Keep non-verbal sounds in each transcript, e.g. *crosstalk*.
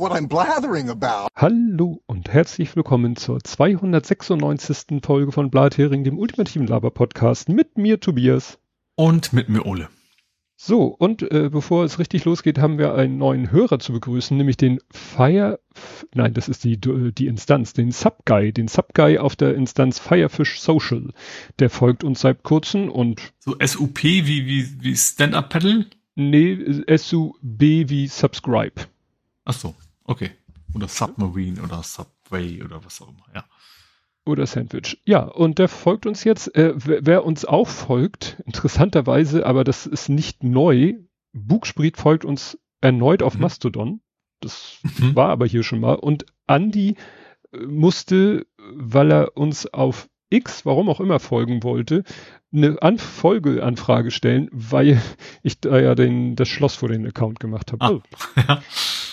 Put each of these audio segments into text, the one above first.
what I'm blathering about. Hallo und herzlich willkommen zur 296. Folge von Blathering, dem ultimativen Laber-Podcast mit mir Tobias. Und mit mir Ole. So, und äh, bevor es richtig losgeht, haben wir einen neuen Hörer zu begrüßen, nämlich den Fire, nein, das ist die, die Instanz, den Subguy, den Subguy auf der Instanz Firefish Social. Der folgt uns seit kurzem und... So SUP wie, wie, wie Stand-Up-Paddle? Nee, SUB wie Subscribe. Ach so, okay. Oder Submarine oder Subway oder was auch immer, ja. Oder Sandwich. Ja, und der folgt uns jetzt. Äh, wer, wer, uns auch folgt, interessanterweise, aber das ist nicht neu. Bugspriet folgt uns erneut auf mhm. Mastodon. Das mhm. war aber hier schon mal. Und Andy musste, weil er uns auf X, warum auch immer, folgen wollte, eine An Folgeanfrage stellen, weil ich da ja den, das Schloss vor den Account gemacht habe. Ah, oh. *laughs* ja.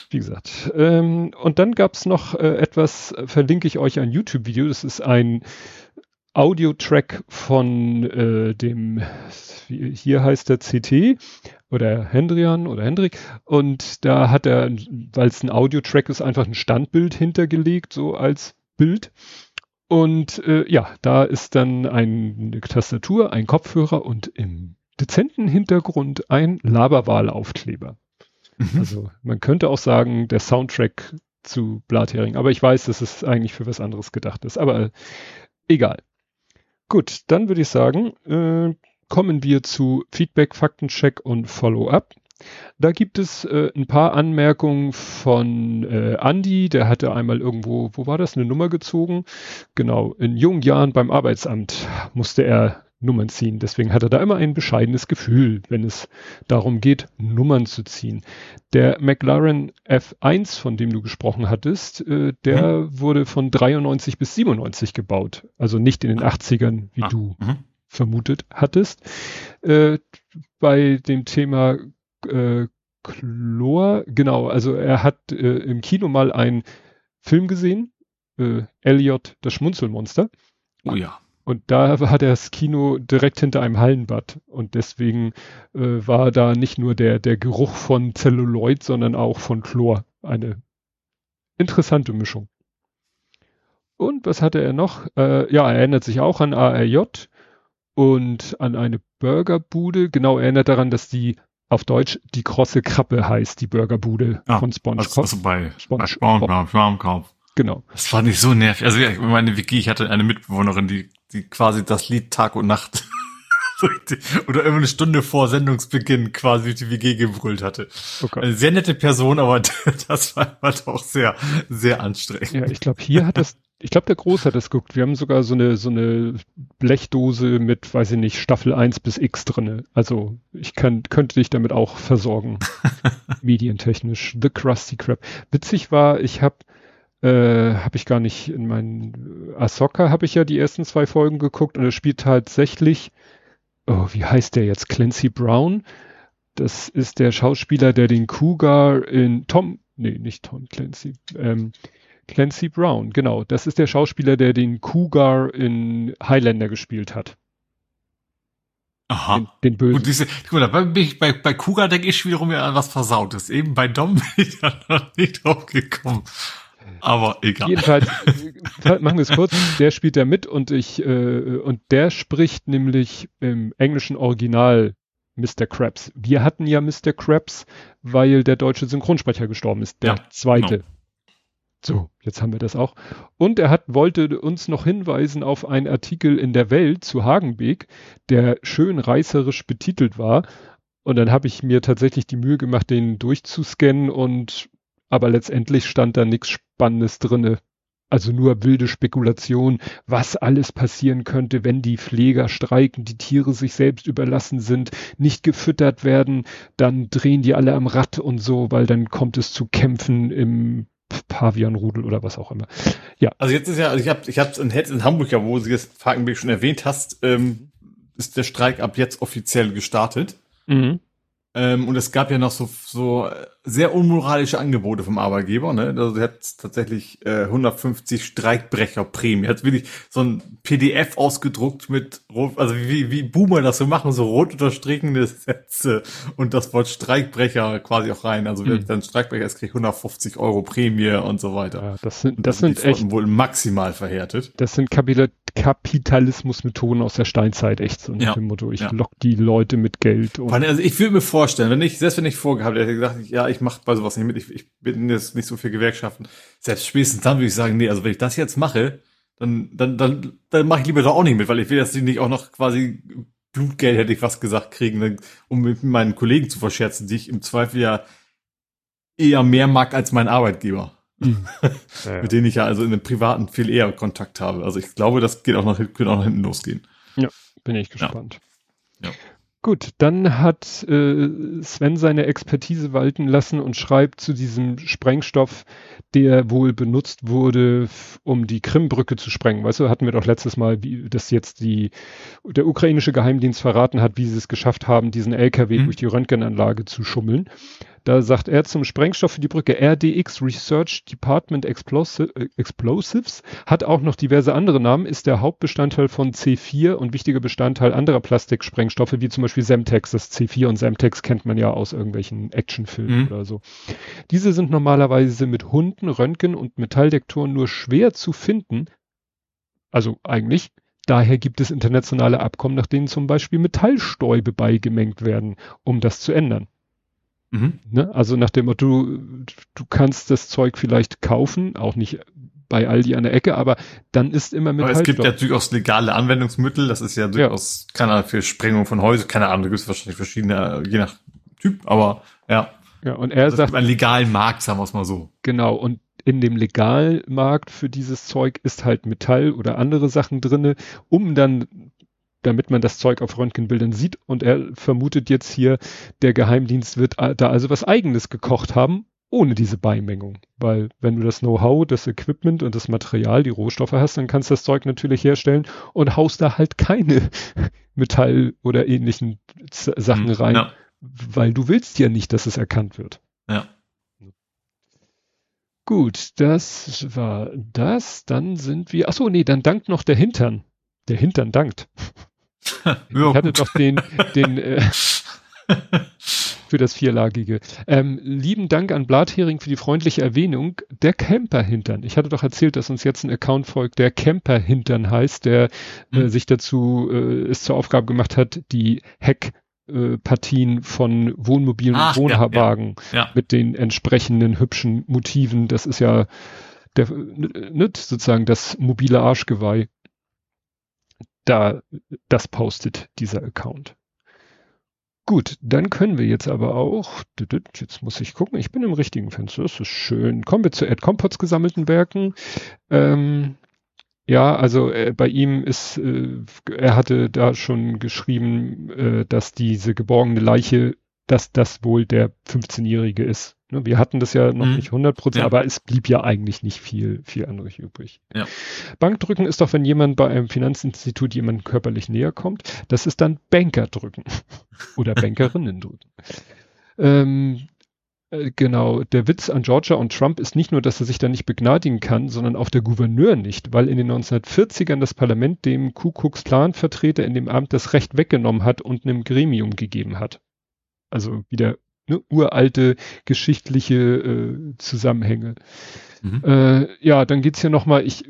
Wie gesagt. Ähm, und dann gab's noch äh, etwas, äh, verlinke ich euch ein YouTube-Video. Das ist ein Audio-Track von äh, dem, hier heißt der CT oder Hendrian oder Hendrik. Und da hat er, weil es ein Audio-Track ist, einfach ein Standbild hintergelegt, so als Bild. Und äh, ja, da ist dann eine Tastatur, ein Kopfhörer und im dezenten Hintergrund ein Laberwahl-Aufkleber. Mhm. Also man könnte auch sagen, der Soundtrack zu Blathering. Aber ich weiß, dass es eigentlich für was anderes gedacht ist. Aber äh, egal. Gut, dann würde ich sagen, äh, kommen wir zu Feedback, Faktencheck und Follow-up. Da gibt es äh, ein paar Anmerkungen von äh, Andy, der hatte einmal irgendwo, wo war das, eine Nummer gezogen? Genau, in jungen Jahren beim Arbeitsamt musste er Nummern ziehen. Deswegen hat er da immer ein bescheidenes Gefühl, wenn es darum geht, Nummern zu ziehen. Der McLaren F1, von dem du gesprochen hattest, äh, der mhm. wurde von 93 bis 97 gebaut. Also nicht in den 80ern, wie ah. du mhm. vermutet hattest. Äh, bei dem Thema äh, Chlor, genau, also er hat äh, im Kino mal einen Film gesehen, äh, Elliot, das Schmunzelmonster. Oh ja. Und da hat er das Kino direkt hinter einem Hallenbad. Und deswegen äh, war da nicht nur der, der Geruch von Zelluloid, sondern auch von Chlor. Eine interessante Mischung. Und was hatte er noch? Äh, ja, er erinnert sich auch an ARJ und an eine Burgerbude. Genau, er erinnert daran, dass die auf Deutsch die krosse Krabbe heißt, die Burgerbude ja, von SpongeBob. Also bei, Sponge bei SpongeBob. Genau. Das war nicht so nervig. Also ja, meine Wiki, ich hatte eine Mitbewohnerin, die die quasi das Lied Tag und Nacht *laughs* oder immer eine Stunde vor Sendungsbeginn quasi die WG gebrüllt hatte. Okay. Eine sehr nette Person, aber *laughs* das war, war doch sehr, sehr anstrengend. Ja, ich glaube, hier hat das, ich glaube, der Groß hat das geguckt. Wir haben sogar so eine, so eine Blechdose mit, weiß ich nicht, Staffel 1 bis X drinne. Also ich kann, könnte dich damit auch versorgen. *laughs* medientechnisch. The Krusty Krab. Witzig war, ich habe äh, habe ich gar nicht in meinen Ahsoka habe ich ja die ersten zwei Folgen geguckt und er spielt tatsächlich, oh, wie heißt der jetzt? Clancy Brown. Das ist der Schauspieler, der den Cougar in Tom, nee, nicht Tom Clancy, ähm, Clancy Brown, genau. Das ist der Schauspieler, der den Cougar in Highlander gespielt hat. Aha. Den, den Bösen. Und diese, guck mal, bei, bei, bei Cougar denke ich wiederum ja an was Versautes. Eben bei Dom *laughs* bin ich da noch nicht drauf gekommen. Aber egal. Jedenfalls, *laughs* äh, machen wir es kurz, der spielt da mit und ich, äh, und der spricht nämlich im englischen Original Mr. Krabs. Wir hatten ja Mr. Krabs, weil der deutsche Synchronsprecher gestorben ist, der ja, zweite. Genau. So, jetzt haben wir das auch. Und er hat, wollte uns noch hinweisen auf einen Artikel in der Welt zu Hagenbeek, der schön reißerisch betitelt war. Und dann habe ich mir tatsächlich die Mühe gemacht, den durchzuscannen und aber letztendlich stand da nichts Spannendes drinne. Also nur wilde Spekulation, was alles passieren könnte, wenn die Pfleger streiken, die Tiere sich selbst überlassen sind, nicht gefüttert werden, dann drehen die alle am Rad und so, weil dann kommt es zu Kämpfen im Pavianrudel oder was auch immer. Ja. Also jetzt ist ja, also ich habe ich hab's in, in Hamburg ja, wo du das Falkenberg schon erwähnt hast, ähm, ist der Streik ab jetzt offiziell gestartet. Mhm. Ähm, und es gab ja noch so, so sehr unmoralische Angebote vom Arbeitgeber. Ne? Also er hat tatsächlich äh, 150 Streikbrecherprämie. Er hat wirklich so ein PDF ausgedruckt mit, also wie, wie Boomer das so machen, so rot unterstrichene Sätze und das Wort Streikbrecher quasi auch rein. Also wer mhm. dann Streikbrecher ist, kriegt 150 Euro Prämie und so weiter. Ja, das sind, das sind echt wohl maximal verhärtet. Das sind Kapitel Kapitalismusmethoden aus der Steinzeit, echt so ja. dem Motto, ich ja. lock die Leute mit Geld. Und also ich würde mir vorstellen, wenn ich, selbst wenn ich vorgehabt hätte gesagt, ja, ich mache bei sowas nicht mit, ich, ich bin jetzt nicht so für Gewerkschaften, selbst spätestens dann würde ich sagen, nee, also wenn ich das jetzt mache, dann, dann, dann, dann mache ich lieber da auch nicht mit, weil ich will jetzt nicht auch noch quasi Blutgeld, hätte ich fast gesagt, kriegen, um mit meinen Kollegen zu verscherzen, die ich im Zweifel ja eher mehr mag als mein Arbeitgeber. Mhm. *laughs* Ja, mit denen ich ja also in einem privaten viel eher Kontakt habe. Also ich glaube, das geht auch nach, könnte auch nach hinten losgehen. Ja, bin ich gespannt. Ja. Gut, dann hat äh, Sven seine Expertise walten lassen und schreibt zu diesem Sprengstoff, der wohl benutzt wurde, um die Krimbrücke zu sprengen. Weißt du, hatten wir doch letztes Mal, wie das jetzt die der ukrainische Geheimdienst verraten hat, wie sie es geschafft haben, diesen LKW mhm. durch die Röntgenanlage zu schummeln. Da sagt er zum Sprengstoff für die Brücke RDX Research Department äh, Explosives hat auch noch diverse andere Namen, ist der Hauptbestandteil von C4 und wichtiger Bestandteil anderer Plastiksprengstoffe, wie zum Beispiel Semtex. Das C4 und Semtex kennt man ja aus irgendwelchen Actionfilmen mhm. oder so. Diese sind normalerweise mit Hunden, Röntgen und Metalldektoren nur schwer zu finden. Also eigentlich. Daher gibt es internationale Abkommen, nach denen zum Beispiel Metallstäube beigemengt werden, um das zu ändern. Mhm. Ne? Also nach dem Motto, du, du kannst das Zeug vielleicht kaufen, auch nicht bei Aldi an der Ecke, aber dann ist immer mit. Aber es gibt ja durchaus legale Anwendungsmittel, das ist ja durchaus, ja. keine Ahnung, für Sprengung von Häusern, keine Ahnung, da gibt es wahrscheinlich verschiedene, je nach Typ, aber ja. Ja, und er also sagt. Einen legalen Markt, sagen wir es mal so. Genau, und in dem Legalmarkt für dieses Zeug ist halt Metall oder andere Sachen drinne, um dann damit man das Zeug auf Röntgenbildern sieht. Und er vermutet jetzt hier, der Geheimdienst wird da also was eigenes gekocht haben, ohne diese Beimengung. Weil wenn du das Know-how, das Equipment und das Material, die Rohstoffe hast, dann kannst du das Zeug natürlich herstellen und haust da halt keine *laughs* Metall oder ähnlichen Sachen mhm, rein, ja. weil du willst ja nicht, dass es erkannt wird. Ja. Gut, das war das. Dann sind wir. Achso, nee, dann dankt noch der Hintern. Der Hintern dankt. *laughs* *laughs* ich hatte doch den, den äh, *laughs* für das vierlagige. Ähm, lieben Dank an Blathering für die freundliche Erwähnung. Der Camperhintern. Ich hatte doch erzählt, dass uns jetzt ein Account folgt, der Camperhintern heißt, der äh, mhm. sich dazu äh, es zur Aufgabe gemacht hat, die Heck äh, Partien von Wohnmobilen Ach, und Wohnwagen ja, ja. mit den entsprechenden hübschen Motiven. Das ist ja der, ne, sozusagen das mobile Arschgeweih da, das postet dieser Account. Gut, dann können wir jetzt aber auch, jetzt muss ich gucken, ich bin im richtigen Fenster, das ist schön. Kommen wir zu Ed Compots gesammelten Werken. Ähm, ja, also äh, bei ihm ist, äh, er hatte da schon geschrieben, äh, dass diese geborgene Leiche, dass das wohl der 15-Jährige ist. Ne, wir hatten das ja noch mhm. nicht 100 Prozent, ja. aber es blieb ja eigentlich nicht viel, viel anderes übrig. Ja. Bankdrücken ist doch, wenn jemand bei einem Finanzinstitut jemand körperlich näher kommt, das ist dann Bankerdrücken *laughs* oder Bankerinnen drücken. Ähm, äh, genau, der Witz an Georgia und Trump ist nicht nur, dass er sich da nicht begnadigen kann, sondern auch der Gouverneur nicht, weil in den 1940ern das Parlament dem Ku Klux Klan Vertreter in dem Amt das Recht weggenommen hat und einem Gremium gegeben hat. Also wieder ne, uralte geschichtliche äh, Zusammenhänge. Mhm. Äh, ja, dann geht's hier nochmal, ich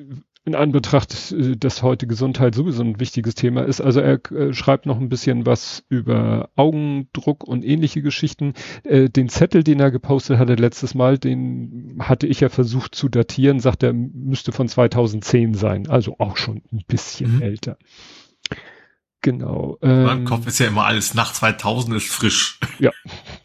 in Anbetracht, äh, dass heute Gesundheit sowieso ein wichtiges Thema ist. Also er äh, schreibt noch ein bisschen was über Augendruck und ähnliche Geschichten. Äh, den Zettel, den er gepostet hatte letztes Mal, den hatte ich ja versucht zu datieren, sagt er, müsste von 2010 sein. Also auch schon ein bisschen mhm. älter. Genau. Ähm, Im Kopf ist ja immer alles nach 2000 ist frisch. Ja. *laughs*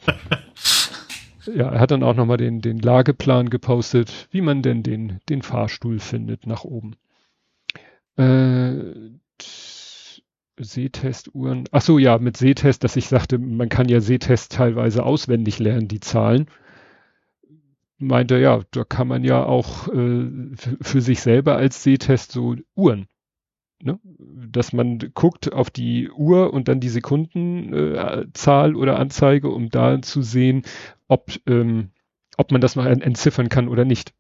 *laughs* ja, er hat dann auch nochmal den, den Lageplan gepostet, wie man denn den, den Fahrstuhl findet nach oben. Äh, Sehtestuhren. Ach so, ja, mit Sehtest, dass ich sagte, man kann ja Sehtest teilweise auswendig lernen, die Zahlen. Meinte, ja, da kann man ja auch äh, für sich selber als Sehtest so Uhren Ne? Dass man guckt auf die Uhr und dann die Sekundenzahl äh, oder Anzeige, um da zu sehen, ob, ähm, ob man das noch entziffern kann oder nicht.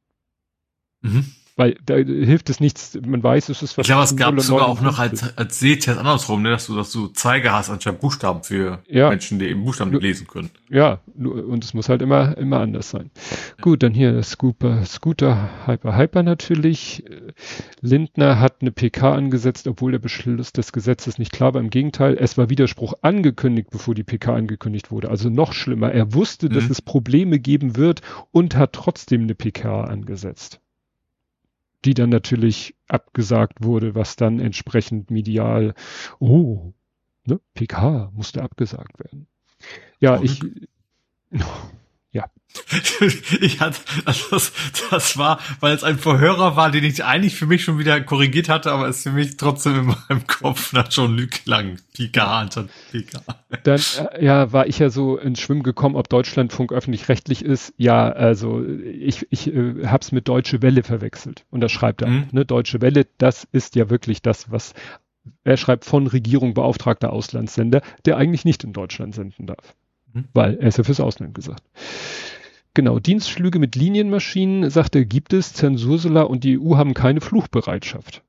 Mhm. Weil da hilft es nichts, man weiß, es ist was. Ich glaube, es gab sogar auch noch als, als Sehtest andersrum, ne, dass du, dass du Zeiger hast anstatt Buchstaben für ja. Menschen, die eben Buchstaben nicht lesen können. Ja, und es muss halt immer, immer anders sein. Ja. Gut, dann hier Scooper, Scooter Hyper Hyper natürlich. Lindner hat eine PK angesetzt, obwohl der Beschluss des Gesetzes nicht klar war. Im Gegenteil, es war Widerspruch angekündigt, bevor die PK angekündigt wurde. Also noch schlimmer. Er wusste, mhm. dass es Probleme geben wird und hat trotzdem eine PK angesetzt die dann natürlich abgesagt wurde, was dann entsprechend medial, oh, ne, PK musste abgesagt werden. Ja, ich, *laughs* ja. *laughs* ich hatte, also das, das war, weil es ein Verhörer war, den ich eigentlich für mich schon wieder korrigiert hatte, aber es für mich trotzdem in meinem Kopf nach schon Lüg lang. Pika anstatt Pika. Dann, äh, ja, war ich ja so ins Schwimmen gekommen, ob Deutschlandfunk öffentlich-rechtlich ist. Ja, also ich, ich äh, hab's mit Deutsche Welle verwechselt. Und das schreibt er mhm. auch, ne? Deutsche Welle, das ist ja wirklich das, was er schreibt von Regierung beauftragter Auslandssender, der eigentlich nicht in Deutschland senden darf. Mhm. Weil er ist ja fürs Ausland gesagt. Genau, Dienstflüge mit Linienmaschinen, sagt er, gibt es. Zensursula und die EU haben keine Fluchbereitschaft.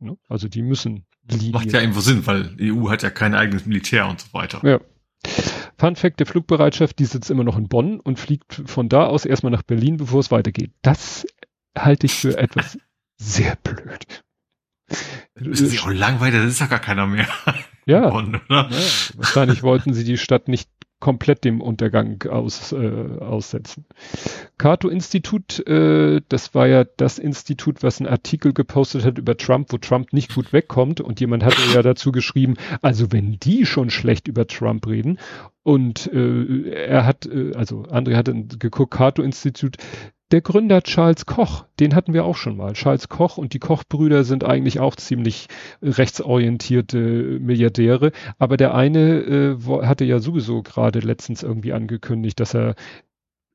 Ne? Also die müssen Linien. Macht ja irgendwo Sinn, weil die EU hat ja kein eigenes Militär und so weiter. Ja. Fun Fact der Flugbereitschaft, die sitzt immer noch in Bonn und fliegt von da aus erstmal nach Berlin, bevor es weitergeht. Das halte ich für etwas *laughs* sehr blöd. Das ist ja auch langweilig, das ist ja gar keiner mehr. Ja, Bonn, ja, wahrscheinlich wollten sie die Stadt nicht komplett dem Untergang aus, äh, aussetzen. Cato-Institut, äh, das war ja das Institut, was einen Artikel gepostet hat über Trump, wo Trump nicht gut wegkommt. Und jemand hatte ja dazu geschrieben, also wenn die schon schlecht über Trump reden. Und äh, er hat, äh, also André hat geguckt, Cato-Institut, der Gründer Charles Koch, den hatten wir auch schon mal. Charles Koch und die Koch-Brüder sind eigentlich auch ziemlich rechtsorientierte Milliardäre. Aber der eine äh, hatte ja sowieso gerade letztens irgendwie angekündigt, dass er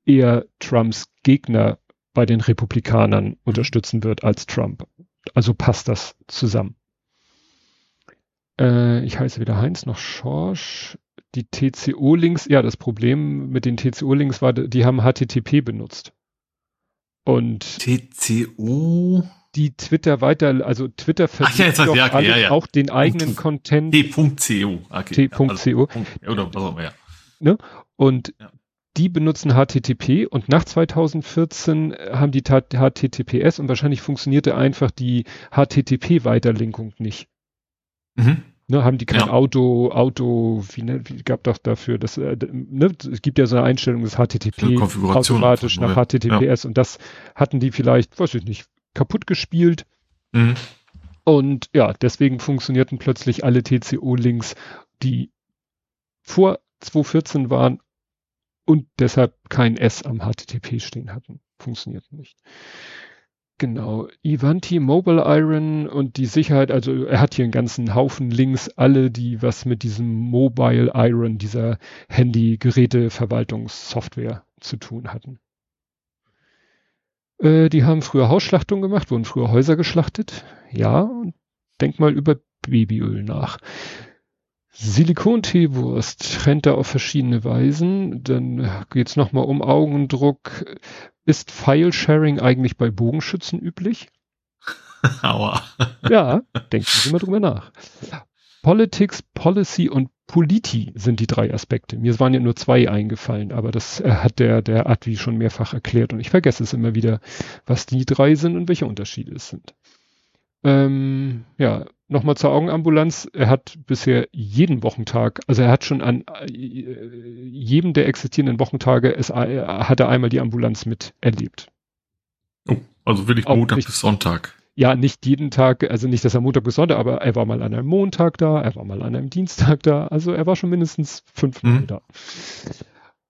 eher Trumps Gegner bei den Republikanern mhm. unterstützen wird als Trump. Also passt das zusammen. Äh, ich heiße weder Heinz noch Schorsch. Die TCO-Links, ja, das Problem mit den TCO-Links war, die haben HTTP benutzt. Und TCO die Twitter weiter, also Twitter versucht ja, ja, okay, ja, ja. auch den eigenen Content. T.co. Okay. T.co. Also, oder was auch immer, ja. Ne? Und die benutzen HTTP und nach 2014 haben die HTTPS und wahrscheinlich funktionierte einfach die HTTP-Weiterlinkung nicht. Mhm. Ne, haben die kein ja. Auto, Auto, wie, ne, wie gab doch dafür, das, äh, ne, es gibt ja so eine Einstellung des HTTP automatisch nach HTTPS ja. und das hatten die vielleicht, weiß ich nicht, kaputt gespielt. Mhm. Und ja, deswegen funktionierten plötzlich alle TCO-Links, die vor 2014 waren und deshalb kein S am HTTP stehen hatten. Funktionierten nicht. Genau, Ivanti Mobile Iron und die Sicherheit, also er hat hier einen ganzen Haufen Links, alle, die was mit diesem Mobile Iron, dieser Handy-Geräte-Verwaltungssoftware zu tun hatten. Äh, die haben früher Hausschlachtungen gemacht, wurden früher Häuser geschlachtet. Ja, und denk mal über Babyöl nach. Silikon-Teewurst trennt er auf verschiedene Weisen. Dann geht's nochmal um Augendruck. Ist File-Sharing eigentlich bei Bogenschützen üblich? *laughs* Aua. ja, denken Sie mal drüber nach. Politics, Policy und Politi sind die drei Aspekte. Mir waren ja nur zwei eingefallen, aber das äh, hat der, der Advi schon mehrfach erklärt und ich vergesse es immer wieder, was die drei sind und welche Unterschiede es sind. Ähm, ja, nochmal zur Augenambulanz. Er hat bisher jeden Wochentag, also er hat schon an äh, jedem der existierenden Wochentage, es, äh, hat er einmal die Ambulanz mit erlebt. Oh, also wirklich Montag nicht, bis Sonntag. Ja, nicht jeden Tag, also nicht, dass er Montag bis Sonntag, aber er war mal an einem Montag da, er war mal an einem Dienstag da, also er war schon mindestens fünfmal mhm. da.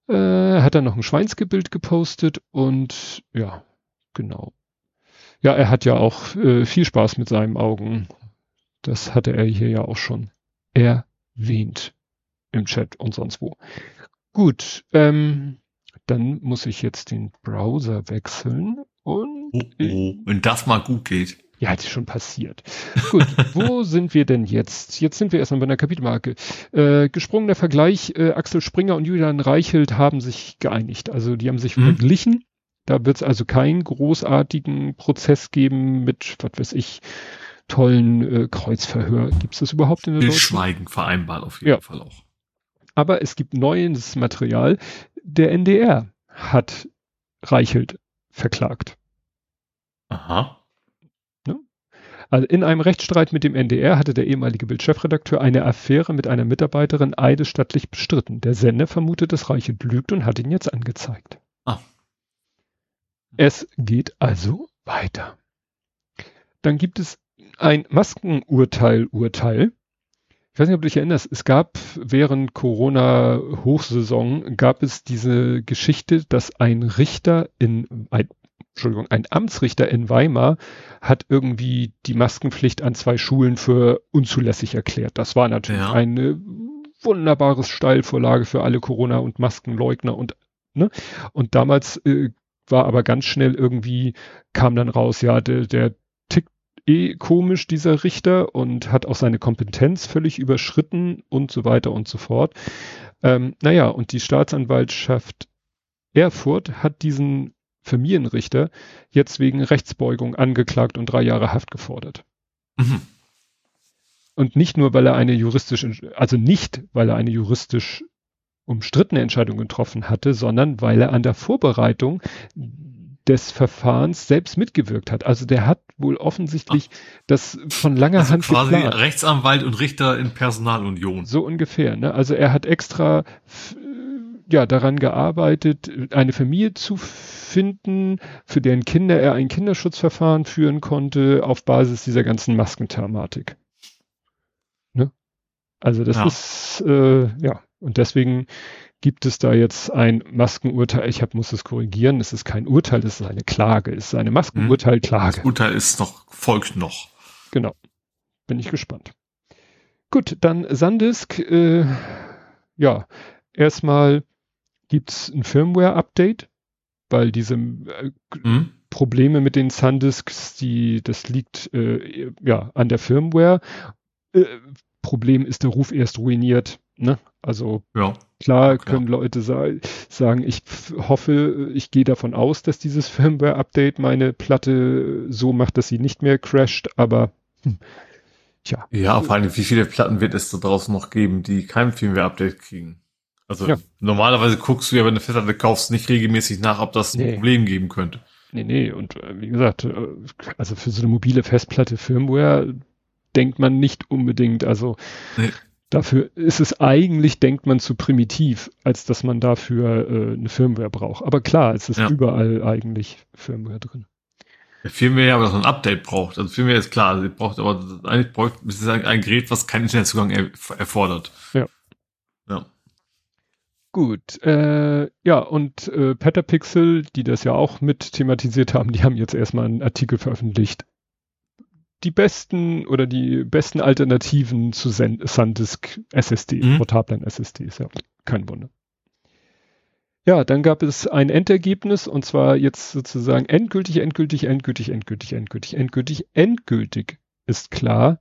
Äh, hat dann noch ein Schweinsgebild gepostet und ja, genau. Ja, er hat ja auch äh, viel Spaß mit seinen Augen. Das hatte er hier ja auch schon erwähnt im Chat und sonst wo. Gut, ähm, dann muss ich jetzt den Browser wechseln und oh, oh, wenn das mal gut geht. Ja, hat schon passiert. Gut, *laughs* wo sind wir denn jetzt? Jetzt sind wir erstmal bei einer Kapitelmarke. Äh, gesprungener Vergleich, äh, Axel Springer und Julian Reichelt haben sich geeinigt. Also die haben sich mhm. verglichen. Da wird es also keinen großartigen Prozess geben mit, was weiß ich, tollen äh, Kreuzverhör. Gibt es das überhaupt in der Deutschen? Schweigen vereinbart auf jeden ja. Fall auch. Aber es gibt neues Material. Der NDR hat Reichelt verklagt. Aha. Ne? Also in einem Rechtsstreit mit dem NDR hatte der ehemalige Bildchefredakteur eine Affäre mit einer Mitarbeiterin eidesstattlich bestritten. Der Sender vermutet, dass Reichelt lügt und hat ihn jetzt angezeigt. Ah. Es geht also weiter. Dann gibt es ein Maskenurteil-Urteil. Ich weiß nicht, ob du dich erinnerst, es gab während Corona-Hochsaison gab es diese Geschichte, dass ein Richter in, ein, Entschuldigung, ein Amtsrichter in Weimar hat irgendwie die Maskenpflicht an zwei Schulen für unzulässig erklärt. Das war natürlich ja. eine wunderbares Steilvorlage für alle Corona- und Maskenleugner und, ne? Und damals äh, war aber ganz schnell irgendwie, kam dann raus, ja, der, der eh komisch, dieser Richter, und hat auch seine Kompetenz völlig überschritten und so weiter und so fort. Ähm, naja, und die Staatsanwaltschaft Erfurt hat diesen Familienrichter jetzt wegen Rechtsbeugung angeklagt und drei Jahre Haft gefordert. Mhm. Und nicht nur, weil er eine juristisch, also nicht, weil er eine juristisch umstrittene Entscheidung getroffen hatte, sondern weil er an der Vorbereitung des Verfahrens selbst mitgewirkt hat. Also der hat wohl offensichtlich Ach. das von langer also Hand quasi geplant. Rechtsanwalt und Richter in Personalunion. So ungefähr. Ne? Also er hat extra ja daran gearbeitet, eine Familie zu finden, für deren Kinder er ein Kinderschutzverfahren führen konnte, auf Basis dieser ganzen Maskenthematik. Ne? Also das ja. ist äh, ja und deswegen gibt es da jetzt ein Maskenurteil. Ich hab, muss es korrigieren. Es ist kein Urteil, es ist eine Klage. Es ist eine Maskenurteilklage. Das Urteil ist noch, folgt noch. Genau. Bin ich gespannt. Gut, dann Sandisk. Äh, ja, erstmal gibt's ein Firmware-Update, weil diese äh, mhm. Probleme mit den Sandisks, die, das liegt äh, ja an der Firmware. Äh, Problem ist der Ruf erst ruiniert. Ne? Also ja. klar können klar. Leute sa sagen, ich hoffe, ich gehe davon aus, dass dieses *laughs* Firmware-Update meine Platte so macht, dass sie nicht mehr crasht, aber hm, tja. Ja, vor allem, wie viele Platten wird es da draußen noch geben, die kein Firmware-Update kriegen? Also ja. normalerweise guckst du ja, wenn du eine Festplatte kaufst, nicht regelmäßig nach, ob das ein nee. Problem geben könnte. Nee, nee, und äh, wie gesagt, äh, also für so eine mobile Festplatte Firmware denkt man nicht unbedingt, also nee. Dafür ist es eigentlich, denkt man, zu primitiv, als dass man dafür äh, eine Firmware braucht. Aber klar, es ist ja. überall eigentlich Firmware drin. Ja, Firmware ja, aber das ein Update braucht. Also Firmware ist klar, also braucht aber eigentlich braucht es ist ein, ein Gerät, was keinen Internetzugang er, erfordert. Ja. Ja. Gut, äh, ja, und äh, Petapixel, die das ja auch mit thematisiert haben, die haben jetzt erstmal einen Artikel veröffentlicht die besten oder die besten Alternativen zu SanDisk SSD, mhm. portablen SSDs, ja, kein Wunder. Ja, dann gab es ein Endergebnis und zwar jetzt sozusagen endgültig, endgültig, endgültig, endgültig, endgültig, endgültig, endgültig ist klar,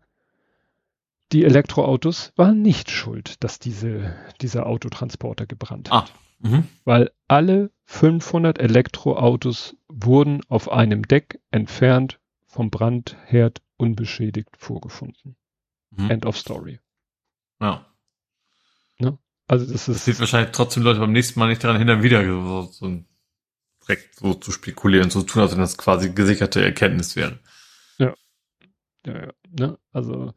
die Elektroautos waren nicht schuld, dass diese, dieser Autotransporter gebrannt hat. Ah, mh. Weil alle 500 Elektroautos wurden auf einem Deck entfernt vom Brandherd unbeschädigt vorgefunden. Mhm. End of Story. Ja. Ne? Also das ist. Das sieht wahrscheinlich trotzdem Leute beim nächsten Mal nicht daran hindern, wieder so, so direkt so zu spekulieren, so zu tun, als wenn das quasi gesicherte Erkenntnis wäre. Ja. Ja, ja. Ne? Also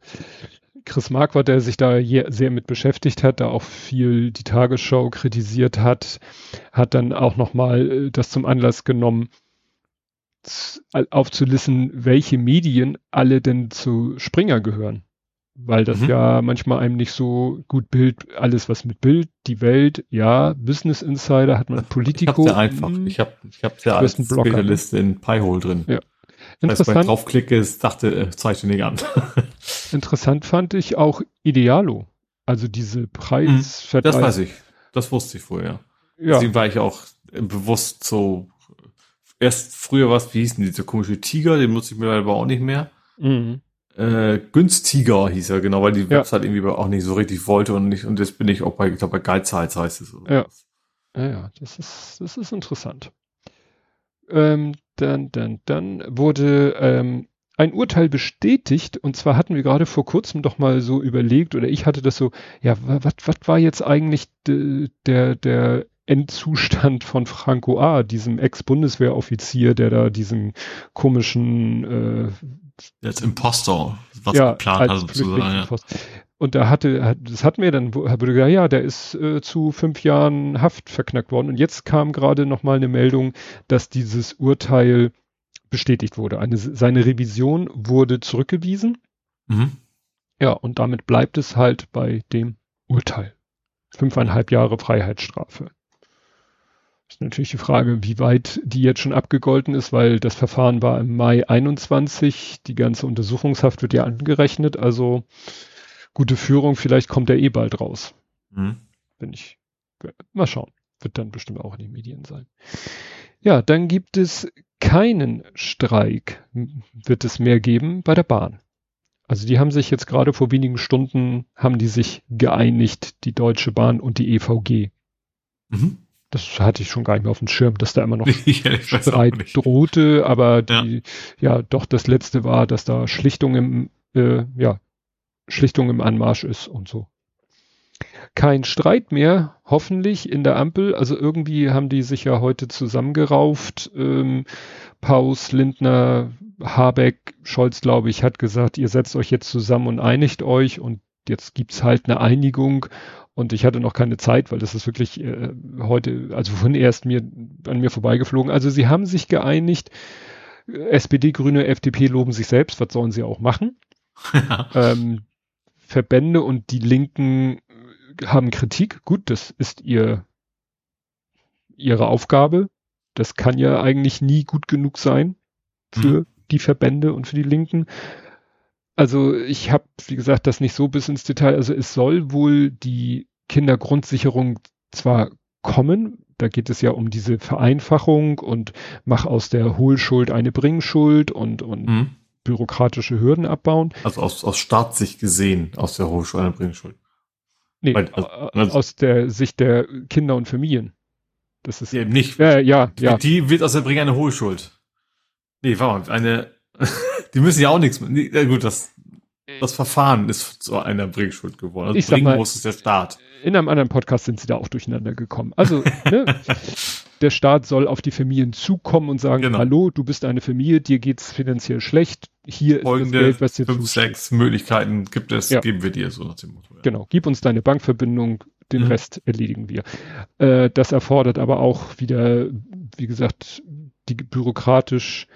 Chris Marquardt, der sich da sehr mit beschäftigt hat, da auch viel die Tagesschau kritisiert hat, hat dann auch nochmal äh, das zum Anlass genommen, aufzulisten, welche Medien alle denn zu Springer gehören. Weil das mhm. ja manchmal einem nicht so gut Bild, alles was mit Bild, die Welt, ja, Business Insider hat man Politico. Ich hab's ja einfach. Ich habe ich hab's ja als Liste in Piehole drin. Ja. Interessant. Wenn ich draufklicke, es dachte, äh, zeigte nicht an. *laughs* Interessant fand ich auch Idealo. Also diese Preisverteilung. Das weiß ich. Das wusste ich vorher. Ja. Deswegen war ich auch bewusst so erst früher was, wie hießen diese komische Tiger, den nutze ich mir aber auch nicht mehr. Mhm. Äh, günstiger hieß er, genau, weil die ja. Website irgendwie auch nicht so richtig wollte und nicht, und jetzt bin ich auch bei, ich glaube, bei Geizhals heißt es. Ja. Ja, ja, das ist, das ist interessant. Ähm, dann, dann, dann wurde ähm, ein Urteil bestätigt, und zwar hatten wir gerade vor kurzem doch mal so überlegt, oder ich hatte das so, ja, was war jetzt eigentlich de, der, der Endzustand von Franco A., diesem Ex-Bundeswehroffizier, der da diesen komischen äh, Jetzt Impostor, was ja, geplant hat sozusagen. Ja. Und da hatte, das hatten wir dann, wurde gesagt, ja, der ist äh, zu fünf Jahren Haft verknackt worden. Und jetzt kam gerade nochmal eine Meldung, dass dieses Urteil bestätigt wurde. Eine, seine Revision wurde zurückgewiesen. Mhm. Ja, und damit bleibt es halt bei dem Urteil. Fünfeinhalb Jahre Freiheitsstrafe. Ist natürlich die Frage, wie weit die jetzt schon abgegolten ist, weil das Verfahren war im Mai 21. Die ganze Untersuchungshaft wird ja angerechnet. Also gute Führung, vielleicht kommt er eh bald raus. Mhm. Wenn ich, mal schauen. Wird dann bestimmt auch in den Medien sein. Ja, dann gibt es keinen Streik, wird es mehr geben bei der Bahn. Also die haben sich jetzt gerade vor wenigen Stunden, haben die sich geeinigt, die Deutsche Bahn und die EVG. Mhm. Das hatte ich schon gar nicht mehr auf dem Schirm, dass da immer noch *laughs* Streit drohte, aber die, ja. ja. doch das letzte war, dass da Schlichtung im, äh, ja, Schlichtung im Anmarsch ist und so. Kein Streit mehr, hoffentlich in der Ampel. Also irgendwie haben die sich ja heute zusammengerauft. Ähm, Paus, Lindner, Habeck, Scholz, glaube ich, hat gesagt, ihr setzt euch jetzt zusammen und einigt euch und jetzt gibt's halt eine Einigung und ich hatte noch keine Zeit, weil das ist wirklich äh, heute, also von erst mir an mir vorbeigeflogen. Also sie haben sich geeinigt. SPD, Grüne, FDP loben sich selbst. Was sollen sie auch machen? *laughs* ähm, Verbände und die Linken haben Kritik. Gut, das ist ihr ihre Aufgabe. Das kann ja eigentlich nie gut genug sein für mhm. die Verbände und für die Linken. Also ich habe, wie gesagt, das nicht so bis ins Detail. Also es soll wohl die Kindergrundsicherung zwar kommen, da geht es ja um diese Vereinfachung und mach aus der Hohlschuld eine Bringschuld und, und mhm. bürokratische Hürden abbauen. Also aus, aus Staatssicht gesehen, aus der Hohlschuld eine Bringschuld. Nee, Weil, also, also, aus der Sicht der Kinder und Familien. Das ist eben nicht. Ja, ja, ja. Die wird aus der Bring eine Hohlschuld. Nee, warte mal, eine, die müssen ja auch nichts, nee, gut, das, das Verfahren ist zu einer Bringschuld geworden. Also ich bringen mal, muss es der Staat. In einem anderen Podcast sind sie da auch durcheinander gekommen. Also, ne, *laughs* der Staat soll auf die Familien zukommen und sagen, genau. hallo, du bist eine Familie, dir geht's finanziell schlecht, hier Folgende ist das Geld, was dir fünf, zusteht. sechs Möglichkeiten gibt es, ja. geben wir dir, so nach dem Motto. Ja. Genau, gib uns deine Bankverbindung, den mhm. Rest erledigen wir. Äh, das erfordert aber auch wieder, wie gesagt, die bürokratisch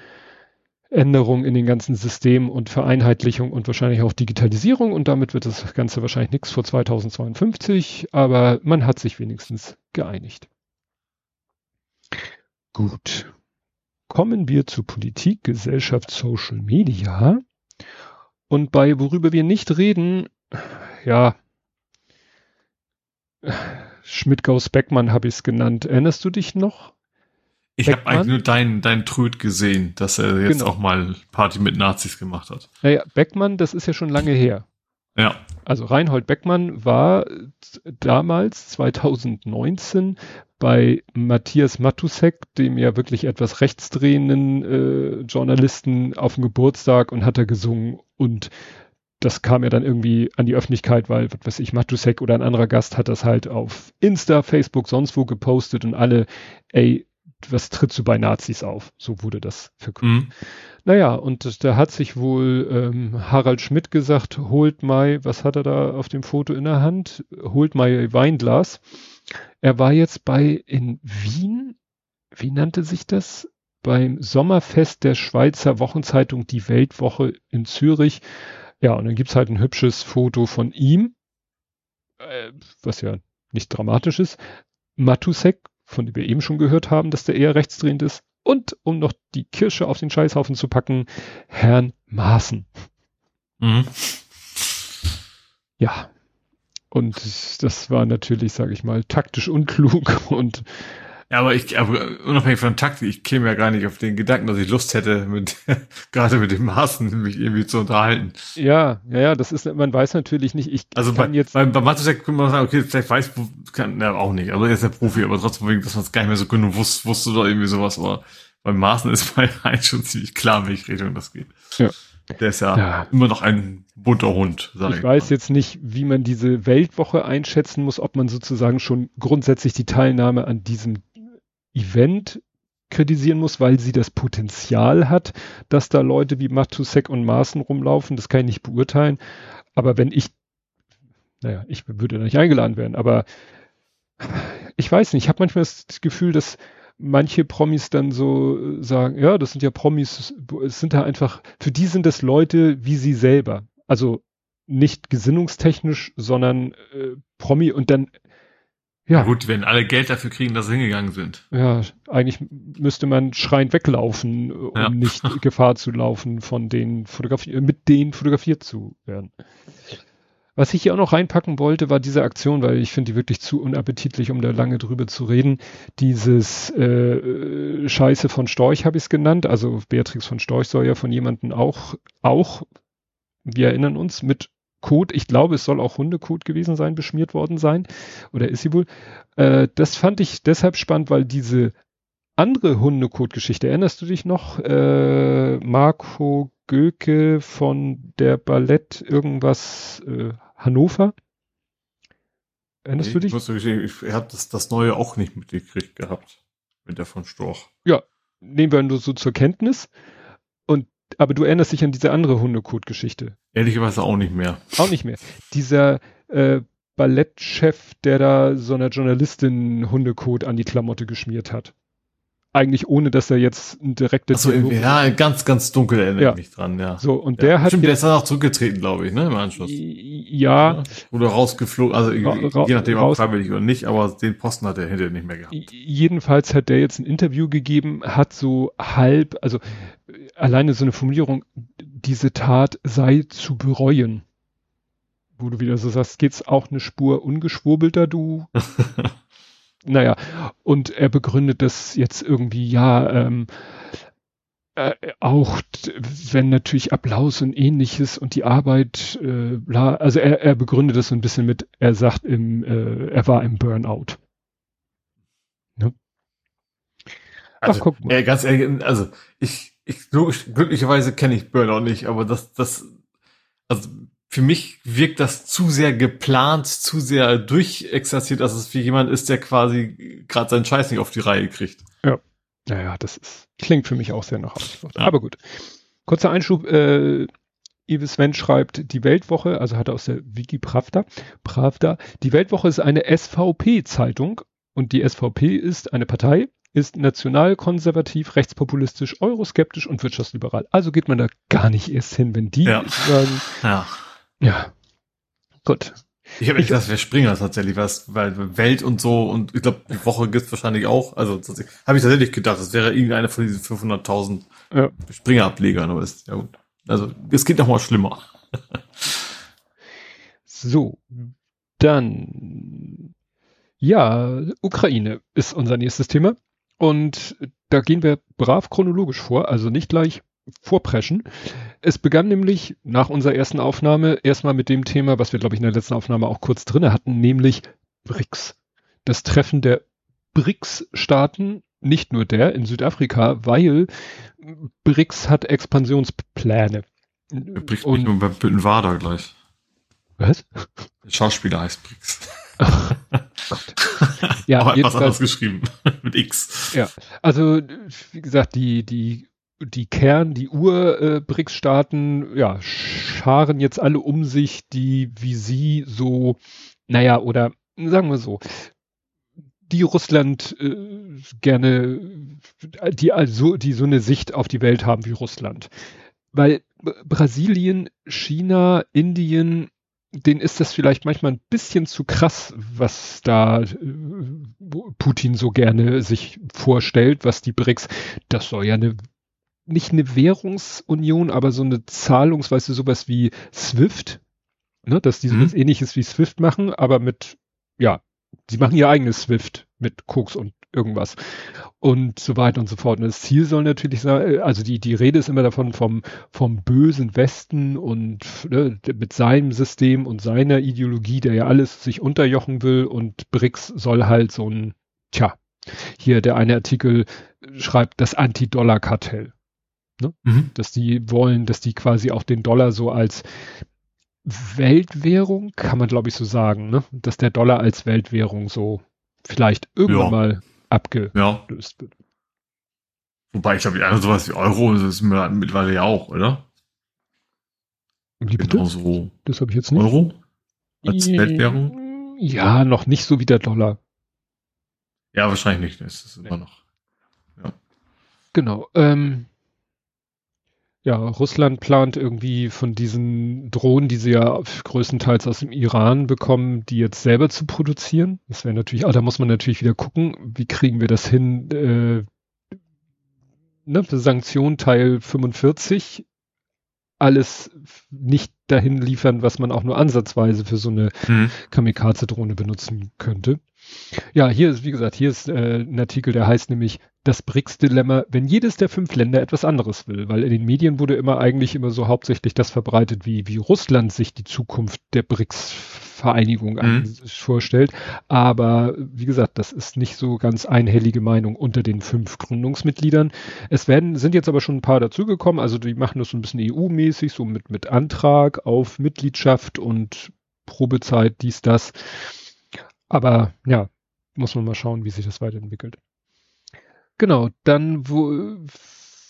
Änderung in den ganzen Systemen und Vereinheitlichung und wahrscheinlich auch Digitalisierung und damit wird das Ganze wahrscheinlich nichts vor 2052, aber man hat sich wenigstens geeinigt. Gut. Kommen wir zu Politik, Gesellschaft, Social Media. Und bei worüber wir nicht reden, ja, Schmidt-Gauss-Beckmann habe ich es genannt. Erinnerst du dich noch? Ich habe eigentlich nur deinen dein Tröd gesehen, dass er jetzt genau. auch mal Party mit Nazis gemacht hat. Naja, Beckmann, das ist ja schon lange her. Ja. Also Reinhold Beckmann war damals, 2019, bei Matthias Matusek, dem ja wirklich etwas rechtsdrehenden äh, Journalisten, auf dem Geburtstag und hat er gesungen und das kam ja dann irgendwie an die Öffentlichkeit, weil, was weiß ich, Matusek oder ein anderer Gast hat das halt auf Insta, Facebook, sonst wo gepostet und alle, ey, was trittst du bei Nazis auf? So wurde das verkündet. Mhm. Naja, und da hat sich wohl ähm, Harald Schmidt gesagt, holt mal, was hat er da auf dem Foto in der Hand? Holt mal Weinglas. Er war jetzt bei in Wien, wie nannte sich das? Beim Sommerfest der Schweizer Wochenzeitung Die Weltwoche in Zürich. Ja, und dann gibt's halt ein hübsches Foto von ihm, äh, was ja nicht dramatisch ist. Matusek von dem wir eben schon gehört haben, dass der eher rechtsdrehend ist. Und um noch die Kirsche auf den Scheißhaufen zu packen, Herrn Maaßen. Mhm. Ja. Und das war natürlich, sage ich mal, taktisch unklug *laughs* und Ja, aber ich, aber unabhängig von Taktik, ich käme ja gar nicht auf den Gedanken, dass ich Lust hätte, mit, *laughs* gerade mit dem Maßen mich irgendwie zu unterhalten. Ja, ja, ja, das ist, man weiß natürlich nicht, ich also kann bei, jetzt. Bei, bei Matusek kann man sagen, okay, vielleicht weiß, kann, ja, auch nicht, also er ist ja Profi, aber trotzdem, dass man es gar nicht mehr so genau wusste, wusste oder irgendwie sowas, aber beim Maßen ist *laughs* bei Heinz schon ziemlich klar, in welche Richtung das geht. Ja. Der ist ja, ja. immer noch ein bunter Hund, sag ich. Ich weiß mal. jetzt nicht, wie man diese Weltwoche einschätzen muss, ob man sozusagen schon grundsätzlich die Teilnahme an diesem Event kritisieren muss, weil sie das Potenzial hat, dass da Leute wie Matusek und Maaßen rumlaufen. Das kann ich nicht beurteilen. Aber wenn ich, naja, ich würde da nicht eingeladen werden, aber ich weiß nicht, ich habe manchmal das Gefühl, dass manche Promis dann so sagen, ja, das sind ja Promis, es sind da einfach, für die sind das Leute wie sie selber. Also nicht gesinnungstechnisch, sondern äh, Promi und dann ja. Gut, wenn alle Geld dafür kriegen, dass sie hingegangen sind. Ja, eigentlich müsste man schreiend weglaufen, um ja. nicht *laughs* Gefahr zu laufen, von denen fotografiert, mit denen fotografiert zu werden. Was ich hier auch noch reinpacken wollte, war diese Aktion, weil ich finde die wirklich zu unappetitlich, um da lange drüber zu reden. Dieses äh, Scheiße von Storch habe ich es genannt. Also Beatrix von Storch soll ja von jemandem auch, auch, wir erinnern uns, mit Code, ich glaube, es soll auch Hundekot gewesen sein, beschmiert worden sein. Oder ist sie wohl? Äh, das fand ich deshalb spannend, weil diese andere Hundekot-Geschichte, erinnerst du dich noch? Äh, Marco Göke von der Ballett irgendwas äh, Hannover? Erinnerst nee, du dich? Ich, muss ich, ich habe das, das Neue auch nicht mitgekriegt gehabt. Mit der von Storch. Ja, nehmen wir nur so zur Kenntnis. Aber du erinnerst dich an diese andere Hundekot-Geschichte. Ehrlicherweise auch nicht mehr. Auch nicht mehr. Dieser äh, Ballettchef, der da so einer Journalistin Hundekot an die Klamotte geschmiert hat. Eigentlich ohne, dass er jetzt ein direktes. so, ja, ganz, ganz dunkel erinnere ja. ich mich dran, ja. So, und ja. der hat. Stimmt, der ist dann auch zurückgetreten, glaube ich, ne, im Anschluss. Ja. Oder rausgeflogen, also ra je nachdem, ob freiwillig oder nicht, aber den Posten hat er hinterher nicht mehr gehabt. Jedenfalls hat der jetzt ein Interview gegeben, hat so halb, also alleine so eine Formulierung, diese Tat sei zu bereuen. Wo du wieder so sagst, geht's auch eine Spur ungeschwurbelter, du *laughs* naja, und er begründet das jetzt irgendwie, ja, ähm, äh, auch wenn natürlich Applaus und ähnliches und die Arbeit, äh, bla, also er, er begründet das so ein bisschen mit, er sagt im, äh, er war im Burnout. Ne? Also, Ach, guck mal. Äh, ganz ehrlich, also ich, ich glücklicherweise kenne ich Burnout nicht, aber das, das, also für mich wirkt das zu sehr geplant, zu sehr durchexerziert, dass es für jemand ist, der quasi gerade seinen Scheiß nicht auf die Reihe kriegt. Ja. Naja, das ist, klingt für mich auch sehr nach Ausflucht. Ja. Aber gut. Kurzer Einschub, äh, Ives Sven schreibt, die Weltwoche, also hat er aus der Wiki Pravda, Pravda, die Weltwoche ist eine SVP-Zeitung und die SVP ist eine Partei, ist nationalkonservativ, rechtspopulistisch, euroskeptisch und wirtschaftsliberal. Also geht man da gar nicht erst hin, wenn die ja. sagen, ja. Ja. Gut. Ich habe echt gedacht, wer Springer tatsächlich was, weil Welt und so und ich glaube, die Woche gibt's wahrscheinlich auch. Also habe ich tatsächlich gedacht, es wäre irgendeiner von diesen 500.000 ja. Springer-Ablegern, aber ist ja gut. Also es geht noch mal schlimmer. so, dann ja, Ukraine ist unser nächstes Thema und da gehen wir brav chronologisch vor, also nicht gleich vorpreschen. Es begann nämlich nach unserer ersten Aufnahme erstmal mit dem Thema, was wir, glaube ich, in der letzten Aufnahme auch kurz drinne hatten, nämlich BRICS. Das Treffen der BRICS-Staaten, nicht nur der in Südafrika, weil BRICS hat Expansionspläne. BRICS und nur bei Büttenwader gleich. Was? Der Schauspieler heißt BRICS. Gott. *laughs* Ja, Aber etwas anderes geschrieben. *laughs* Mit X. Ja, also wie gesagt, die, die die Kern, die Ur-BRICS-Staaten, ja, scharen jetzt alle um sich, die wie sie so, naja, oder sagen wir so, die Russland äh, gerne, die also, die so eine Sicht auf die Welt haben wie Russland. Weil Brasilien, China, Indien, denen ist das vielleicht manchmal ein bisschen zu krass, was da äh, Putin so gerne sich vorstellt, was die BRICS, das soll ja eine nicht eine Währungsunion, aber so eine Zahlungs, weißt du, sowas wie Swift, ne, dass die mhm. sowas ähnliches wie Swift machen, aber mit, ja, sie machen ihr eigenes Swift mit Koks und irgendwas und so weiter und so fort. Und das Ziel soll natürlich sein, äh, also die, die Rede ist immer davon vom, vom bösen Westen und ne, mit seinem System und seiner Ideologie, der ja alles sich unterjochen will und BRICS soll halt so ein, tja, hier der eine Artikel schreibt das Anti-Dollar-Kartell. Ne? Mhm. Dass die wollen, dass die quasi auch den Dollar so als Weltwährung, kann man glaube ich so sagen, ne? dass der Dollar als Weltwährung so vielleicht irgendwann ja. mal abgelöst ja. wird. Wobei ich glaube, ja, sowas wie Euro das ist mittlerweile ja auch, oder? Wie bitte? Genau so. Das habe ich jetzt nicht. Euro? Als Weltwährung? Ja, noch nicht so wie der Dollar. Ja, wahrscheinlich nicht. Das ist immer noch. Ja. Genau. Ähm, ja, Russland plant irgendwie von diesen Drohnen, die sie ja größtenteils aus dem Iran bekommen, die jetzt selber zu produzieren. Das wäre natürlich, ah, da muss man natürlich wieder gucken, wie kriegen wir das hin, äh, ne, Sanktion Teil 45, alles nicht dahin liefern, was man auch nur ansatzweise für so eine mhm. Kamikaze-Drohne benutzen könnte. Ja, hier ist, wie gesagt, hier ist äh, ein Artikel, der heißt nämlich das BRICS-Dilemma, wenn jedes der fünf Länder etwas anderes will, weil in den Medien wurde immer eigentlich immer so hauptsächlich das verbreitet, wie, wie Russland sich die Zukunft der BRICS-Vereinigung mhm. vorstellt. Aber wie gesagt, das ist nicht so ganz einhellige Meinung unter den fünf Gründungsmitgliedern. Es werden, sind jetzt aber schon ein paar dazugekommen, also die machen das so ein bisschen EU-mäßig, so mit, mit Antrag auf Mitgliedschaft und Probezeit, dies, das. Aber ja, muss man mal schauen, wie sich das weiterentwickelt. Genau, dann wo,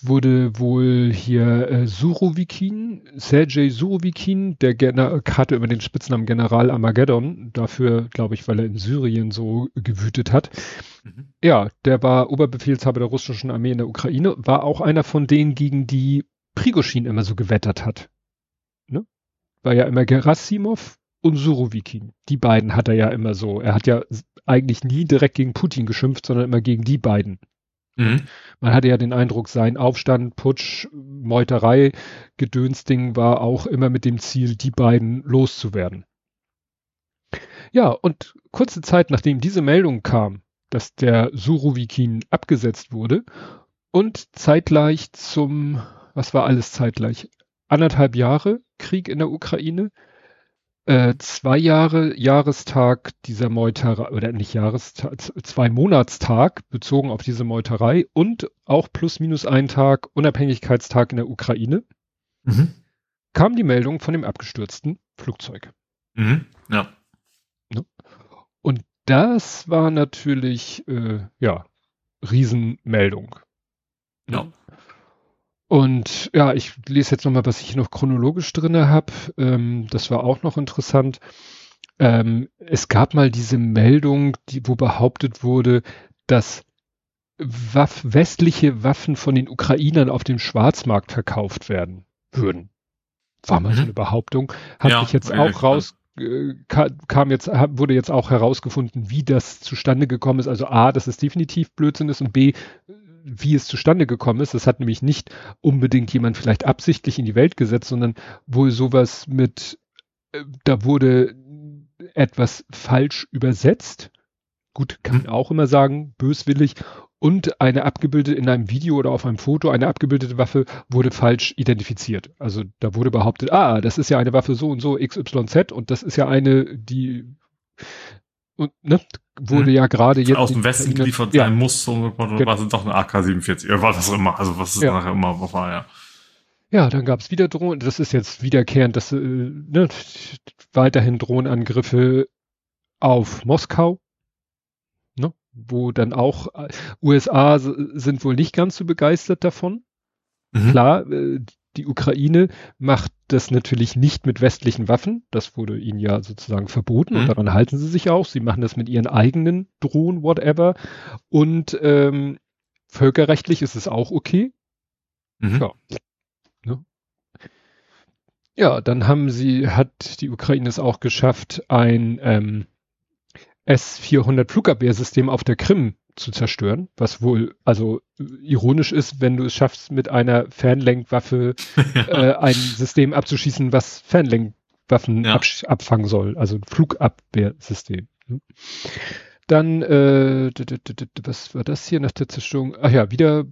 wurde wohl hier äh, Surovikin, Sergei Surovikin, der Gener hatte über den Spitznamen General Armageddon, dafür, glaube ich, weil er in Syrien so gewütet hat. Mhm. Ja, der war Oberbefehlshaber der russischen Armee in der Ukraine, war auch einer von denen, gegen die Prigoschin immer so gewettert hat. Ne? War ja immer Gerasimov und Surovikin. Die beiden hat er ja immer so. Er hat ja eigentlich nie direkt gegen Putin geschimpft, sondern immer gegen die beiden. Mhm. Man hatte ja den Eindruck, sein Aufstand, Putsch, Meuterei, Gedönsding war auch immer mit dem Ziel, die beiden loszuwerden. Ja, und kurze Zeit nachdem diese Meldung kam, dass der Surovikin abgesetzt wurde und zeitgleich zum, was war alles zeitgleich? Anderthalb Jahre Krieg in der Ukraine, äh, zwei Jahre Jahrestag dieser Meuterei, oder nicht Jahrestag, zwei Monatstag bezogen auf diese Meuterei und auch plus minus ein Tag Unabhängigkeitstag in der Ukraine, mhm. kam die Meldung von dem abgestürzten Flugzeug. Mhm. Ja. Ne? Und das war natürlich, äh, ja, Riesenmeldung. Ja. Und ja, ich lese jetzt nochmal, was ich noch chronologisch drinne habe. Ähm, das war auch noch interessant. Ähm, es gab mal diese Meldung, die, wo behauptet wurde, dass Waff westliche Waffen von den Ukrainern auf dem Schwarzmarkt verkauft werden würden. War mal mhm. so eine Behauptung. Hat ja, sich jetzt auch raus, äh, kam jetzt, wurde jetzt auch herausgefunden, wie das zustande gekommen ist. Also A, dass es definitiv Blödsinn ist und B, wie es zustande gekommen ist. Das hat nämlich nicht unbedingt jemand vielleicht absichtlich in die Welt gesetzt, sondern wohl sowas mit, äh, da wurde etwas falsch übersetzt. Gut, kann man auch immer sagen, böswillig. Und eine abgebildete in einem Video oder auf einem Foto, eine abgebildete Waffe wurde falsch identifiziert. Also da wurde behauptet, ah, das ist ja eine Waffe so und so XYZ und das ist ja eine, die und ne, wurde hm. ja gerade jetzt aus dem Westen geliefert ja. sein muss, so genau. war es doch eine AK-47, oder was auch immer, also was es ja. nachher immer war, ja. Ja, dann gab es wieder Drohnen, das ist jetzt wiederkehrend, dass äh, ne, weiterhin Drohnenangriffe auf Moskau, ne, wo dann auch äh, USA sind wohl nicht ganz so begeistert davon. Mhm. Klar, äh, die Ukraine macht das natürlich nicht mit westlichen Waffen. Das wurde ihnen ja sozusagen verboten mhm. und daran halten sie sich auch. Sie machen das mit ihren eigenen Drohnen, whatever. Und ähm, völkerrechtlich ist es auch okay. Mhm. Ja. Ne? ja, dann haben sie, hat die Ukraine es auch geschafft, ein ähm, S-400 Flugabwehrsystem auf der Krim zu zerstören, was wohl also ironisch ist, wenn du es schaffst, mit einer Fernlenkwaffe *laughs* äh, ein System abzuschießen, was Fernlenkwaffen ja. abfangen soll, also ein Flugabwehrsystem. Ne? Dann, äh, was war das hier nach der Zerstörung? Ach ja, wieder,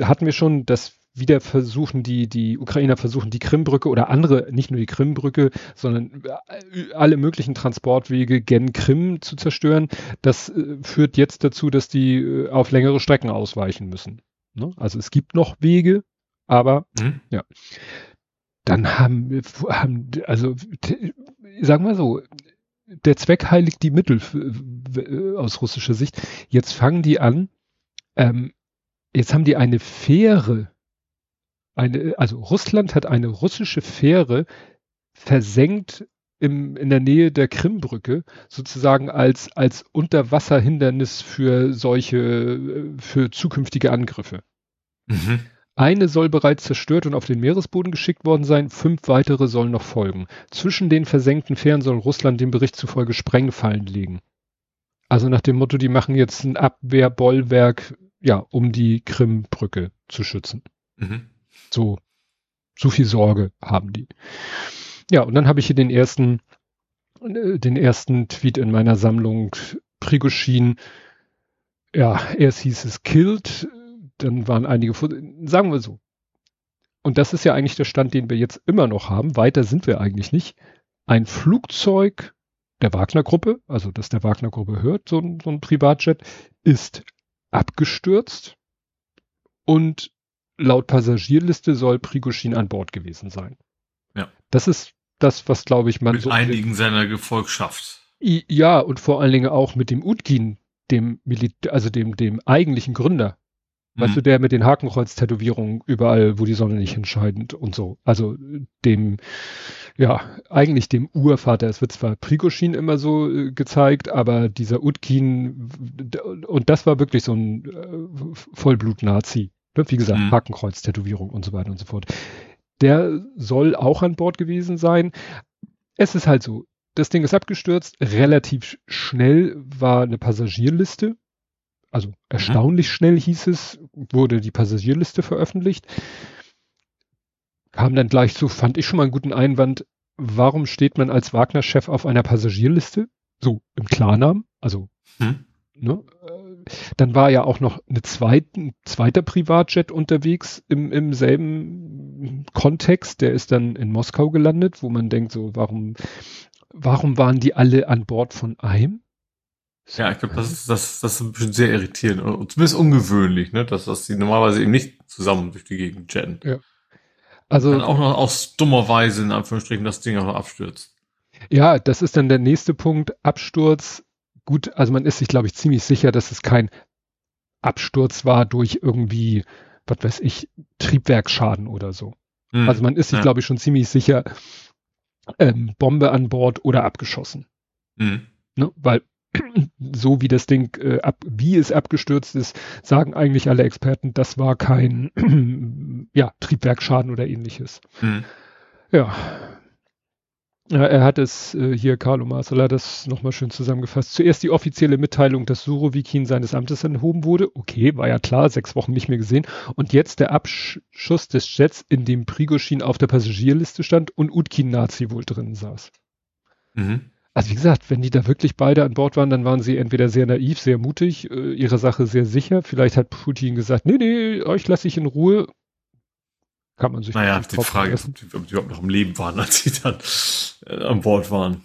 hatten wir schon, dass wieder versuchen die, die Ukrainer versuchen die Krimbrücke oder andere, nicht nur die Krimbrücke, sondern äh, alle möglichen Transportwege gen Krim zu zerstören. Das äh, führt jetzt dazu, dass die äh, auf längere Strecken ausweichen müssen. Ne? Also es gibt noch Wege, aber mhm. ja. Dann haben, haben also sagen wir so, der Zweck heiligt die Mittel aus russischer Sicht. Jetzt fangen die an, ähm, jetzt haben die eine Fähre eine, also Russland hat eine russische Fähre versenkt im, in der Nähe der Krimbrücke, sozusagen als, als Unterwasserhindernis für solche, für zukünftige Angriffe. Mhm. Eine soll bereits zerstört und auf den Meeresboden geschickt worden sein, fünf weitere sollen noch folgen. Zwischen den versenkten Fähren soll Russland dem Bericht zufolge Sprengfallen legen. Also nach dem Motto, die machen jetzt ein Abwehrbollwerk, ja, um die Krimbrücke zu schützen. Mhm. So, so viel Sorge haben die. Ja, und dann habe ich hier den ersten, äh, den ersten Tweet in meiner Sammlung Prigoshin. Ja, erst hieß es killed, dann waren einige, sagen wir so. Und das ist ja eigentlich der Stand, den wir jetzt immer noch haben. Weiter sind wir eigentlich nicht. Ein Flugzeug der Wagner-Gruppe, also das der Wagner-Gruppe hört, so ein, so ein Privatjet, ist abgestürzt und laut Passagierliste soll Prigoshin an Bord gewesen sein. Ja. Das ist das, was glaube ich man mit so einigen seiner Gefolgschaft. Ja, und vor allen Dingen auch mit dem Utkin, dem Militär, also dem, dem eigentlichen Gründer. Mhm. Weißt du, der mit den Hakenkreuz-Tätowierungen überall, wo die Sonne nicht entscheidend und so. Also dem, ja, eigentlich dem Urvater. Es wird zwar Prigoshin immer so äh, gezeigt, aber dieser Utkin, und das war wirklich so ein äh, Vollblut-Nazi. Ne, wie gesagt, mhm. Hakenkreuz-Tätowierung und so weiter und so fort. Der soll auch an Bord gewesen sein. Es ist halt so, das Ding ist abgestürzt, relativ schnell war eine Passagierliste, also mhm. erstaunlich mhm. schnell hieß es, wurde die Passagierliste veröffentlicht. Kam dann gleich zu, fand ich schon mal einen guten Einwand, warum steht man als Wagner-Chef auf einer Passagierliste? So im Klarnamen, also mhm. ne, dann war ja auch noch eine zweiten, zweiter Privatjet unterwegs im, im selben Kontext. Der ist dann in Moskau gelandet, wo man denkt so, warum, warum waren die alle an Bord von einem? Ja, ich glaube, das ist, das, das ist bestimmt sehr irritierend und zumindest ungewöhnlich, ne, dass, dass die normalerweise eben nicht zusammen durch die Gegend jetten. Ja. Also. Dann auch noch aus dummer Weise, in Anführungsstrichen, das Ding auch noch abstürzt. Ja, das ist dann der nächste Punkt. Absturz gut, also man ist sich, glaube ich, ziemlich sicher, dass es kein Absturz war durch irgendwie, was weiß ich, Triebwerksschaden oder so. Mhm. Also man ist sich, ja. glaube ich, schon ziemlich sicher, ähm, Bombe an Bord oder abgeschossen. Mhm. Ne? Weil *clears throat* so wie das Ding, äh, ab, wie es abgestürzt ist, sagen eigentlich alle Experten, das war kein *clears throat* ja, Triebwerksschaden oder ähnliches. Mhm. Ja, ja, er hat es äh, hier, Carlo Marcel hat das nochmal schön zusammengefasst. Zuerst die offizielle Mitteilung, dass Surovikin seines Amtes enthoben wurde. Okay, war ja klar, sechs Wochen nicht mehr gesehen. Und jetzt der Abschuss des Jets, in dem Prigoshin auf der Passagierliste stand und Utkin Nazi wohl drin saß. Mhm. Also wie gesagt, wenn die da wirklich beide an Bord waren, dann waren sie entweder sehr naiv, sehr mutig, äh, ihre Sache sehr sicher. Vielleicht hat Putin gesagt, nee, nee, euch lasse ich in Ruhe kann man sich Naja, die Frage ist, ob die, überhaupt noch im Leben waren, *laughs* als sie dann äh, an Bord waren.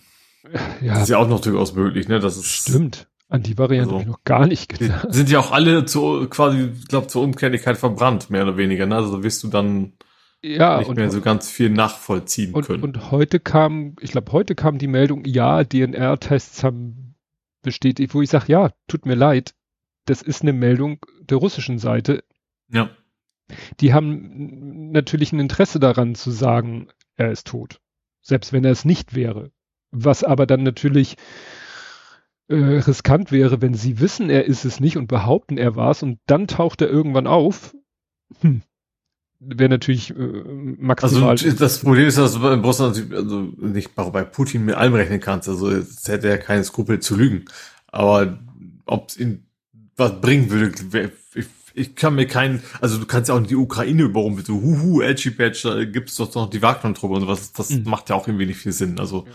Ja. Das ist ja auch noch durchaus möglich, ne? Das ist, Stimmt. An die Variante also, habe ich noch gar nicht gedacht. Sind ja auch alle zu, quasi, ich glaube, zur Umkehrlichkeit verbrannt, mehr oder weniger, ne? Also wirst du dann ja, nicht mehr so ganz viel nachvollziehen und, können. Und heute kam, ich glaube, heute kam die Meldung, ja, DNR-Tests haben bestätigt, wo ich sage, ja, tut mir leid, das ist eine Meldung der russischen Seite. Ja die haben natürlich ein Interesse daran zu sagen, er ist tot. Selbst wenn er es nicht wäre. Was aber dann natürlich äh, riskant wäre, wenn sie wissen, er ist es nicht und behaupten, er war es und dann taucht er irgendwann auf. Hm. Wäre natürlich äh, maximal. Also das Problem ist, dass du bei Russland also nicht bei Putin mit allem rechnen kannst. Also es hätte er keine Skrupel zu lügen. Aber ob es ihn was bringen würde, ich ich kann mir keinen, also du kannst ja auch die Ukraine überrumpeln, so huhu, edgy badge, da gibt's doch noch die Wagner-Truppe und sowas, das mhm. macht ja auch irgendwie nicht viel Sinn, also,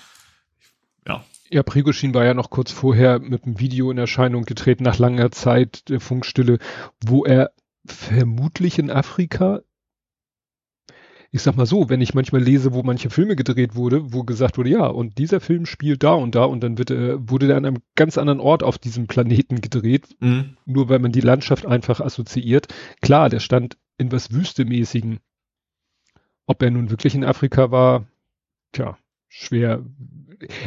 ja. Ja, Prigoshin war ja noch kurz vorher mit einem Video in Erscheinung getreten, nach langer Zeit der Funkstille, wo er vermutlich in Afrika ich sag mal so, wenn ich manchmal lese, wo manche Filme gedreht wurde, wo gesagt wurde, ja, und dieser Film spielt da und da und dann wird, äh, wurde der an einem ganz anderen Ort auf diesem Planeten gedreht, mhm. nur weil man die Landschaft einfach assoziiert. Klar, der stand in was Wüstemäßigen. Ob er nun wirklich in Afrika war, tja, schwer.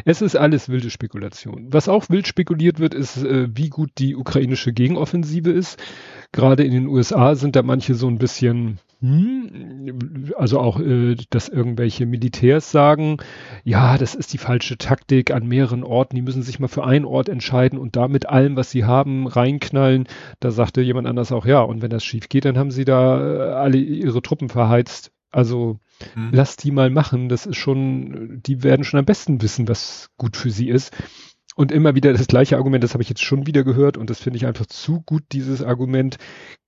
Es ist alles wilde Spekulation. Was auch wild spekuliert wird, ist, äh, wie gut die ukrainische Gegenoffensive ist. Gerade in den USA sind da manche so ein bisschen, hm, also auch, äh, dass irgendwelche Militärs sagen, ja, das ist die falsche Taktik an mehreren Orten. Die müssen sich mal für einen Ort entscheiden und da mit allem, was sie haben, reinknallen. Da sagte jemand anders auch, ja, und wenn das schief geht, dann haben sie da äh, alle ihre Truppen verheizt. Also hm. lass die mal machen. Das ist schon, die werden schon am besten wissen, was gut für sie ist. Und immer wieder das gleiche Argument, das habe ich jetzt schon wieder gehört und das finde ich einfach zu gut, dieses Argument.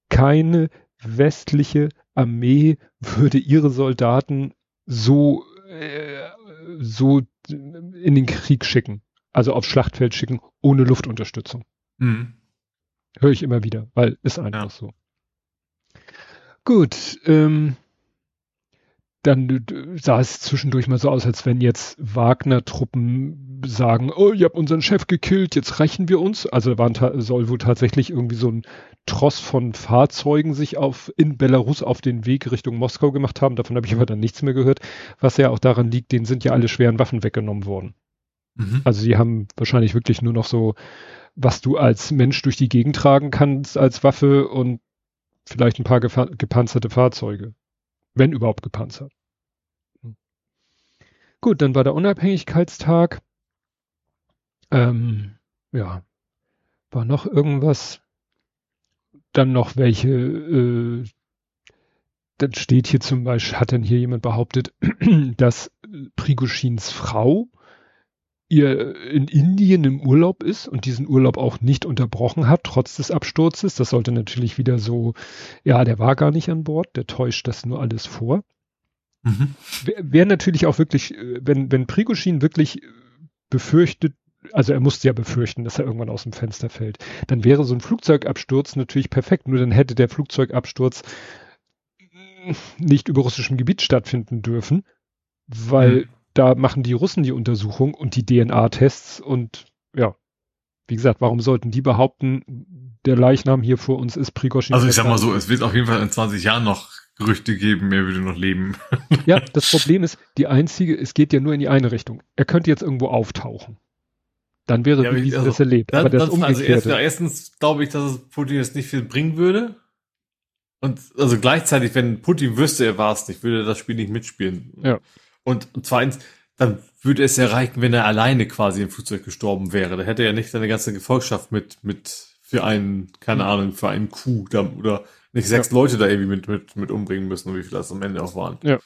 Keine westliche Armee würde ihre Soldaten so, äh, so in den Krieg schicken. Also aufs Schlachtfeld schicken, ohne Luftunterstützung. Mhm. Höre ich immer wieder, weil ist einfach ja. so. Gut, ähm, dann sah es zwischendurch mal so aus, als wenn jetzt Wagner-Truppen sagen, oh, ihr habt unseren Chef gekillt, jetzt rächen wir uns. Also waren soll wohl tatsächlich irgendwie so ein Tross von Fahrzeugen sich auf in Belarus auf den Weg Richtung Moskau gemacht haben. Davon habe ich aber dann nichts mehr gehört. Was ja auch daran liegt, denen sind ja alle schweren Waffen weggenommen worden. Mhm. Also sie haben wahrscheinlich wirklich nur noch so, was du als Mensch durch die Gegend tragen kannst als Waffe und vielleicht ein paar gepanzerte Fahrzeuge wenn überhaupt gepanzert. Gut, dann war der Unabhängigkeitstag. Ähm, ja, war noch irgendwas. Dann noch welche, äh, dann steht hier zum Beispiel, hat dann hier jemand behauptet, *clears throat* dass Prigoschins Frau ihr in Indien im Urlaub ist und diesen Urlaub auch nicht unterbrochen hat, trotz des Absturzes. Das sollte natürlich wieder so, ja, der war gar nicht an Bord, der täuscht das nur alles vor. Mhm. Wäre wär natürlich auch wirklich, äh, wenn, wenn Prigoschin wirklich befürchtet, also er musste ja befürchten, dass er irgendwann aus dem Fenster fällt, dann wäre so ein Flugzeugabsturz natürlich perfekt, nur dann hätte der Flugzeugabsturz nicht über russischem Gebiet stattfinden dürfen, weil mhm da machen die Russen die Untersuchung und die DNA-Tests und ja, wie gesagt, warum sollten die behaupten, der Leichnam hier vor uns ist Prigoschin? Also ich sag mal so, es wird auf jeden Fall in 20 Jahren noch Gerüchte geben, er würde noch leben. ja, das Problem ist, die einzige, es geht ja nur in die eine Richtung. Er könnte jetzt irgendwo auftauchen. Dann wäre ja, bewiesen, also, dass er lebt. Dann, aber das dann, also erst, ja, erstens glaube ich, dass es Putin jetzt nicht viel bringen würde. Und also gleichzeitig, wenn Putin wüsste, er war es nicht, würde er das Spiel nicht mitspielen. Ja. Und zweitens, dann würde es ja reichen, wenn er alleine quasi im Flugzeug gestorben wäre. Da hätte er ja nicht seine ganze Gefolgschaft mit, mit für einen, keine mhm. Ahnung, für einen Coup da, oder nicht sechs ja. Leute da irgendwie mit, mit, mit umbringen müssen, wie viele das am Ende auch waren. Ja.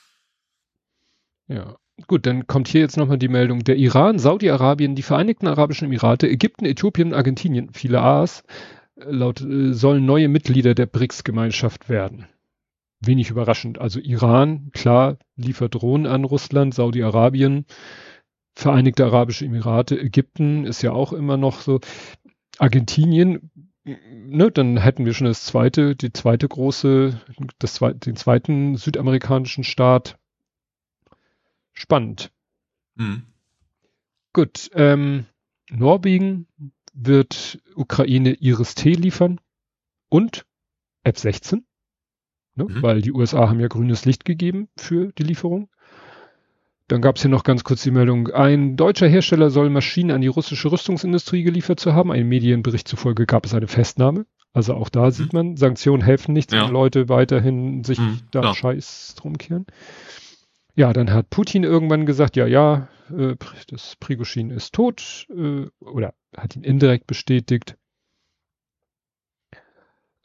Ja. Gut, dann kommt hier jetzt nochmal die Meldung. Der Iran, Saudi-Arabien, die Vereinigten Arabischen Emirate, Ägypten, Äthiopien, Argentinien, viele A's, äh, laut, äh, sollen neue Mitglieder der BRICS-Gemeinschaft werden wenig überraschend. Also Iran, klar, liefert Drohnen an Russland, Saudi-Arabien, Vereinigte Arabische Emirate, Ägypten ist ja auch immer noch so. Argentinien, ne, dann hätten wir schon das zweite, die zweite große, das zweite, den zweiten südamerikanischen Staat. Spannend. Mhm. Gut, ähm, Norwegen wird Ukraine Iris-T liefern und F-16. Ne? Mhm. Weil die USA haben ja grünes Licht gegeben für die Lieferung. Dann gab es hier noch ganz kurz die Meldung, ein deutscher Hersteller soll Maschinen an die russische Rüstungsindustrie geliefert zu haben. Ein Medienbericht zufolge gab es eine Festnahme. Also auch da mhm. sieht man, Sanktionen helfen nichts, ja. wenn Leute weiterhin sich mhm, da klar. Scheiß drum kehren. Ja, dann hat Putin irgendwann gesagt, ja, ja, äh, das Prigoshin ist tot, äh, oder hat ihn indirekt bestätigt.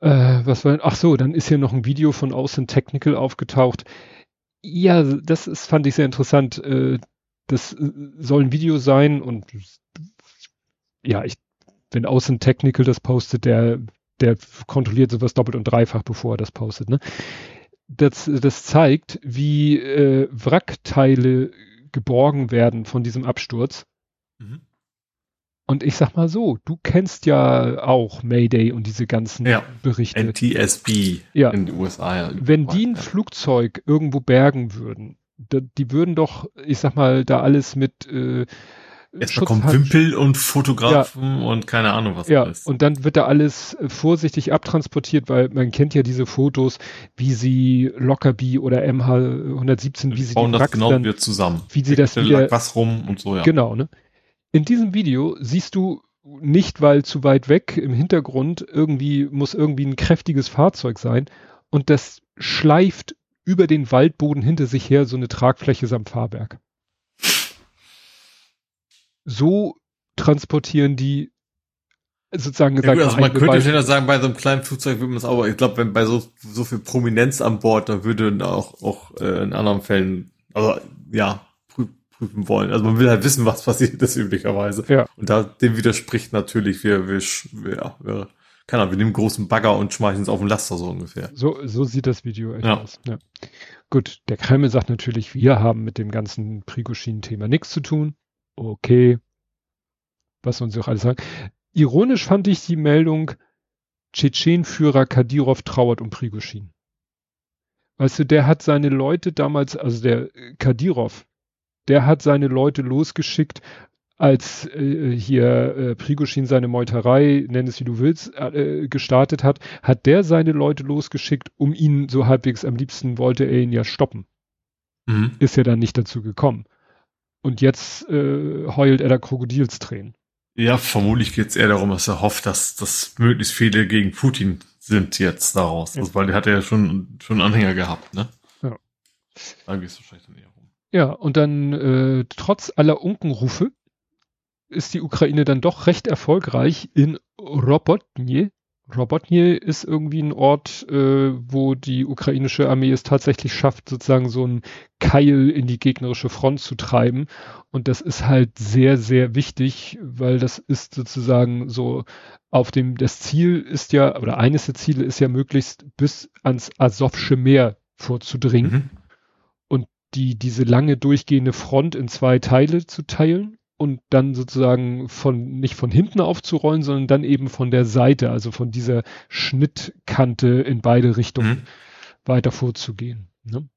Äh, was war, ach so, dann ist hier noch ein Video von Außen Technical aufgetaucht. Ja, das ist, fand ich sehr interessant. Äh, das äh, soll ein Video sein und ja, ich, wenn Außen Technical das postet, der, der kontrolliert sowas doppelt und dreifach, bevor er das postet, ne? Das, das zeigt, wie äh, Wrackteile geborgen werden von diesem Absturz. Mhm. Und ich sag mal so, du kennst ja auch Mayday und diese ganzen ja. Berichte. NTSB ja. in den USA. Ja, Wenn die ein Flugzeug irgendwo bergen würden, die würden doch, ich sag mal, da alles mit äh, Erstmal kommt Wimpel und Fotografen ja. und keine Ahnung was ja, alles. Und dann wird da alles äh, vorsichtig abtransportiert, weil man kennt ja diese Fotos, wie sie Lockerbie oder MH117, wie sie bauen die das genau dann, wieder zusammen. Wie sie das wieder, was rum und so, ja. Genau, ne? In diesem Video siehst du nicht, weil zu weit weg im Hintergrund irgendwie muss irgendwie ein kräftiges Fahrzeug sein und das schleift über den Waldboden hinter sich her so eine Tragfläche samt Fahrwerk so transportieren die sozusagen gesagt. Ja, gut, also man könnte ja sagen, bei so einem kleinen Flugzeug würde man es auch, ich glaube, wenn bei so, so viel Prominenz an Bord, dann würde auch, auch äh, in anderen Fällen, also ja, prüfen wollen. Also man will halt wissen, was passiert ist üblicherweise. Ja. Und da dem widerspricht natürlich, wir, wir, wir, wir keine Ahnung, wir nehmen großen Bagger und schmeißen es auf den Laster so ungefähr. So, so sieht das Video echt ja. aus. Ja. Gut, der Kreml sagt natürlich, wir haben mit dem ganzen Prigoshin-Thema nichts zu tun okay, was uns auch alles sagen. Ironisch fand ich die Meldung, Tschetschenführer Kadirov trauert um Prigoshin. Weißt du, der hat seine Leute damals, also der Kadirov, der hat seine Leute losgeschickt, als äh, hier äh, Prigoshin seine Meuterei, nenn es wie du willst, äh, gestartet hat, hat der seine Leute losgeschickt, um ihn so halbwegs am liebsten wollte er ihn ja stoppen. Mhm. Ist ja dann nicht dazu gekommen. Und jetzt äh, heult er da Krokodilstränen. Ja, vermutlich geht es eher darum, dass er hofft, dass, dass möglichst viele gegen Putin sind jetzt daraus. Ja. Also, weil der hat ja schon, schon Anhänger gehabt, ne? Ja. Da geht es wahrscheinlich dann eher. Ja, und dann äh, trotz aller Unkenrufe ist die Ukraine dann doch recht erfolgreich in Robotnie Robotnie ist irgendwie ein Ort, äh, wo die ukrainische Armee es tatsächlich schafft, sozusagen so einen Keil in die gegnerische Front zu treiben. Und das ist halt sehr, sehr wichtig, weil das ist sozusagen so auf dem, das Ziel ist ja, oder eines der Ziele ist ja möglichst bis ans Asowsche Meer vorzudringen mhm. Die, diese lange durchgehende Front in zwei Teile zu teilen und dann sozusagen von nicht von hinten aufzurollen, sondern dann eben von der Seite, also von dieser Schnittkante in beide Richtungen mhm. weiter vorzugehen. Ne?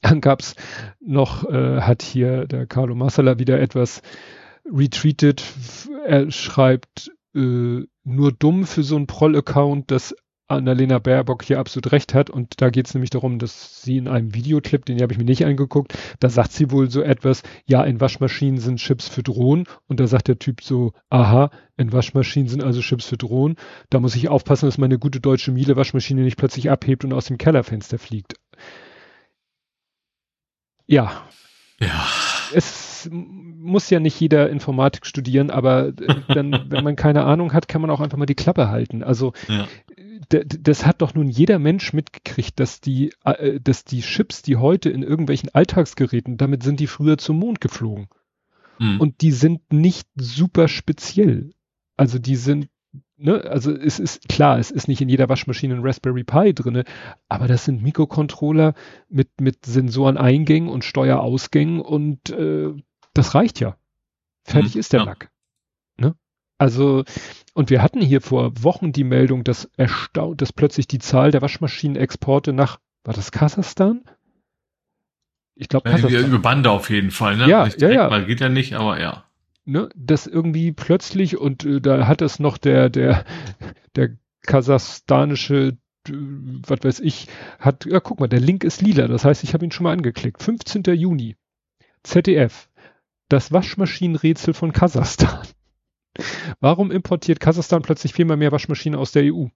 Dann gab's noch, äh, hat hier der Carlo Massala wieder etwas retweetet. Er schreibt, äh, nur dumm für so einen Proll-Account, dass Annalena Baerbock hier absolut recht hat. Und da geht es nämlich darum, dass sie in einem Videoclip, den habe ich mir nicht angeguckt, da sagt sie wohl so etwas, ja, in Waschmaschinen sind Chips für Drohnen. Und da sagt der Typ so, aha, in Waschmaschinen sind also Chips für Drohnen. Da muss ich aufpassen, dass meine gute deutsche Miele-Waschmaschine nicht plötzlich abhebt und aus dem Kellerfenster fliegt. Ja. Ja. Es muss ja nicht jeder Informatik studieren, aber dann, wenn man keine Ahnung hat, kann man auch einfach mal die Klappe halten. Also ja das hat doch nun jeder Mensch mitgekriegt, dass die, äh, dass die Chips, die heute in irgendwelchen Alltagsgeräten, damit sind die früher zum Mond geflogen. Mhm. Und die sind nicht super speziell. Also die sind, ne, also es ist klar, es ist nicht in jeder Waschmaschine ein Raspberry Pi drinne, aber das sind Mikrocontroller mit, mit Sensoreneingängen und Steuerausgängen und äh, das reicht ja. Fertig mhm, ist der ja. Lack. Also und wir hatten hier vor Wochen die Meldung, dass erstaunt, dass plötzlich die Zahl der Waschmaschinenexporte nach, war das Kasachstan? Ich glaube Kasachstan. Über Bande auf jeden Fall, ne? Ja, ja, ja. Mal geht ja nicht, aber ja. Ne, das irgendwie plötzlich und äh, da hat es noch der, der, der kasachstanische was weiß ich, hat, ja guck mal, der Link ist lila, das heißt, ich habe ihn schon mal angeklickt. 15. Juni, ZDF, das Waschmaschinenrätsel von Kasachstan. Warum importiert Kasachstan plötzlich viermal mehr Waschmaschinen aus der EU?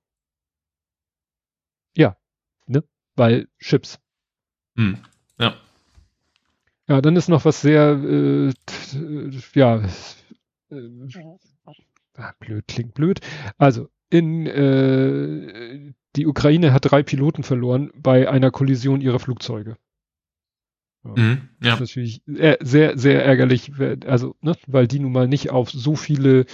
Ja, ne? Weil Chips. Hm. Ja. Ja, dann ist noch was sehr, äh, ja, äh, ah, blöd, klingt blöd. Also, in, äh, die Ukraine hat drei Piloten verloren bei einer Kollision ihrer Flugzeuge. Mhm, ja. Das ist natürlich sehr, sehr ärgerlich, also, ne, weil die nun mal nicht auf so viele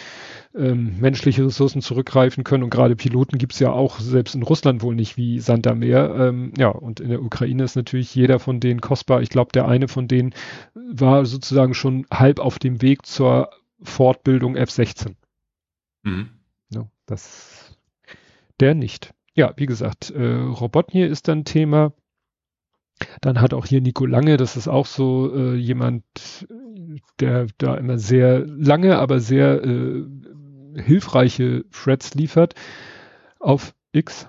ähm, menschliche Ressourcen zurückgreifen können und gerade Piloten gibt's ja auch selbst in Russland wohl nicht wie Sand am Meer. Ähm, ja, und in der Ukraine ist natürlich jeder von denen kostbar. Ich glaube, der eine von denen war sozusagen schon halb auf dem Weg zur Fortbildung F-16. Mhm. Ja, das, der nicht. Ja, wie gesagt, äh, Robotnie ist dann Thema. Dann hat auch hier Nico Lange, das ist auch so äh, jemand, der da immer sehr lange, aber sehr äh, hilfreiche Threads liefert auf X.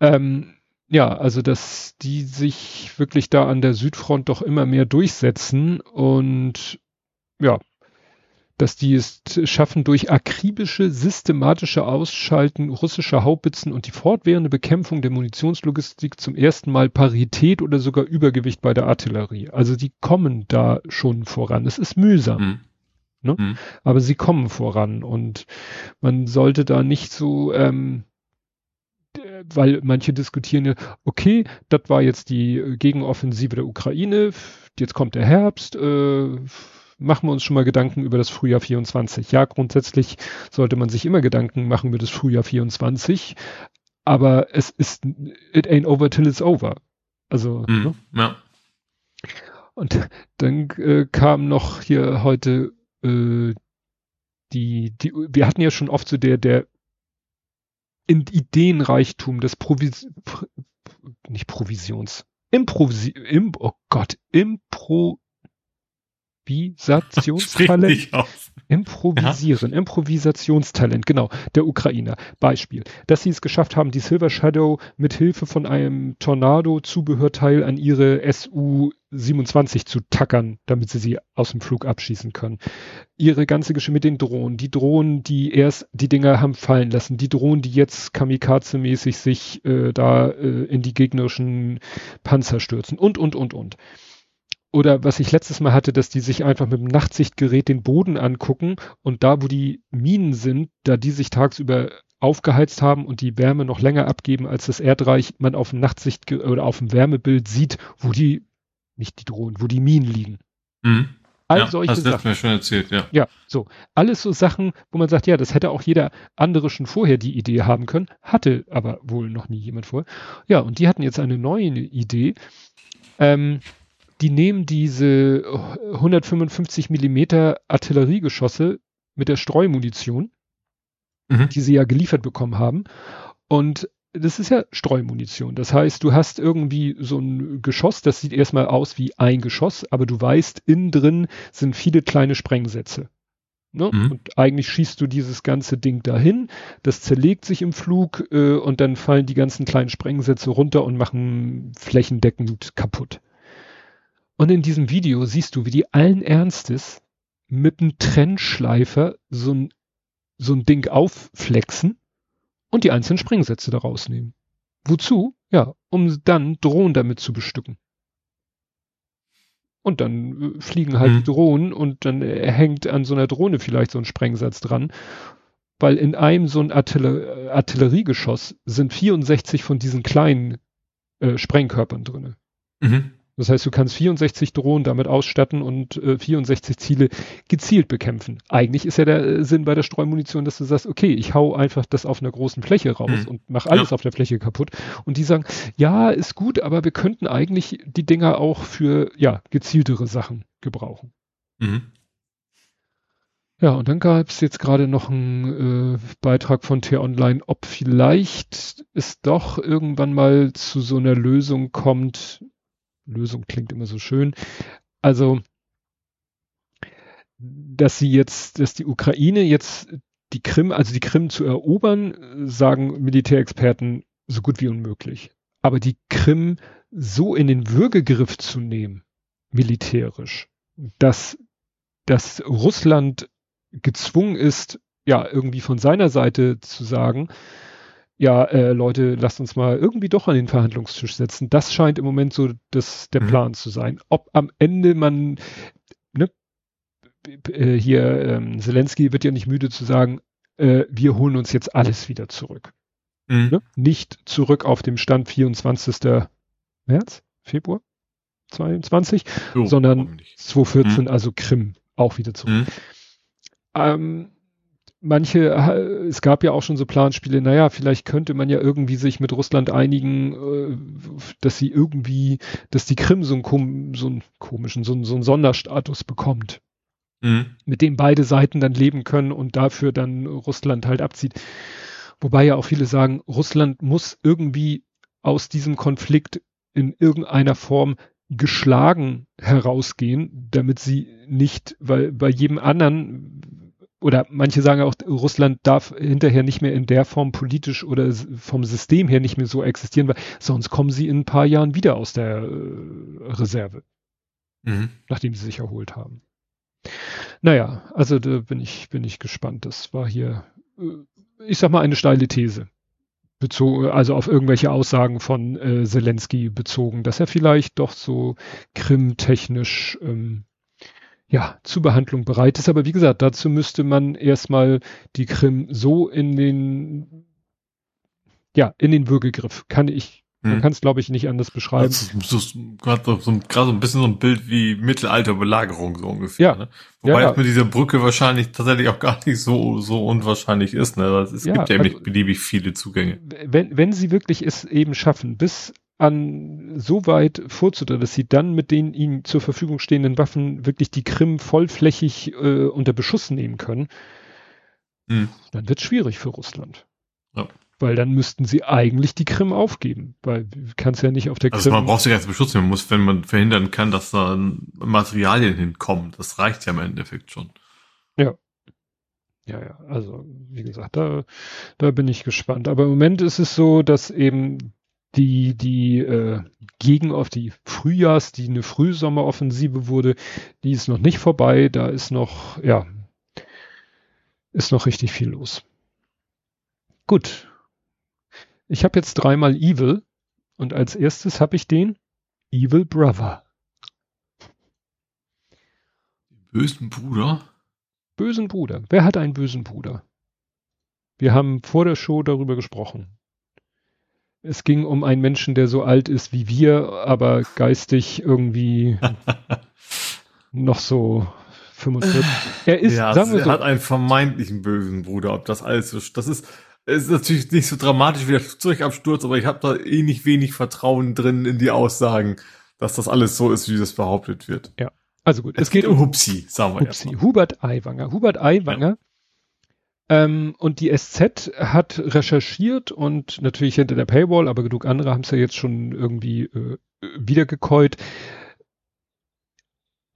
Ähm, ja, also dass die sich wirklich da an der Südfront doch immer mehr durchsetzen und ja, dass die es schaffen, durch akribische, systematische Ausschalten russischer Haubitzen und die fortwährende Bekämpfung der Munitionslogistik zum ersten Mal Parität oder sogar Übergewicht bei der Artillerie. Also die kommen da schon voran. Es ist mühsam. Mhm. Ne? Mhm. Aber sie kommen voran und man sollte da nicht so, ähm, weil manche diskutieren ja, okay, das war jetzt die Gegenoffensive der Ukraine, jetzt kommt der Herbst, äh, machen wir uns schon mal Gedanken über das Frühjahr 24. Ja, grundsätzlich sollte man sich immer Gedanken machen über das Frühjahr 24, aber es ist, it ain't over till it's over. Also, mm, ne? ja. Und dann äh, kam noch hier heute äh, die, die, wir hatten ja schon oft so der, der in Ideenreichtum des Provis, nicht Provisions, Improvisi, im, oh Gott, Impro, Improvisationstalent. *laughs* Improvisieren, ja. Improvisationstalent, genau, der Ukrainer. Beispiel, dass sie es geschafft haben, die Silver Shadow mit Hilfe von einem Tornado-Zubehörteil an ihre SU-27 zu tackern, damit sie sie aus dem Flug abschießen können. Ihre ganze Geschichte mit den Drohnen, die Drohnen, die erst die Dinger haben fallen lassen, die Drohnen, die jetzt kamikaze-mäßig sich äh, da äh, in die gegnerischen Panzer stürzen und, und, und, und oder was ich letztes Mal hatte, dass die sich einfach mit dem Nachtsichtgerät den Boden angucken und da, wo die Minen sind, da die sich tagsüber aufgeheizt haben und die Wärme noch länger abgeben als das Erdreich, man auf dem Nachtsicht oder auf dem Wärmebild sieht, wo die, nicht die Drohnen, wo die Minen liegen. Mhm. All ja, solche hast Sachen. mir schon erzählt, ja. Ja, so. Alles so Sachen, wo man sagt, ja, das hätte auch jeder andere schon vorher die Idee haben können, hatte aber wohl noch nie jemand vorher. Ja, und die hatten jetzt eine neue Idee. Ähm, die nehmen diese 155 Millimeter Artilleriegeschosse mit der Streumunition, mhm. die sie ja geliefert bekommen haben. Und das ist ja Streumunition. Das heißt, du hast irgendwie so ein Geschoss, das sieht erstmal aus wie ein Geschoss, aber du weißt, innen drin sind viele kleine Sprengsätze. Ne? Mhm. Und eigentlich schießt du dieses ganze Ding dahin, das zerlegt sich im Flug äh, und dann fallen die ganzen kleinen Sprengsätze runter und machen flächendeckend kaputt. Und in diesem Video siehst du, wie die allen Ernstes mit einem Trennschleifer so ein, so ein Ding aufflexen und die einzelnen Springsätze da rausnehmen. Wozu? Ja, um dann Drohnen damit zu bestücken. Und dann äh, fliegen halt mhm. Drohnen und dann äh, hängt an so einer Drohne vielleicht so ein Sprengsatz dran. Weil in einem so ein Artiller äh, Artilleriegeschoss sind 64 von diesen kleinen äh, Sprengkörpern drinne. Mhm. Das heißt, du kannst 64 Drohnen damit ausstatten und äh, 64 Ziele gezielt bekämpfen. Eigentlich ist ja der äh, Sinn bei der Streumunition, dass du sagst, okay, ich hau einfach das auf einer großen Fläche raus mhm. und mach alles ja. auf der Fläche kaputt. Und die sagen, ja, ist gut, aber wir könnten eigentlich die Dinger auch für ja gezieltere Sachen gebrauchen. Mhm. Ja, und dann gab es jetzt gerade noch einen äh, Beitrag von T-Online, ob vielleicht es doch irgendwann mal zu so einer Lösung kommt, Lösung klingt immer so schön. Also, dass sie jetzt, dass die Ukraine jetzt die Krim, also die Krim zu erobern, sagen Militärexperten so gut wie unmöglich. Aber die Krim so in den Würgegriff zu nehmen, militärisch, dass, dass Russland gezwungen ist, ja, irgendwie von seiner Seite zu sagen, ja, äh, Leute, lasst uns mal irgendwie doch an den Verhandlungstisch setzen. Das scheint im Moment so das, der mhm. Plan zu sein. Ob am Ende man, ne, äh, hier, ähm, Zelensky wird ja nicht müde zu sagen, äh, wir holen uns jetzt alles wieder zurück. Mhm. Ne? Nicht zurück auf dem Stand 24. März, Februar 22, oh, sondern 2014, mhm. also Krim, auch wieder zurück. Mhm. Ähm, manche, äh, es gab ja auch schon so Planspiele, naja, vielleicht könnte man ja irgendwie sich mit Russland einigen, äh, dass sie irgendwie, dass die Krim so einen, so einen komischen, so einen, so einen Sonderstatus bekommt. mhm. mit dem beide Seiten dann leben können und dafür dann Russland halt abzieht. Wobei ja auch viele sagen, Russland muss irgendwie aus diesem Konflikt in irgendeiner Form geschlagen herausgehen, damit sie nicht, weil bei jedem anderen oder manche sagen auch, Russland darf hinterher nicht mehr in der Form politisch oder vom System her nicht mehr so existieren, weil sonst kommen sie in ein paar Jahren wieder aus der äh, Reserve, mhm. nachdem sie sich erholt haben. Naja, also da bin ich, bin ich gespannt. Das war hier, äh, ich sag mal, eine steile These. Bezogen, also auf irgendwelche Aussagen von äh, Zelensky bezogen, dass er vielleicht doch so krimtechnisch ähm, ja, zu Behandlung bereit ist. Aber wie gesagt, dazu müsste man erstmal die Krim so in den, ja, in den Würgegriff. Kann ich, hm. man kann es glaube ich nicht anders beschreiben. Das ist, ist gerade so, so, so ein bisschen so ein Bild wie Mittelalterbelagerung so ungefähr. Ja. Ne? Wobei ja, ja. mit dieser Brücke wahrscheinlich tatsächlich auch gar nicht so, so unwahrscheinlich ist. Ne? Es ja, gibt ja also, beliebig viele Zugänge. Wenn, wenn sie wirklich es eben schaffen, bis an so weit vorzudringen, dass sie dann mit den ihnen zur Verfügung stehenden Waffen wirklich die Krim vollflächig äh, unter Beschuss nehmen können, hm. dann wird es schwierig für Russland. Ja. Weil dann müssten sie eigentlich die Krim aufgeben, weil du kannst ja nicht auf der also Krim. Also man braucht sich als Beschutz nehmen, muss, wenn man verhindern kann, dass da Materialien hinkommen. Das reicht ja im Endeffekt schon. Ja. Ja, ja, also wie gesagt, da, da bin ich gespannt. Aber im Moment ist es so, dass eben die, die äh, gegen auf die Frühjahrs, die eine Frühsommeroffensive wurde, die ist noch nicht vorbei. Da ist noch, ja, ist noch richtig viel los. Gut. Ich habe jetzt dreimal Evil und als erstes habe ich den Evil Brother. Bösen Bruder? Bösen Bruder. Wer hat einen bösen Bruder? Wir haben vor der Show darüber gesprochen. Es ging um einen Menschen, der so alt ist wie wir, aber geistig irgendwie *laughs* noch so 45. Er ist, ja, sagen wir er so, hat einen vermeintlichen bösen Bruder. Ob das alles so, das ist, ist natürlich nicht so dramatisch wie der Flugzeugabsturz, aber ich habe da eh nicht wenig Vertrauen drin in die Aussagen, dass das alles so ist, wie das behauptet wird. Ja. Also gut, es, es geht, geht um Hupsi, sagen wir Hupsi. Hubert Aiwanger. Hubert Aiwanger ja. Ähm, und die SZ hat recherchiert und natürlich hinter der Paywall, aber genug andere haben es ja jetzt schon irgendwie äh, wiedergekäut.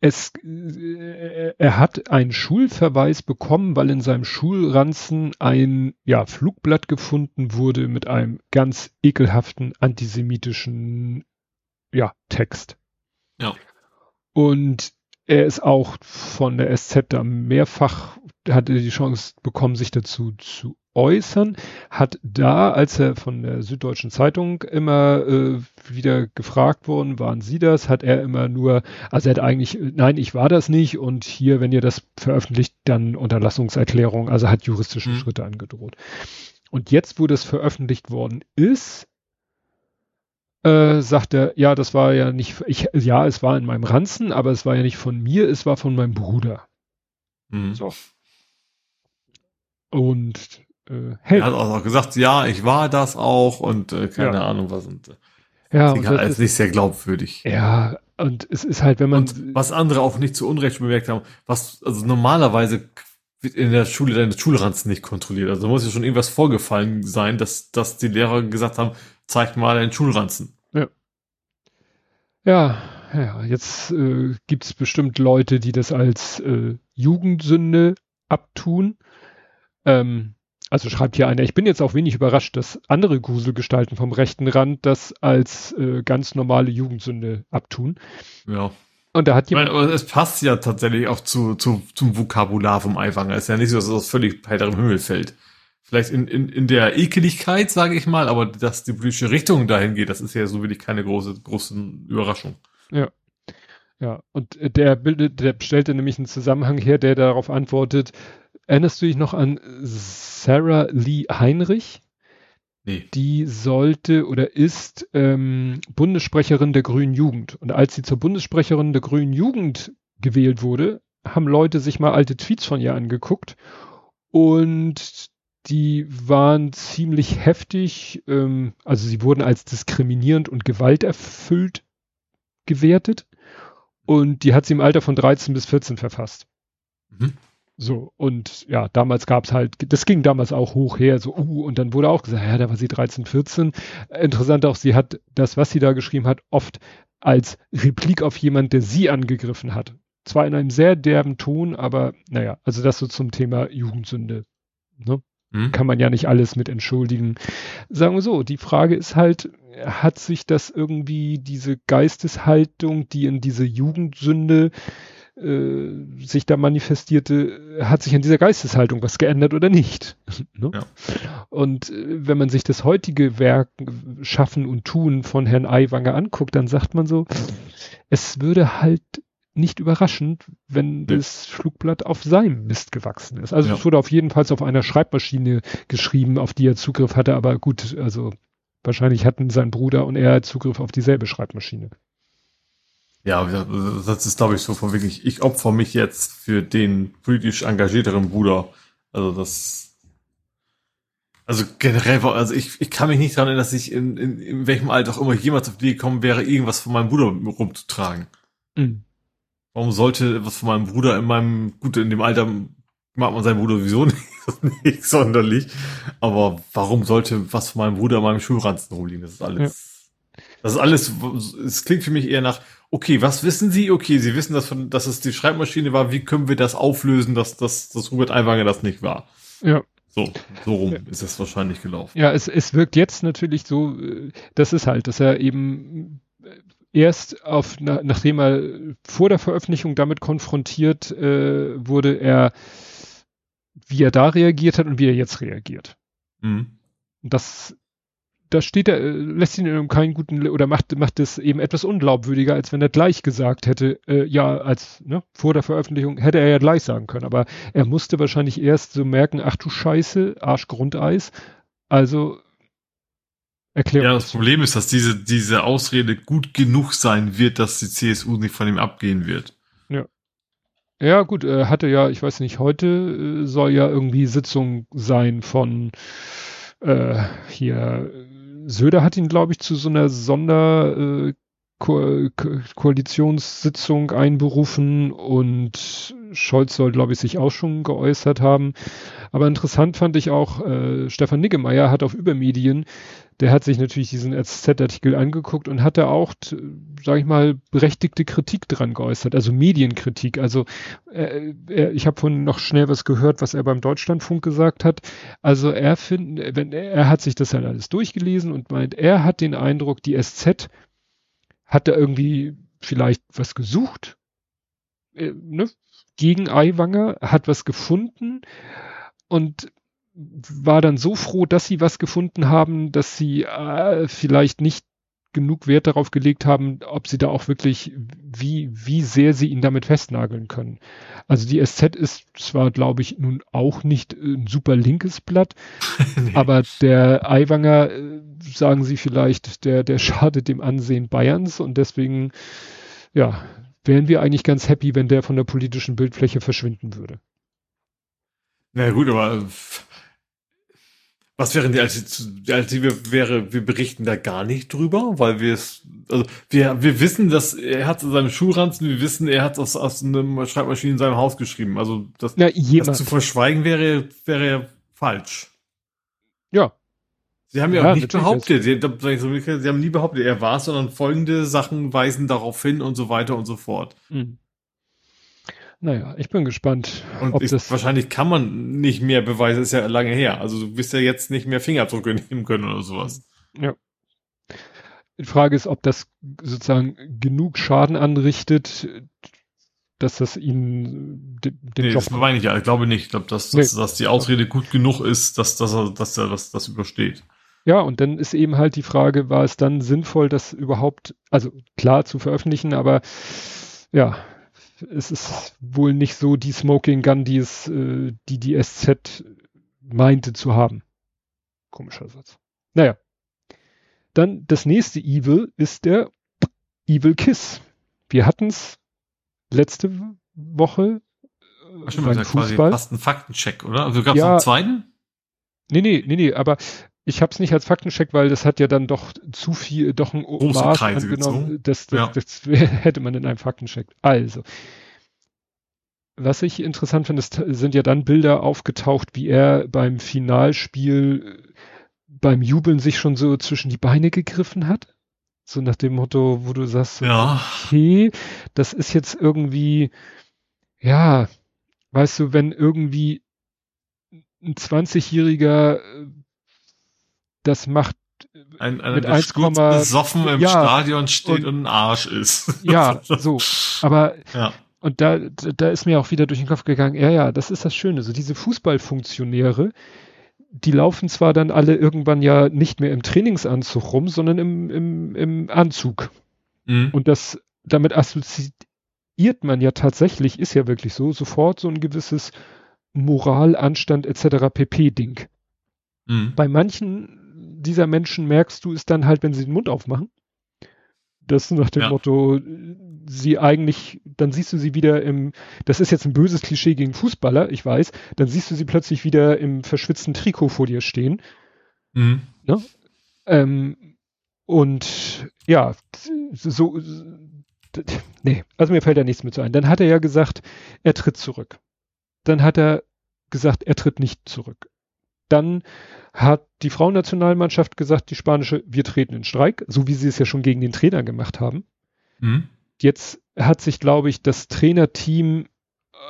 Es, äh, er hat einen Schulverweis bekommen, weil in seinem Schulranzen ein ja, Flugblatt gefunden wurde mit einem ganz ekelhaften antisemitischen ja, Text. Ja. Und er ist auch von der SZ da mehrfach, hatte die Chance bekommen, sich dazu zu äußern, hat da, als er von der Süddeutschen Zeitung immer äh, wieder gefragt worden, waren Sie das, hat er immer nur, also er hat eigentlich, nein, ich war das nicht und hier, wenn ihr das veröffentlicht, dann Unterlassungserklärung, also hat juristische mhm. Schritte angedroht. Und jetzt, wo das veröffentlicht worden ist, äh, sagt er, ja, das war ja nicht, ich, ja, es war in meinem Ranzen, aber es war ja nicht von mir, es war von meinem Bruder. Mhm. So. Und äh, hey. Er hat auch noch gesagt, ja, ich war das auch und äh, keine ja. Ahnung was. Und, äh, ja, und das ist nicht sehr glaubwürdig. Ja, und es ist halt, wenn man. Und was andere auch nicht zu Unrecht bemerkt haben, was, also normalerweise wird in der Schule deine Schulranzen nicht kontrolliert. Also muss ja schon irgendwas vorgefallen sein, dass, dass die Lehrer gesagt haben, zeig mal deinen Schulranzen. Ja. Ja, ja jetzt äh, gibt es bestimmt Leute, die das als äh, Jugendsünde abtun. Ähm, also schreibt hier einer, ich bin jetzt auch wenig überrascht, dass andere Gruselgestalten vom rechten Rand das als äh, ganz normale Jugendsünde abtun. Ja. Und da hat jemand. Meine, es passt ja tatsächlich auch zu, zu, zum Vokabular vom Eiwanger. Es ist ja nicht so, dass es aus völlig heiterem Himmel fällt vielleicht in, in, in der Ekeligkeit, sage ich mal, aber dass die politische Richtung dahin geht, das ist ja so wirklich keine große, große Überraschung. Ja. Ja, und der bildet, der stellte nämlich einen Zusammenhang her, der darauf antwortet, erinnerst du dich noch an Sarah Lee Heinrich? Nee. Die sollte oder ist ähm, Bundessprecherin der Grünen Jugend. Und als sie zur Bundessprecherin der Grünen Jugend gewählt wurde, haben Leute sich mal alte Tweets von ihr angeguckt und die waren ziemlich heftig, ähm, also sie wurden als diskriminierend und gewalterfüllt gewertet und die hat sie im Alter von 13 bis 14 verfasst. Mhm. So, und ja, damals gab's halt, das ging damals auch hoch her, so, uh, und dann wurde auch gesagt, ja, da war sie 13, 14. Interessant auch, sie hat das, was sie da geschrieben hat, oft als Replik auf jemand, der sie angegriffen hat. Zwar in einem sehr derben Ton, aber naja, also das so zum Thema Jugendsünde. Ne? Mhm. Kann man ja nicht alles mit entschuldigen. Sagen wir so, die Frage ist halt, hat sich das irgendwie, diese Geisteshaltung, die in diese Jugendsünde äh, sich da manifestierte, hat sich an dieser Geisteshaltung was geändert oder nicht? *laughs* ne? ja. Und äh, wenn man sich das heutige Werk Schaffen und Tun von Herrn Aiwanger anguckt, dann sagt man so, es würde halt nicht überraschend, wenn das Flugblatt auf seinem Mist gewachsen ist. Also ja. es wurde auf jeden Fall auf einer Schreibmaschine geschrieben, auf die er Zugriff hatte, aber gut, also wahrscheinlich hatten sein Bruder und er Zugriff auf dieselbe Schreibmaschine. Ja, das ist, glaube ich, so von wirklich, ich opfer mich jetzt für den politisch engagierteren Bruder. Also das, also generell, also ich, ich kann mich nicht daran erinnern, dass ich in, in, in welchem Alter auch immer jemals auf die gekommen wäre, irgendwas von meinem Bruder rumzutragen. Mhm. Warum sollte was von meinem Bruder in meinem, gut, in dem Alter mag man seinen Bruder sowieso *laughs* nicht, nicht sonderlich, aber warum sollte was von meinem Bruder in meinem Schulranzen rumliegen? Das ist alles, ja. Das ist alles, es klingt für mich eher nach, okay, was wissen Sie? Okay, Sie wissen, dass, von, dass es die Schreibmaschine war. Wie können wir das auflösen, dass, dass, dass Hubert Aiwanger das nicht war? Ja. So, so rum ja. ist es wahrscheinlich gelaufen. Ja, es, es wirkt jetzt natürlich so, äh, das ist halt, dass er eben erst auf, na, nachdem er vor der Veröffentlichung damit konfrontiert äh, wurde, er, wie er da reagiert hat und wie er jetzt reagiert. Mhm. Das, da steht er, lässt ihn in keinen guten, oder macht, macht es eben etwas unglaubwürdiger, als wenn er gleich gesagt hätte, äh, ja, als, ne, vor der Veröffentlichung hätte er ja gleich sagen können, aber er musste wahrscheinlich erst so merken, ach du Scheiße, Arschgrundeis, also Erklärung. Ja, das Problem ist, dass diese, diese Ausrede gut genug sein wird, dass die CSU nicht von ihm abgehen wird. Ja. Ja, gut, er hatte ja, ich weiß nicht, heute äh, soll ja irgendwie Sitzung sein von äh, hier, Söder hat ihn, glaube ich, zu so einer Sonder äh, Ko einberufen und Scholz soll, glaube ich, sich auch schon geäußert haben. Aber interessant fand ich auch, äh, Stefan Niggemeier hat auf Übermedien der hat sich natürlich diesen SZ-Artikel angeguckt und hat da auch, sage ich mal, berechtigte Kritik dran geäußert, also Medienkritik. Also äh, er, ich habe von noch schnell was gehört, was er beim Deutschlandfunk gesagt hat. Also er findet, wenn er hat sich das halt alles durchgelesen und meint, er hat den Eindruck, die SZ hat da irgendwie vielleicht was gesucht äh, ne, gegen Aiwanger, hat was gefunden und war dann so froh, dass sie was gefunden haben, dass sie äh, vielleicht nicht genug Wert darauf gelegt haben, ob sie da auch wirklich, wie, wie sehr sie ihn damit festnageln können. Also die SZ ist zwar, glaube ich, nun auch nicht ein super linkes Blatt, *laughs* nee. aber der Aiwanger, äh, sagen sie vielleicht, der, der schadet dem Ansehen Bayerns und deswegen, ja, wären wir eigentlich ganz happy, wenn der von der politischen Bildfläche verschwinden würde. Na gut, aber was wäre die Alternative? Wäre, wir berichten da gar nicht drüber, weil wir es, also wir, wir wissen, dass er hat in seinem Schulranzen, wir wissen, er hat das aus einer Schreibmaschine in seinem Haus geschrieben. Also das, Na, das zu verschweigen wäre, wäre falsch. Ja. Sie haben ja, ja auch nicht behauptet, sie, sie, haben nie behauptet, er war es, sondern folgende Sachen weisen darauf hin und so weiter und so fort. Mhm. Naja, ich bin gespannt. Und ich, wahrscheinlich kann man nicht mehr beweisen, ist ja lange her. Also du wirst ja jetzt nicht mehr Fingerabdrücke *laughs* nehmen können oder sowas. Ja. Die Frage ist, ob das sozusagen genug Schaden anrichtet, dass das ihnen den, nee, Job. Das meine ich ja. Ich glaube nicht. Ich glaube, dass, dass, nee. dass die Ausrede gut genug ist, dass, dass er, dass er das, das übersteht. Ja, und dann ist eben halt die Frage, war es dann sinnvoll, das überhaupt, also klar zu veröffentlichen, aber ja, es ist wohl nicht so die Smoking Gun, die es, äh, die die SZ meinte zu haben. Komischer Satz. Naja. Dann das nächste Evil ist der Evil Kiss. Wir hatten es letzte Woche. Äh, Ach, beim Fußball. quasi fast ein Faktencheck, oder? Also gab es ja, einen zweiten? Nee, nee, nee, nee, aber ich habe es nicht als Faktencheck, weil das hat ja dann doch zu viel, doch ein Kreise angenommen. Das, das, ja. das, das *laughs* hätte man in einem Faktencheck. Also, was ich interessant finde, sind ja dann Bilder aufgetaucht, wie er beim Finalspiel äh, beim Jubeln sich schon so zwischen die Beine gegriffen hat. So nach dem Motto, wo du sagst, ja. okay, das ist jetzt irgendwie, ja, weißt du, wenn irgendwie ein 20-Jähriger äh, das macht ein, ein mit 1, besoffen im ja, Stadion steht und, und, ein Arsch ist. *laughs* Ja, so. Aber ja. und da, da ist mir auch wieder durch den Kopf gegangen, ja, ja, das ist das Schöne. So diese Fußballfunktionäre, die laufen zwar dann alle irgendwann ja nicht mehr im Trainingsanzug rum, sondern im, im, im Anzug. Mhm. Und das, damit assoziiert man ja tatsächlich, ist ja wirklich so, sofort so ein gewisses Moral, Anstand etc. pp. Ding. Mhm. Bei manchen dieser Menschen merkst du es dann halt, wenn sie den Mund aufmachen. Das nach dem ja. Motto, sie eigentlich, dann siehst du sie wieder im, das ist jetzt ein böses Klischee gegen Fußballer, ich weiß, dann siehst du sie plötzlich wieder im verschwitzten Trikot vor dir stehen. Mhm. Ne? Ähm, und ja, so, nee, also mir fällt da nichts mit so ein. Dann hat er ja gesagt, er tritt zurück. Dann hat er gesagt, er tritt nicht zurück. Dann hat die Frauennationalmannschaft gesagt, die spanische, wir treten in Streik, so wie sie es ja schon gegen den Trainer gemacht haben. Mhm. Jetzt hat sich, glaube ich, das Trainerteam,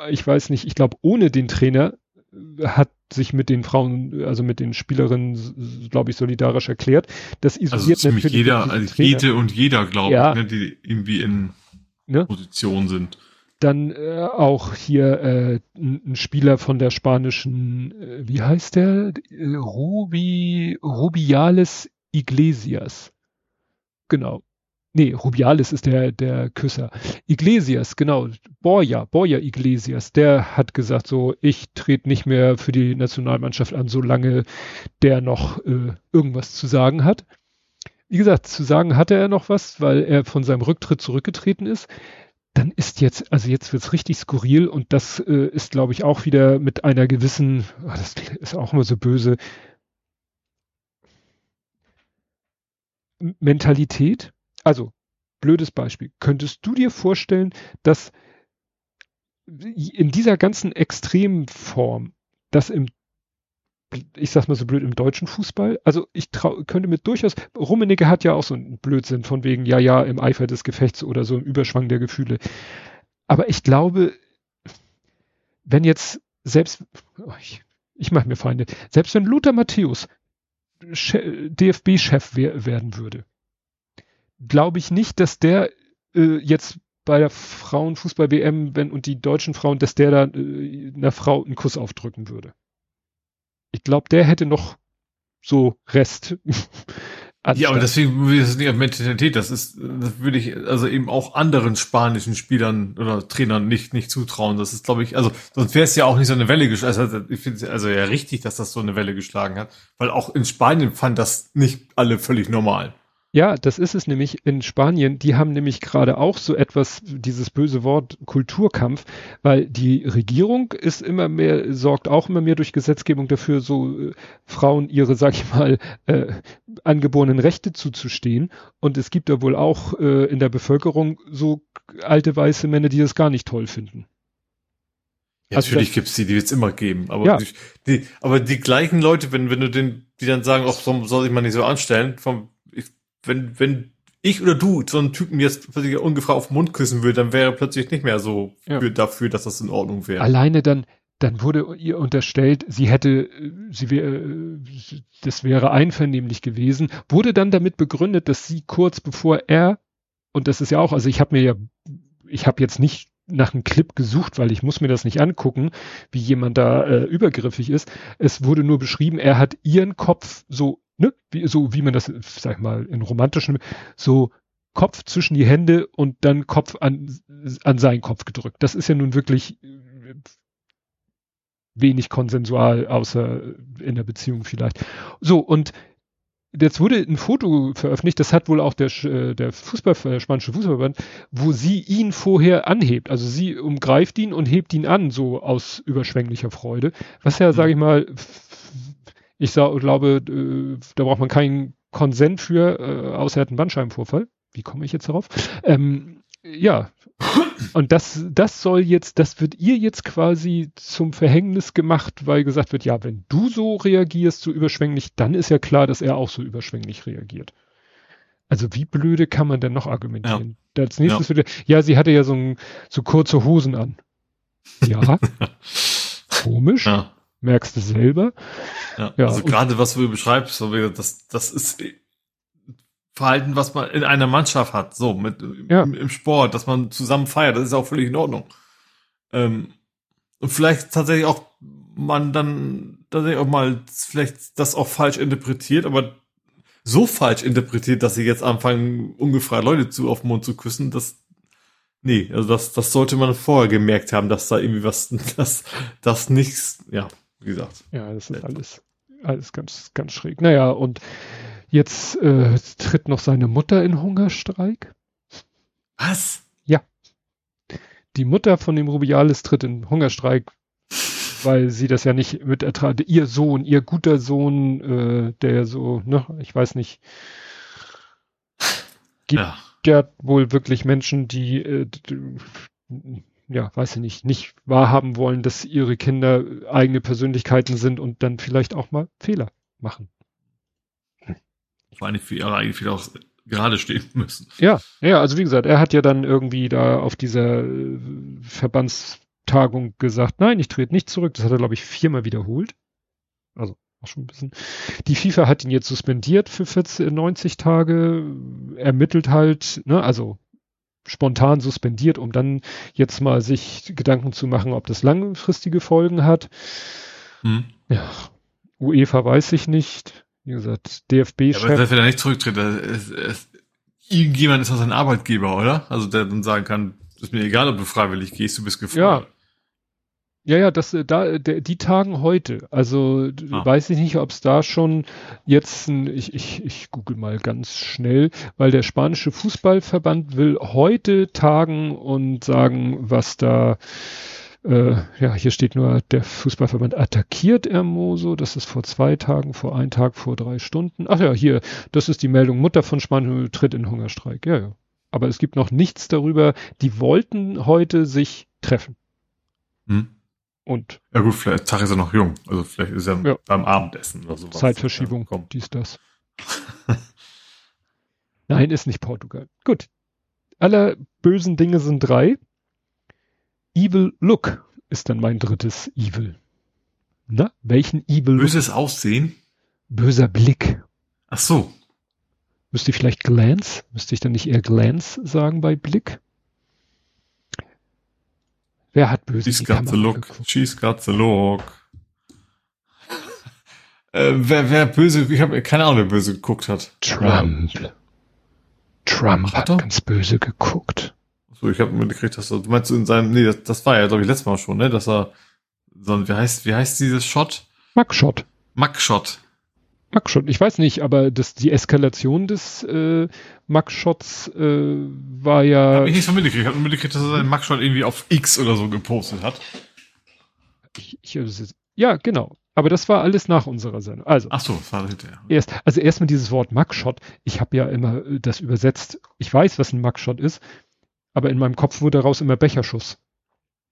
äh, ich weiß nicht, ich glaube, ohne den Trainer äh, hat sich mit den Frauen, also mit den Spielerinnen, glaube ich, solidarisch erklärt. Das isoliert also ziemlich jeder, also jede und jeder, glaube ja. ich, ne, die irgendwie in ne? Position sind. Dann äh, auch hier äh, ein Spieler von der spanischen, äh, wie heißt der? Rubi, Rubiales Iglesias. Genau. Nee, Rubiales ist der, der Küsser. Iglesias, genau. Borja, Borja Iglesias, der hat gesagt so, ich trete nicht mehr für die Nationalmannschaft an, solange der noch äh, irgendwas zu sagen hat. Wie gesagt, zu sagen hatte er noch was, weil er von seinem Rücktritt zurückgetreten ist dann ist jetzt, also jetzt wird's richtig skurril und das äh, ist, glaube ich, auch wieder mit einer gewissen, oh, das ist auch immer so böse, Mentalität. Also, blödes Beispiel. Könntest du dir vorstellen, dass in dieser ganzen Extremform, dass im ich sag's mal so blöd, im deutschen Fußball. Also ich trau, könnte mir durchaus, Rummenigge hat ja auch so einen Blödsinn von wegen, ja, ja, im Eifer des Gefechts oder so im Überschwang der Gefühle. Aber ich glaube, wenn jetzt selbst, oh, ich, ich mache mir Feinde, selbst wenn Lothar Matthäus DFB-Chef werden würde, glaube ich nicht, dass der äh, jetzt bei der Frauenfußball-WM, und die deutschen Frauen, dass der da äh, einer Frau einen Kuss aufdrücken würde ich glaube, der hätte noch so Rest. *laughs* ja, aber deswegen ist es nicht auf Mentalität. Das ist, das würde ich also eben auch anderen spanischen Spielern oder Trainern nicht, nicht zutrauen. Das ist, glaube ich, also sonst wäre es ja auch nicht so eine Welle geschlagen. Also ich finde es also ja richtig, dass das so eine Welle geschlagen hat, weil auch in Spanien fand das nicht alle völlig normal. Ja, das ist es nämlich in Spanien. Die haben nämlich gerade auch so etwas, dieses böse Wort Kulturkampf, weil die Regierung ist immer mehr, sorgt auch immer mehr durch Gesetzgebung dafür, so äh, Frauen ihre, sag ich mal, äh, angeborenen Rechte zuzustehen. Und es gibt da wohl auch äh, in der Bevölkerung so alte weiße Männer, die das gar nicht toll finden. Ja, also natürlich gibt's die, die wird's immer geben. Aber, ja. die, die, aber die gleichen Leute, wenn, wenn du den, die dann sagen, ach, soll ich mal nicht so anstellen, vom, wenn, wenn ich oder du so einen Typen jetzt plötzlich ungefragt auf den Mund küssen würde, dann wäre plötzlich nicht mehr so ja. für, dafür, dass das in Ordnung wäre. Alleine dann, dann wurde ihr unterstellt, sie hätte, sie wäre, das wäre einvernehmlich gewesen, wurde dann damit begründet, dass sie kurz bevor er, und das ist ja auch, also ich habe mir ja, ich habe jetzt nicht nach einem Clip gesucht, weil ich muss mir das nicht angucken, wie jemand da äh, übergriffig ist. Es wurde nur beschrieben, er hat ihren Kopf so ne, wie, so wie man das, sag ich mal, in romantischen, so Kopf zwischen die Hände und dann Kopf an, an seinen Kopf gedrückt. Das ist ja nun wirklich äh, wenig konsensual, außer in der Beziehung vielleicht. So, und jetzt wurde ein Foto veröffentlicht, das hat wohl auch der, äh, der Fußball, der spanische Fußballverband, wo sie ihn vorher anhebt. Also sie umgreift ihn und hebt ihn an, so aus überschwänglicher Freude. Was ja, sage ich mal, ich sag, glaube, äh, da braucht man keinen Konsent für, äh, außer er hat einen Bandscheibenvorfall. Wie komme ich jetzt darauf? Ähm, Ja. Und das, das soll jetzt, das wird ihr jetzt quasi zum Verhängnis gemacht, weil gesagt wird, ja, wenn du so reagierst, so überschwänglich, dann ist ja klar, dass er auch so überschwänglich reagiert. Also wie blöde kann man denn noch argumentieren? Ja. Als nächstes ja. Wird, ja, sie hatte ja so, ein, so kurze Hosen an. Ja. *laughs* Komisch. Ja. Merkst du selber. Ja, ja also gerade was du beschreibst, so das, das ist Verhalten, was man in einer Mannschaft hat, so mit ja. im, im, Sport, dass man zusammen feiert, das ist auch völlig in Ordnung. Ähm, und vielleicht tatsächlich auch man dann tatsächlich auch mal vielleicht das auch falsch interpretiert, aber so falsch interpretiert, dass sie jetzt anfangen, ungefragt Leute zu auf den Mund zu küssen, das nee, also das, das sollte man vorher gemerkt haben, dass da irgendwie was, *laughs* das, das nichts, ja, wie gesagt. Ja, das ist alles, alles ganz, ganz schräg. Naja, und Jetzt äh, tritt noch seine Mutter in Hungerstreik. Was? Ja. Die Mutter von dem Rubiales tritt in Hungerstreik, weil sie das ja nicht mit ertrage. Ihr Sohn, ihr guter Sohn, äh, der so, ne, ich weiß nicht, gibt ja, ja wohl wirklich Menschen, die, äh, ja, weiß ich nicht, nicht wahrhaben wollen, dass ihre Kinder eigene Persönlichkeiten sind und dann vielleicht auch mal Fehler machen vor allem für ihre eigenen Fehler auch gerade stehen müssen. Ja, ja, also wie gesagt, er hat ja dann irgendwie da auf dieser äh, Verbandstagung gesagt, nein, ich trete nicht zurück. Das hat er, glaube ich, viermal wiederholt. Also auch schon ein bisschen. Die FIFA hat ihn jetzt suspendiert für 40, 90 Tage, ermittelt halt, ne, also spontan suspendiert, um dann jetzt mal sich Gedanken zu machen, ob das langfristige Folgen hat. Hm. Ja, UEFA weiß ich nicht wie gesagt, DFB-Chef. Ja, aber dass er da nicht zurücktritt, es, es, irgendjemand ist doch sein Arbeitgeber, oder? Also der dann sagen kann, ist mir egal, ob du freiwillig gehst, du bist gefordert. Ja. Ja, ja, das äh, da der, die Tagen heute. Also ah. weiß ich nicht, ob es da schon jetzt ein, ich, ich, ich google mal ganz schnell, weil der spanische Fußballverband will heute tagen und sagen, was da äh, ja, hier steht nur, der Fußballverband attackiert Hermoso. Das ist vor zwei Tagen, vor einem Tag, vor drei Stunden. Ach ja, hier, das ist die Meldung. Mutter von Spanien tritt in Hungerstreik. Ja, ja. Aber es gibt noch nichts darüber. Die wollten heute sich treffen. Hm. Und. Ja gut, vielleicht Tag ist er noch jung. Also vielleicht ist er ja. beim Abendessen oder sowas. Zeitverschiebung, ja, dies, das. *laughs* Nein, ist nicht Portugal. Gut. Aller bösen Dinge sind drei. Evil Look ist dann mein drittes Evil. Na, welchen Evil Böses Look? Aussehen? Böser Blick. Ach so. Müsste ich vielleicht Glance? Müsste ich dann nicht eher Glance sagen bei Blick? Wer hat böse She's got the look. Geguckt? She's got the look. *laughs* äh, wer, wer böse, ich habe keine Ahnung, wer böse geguckt hat. Trump. Trump hat, hat ganz böse geguckt. So, ich habe mitgekriegt, dass er, du meinst in seinem, nee, das, das war ja, glaube ich, letztes Mal schon, ne, dass er, so, wie heißt, wie heißt dieses Shot? Mugshot. Mugshot. Mugshot. Ich weiß nicht, aber das, die Eskalation des äh, Mugshots äh, war ja. Hab ich nicht so mitgekriegt. Ich habe mitgekriegt, dass er seinen Mugshot irgendwie auf X oder so gepostet hat. Ich, ich, ja, genau. Aber das war alles nach unserer Sendung. Also. Ach so, das war hinterher. Erst, also erstmal dieses Wort Mugshot. Ich habe ja immer äh, das übersetzt. Ich weiß, was ein Mugshot ist aber in meinem Kopf wurde daraus immer Becherschuss.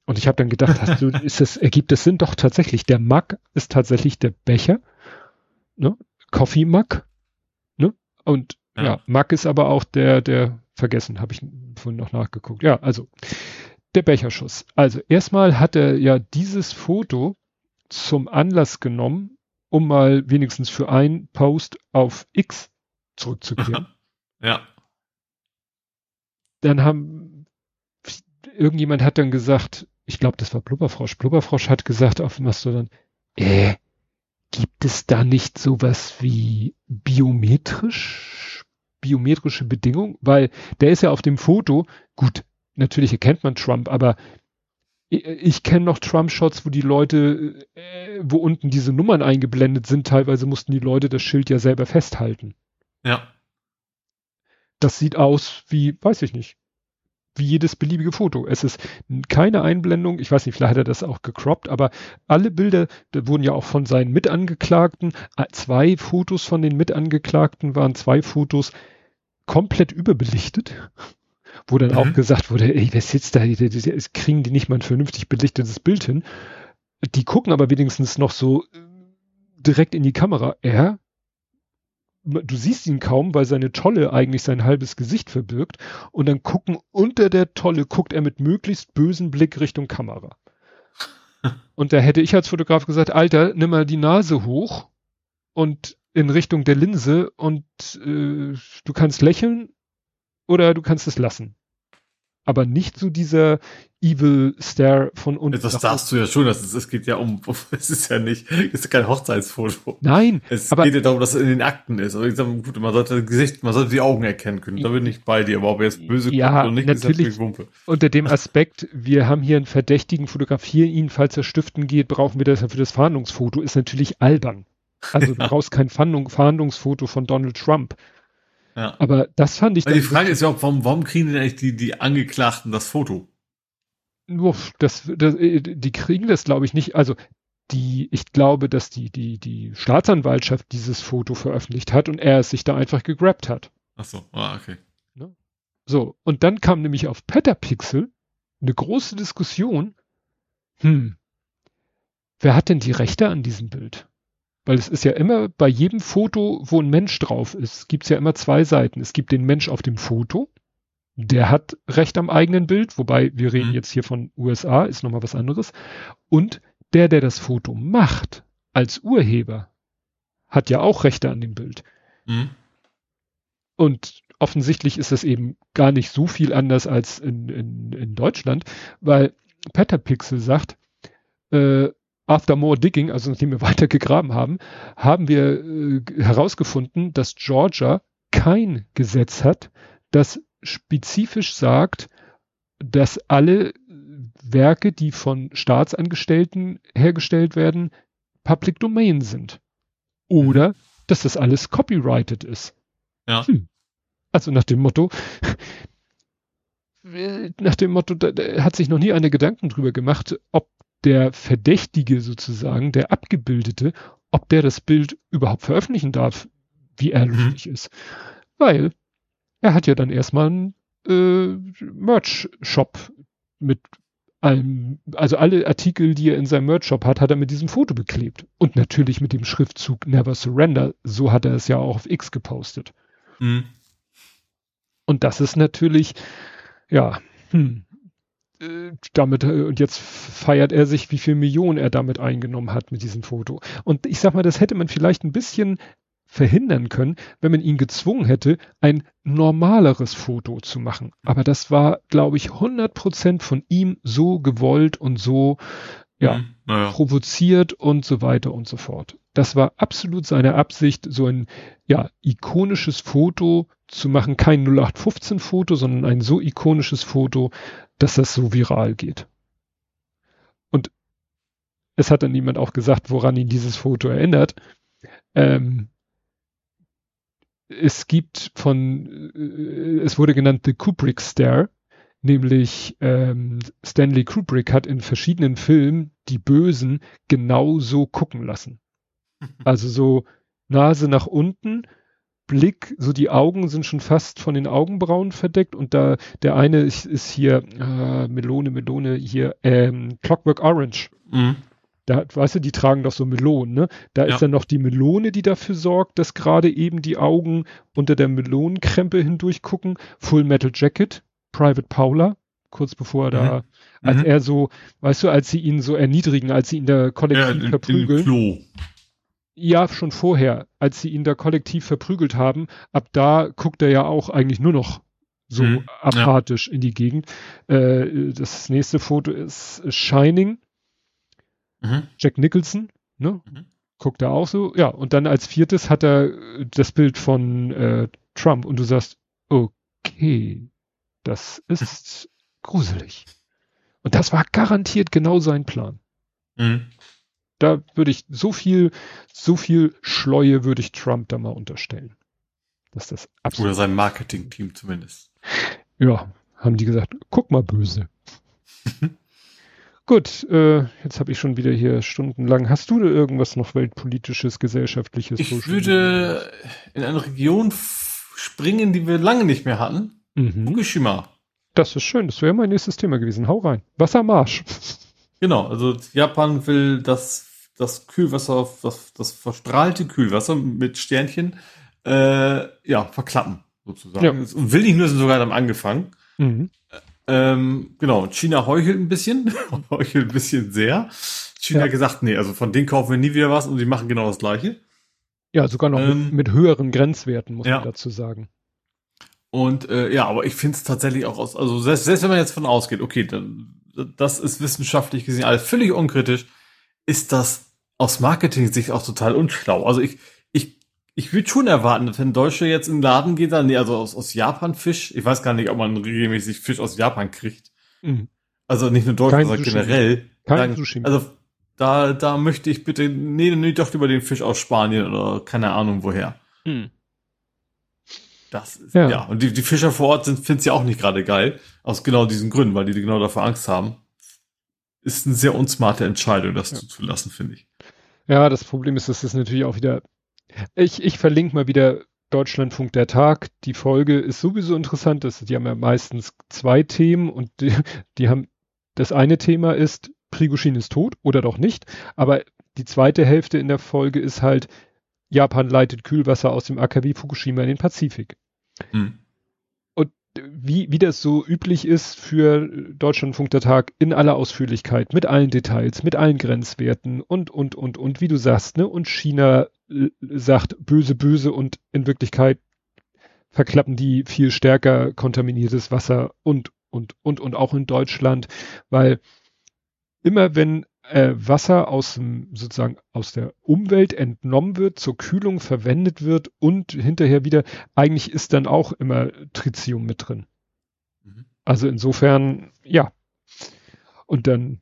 Und ich habe dann gedacht, hast du, *laughs* ist es, ergibt es Sinn? Doch tatsächlich, der Mug ist tatsächlich der Becher, ne? Coffee Mug, ne? Und ja. ja, Mug ist aber auch der, der vergessen, habe ich vorhin noch nachgeguckt. Ja, also der Becherschuss. Also erstmal hat er ja dieses Foto zum Anlass genommen, um mal wenigstens für einen Post auf X zurückzukehren. *laughs* ja. Dann haben irgendjemand hat dann gesagt, ich glaube, das war Blubberfrosch. Blubberfrosch hat gesagt auf Mastodon, äh, gibt es da nicht sowas wie biometrisch, biometrische Bedingungen? Weil der ist ja auf dem Foto, gut, natürlich erkennt man Trump, aber ich, kenne noch Trump-Shots, wo die Leute, äh, wo unten diese Nummern eingeblendet sind, teilweise mussten die Leute das Schild ja selber festhalten. Ja. Das sieht aus wie, weiß ich nicht, wie jedes beliebige Foto. Es ist keine Einblendung, ich weiß nicht, vielleicht hat er das auch gecroppt, aber alle Bilder, da wurden ja auch von seinen Mitangeklagten, äh, zwei Fotos von den Mitangeklagten waren zwei Fotos komplett überbelichtet. wo dann mhm. auch gesagt wurde, ey, wer sitzt da, kriegen die nicht mal ein vernünftig belichtetes Bild hin. Die gucken aber wenigstens noch so äh, direkt in die Kamera. Er, du siehst ihn kaum, weil seine Tolle eigentlich sein halbes Gesicht verbirgt. Und dann gucken unter der Tolle, guckt er mit möglichst bösen Blick Richtung Kamera. *laughs* Und da hätte ich als Fotograf gesagt, Alter, nimm mal die Nase hoch und in Richtung der Linse und äh, du kannst lächeln oder du kannst es lassen aber nicht so dieser Evil Stare von unten. Das darfst du ja schon, das ist, es geht ja um, *laughs* es ist ja nicht, es ist kein Hochzeitsfoto. Nein. Es aber, geht ja darum, dass es in den Akten ist. Aber ich sage, gut, man sollte Gesicht, man sollte die Augen erkennen können. Da bin ich bei dir, aber ob er jetzt böse ja, und nicht, natürlich ist Wumpe. Unter dem Aspekt, wir haben hier einen Verdächtigen, fotografieren ihn, falls er stiften geht, brauchen wir das ja für das Fahndungsfoto, ist natürlich albern. Also du *laughs* brauchst kein Fahndungsfoto von Donald Trump. Ja. Aber das fand ich. Weil die Frage ist ja auch, warum, warum kriegen denn eigentlich die, die Angeklagten das Foto? Das, das, äh, die kriegen das, glaube ich, nicht. Also die, ich glaube, dass die, die, die Staatsanwaltschaft dieses Foto veröffentlicht hat und er es sich da einfach gegrabt hat. Ach so, ah, okay. Ne? So, und dann kam nämlich auf Petapixel eine große Diskussion. Hm, wer hat denn die Rechte an diesem Bild? Weil es ist ja immer bei jedem Foto, wo ein Mensch drauf ist, gibt es ja immer zwei Seiten. Es gibt den Mensch auf dem Foto, der hat Recht am eigenen Bild, wobei wir reden mhm. jetzt hier von USA, ist nochmal was anderes. Und der, der das Foto macht, als Urheber, hat ja auch Rechte an dem Bild. Mhm. Und offensichtlich ist das eben gar nicht so viel anders als in, in, in Deutschland, weil Petapixel sagt, äh, after more digging, also nachdem wir *laughs* weiter gegraben haben, haben wir äh, herausgefunden, dass Georgia kein Gesetz hat, das spezifisch sagt, dass alle Werke, die von Staatsangestellten hergestellt werden, Public Domain sind. Oder mhm. dass das alles copyrighted ist. Ja. Hm. Also nach dem Motto, *laughs* nach dem Motto, da, da hat sich noch nie eine Gedanken drüber gemacht, ob der Verdächtige sozusagen, der Abgebildete, ob der das Bild überhaupt veröffentlichen darf, wie er mhm. lustig ist. Weil er hat ja dann erstmal einen äh, Merch-Shop mit allem, also alle Artikel, die er in seinem Merch-Shop hat, hat er mit diesem Foto beklebt. Und natürlich mit dem Schriftzug Never Surrender. So hat er es ja auch auf X gepostet. Mhm. Und das ist natürlich, ja, hm, damit, äh, und jetzt feiert er sich, wie viel Millionen er damit eingenommen hat mit diesem Foto. Und ich sag mal, das hätte man vielleicht ein bisschen verhindern können, wenn man ihn gezwungen hätte, ein normaleres Foto zu machen. Aber das war, glaube ich, 100 Prozent von ihm so gewollt und so, ja, mhm, ja, provoziert und so weiter und so fort. Das war absolut seine Absicht, so ein, ja, ikonisches Foto zu machen. Kein 0815 Foto, sondern ein so ikonisches Foto, dass das so viral geht. Und es hat dann niemand auch gesagt, woran ihn dieses Foto erinnert. Ähm, es gibt von, äh, es wurde genannt The Kubrick Stare, nämlich ähm, Stanley Kubrick hat in verschiedenen Filmen die Bösen genauso gucken lassen. *laughs* Also so Nase nach unten, Blick, so die Augen sind schon fast von den Augenbrauen verdeckt und da der eine ist, ist hier äh, Melone, Melone hier ähm, Clockwork Orange. Mhm. Da, weißt du, die tragen doch so Melonen, ne? Da ja. ist dann noch die Melone, die dafür sorgt, dass gerade eben die Augen unter der Melonenkrempe hindurch gucken. Full Metal Jacket, Private Paula, kurz bevor er da, mhm. als mhm. er so, weißt du, als sie ihn so erniedrigen, als sie ihn da kollektiv ja, verprügeln. Klo. Ja, schon vorher, als sie ihn da kollektiv verprügelt haben, ab da guckt er ja auch eigentlich nur noch so mhm, apathisch ja. in die Gegend. Äh, das nächste Foto ist Shining. Mhm. Jack Nicholson, ne? Mhm. Guckt er auch so. Ja, und dann als viertes hat er das Bild von äh, Trump und du sagst, okay, das ist gruselig. Und das war garantiert genau sein Plan. Mhm da würde ich so viel, so viel Schleue würde ich Trump da mal unterstellen. Dass das absolut Oder sein Marketing-Team zumindest. Ja, haben die gesagt, guck mal böse. *laughs* Gut, äh, jetzt habe ich schon wieder hier stundenlang. Hast du da irgendwas noch weltpolitisches, gesellschaftliches? Ich würde in eine Region springen, die wir lange nicht mehr hatten. Mhm. Fukushima. Das ist schön, das wäre mein nächstes Thema gewesen. Hau rein. Wassermarsch. Genau, also Japan will das, das Kühlwasser, das, das verstrahlte Kühlwasser mit Sternchen, äh, ja, verklappen, sozusagen. Ja. Und will nicht nur, sind sogar am angefangen. Mhm. Ähm, genau, China heuchelt ein bisschen, *laughs* heuchelt ein bisschen sehr. China ja. hat gesagt, nee, also von denen kaufen wir nie wieder was und die machen genau das Gleiche. Ja, sogar noch ähm, mit, mit, höheren Grenzwerten, muss ja. man dazu sagen. Und äh, ja, aber ich finde es tatsächlich auch aus, also selbst, selbst wenn man jetzt von ausgeht, okay, dann das ist wissenschaftlich gesehen alles völlig unkritisch, ist das aus Marketing-Sicht auch total unschlau. Also ich, ich, ich würde schon erwarten, dass wenn Deutsche jetzt in den Laden geht, dann, nee, also aus, aus Japan Fisch, ich weiß gar nicht, ob man regelmäßig Fisch aus Japan kriegt. Mhm. Also nicht nur Deutschland, sondern generell. Kein sagen, also da, da möchte ich bitte, nee, nee, doch über den Fisch aus Spanien oder keine Ahnung woher. Mhm. Das ist, ja. ja. Und die, die Fischer vor Ort sind, finden es ja auch nicht gerade geil. Aus genau diesen Gründen, weil die genau davor Angst haben. Ist eine sehr unsmarte Entscheidung, das ja. zuzulassen, finde ich. Ja, das Problem ist, das ist natürlich auch wieder, ich, ich verlinke mal wieder Deutschlandfunk der Tag. Die Folge ist sowieso interessant. Das, die haben ja meistens zwei Themen und die, die haben, das eine Thema ist, Prigoshin ist tot oder doch nicht. Aber die zweite Hälfte in der Folge ist halt, Japan leitet Kühlwasser aus dem AKW Fukushima in den Pazifik. Mhm. Wie, wie das so üblich ist für Deutschlandfunk der Tag in aller Ausführlichkeit, mit allen Details, mit allen Grenzwerten und, und, und, und, wie du sagst, ne? Und China äh, sagt böse, böse und in Wirklichkeit verklappen die viel stärker kontaminiertes Wasser und, und, und, und auch in Deutschland, weil immer wenn äh, Wasser aus dem, sozusagen aus der Umwelt entnommen wird, zur Kühlung verwendet wird und hinterher wieder, eigentlich ist dann auch immer Tritium mit drin. Mhm. Also insofern, ja. Und dann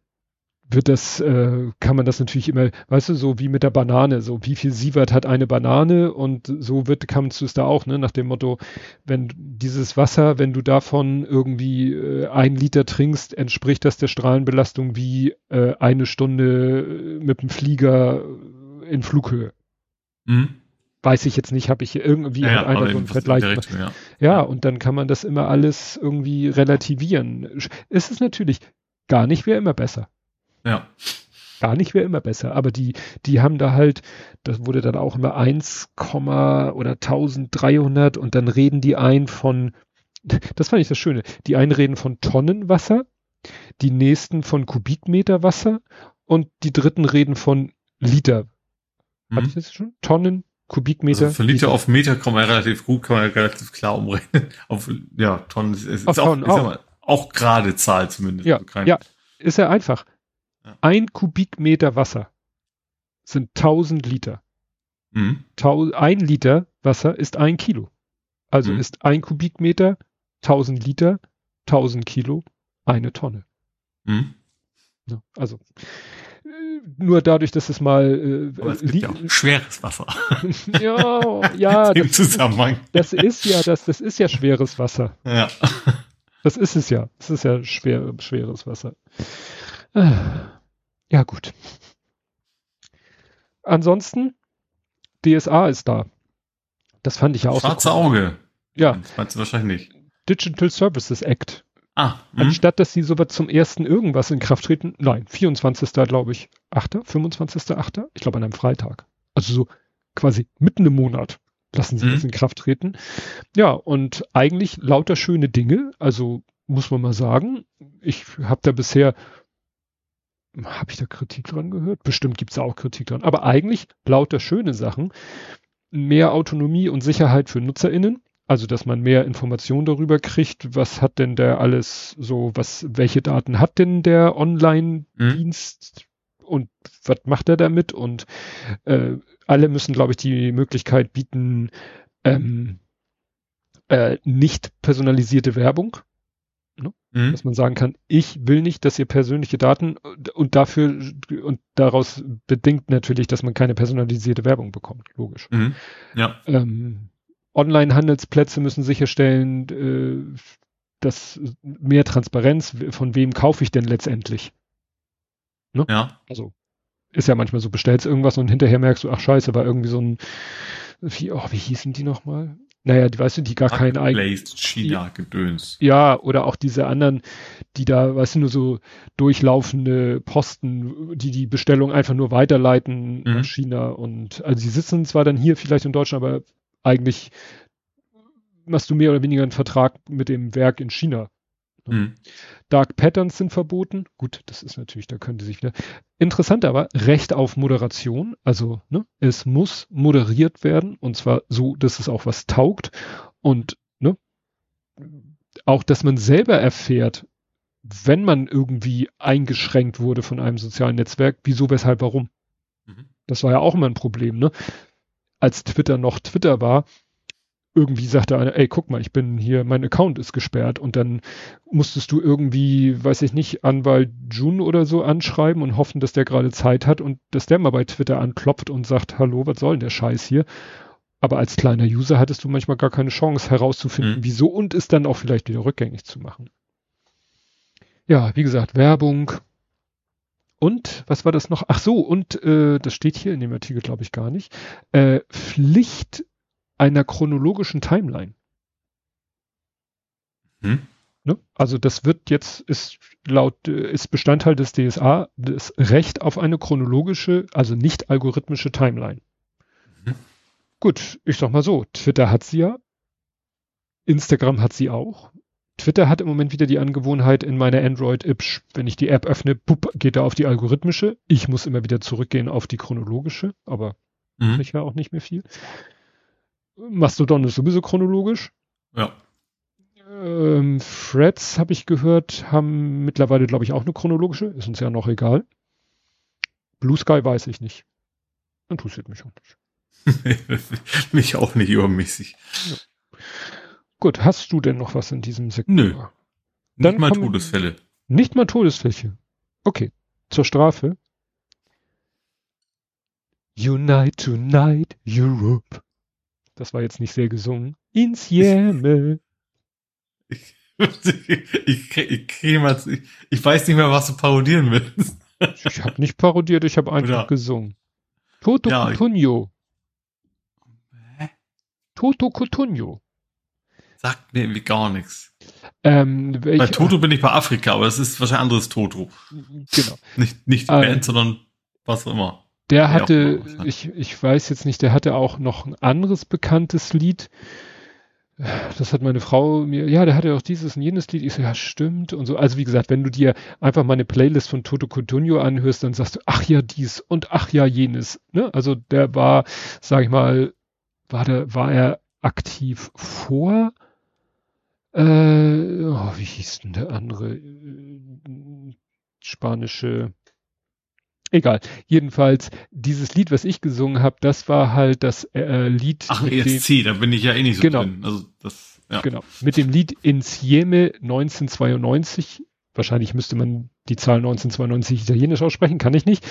wird das, äh, kann man das natürlich immer, weißt du, so wie mit der Banane, so wie viel Sievert hat eine Banane und so wird, kannst du es da auch, ne, nach dem Motto, wenn dieses Wasser, wenn du davon irgendwie äh, ein Liter trinkst, entspricht das der Strahlenbelastung wie äh, eine Stunde äh, mit dem Flieger in Flughöhe. Mhm. Weiß ich jetzt nicht, habe ich irgendwie ja, einer so einen Vergleich. Richtung, ja. ja, und dann kann man das immer alles irgendwie relativieren. Es ist natürlich gar nicht mehr immer besser. Ja. Gar nicht wäre immer besser, aber die, die haben da halt, das wurde dann auch immer 1, oder 1300 und dann reden die ein von, das fand ich das Schöne, die einen reden von Tonnen Wasser, die nächsten von Kubikmeter Wasser und die dritten reden von Liter. Mhm. Hatte ich das schon? Tonnen, Kubikmeter. Also von Liter, Liter, auf Meter kann man ja relativ gut, kann man ja relativ klar umrechnen. *laughs* Auf, ja, Tonnen ist, ist, auch, Tonnen, auch. Mal, auch gerade Zahl zumindest. Ja, also ja, ist ja einfach. Ein Kubikmeter Wasser sind 1000 Liter. Mhm. ein Liter Wasser ist ein Kilo. Also mhm. ist ein Kubikmeter 1000 Liter, 1000 Kilo, eine Tonne. Mhm. Ja, also äh, nur dadurch, dass es mal äh, es gibt ja schweres Wasser. *laughs* ja, *laughs* ja, das, Zusammenhang. das ist ja das, das ist ja schweres Wasser. Ja. Das ist es ja. Das ist ja schwer, schweres Wasser. Ja, gut. Ansonsten, DSA ist da. Das fand ich ja auch. Schwarze so cool. Auge. Ja. Das meinst du wahrscheinlich nicht. Digital Services Act. Ah. Mh. Anstatt, dass sie sowas zum ersten irgendwas in Kraft treten, nein, 24. glaube ich, 8., 25. 8., ich glaube an einem Freitag. Also so quasi mitten im Monat lassen sie mhm. das in Kraft treten. Ja, und eigentlich lauter schöne Dinge, also muss man mal sagen. Ich habe da bisher habe ich da Kritik dran gehört? Bestimmt gibt es da auch Kritik dran. Aber eigentlich lauter schöne Sachen. Mehr Autonomie und Sicherheit für NutzerInnen. Also, dass man mehr Informationen darüber kriegt, was hat denn der alles so, was, welche Daten hat denn der Online-Dienst mhm. und was macht er damit? Und äh, alle müssen, glaube ich, die Möglichkeit bieten, ähm, äh, nicht personalisierte Werbung Ne? Mhm. Dass man sagen kann, ich will nicht, dass ihr persönliche Daten und dafür und daraus bedingt natürlich, dass man keine personalisierte Werbung bekommt, logisch. Mhm. Ja. Ähm, Online-Handelsplätze müssen sicherstellen, äh, dass mehr Transparenz, von wem kaufe ich denn letztendlich? Ne? Ja. Also ist ja manchmal so, bestellst irgendwas und hinterher merkst du, ach scheiße, war irgendwie so ein, wie, oh, wie hießen die nochmal? Naja, die, weißt du, die gar keinen eigenen. China-Gedöns. Ja, oder auch diese anderen, die da, weißt du, nur so durchlaufende Posten, die die Bestellung einfach nur weiterleiten mhm. nach China und, also sie sitzen zwar dann hier vielleicht in Deutschland, aber eigentlich machst du mehr oder weniger einen Vertrag mit dem Werk in China. Mhm. Dark Patterns sind verboten. Gut, das ist natürlich, da könnte sich wieder. Interessant aber, Recht auf Moderation. Also, ne, es muss moderiert werden und zwar so, dass es auch was taugt und, ne, auch, dass man selber erfährt, wenn man irgendwie eingeschränkt wurde von einem sozialen Netzwerk, wieso, weshalb, warum. Mhm. Das war ja auch immer ein Problem, ne? Als Twitter noch Twitter war, irgendwie sagte einer, ey, guck mal, ich bin hier, mein Account ist gesperrt und dann musstest du irgendwie, weiß ich nicht, Anwalt June oder so anschreiben und hoffen, dass der gerade Zeit hat und dass der mal bei Twitter anklopft und sagt, hallo, was soll denn der Scheiß hier? Aber als kleiner User hattest du manchmal gar keine Chance herauszufinden, mhm. wieso und es dann auch vielleicht wieder rückgängig zu machen. Ja, wie gesagt, Werbung. Und, was war das noch? Ach so, und äh, das steht hier in dem Artikel, glaube ich, gar nicht. Äh, Pflicht einer chronologischen Timeline. Hm? Ne? Also das wird jetzt, ist laut, ist Bestandteil des DSA das Recht auf eine chronologische, also nicht algorithmische Timeline. Mhm. Gut, ich sag mal so, Twitter hat sie ja, Instagram hat sie auch. Twitter hat im Moment wieder die Angewohnheit in meiner Android-App, wenn ich die App öffne, pup, geht er auf die algorithmische. Ich muss immer wieder zurückgehen auf die chronologische, aber mhm. ich ja auch nicht mehr viel. Mastodon ist sowieso chronologisch. Ja. Ähm, Threads, habe ich gehört, haben mittlerweile, glaube ich, auch eine chronologische. Ist uns ja noch egal. Blue Sky weiß ich nicht. Interessiert mich auch nicht. *laughs* mich auch nicht übermäßig. Ja. Gut, hast du denn noch was in diesem Sektor? Nö. Dann nicht mal Todesfälle. Nicht mal Todesfälle. Okay. Zur Strafe. Unite tonight, Europe. Das war jetzt nicht sehr gesungen. Insieme. Ich, *laughs* ich, ich, ich, ich weiß nicht mehr, was du parodieren willst. ich habe nicht parodiert, ich habe einfach gesungen. Toto ja. Hä? Toto Cotugno. Sagt mir irgendwie gar nichts. Ähm, bei Toto bin ich bei Afrika, aber es ist wahrscheinlich anderes Toto. Genau. Nicht, nicht die ähm, Band, sondern was auch immer. Der hatte, ich, ich weiß jetzt nicht, der hatte auch noch ein anderes bekanntes Lied. Das hat meine Frau mir, ja, der hatte auch dieses und jenes Lied. Ich so, ja, stimmt und so. Also wie gesagt, wenn du dir einfach mal eine Playlist von Toto Cotugno anhörst, dann sagst du, ach ja, dies und ach ja, jenes. Ne? Also der war, sag ich mal, war der, war er aktiv vor, äh, oh, wie hieß denn der andere äh, spanische Egal. Jedenfalls, dieses Lied, was ich gesungen habe, das war halt das äh, Lied. Ach, ESC, da bin ich ja eh nicht so genau. drin. Also das, ja. Genau. Mit dem Lied Insieme 1992. Wahrscheinlich müsste man die Zahl 1992 italienisch aussprechen, kann ich nicht.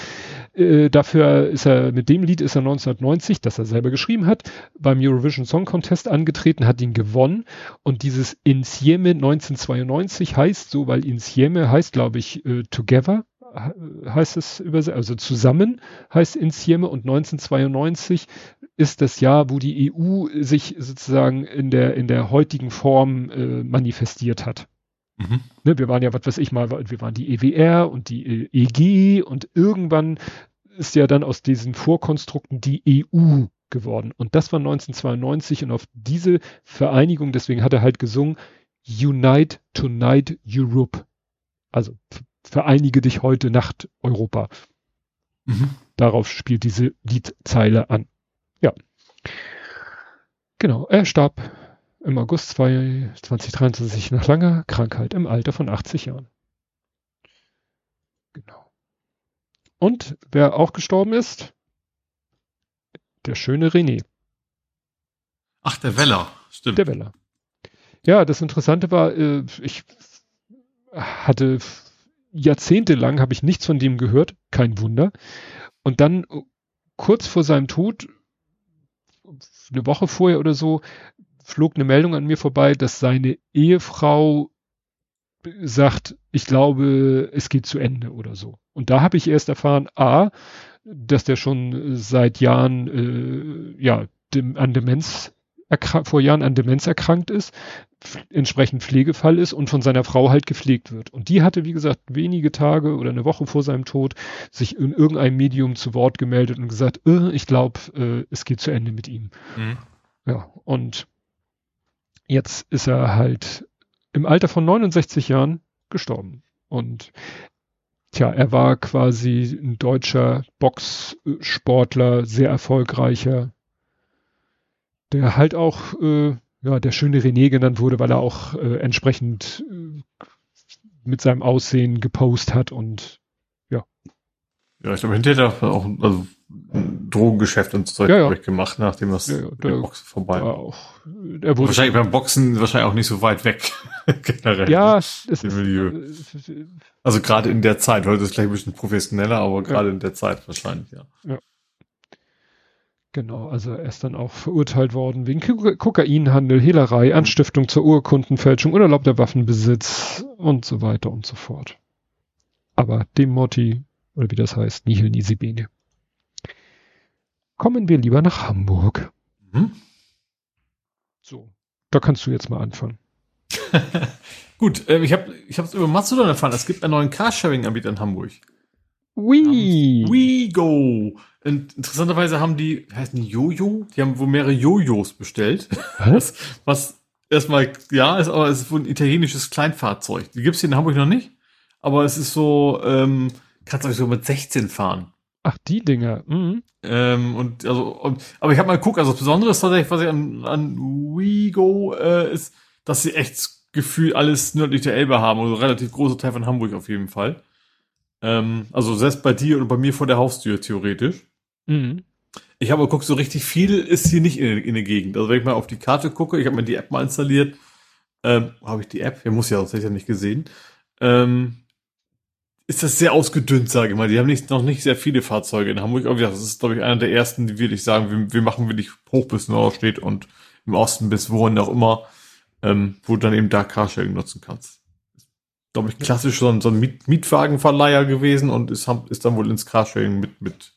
Äh, dafür ist er, mit dem Lied ist er 1990, das er selber geschrieben hat, beim Eurovision Song Contest angetreten, hat ihn gewonnen. Und dieses Insieme 1992 heißt so, weil Insieme heißt, glaube ich, äh, Together heißt es übersetzt, also zusammen heißt Insieme und 1992 ist das Jahr, wo die EU sich sozusagen in der, in der heutigen Form äh, manifestiert hat. Mhm. Ne, wir waren ja, was weiß ich mal, wir waren die EWR und die EG und irgendwann ist ja dann aus diesen Vorkonstrukten die EU geworden. Und das war 1992 und auf diese Vereinigung, deswegen hat er halt gesungen, Unite Tonight Europe. Also vereinige dich heute Nacht Europa. Mhm. Darauf spielt diese Liedzeile an. Ja. Genau, er starb im August 2023 nach langer Krankheit im Alter von 80 Jahren. Genau. Und wer auch gestorben ist? Der schöne René. Ach, der Weller, stimmt. Der Weller. Ja, das Interessante war, äh, ich hatte jahrzehntelang habe ich nichts von dem gehört, kein Wunder. Und dann kurz vor seinem Tod, eine Woche vorher oder so, flog eine Meldung an mir vorbei, dass seine Ehefrau sagt, ich glaube, es geht zu Ende oder so. Und da habe ich erst erfahren, a, dass der schon seit Jahren äh, ja dem, an Demenz vor Jahren an Demenz erkrankt ist, entsprechend Pflegefall ist und von seiner Frau halt gepflegt wird. Und die hatte, wie gesagt, wenige Tage oder eine Woche vor seinem Tod sich in irgendeinem Medium zu Wort gemeldet und gesagt, äh, ich glaube, äh, es geht zu Ende mit ihm. Mhm. Ja, und jetzt ist er halt im Alter von 69 Jahren gestorben. Und tja, er war quasi ein deutscher Boxsportler, sehr erfolgreicher, der halt auch äh, ja, der schöne René genannt wurde, weil er auch äh, entsprechend äh, mit seinem Aussehen gepostet hat und ja. Ja, ich glaube, hinterher hat er auch also, ein Drogengeschäft und Zeug ja, ja. gemacht, nachdem das ja, ja, der, Boxen vorbei war. Auch, er wurde wahrscheinlich beim Boxen wahrscheinlich auch nicht so weit weg, *laughs* generell. Ja, es ist, Milieu. Also gerade in der Zeit, heute ist es gleich ein bisschen professioneller, aber gerade in der Zeit wahrscheinlich, ja. Ja. Genau, also er ist dann auch verurteilt worden wegen Kokainhandel, Hehlerei, Anstiftung zur Urkundenfälschung, unerlaubter Waffenbesitz und so weiter und so fort. Aber dem Motti, oder wie das heißt, nihil nisi bene. Kommen wir lieber nach Hamburg. Mhm. So, da kannst du jetzt mal anfangen. *laughs* Gut, äh, ich habe ich es über Mastodon erfahren. Es gibt einen neuen Carsharing-Anbieter in Hamburg. Wii. WeGo. Und interessanterweise haben die, wie heißt die Jojo? Die haben wohl mehrere Jojos bestellt. Was? was erstmal, ja, ist aber es ist wohl ein italienisches Kleinfahrzeug. Die gibt's hier in Hamburg noch nicht. Aber es ist so, ähm, kannst du so mit 16 fahren. Ach, die Dinger. Mhm. Ähm, und also, aber ich habe mal geguckt, also das Besondere ist tatsächlich, was ich an, an WeGo äh, ist, dass sie echt Gefühl alles nördlich der Elbe haben, also relativ großer Teil von Hamburg auf jeden Fall. Ähm, also selbst bei dir und bei mir vor der Haustür theoretisch. Mhm. Ich habe geguckt, so richtig viel ist hier nicht in, in der Gegend. Also wenn ich mal auf die Karte gucke, ich habe mir die App mal installiert. Ähm, habe ich die App? Ja, muss ja, sonst hätte ich ja nicht gesehen. Ähm, ist das sehr ausgedünnt, sage ich mal. Die haben nicht, noch nicht sehr viele Fahrzeuge in Hamburg. Aber das ist, glaube ich, einer der ersten, die wirklich sagen, wir, wir machen wirklich hoch bis Nord steht und im Osten bis wohin auch immer, ähm, wo du dann eben da Carsharing nutzen kannst. Glaube ich, klassisch so ein, so ein Miet Mietwagenverleiher gewesen und ist, ist dann wohl ins Carsharing mit, mit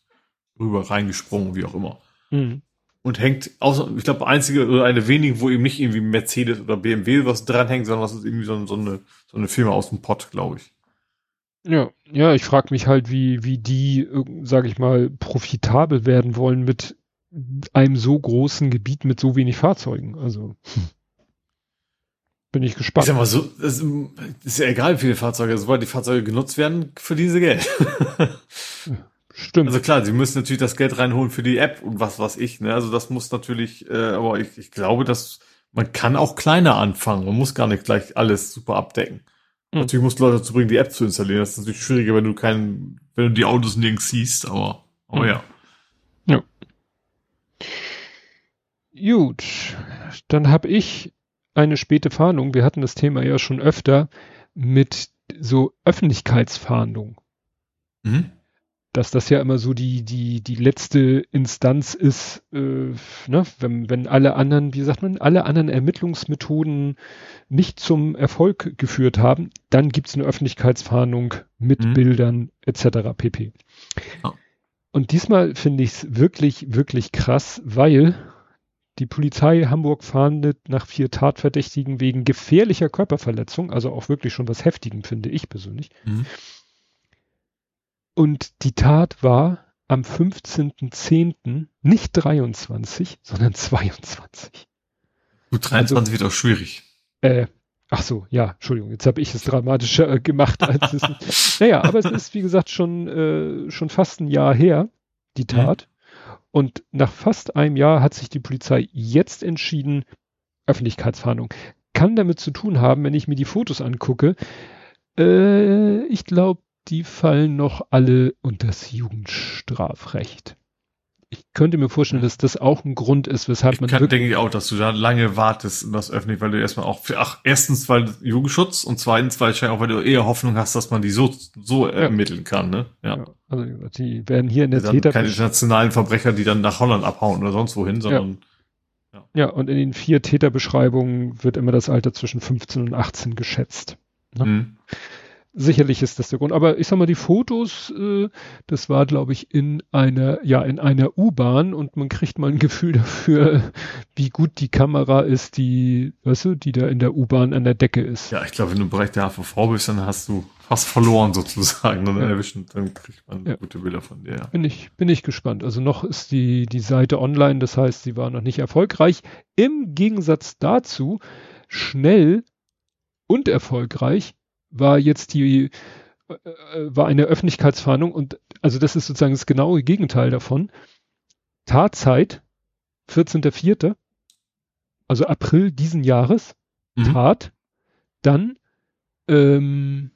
rüber reingesprungen, wie auch immer. Mhm. Und hängt, außer, ich glaube, einzige oder eine wenige, wo eben nicht irgendwie Mercedes oder BMW was dranhängt, sondern was ist irgendwie so, so, eine, so eine Firma aus dem Pott, glaube ich. Ja, ja, ich frage mich halt, wie, wie die, sage ich mal, profitabel werden wollen mit einem so großen Gebiet mit so wenig Fahrzeugen. Also hm. bin ich gespannt. Ich sag mal so, das ist ja egal, wie viele Fahrzeuge, sobald die Fahrzeuge genutzt werden, für diese Geld. *laughs* Stimmt. Also klar, sie müssen natürlich das Geld reinholen für die App und was was ich, ne? Also das muss natürlich, äh, aber ich, ich glaube, dass man kann auch kleiner anfangen. Man muss gar nicht gleich alles super abdecken. Mhm. Natürlich musst du Leute dazu bringen, die App zu installieren. Das ist natürlich schwieriger, wenn du keinen, wenn du die Autos nirgends siehst, aber, aber mhm. ja. Ja. Gut, dann habe ich eine späte Fahndung. Wir hatten das Thema ja schon öfter mit so Öffentlichkeitsfahndung. Mhm dass das ja immer so die, die, die letzte Instanz ist, äh, ne? wenn, wenn alle anderen, wie sagt man, alle anderen Ermittlungsmethoden nicht zum Erfolg geführt haben, dann gibt's eine Öffentlichkeitsfahndung mit mhm. Bildern etc. pp. Oh. Und diesmal finde ich es wirklich, wirklich krass, weil die Polizei Hamburg fahndet nach vier Tatverdächtigen wegen gefährlicher Körperverletzung, also auch wirklich schon was Heftigem, finde ich persönlich. Mhm und die Tat war am 15.10. nicht 23, sondern 22. Gut, 23 also, wird auch schwierig. Äh, ach so, ja, Entschuldigung, jetzt habe ich es dramatischer äh, gemacht *laughs* als es. naja, aber es ist, wie gesagt, schon, äh, schon fast ein Jahr her, die mhm. Tat. Mhm. Und nach fast einem Jahr hat sich die Polizei jetzt entschieden, Öffentlichkeitsfahndung. Kann damit zu tun haben, wenn ich mir die Fotos angucke. Äh, ich glaube, die fallen noch alle unter das Jugendstrafrecht. Ich könnte mir vorstellen, dass das auch ein Grund ist, weshalb ich man. Kann, denke ich auch, dass du da lange wartest und das öffentlich, weil du erstmal auch für, ach, erstens, weil Jugendschutz und zweitens, weil auch, weil du eher Hoffnung hast, dass man die so, so ja. ermitteln kann, ne? Ja. ja. Also, die werden hier in der Täter. Keine internationalen Verbrecher, die dann nach Holland abhauen oder sonst wohin, sondern. Ja. ja. ja, und in den vier Täterbeschreibungen wird immer das Alter zwischen 15 und 18 geschätzt. Ne? Mhm. Sicherlich ist das der Grund. Aber ich sag mal, die Fotos, äh, das war, glaube ich, in einer, ja, in einer U-Bahn und man kriegt mal ein Gefühl dafür, wie gut die Kamera ist, die, weißt du, die da in der U-Bahn an der Decke ist. Ja, ich glaube, wenn du im Bereich der HVV bist, dann hast du fast verloren sozusagen. Dann ja. erwischen, dann kriegt man ja. gute Bilder von dir. Ja. Bin ich, bin ich gespannt. Also noch ist die, die Seite online, das heißt, sie war noch nicht erfolgreich. Im Gegensatz dazu, schnell und erfolgreich war jetzt die, äh, äh, war eine Öffentlichkeitsfahndung und also das ist sozusagen das genaue Gegenteil davon. Tatzeit, 14.04., also April diesen Jahres, mhm. Tat, dann ähm,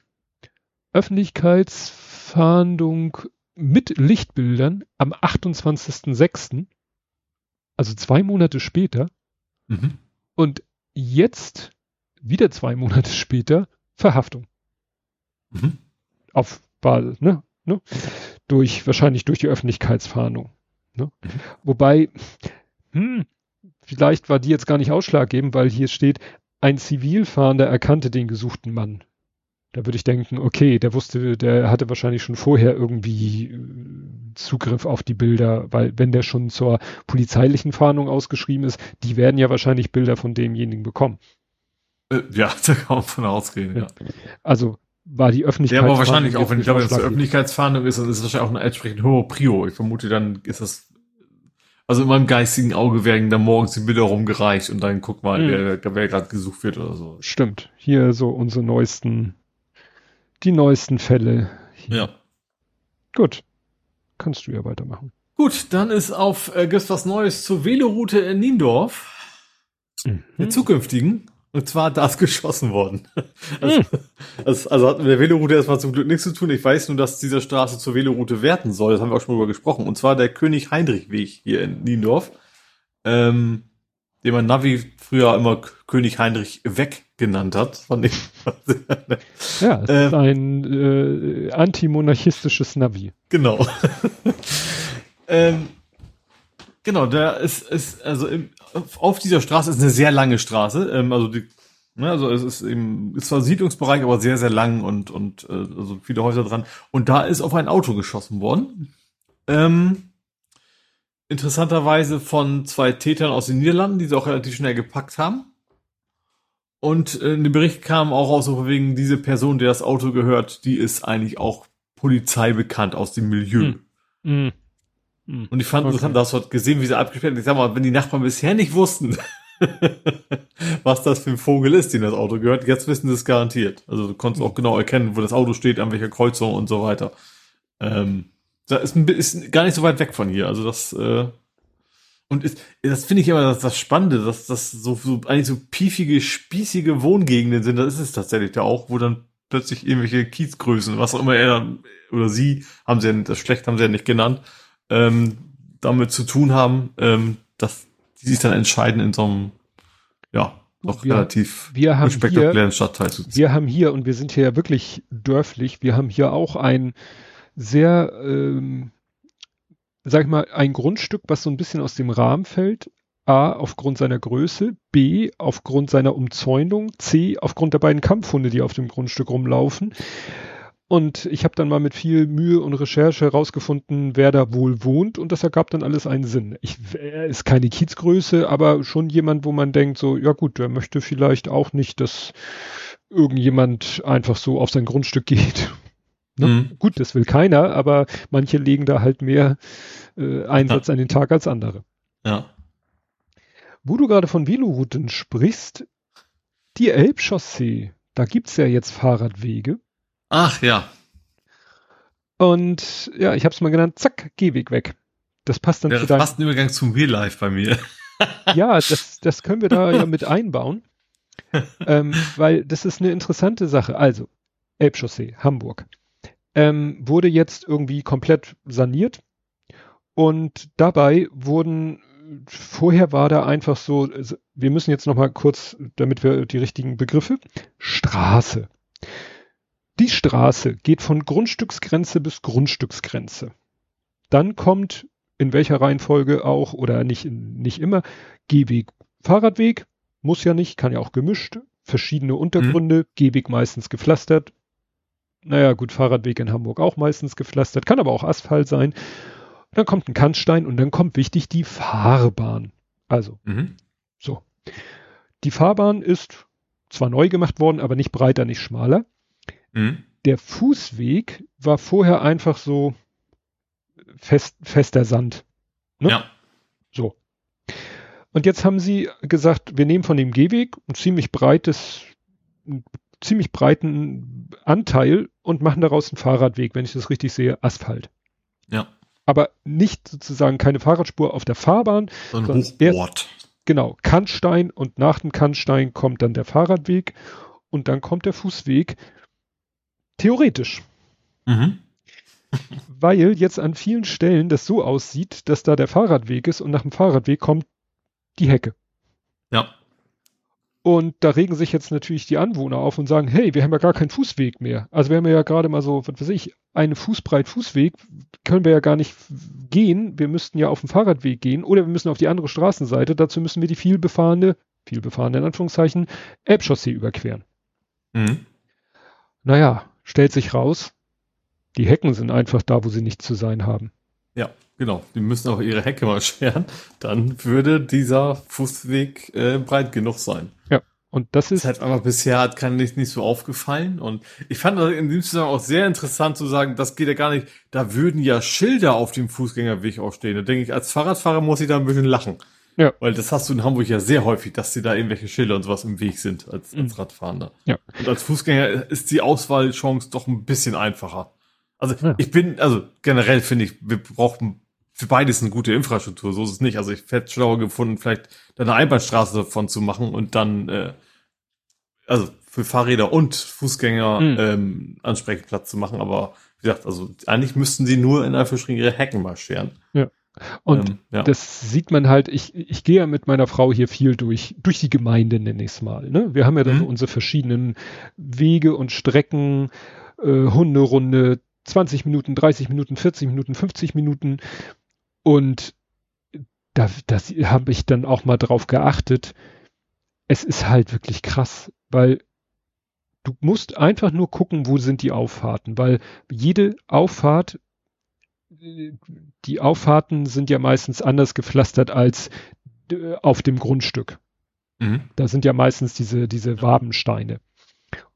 Öffentlichkeitsfahndung mit Lichtbildern am 28.06., also zwei Monate später. Mhm. Und jetzt, wieder zwei Monate später, Verhaftung. Mhm. Auf Wahl, ne? ne? Durch, wahrscheinlich durch die Öffentlichkeitsfahndung. Ne? Mhm. Wobei, hm, vielleicht war die jetzt gar nicht ausschlaggebend, weil hier steht, ein Zivilfahnder erkannte den gesuchten Mann. Da würde ich denken, okay, der wusste, der hatte wahrscheinlich schon vorher irgendwie äh, Zugriff auf die Bilder, weil wenn der schon zur polizeilichen Fahndung ausgeschrieben ist, die werden ja wahrscheinlich Bilder von demjenigen bekommen. Äh, ja, *laughs* da kann man von ausgehen, ja. Also war die Öffentlichkeit. Ja, aber wahrscheinlich auch, wenn ich glaube, es eine Öffentlichkeitsfahndung ist, dann ist es wahrscheinlich auch eine entsprechend hohe Prio. Ich vermute, dann ist das, also in meinem geistigen Auge werden da morgens die Bilder rumgereicht und dann guck mal, mhm. wer, wer gerade gesucht wird oder so. Stimmt. Hier so unsere neuesten, die neuesten Fälle. Hier. Ja. Gut. Kannst du ja weitermachen. Gut, dann ist auf, äh, gibt's was Neues zur Veloroute in Niendorf. Mhm. Der zukünftigen. Und zwar da ist geschossen worden. Also, hm. also, also, hat mit der Veloroute erstmal zum Glück nichts zu tun. Ich weiß nur, dass diese Straße zur Veloroute werden soll. Das haben wir auch schon mal drüber gesprochen. Und zwar der König-Heinrich-Weg hier in Niendorf. Ähm, den man Navi früher immer König Heinrich weg genannt hat. Fand *laughs* ich. ja, es ähm, ist ein äh, antimonarchistisches Navi. Genau. *laughs* ähm, genau, der ist, ist also im, auf dieser Straße ist eine sehr lange Straße. Ähm, also die, ne, also es ist eben, ist zwar Siedlungsbereich, aber sehr, sehr lang und, und äh, also viele Häuser dran. Und da ist auf ein Auto geschossen worden. Ähm, interessanterweise von zwei Tätern aus den Niederlanden, die sie auch relativ schnell gepackt haben. Und äh, in dem Bericht kam auch aus, wegen diese Person, der das Auto gehört, die ist eigentlich auch Polizei bekannt aus dem Milieu. Hm. Hm. Hm. Und ich fand okay. dass du gesehen, wie sie abgesperrt haben. Ich sag mal, wenn die Nachbarn bisher nicht wussten, *laughs* was das für ein Vogel ist, den das Auto gehört, jetzt wissen sie es garantiert. Also du konntest auch genau erkennen, wo das Auto steht, an welcher Kreuzung und so weiter. Ähm, das ist, ein, ist gar nicht so weit weg von hier. Also das, äh, und ist, das finde ich immer das, das Spannende, dass das so, so eigentlich so piefige, spießige Wohngegenden sind. Das ist es tatsächlich da auch, wo dann plötzlich irgendwelche Kiezgrößen, was auch immer er oder sie, haben sie ja, das schlecht haben sie ja nicht genannt, ähm, damit zu tun haben, ähm, dass die sich dann entscheiden, in so einem, ja, noch wir, relativ wir haben spektakulären Stadtteil zu ziehen. Wir haben hier, und wir sind hier ja wirklich dörflich, wir haben hier auch ein sehr, ähm, sag ich mal, ein Grundstück, was so ein bisschen aus dem Rahmen fällt. A, aufgrund seiner Größe, B, aufgrund seiner Umzäunung, C, aufgrund der beiden Kampfhunde, die auf dem Grundstück rumlaufen. Und ich habe dann mal mit viel Mühe und Recherche herausgefunden, wer da wohl wohnt und das ergab dann alles einen Sinn. Ich, er ist keine Kiezgröße, aber schon jemand, wo man denkt, so, ja gut, der möchte vielleicht auch nicht, dass irgendjemand einfach so auf sein Grundstück geht. *laughs* Ne? Mhm. Gut, das will keiner, aber manche legen da halt mehr äh, Einsatz ja. an den Tag als andere. Ja. Wo du gerade von Velorouten sprichst, die Elbchaussee, da gibt's ja jetzt Fahrradwege. Ach ja. Und ja, ich habe es mal genannt, zack, Gehweg weg. Das passt dann Wäre zu deinem... fast ein Übergang zum Real Life bei mir. *laughs* ja, das, das können wir da ja mit einbauen. *laughs* ähm, weil das ist eine interessante Sache. Also, Elbchaussee, Hamburg, ähm, wurde jetzt irgendwie komplett saniert. Und dabei wurden, vorher war da einfach so, wir müssen jetzt nochmal kurz, damit wir die richtigen Begriffe, Straße. Die Straße geht von Grundstücksgrenze bis Grundstücksgrenze. Dann kommt in welcher Reihenfolge auch oder nicht, nicht immer Gehweg, Fahrradweg, muss ja nicht, kann ja auch gemischt, verschiedene Untergründe, mhm. Gehweg meistens gepflastert, Naja, gut, Fahrradweg in Hamburg auch meistens gepflastert, kann aber auch Asphalt sein. Dann kommt ein Kannstein und dann kommt wichtig die Fahrbahn. Also, mhm. so. Die Fahrbahn ist zwar neu gemacht worden, aber nicht breiter, nicht schmaler. Mhm. Der Fußweg war vorher einfach so fest, fester Sand. Ne? Ja. So. Und jetzt haben sie gesagt, wir nehmen von dem Gehweg ein ziemlich breites, einen ziemlich breiten Anteil und machen daraus einen Fahrradweg, wenn ich das richtig sehe, Asphalt. Ja. Aber nicht sozusagen keine Fahrradspur auf der Fahrbahn, so sondern erst, genau, Kannstein und nach dem Kannstein kommt dann der Fahrradweg und dann kommt der Fußweg. Theoretisch. Mhm. *laughs* Weil jetzt an vielen Stellen das so aussieht, dass da der Fahrradweg ist und nach dem Fahrradweg kommt die Hecke. Ja. Und da regen sich jetzt natürlich die Anwohner auf und sagen, hey, wir haben ja gar keinen Fußweg mehr. Also wir haben ja gerade mal so, was weiß ich, einen Fußbreit Fußweg können wir ja gar nicht gehen. Wir müssten ja auf dem Fahrradweg gehen oder wir müssen auf die andere Straßenseite. Dazu müssen wir die vielbefahrene, vielbefahrene in Anführungszeichen, Elbchaussee überqueren. Mhm. Naja, stellt sich raus, die Hecken sind einfach da, wo sie nicht zu sein haben. Ja, genau. Die müssen auch ihre Hecke mal *laughs* scheren. Dann würde dieser Fußweg äh, breit genug sein. Ja. Und das ist. Das halt aber bisher hat kein nicht, nicht so aufgefallen. Und ich fand das in dem Zusammenhang auch sehr interessant zu sagen, das geht ja gar nicht. Da würden ja Schilder auf dem Fußgängerweg auch stehen. Da denke ich, als Fahrradfahrer muss ich da ein bisschen lachen. Ja. Weil das hast du in Hamburg ja sehr häufig, dass sie da irgendwelche Schilder und sowas im Weg sind als, als mhm. Radfahrender. Ja. Und als Fußgänger ist die Auswahlchance doch ein bisschen einfacher. Also ja. ich bin, also generell finde ich, wir brauchen für beides eine gute Infrastruktur, so ist es nicht. Also ich hätte schlauer gefunden, vielleicht da eine Einbahnstraße davon zu machen und dann, äh, also für Fahrräder und Fußgänger mhm. ähm, Ansprechplatz zu machen, aber wie gesagt, also eigentlich müssten sie nur in Anführungsstrichen ihre Hecken marschieren. Ja. Und ähm, ja. das sieht man halt, ich, ich gehe ja mit meiner Frau hier viel durch, durch die Gemeinde, nenne ich es mal. Ne? Wir haben ja dann mhm. unsere verschiedenen Wege und Strecken, äh, Hunderunde, 20 Minuten, 30 Minuten, 40 Minuten, 50 Minuten. Und da das habe ich dann auch mal drauf geachtet. Es ist halt wirklich krass, weil du musst einfach nur gucken, wo sind die Auffahrten, weil jede Auffahrt, die Auffahrten sind ja meistens anders gepflastert als auf dem Grundstück. Mhm. Da sind ja meistens diese, diese Wabensteine.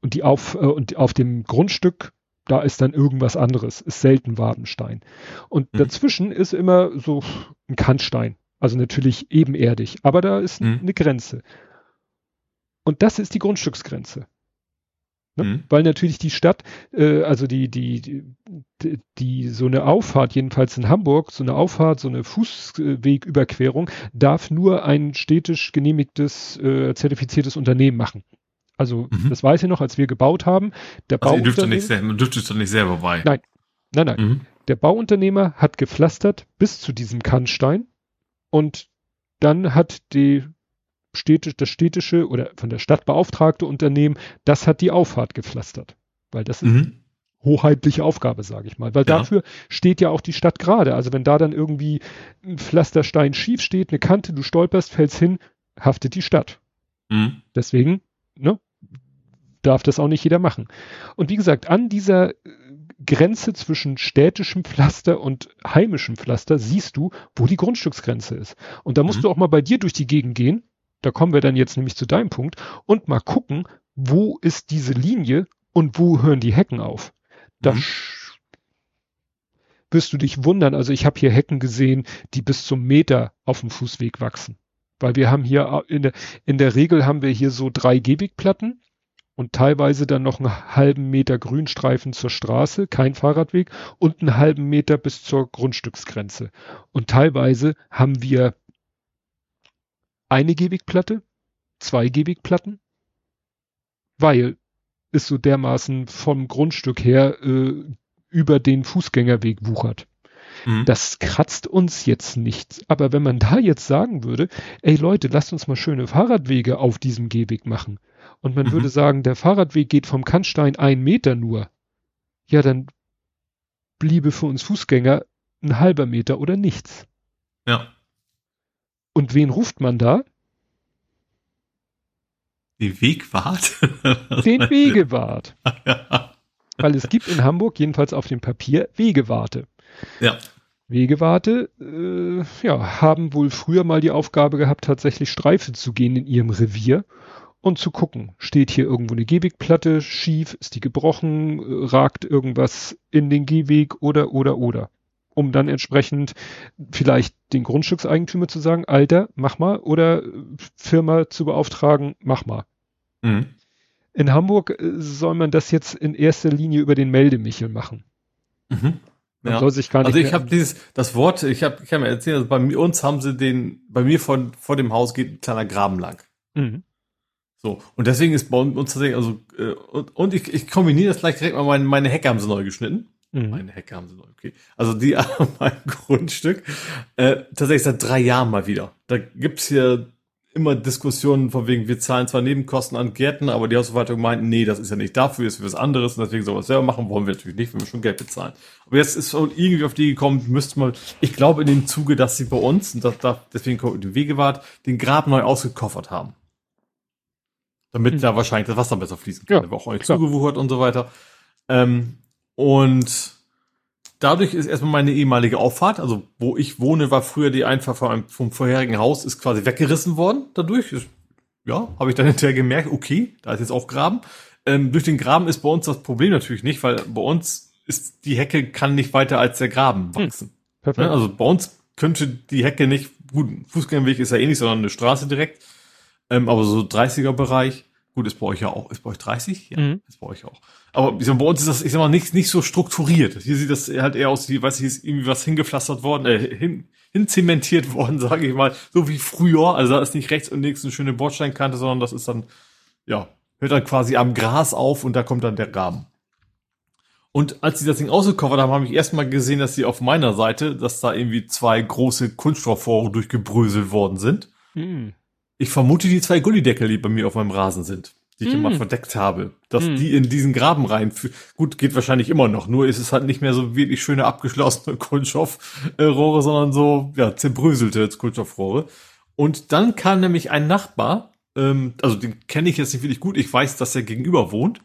Und die auf, äh, und auf dem Grundstück da ist dann irgendwas anderes, ist selten Wabenstein. Und mhm. dazwischen ist immer so ein Kannstein, also natürlich ebenerdig, aber da ist mhm. eine Grenze. Und das ist die Grundstücksgrenze. Ne? Mhm. Weil natürlich die Stadt, äh, also die, die, die, die, so eine Auffahrt, jedenfalls in Hamburg, so eine Auffahrt, so eine Fußwegüberquerung, darf nur ein städtisch genehmigtes, äh, zertifiziertes Unternehmen machen. Also mhm. das weiß ich noch, als wir gebaut haben. Der also ihr dürft nicht, man dürfte es doch nicht selber bei. Nein, nein, nein. Mhm. Der Bauunternehmer hat gepflastert bis zu diesem Kannstein und dann hat die städtisch, das städtische oder von der Stadt beauftragte Unternehmen, das hat die Auffahrt gepflastert. Weil das mhm. ist hoheitliche Aufgabe, sage ich mal. Weil ja. dafür steht ja auch die Stadt gerade. Also wenn da dann irgendwie ein Pflasterstein schief steht, eine Kante, du stolperst, fällst hin, haftet die Stadt. Mhm. Deswegen, ne, darf das auch nicht jeder machen. Und wie gesagt, an dieser äh, Grenze zwischen städtischem Pflaster und heimischem Pflaster siehst du, wo die Grundstücksgrenze ist. Und da musst mhm. du auch mal bei dir durch die Gegend gehen. Da kommen wir dann jetzt nämlich zu deinem Punkt und mal gucken, wo ist diese Linie und wo hören die Hecken auf. Da mhm. wirst du dich wundern. Also ich habe hier Hecken gesehen, die bis zum Meter auf dem Fußweg wachsen. Weil wir haben hier in der, in der Regel haben wir hier so drei Gehwegplatten und teilweise dann noch einen halben Meter Grünstreifen zur Straße, kein Fahrradweg und einen halben Meter bis zur Grundstücksgrenze. Und teilweise haben wir eine Gehwegplatte, zwei Gehwegplatten, weil es so dermaßen vom Grundstück her äh, über den Fußgängerweg wuchert. Mhm. Das kratzt uns jetzt nicht. Aber wenn man da jetzt sagen würde, ey Leute, lasst uns mal schöne Fahrradwege auf diesem Gehweg machen, und man mhm. würde sagen, der Fahrradweg geht vom Kannstein ein Meter nur, ja, dann bliebe für uns Fußgänger ein halber Meter oder nichts. Ja. Und wen ruft man da? Die Wegwart? *laughs* Den Wegewart. *laughs* ja. Weil es gibt in Hamburg jedenfalls auf dem Papier Wegewarte. Ja. Wegewarte äh, ja, haben wohl früher mal die Aufgabe gehabt, tatsächlich Streife zu gehen in ihrem Revier und zu gucken, steht hier irgendwo eine Gehwegplatte schief, ist die gebrochen, ragt irgendwas in den Gehweg oder oder oder. Um dann entsprechend vielleicht den Grundstückseigentümer zu sagen, Alter, mach mal, oder Firma zu beauftragen, mach mal. Mhm. In Hamburg äh, soll man das jetzt in erster Linie über den Meldemichel machen. Mhm. Ja. also ich habe dieses, das Wort, ich habe ich hab mir erzählt, also bei uns haben sie den, bei mir von, vor dem Haus geht ein kleiner Graben lang. Mhm. So, und deswegen ist bei uns tatsächlich, also, äh, und, und ich, ich kombiniere das gleich direkt mal, meine, meine Hecke haben sie neu geschnitten. Mhm. Meine Hecke haben sie neu, okay. Also die *laughs* an meinem Grundstück, äh, tatsächlich seit drei Jahren mal wieder. Da gibt's hier immer Diskussionen von wegen, wir zahlen zwar Nebenkosten an Gärten, aber die Hausverwaltung meint, nee, das ist ja nicht dafür, ist für was anderes und deswegen soll wir selber machen, wollen wir natürlich nicht, wenn wir schon Geld bezahlen. Aber jetzt ist irgendwie auf die gekommen, müsste man, ich glaube in dem Zuge, dass sie bei uns, und das, das, deswegen die Wegewart, den Grab neu ausgekoffert haben. Damit hm. da wahrscheinlich das Wasser besser fließen kann. Ja, war auch nicht zugewuchert und so weiter. Ähm, und dadurch ist erstmal meine ehemalige Auffahrt, also wo ich wohne, war früher die Einfahrt vom, vom vorherigen Haus, ist quasi weggerissen worden dadurch. Ja, habe ich dann *laughs* hinterher gemerkt, okay, da ist jetzt auch Graben. Ähm, durch den Graben ist bei uns das Problem natürlich nicht, weil bei uns ist die Hecke kann nicht weiter als der Graben hm, wachsen. Hm, perfekt. Also bei uns könnte die Hecke nicht, gut, Fußgängerweg ist ja eh nicht, sondern eine Straße direkt. Ähm, aber so 30er Bereich, gut, ist bei euch ja auch, ist bei euch 30? Ja, mhm. ist bei euch auch. Aber ich sag, bei uns ist das, ich sag mal, nicht, nicht so strukturiert. Hier sieht das halt eher aus, wie, weiß ich, ist irgendwie was hingepflastert worden, äh, hin, hinzementiert *laughs* worden, sage ich mal, so wie früher. Also da ist nicht rechts und links eine schöne Bordsteinkante, sondern das ist dann, ja, hört dann quasi am Gras auf und da kommt dann der Rahmen. Und als sie das Ding ausgecovert haben, habe ich erstmal gesehen, dass sie auf meiner Seite, dass da irgendwie zwei große Kunststoffrohre durchgebröselt worden sind. Hm. Ich vermute, die zwei Gullideckel, die bei mir auf meinem Rasen sind die ich mm. immer hm. verdeckt habe, dass mm. die in diesen Graben rein. Gut, geht wahrscheinlich immer noch, nur ist es halt nicht mehr so wirklich schöne abgeschlossene *laughs* Kunststoffrohre, sondern so ja zerbröselte Kunststoffrohre. Und dann kam nämlich ein Nachbar, ähm, also den kenne ich jetzt nicht wirklich gut, ich weiß, dass er gegenüber wohnt.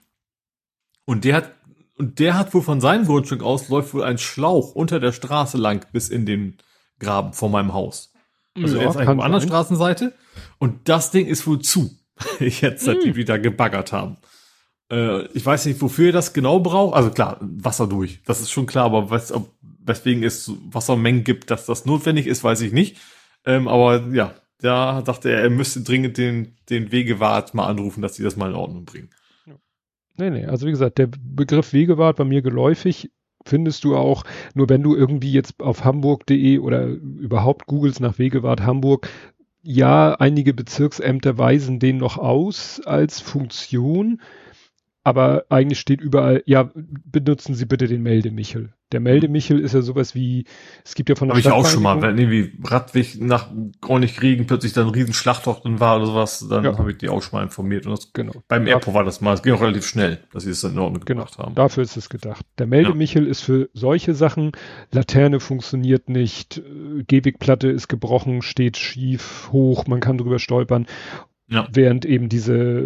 Und der hat und der hat wohl von seinem Grundstück aus läuft wohl ein Schlauch unter der Straße lang bis in den Graben vor meinem Haus. Also ja, er ist eigentlich auf der anderen Straßenseite und das Ding ist wohl zu. *laughs* jetzt, seit die hm. wieder gebaggert haben. Äh, ich weiß nicht, wofür ihr das genau braucht. Also klar, Wasser durch. Das ist schon klar, aber was, ob, weswegen es Wassermengen gibt, dass das notwendig ist, weiß ich nicht. Ähm, aber ja, da dachte er, er müsste dringend den, den Wegewart mal anrufen, dass sie das mal in Ordnung bringen. Nee, nee, also wie gesagt, der Begriff Wegewart bei mir geläufig findest du auch, nur wenn du irgendwie jetzt auf hamburg.de oder überhaupt googelst nach Wegewart Hamburg, ja, einige Bezirksämter weisen den noch aus als Funktion, aber eigentlich steht überall, ja, benutzen Sie bitte den Meldemichel. Der Meldemichel ist ja sowas wie, es gibt ja von der Habe ich auch schon mal, wenn irgendwie Radweg nach Regen plötzlich dann ein riesen Schlachthoch drin war oder sowas, dann ja. habe ich die auch schon mal informiert. Und das, genau. Beim Airport war das mal, es ging auch relativ schnell, dass sie es dann in Ordnung genau. gemacht haben. Dafür ist es gedacht. Der Meldemichel ja. ist für solche Sachen, Laterne funktioniert nicht, Gehwegplatte ist gebrochen, steht schief, hoch, man kann drüber stolpern. Ja. Während eben diese,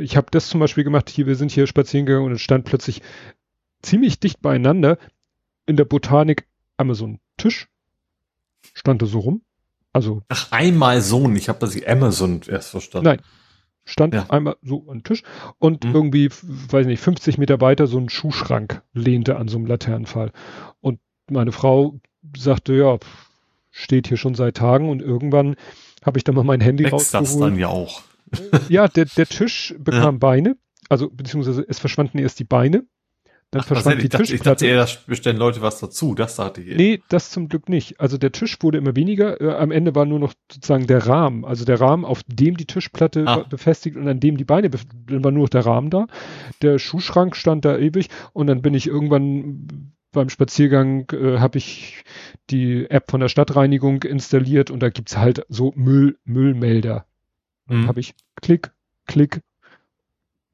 ich habe das zum Beispiel gemacht, hier, wir sind hier spazieren gegangen und es stand plötzlich ziemlich dicht beieinander in der Botanik einmal so ein Tisch, stand da so rum. Also. Ach, einmal so, ich habe das Amazon erst verstanden. Nein. Stand ja. einmal so ein Tisch und mhm. irgendwie, weiß nicht, 50 Meter weiter so ein Schuhschrank lehnte an so einem Laternenfall. Und meine Frau sagte, ja, steht hier schon seit Tagen und irgendwann habe ich dann mal mein Handy Wächst rausgeholt. das dann ja auch. ja, der, der Tisch *laughs* bekam ja. Beine, also beziehungsweise es verschwanden erst die Beine dann Ach, verschwand die Tischplatte. Ich dachte eher, da bestellen Leute was dazu, das dachte ich. Nee, das zum Glück nicht. Also der Tisch wurde immer weniger, äh, am Ende war nur noch sozusagen der Rahmen, also der Rahmen, auf dem die Tischplatte ah. befestigt und an dem die Beine, dann war nur noch der Rahmen da. Der Schuhschrank stand da ewig und dann bin ich irgendwann beim Spaziergang äh, habe ich die App von der Stadtreinigung installiert und da gibt's halt so Müll, Müllmelder. Mhm. habe ich Klick, Klick,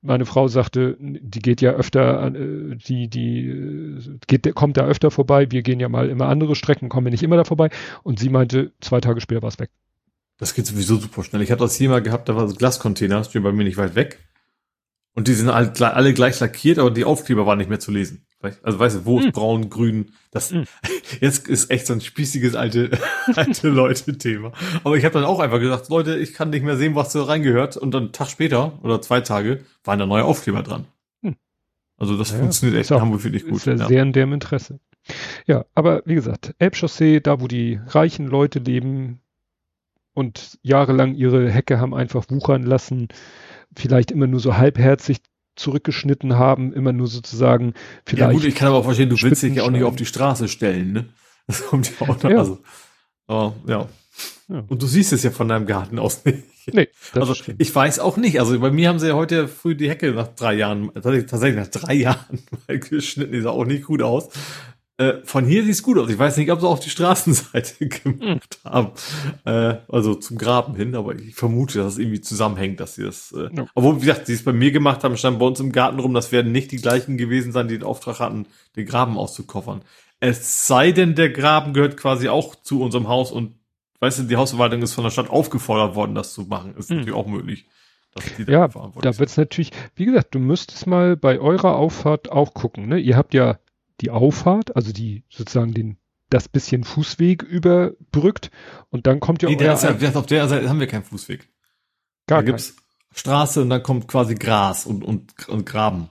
meine Frau sagte, die geht ja öfter, äh, die, die äh, geht, kommt da öfter vorbei. Wir gehen ja mal immer andere Strecken, kommen wir nicht immer da vorbei. Und sie meinte, zwei Tage später war es weg. Das geht sowieso super schnell. Ich hatte das hier mal gehabt, da war so Glascontainer, steht bei mir nicht weit weg. Und die sind alle, alle gleich lackiert, aber die Aufkleber waren nicht mehr zu lesen. Also weißt du, wo ist hm. braun, grün? Das hm. *laughs* jetzt ist echt so ein spießiges alte *laughs* alte Leute Thema. Aber ich habe dann auch einfach gesagt, Leute, ich kann nicht mehr sehen, was da reingehört. Und dann einen Tag später oder zwei Tage waren da neue Aufkleber dran. Hm. Also das ja, funktioniert echt in Hamburg finde ich gut. Ist ja, ja sehr in deren Interesse. Ja, aber wie gesagt, Elbchaussee, da wo die reichen Leute leben und jahrelang ihre Hecke haben einfach wuchern lassen, vielleicht immer nur so halbherzig zurückgeschnitten haben, immer nur sozusagen vielleicht. Ja gut, ich kann aber auch verstehen, du willst dich ja auch nicht auf die Straße stellen, ne? *laughs* Das kommt ja auch noch. Ja. Also, oh, ja. ja. Und du siehst es ja von deinem Garten aus nicht. Nee, also stimmt. ich weiß auch nicht. Also bei mir haben sie ja heute früh die Hecke nach drei Jahren, tatsächlich nach drei *laughs* Jahren mal geschnitten, die sah auch nicht gut aus. Äh, von hier sieht es gut aus. Ich weiß nicht, ob sie auf die Straßenseite *laughs* gemacht mhm. haben. Äh, also zum Graben hin, aber ich vermute, dass es irgendwie zusammenhängt, dass sie das. Äh, ja. Obwohl, wie gesagt, sie es bei mir gemacht haben, stand bei uns im Garten rum, das werden nicht die gleichen gewesen sein, die den Auftrag hatten, den Graben auszukoffern. Es sei denn, der Graben gehört quasi auch zu unserem Haus und weißt du, die Hausverwaltung ist von der Stadt aufgefordert worden, das zu machen. Ist mhm. natürlich auch möglich. ja, da wird es natürlich, wie gesagt, du müsstest mal bei eurer Auffahrt auch gucken. Ne? Ihr habt ja die Auffahrt, also die sozusagen den das bisschen Fußweg überbrückt und dann kommt ja nee, der ist ja, auf der Seite haben wir keinen Fußweg. Gar da gibt's Straße und dann kommt quasi Gras und und, und Graben.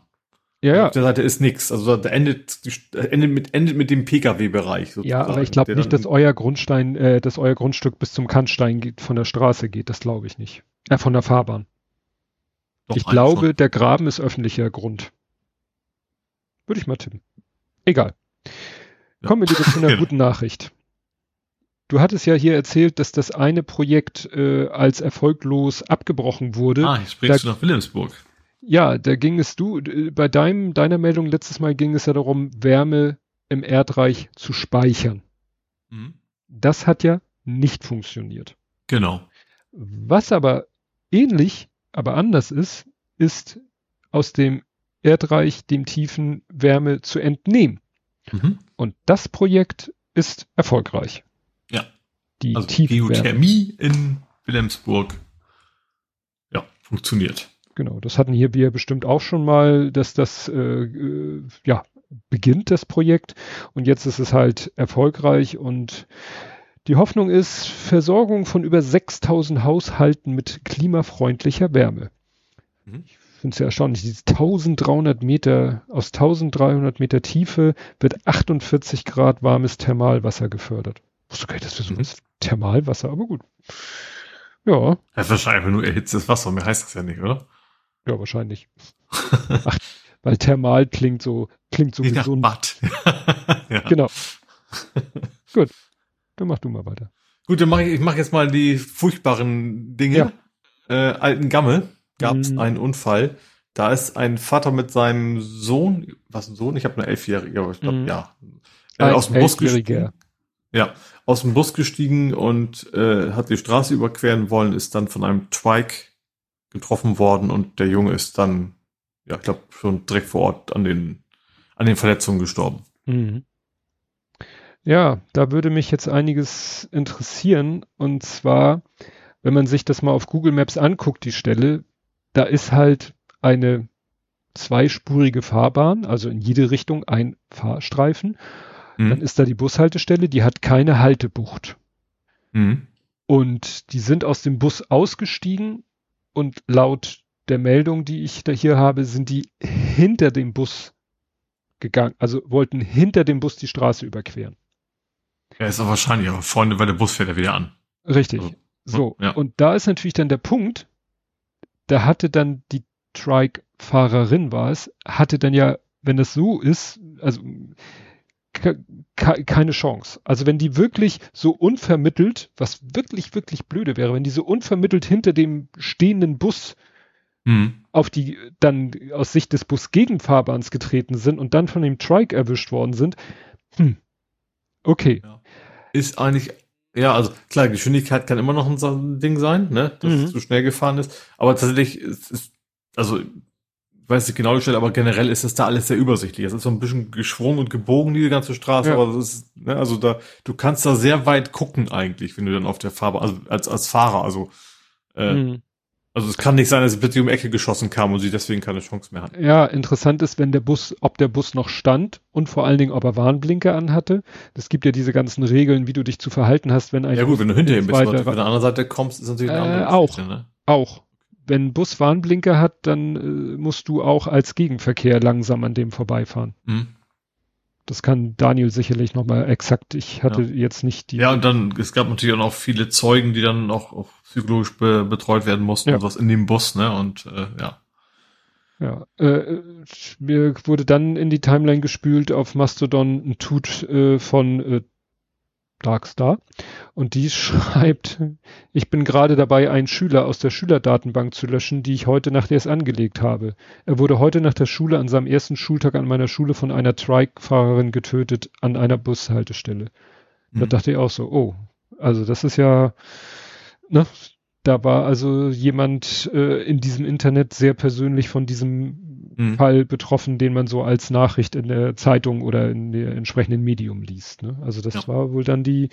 Ja, ja. Auf der Seite ist nichts. Also da endet, endet mit endet mit dem PKW-Bereich. Ja, aber ich glaube nicht, dass euer Grundstein, äh, dass euer Grundstück bis zum Kannstein geht, von der Straße geht. Das glaube ich nicht. Äh, von der Fahrbahn. Doch, ich glaube, schon. der Graben ist öffentlicher Grund. Würde ich mal tippen. Egal. Kommen wir lieber zu einer *laughs* genau. guten Nachricht. Du hattest ja hier erzählt, dass das eine Projekt äh, als erfolglos abgebrochen wurde. Ah, jetzt sprichst da, du nach Wilhelmsburg. Ja, da ging es du, bei deinem, deiner Meldung letztes Mal ging es ja darum, Wärme im Erdreich zu speichern. Mhm. Das hat ja nicht funktioniert. Genau. Was aber ähnlich, aber anders ist, ist aus dem Erdreich dem tiefen Wärme zu entnehmen. Mhm. Und das Projekt ist erfolgreich. Ja. Die also Geothermie in Wilhelmsburg. Ja, funktioniert. Genau, das hatten hier wir bestimmt auch schon mal, dass das äh, äh, ja beginnt das Projekt und jetzt ist es halt erfolgreich und die Hoffnung ist Versorgung von über 6000 Haushalten mit klimafreundlicher Wärme. Mhm. Ich finde es ja erstaunlich, diese 1300 Meter, aus 1300 Meter Tiefe wird 48 Grad warmes Thermalwasser gefördert. Wusste gar nicht, dass wir so mhm. Thermalwasser, aber gut. Ja. Das ist wahrscheinlich nur erhitztes Wasser, mehr heißt das ja nicht, oder? Ja, wahrscheinlich. *laughs* Ach, weil Thermal klingt so, klingt so gesund. Bad. *laughs* ja. Genau. *laughs* gut. Dann mach du mal weiter. Gut, dann mache ich, ich mach jetzt mal die furchtbaren Dinge. Ja. Äh, alten Gammel gab es mhm. einen Unfall. Da ist ein Vater mit seinem Sohn, was ein Sohn? Ich habe eine elfjährige, aber ich glaube, mhm. ja. Äh, aus dem Bus gestiegen. Ja, aus dem Bus gestiegen und äh, hat die Straße überqueren wollen, ist dann von einem Trike getroffen worden und der Junge ist dann, ja, ich glaube, schon direkt vor Ort an den, an den Verletzungen gestorben. Mhm. Ja, da würde mich jetzt einiges interessieren und zwar, wenn man sich das mal auf Google Maps anguckt, die Stelle, da ist halt eine zweispurige Fahrbahn, also in jede Richtung ein Fahrstreifen. Mhm. Dann ist da die Bushaltestelle, die hat keine Haltebucht. Mhm. Und die sind aus dem Bus ausgestiegen und laut der Meldung, die ich da hier habe, sind die hinter dem Bus gegangen, also wollten hinter dem Bus die Straße überqueren. Ja, ist aber wahrscheinlich, aber Freunde, weil der Bus fährt ja wieder an. Richtig. Also, so. Ja. Und da ist natürlich dann der Punkt, da hatte dann die Trike-Fahrerin war es, hatte dann ja, wenn das so ist, also keine Chance. Also wenn die wirklich so unvermittelt, was wirklich, wirklich blöde wäre, wenn die so unvermittelt hinter dem stehenden Bus mhm. auf die dann aus Sicht des Bus-Gegenfahrbahns getreten sind und dann von dem Trike erwischt worden sind, hm, okay. Ja. Ist eigentlich ja, also klar, Geschwindigkeit kann immer noch ein Ding sein, ne, dass mhm. es zu schnell gefahren ist. Aber tatsächlich ist, ist also ich weiß nicht genau die Stelle, aber generell ist das da alles sehr übersichtlich. Es ist so ein bisschen geschwungen und gebogen, diese ganze Straße, ja. aber das ist, ne, also da, du kannst da sehr weit gucken eigentlich, wenn du dann auf der Fahrbahn, also als, als Fahrer, also äh, mhm. Also es kann nicht sein, dass sie plötzlich um Ecke geschossen kam und sie deswegen keine Chance mehr hat. Ja, interessant ist, wenn der Bus, ob der Bus noch stand und vor allen Dingen, ob er Warnblinker anhatte. Es gibt ja diese ganzen Regeln, wie du dich zu verhalten hast, wenn ein Ja gut, wenn du hinter ihm bist, wenn du von der anderen Seite kommst, ist natürlich eine andere äh, Auch, ne? auch. Wenn ein Bus Warnblinker hat, dann äh, musst du auch als Gegenverkehr langsam an dem vorbeifahren. Mhm. Das kann Daniel sicherlich nochmal exakt. Ich hatte ja. jetzt nicht die. Ja, und dann, es gab natürlich auch noch viele Zeugen, die dann auch, auch psychologisch be betreut werden mussten ja. und was in dem Bus, ne? Und äh, ja. Ja, äh, mir wurde dann in die Timeline gespült auf Mastodon ein Tut äh, von äh, Darkstar und die *laughs* schreibt, ich bin gerade dabei, einen Schüler aus der Schülerdatenbank zu löschen, die ich heute Nacht erst angelegt habe. Er wurde heute nach der Schule an seinem ersten Schultag an meiner Schule von einer Trike-Fahrerin getötet an einer Bushaltestelle. Mhm. Da dachte ich auch so, oh, also das ist ja, ne, da war also jemand äh, in diesem Internet sehr persönlich von diesem mhm. Fall betroffen, den man so als Nachricht in der Zeitung oder in der entsprechenden Medium liest. Ne? Also das ja. war wohl dann die